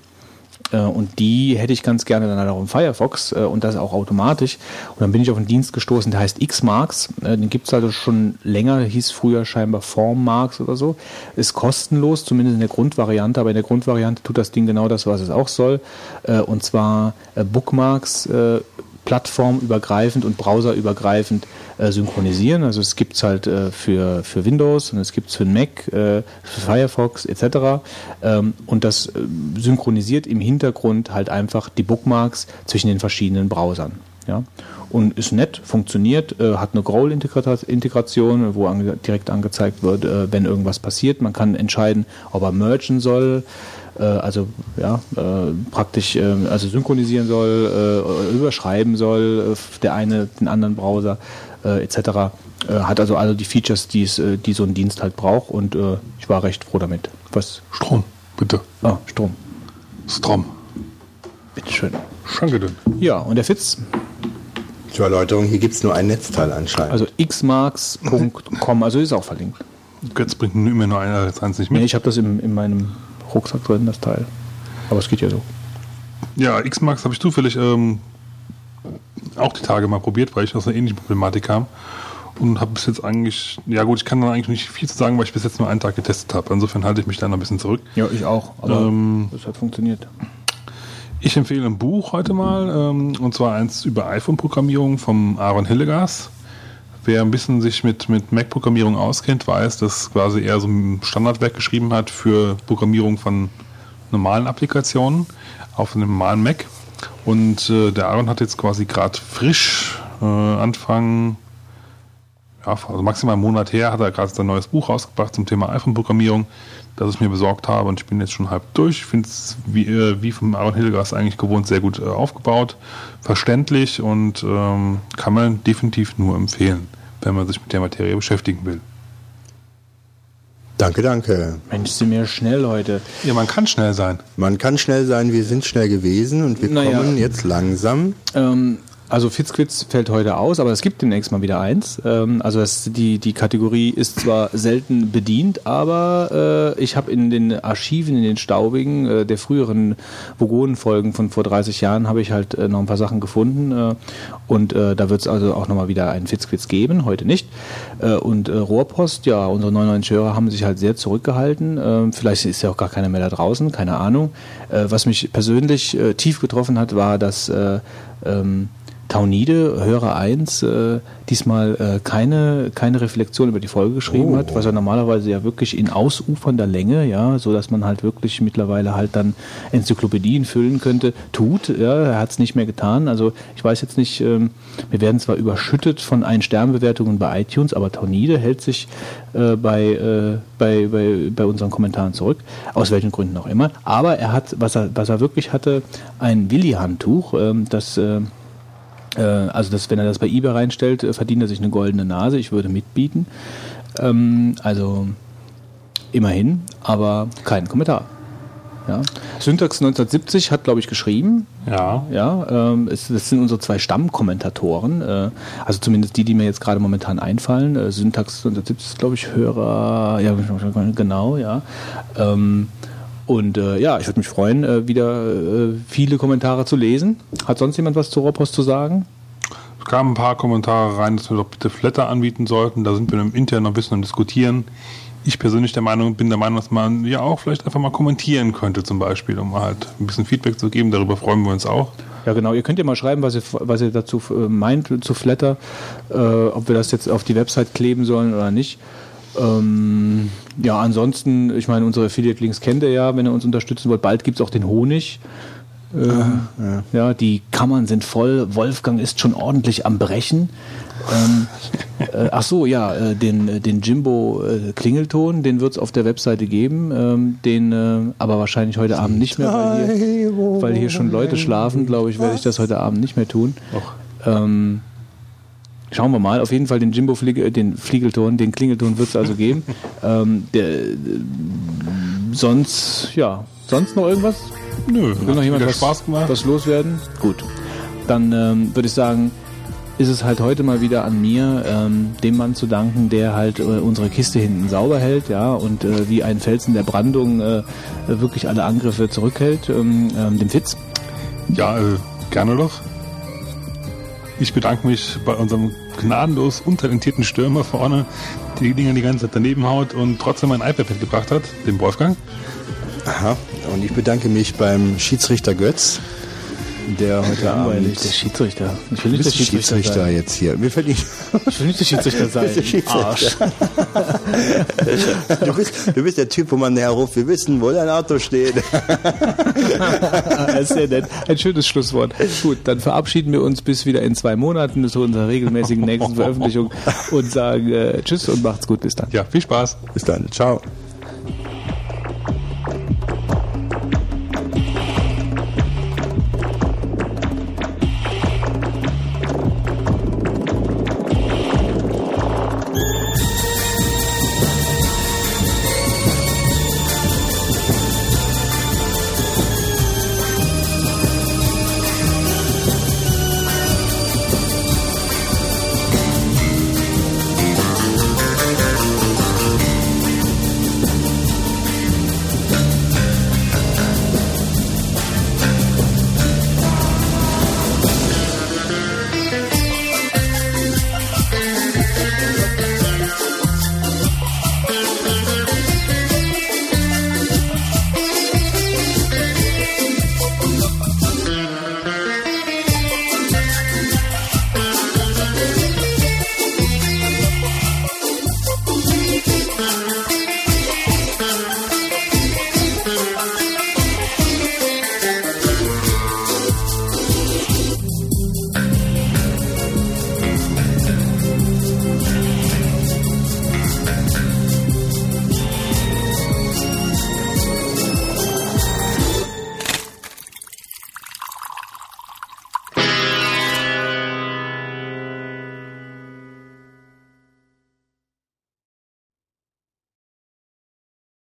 Äh, und die hätte ich ganz gerne dann halt auch im Firefox äh, und das auch automatisch. Und dann bin ich auf einen Dienst gestoßen, der heißt Xmarks. Äh, den gibt es also schon länger, hieß früher scheinbar Formmarks oder so. Ist kostenlos, zumindest in der Grundvariante, aber in der Grundvariante tut das Ding genau das, was es auch soll. Und zwar Bookmarks plattformübergreifend und browserübergreifend äh, synchronisieren. Also es gibt es halt äh, für, für Windows und es gibt es für Mac, äh, für Firefox etc. Ähm, und das äh, synchronisiert im Hintergrund halt einfach die Bookmarks zwischen den verschiedenen Browsern. Ja? Und ist nett, funktioniert, äh, hat eine Growl-Integration, wo ange direkt angezeigt wird, äh, wenn irgendwas passiert. Man kann entscheiden, ob er mergen soll, äh, also ja, äh, praktisch äh, also synchronisieren soll, überschreiben soll, der eine den anderen Browser etc. hat also alle die Features, die so ein Dienst halt braucht und ich war recht froh damit. Was? Strom, bitte. Ah, Strom. Strom. Bitteschön. Danke Ja, und der Fitz? Zur Erläuterung, hier gibt es nur ein Netzteil anscheinend. Also xmarks.com, also ist auch verlinkt. Jetzt bringt immer nur einer eins nicht mit. Nee, ich habe das in, in meinem Rucksack drin, das Teil. Aber es geht ja so. Ja, Xmarks habe ich zufällig ähm, auch die Tage mal probiert, weil ich aus einer ähnlichen Problematik kam. Und habe bis jetzt eigentlich, ja gut, ich kann da eigentlich nicht viel zu sagen, weil ich bis jetzt nur einen Tag getestet habe. Insofern halte ich mich da noch ein bisschen zurück. Ja, ich auch. Aber ähm, das hat funktioniert. Ich empfehle ein Buch heute mal, ähm, und zwar eins über iPhone-Programmierung vom Aaron Hillegas. Wer ein bisschen sich mit, mit Mac-Programmierung auskennt, weiß, dass quasi er so ein Standardwerk geschrieben hat für Programmierung von normalen Applikationen auf einem normalen Mac. Und äh, der Aaron hat jetzt quasi gerade frisch äh, Anfang, ja, also maximal einen Monat her, hat er gerade sein neues Buch rausgebracht zum Thema iPhone-Programmierung das ich mir besorgt habe und ich bin jetzt schon halb durch. Ich finde es wie, äh, wie vom Aaron Hildegast eigentlich gewohnt sehr gut äh, aufgebaut, verständlich und ähm, kann man definitiv nur empfehlen, wenn man sich mit der Materie beschäftigen will. Danke, danke. Mensch, sind wir schnell heute. Ja, man kann schnell sein. Man kann schnell sein, wir sind schnell gewesen und wir naja, kommen jetzt langsam. Ähm, also Fitzquiz fällt heute aus, aber es gibt demnächst mal wieder eins. Ähm, also das, die, die Kategorie ist zwar selten bedient, aber äh, ich habe in den Archiven, in den Staubigen äh, der früheren Vogonen-Folgen von vor 30 Jahren habe ich halt äh, noch ein paar Sachen gefunden äh, und äh, da wird es also auch nochmal wieder einen Fitzquiz geben, heute nicht. Äh, und Rohrpost, ja, unsere 99 Hörer haben sich halt sehr zurückgehalten. Ähm, vielleicht ist ja auch gar keiner mehr da draußen, keine Ahnung. was mich persönlich tief getroffen hat, war, dass ähm, Taunide, Hörer 1, äh, diesmal äh, keine, keine Reflexion über die Folge geschrieben oh. hat, was er normalerweise ja wirklich in ausufernder Länge, ja, so dass man halt wirklich mittlerweile halt dann Enzyklopädien füllen könnte, tut. Ja, er hat es nicht mehr getan. Also ich weiß jetzt nicht, ähm, wir werden zwar überschüttet von Ein-Stern-Bewertungen bei iTunes, aber Taunide hält sich äh, bei, äh, bei, bei, bei unseren Kommentaren zurück, aus welchen Gründen auch immer. Aber er hat, was er, was er wirklich hatte, ein Willi-Handtuch, ähm, das äh, äh, also das, wenn er das bei eBay reinstellt, äh, verdient er sich eine goldene Nase. Ich würde mitbieten. Ähm, also immerhin, aber kein Kommentar. Ja. Syntax 1970 hat, glaube ich, geschrieben. Ja. Ja, ähm, es, das sind unsere zwei Stammkommentatoren. Äh, also zumindest die, die mir jetzt gerade momentan einfallen. Äh, Syntax 1970 ist, glaube ich, Hörer. Ja, genau, ja. Ähm, und äh, ja, ich würde mich freuen, äh, wieder äh, viele Kommentare zu lesen. Hat sonst jemand was zu Rohrpost zu sagen? Es kamen ein paar Kommentare rein, dass wir doch bitte Flatter anbieten sollten. Da sind wir im Intern noch ein bisschen am Diskutieren. Ich persönlich der Meinung, bin der Meinung, dass man ja auch vielleicht einfach mal kommentieren könnte, zum Beispiel, um halt ein bisschen Feedback zu geben. Darüber freuen wir uns auch. Ja, genau. Ihr könnt ja mal schreiben, was ihr, was ihr dazu äh, meint, zu Flatter, äh, ob wir das jetzt auf die Website kleben sollen oder nicht. Ähm, ja, ansonsten, ich meine, unsere Affiliate-Links kennt ihr ja, wenn ihr uns unterstützen wollt. Bald gibt es auch den Honig. Ähm, ah, ja. ja. die Kammern sind voll. Wolfgang ist schon ordentlich am Brechen. Ähm, äh, ach so, ja, äh, den, äh, den Jimbo äh, Klingelton, den wird es auf der Webseite geben. Ähm, den äh, aber wahrscheinlich heute Abend nicht mehr, weil hier, weil hier schon Leute schlafen, glaube ich, werde ich das heute Abend nicht mehr tun. Ähm, Schauen wir mal. Auf jeden Fall den Jimbo Flieg äh, den Fliegelton, den Klingelton wird es also geben. ähm, der, äh, sonst, ja, sonst noch irgendwas? Nö, Will noch jemand was, Spaß gemacht. was loswerden? Gut. Dann ähm, würde ich sagen, ist es halt heute mal wieder an mir, ähm, dem Mann zu danken, der halt äh, unsere Kiste hinten sauber hält, ja, und äh, wie ein Felsen der Brandung äh, wirklich alle Angriffe zurückhält, ähm, ähm, dem Fitz. Ja, äh, gerne doch. Ich bedanke mich bei unserem gnadenlos untalentierten Stürmer vorne, der die Dinger die ganze Zeit daneben haut und trotzdem ein iPad mitgebracht hat, dem Wolfgang. Aha, und ich bedanke mich beim Schiedsrichter Götz, der heute Langweilig, Abend. der Schiedsrichter. Ich will nicht der Schiedsrichter, Schiedsrichter sein. jetzt hier. Mir fällt nicht. Ich will nicht der Schiedsrichter sein. der Schiedsrichter. Arsch. Du bist, du bist der Typ, wo man näher ruft. Wir wissen, wo dein Auto steht. Das ist sehr nett. Ein schönes Schlusswort. Gut, dann verabschieden wir uns bis wieder in zwei Monaten zu unserer regelmäßigen nächsten Veröffentlichung und sagen äh, Tschüss und macht's gut. Bis dann. Ja, viel Spaß. Bis dann. Ciao.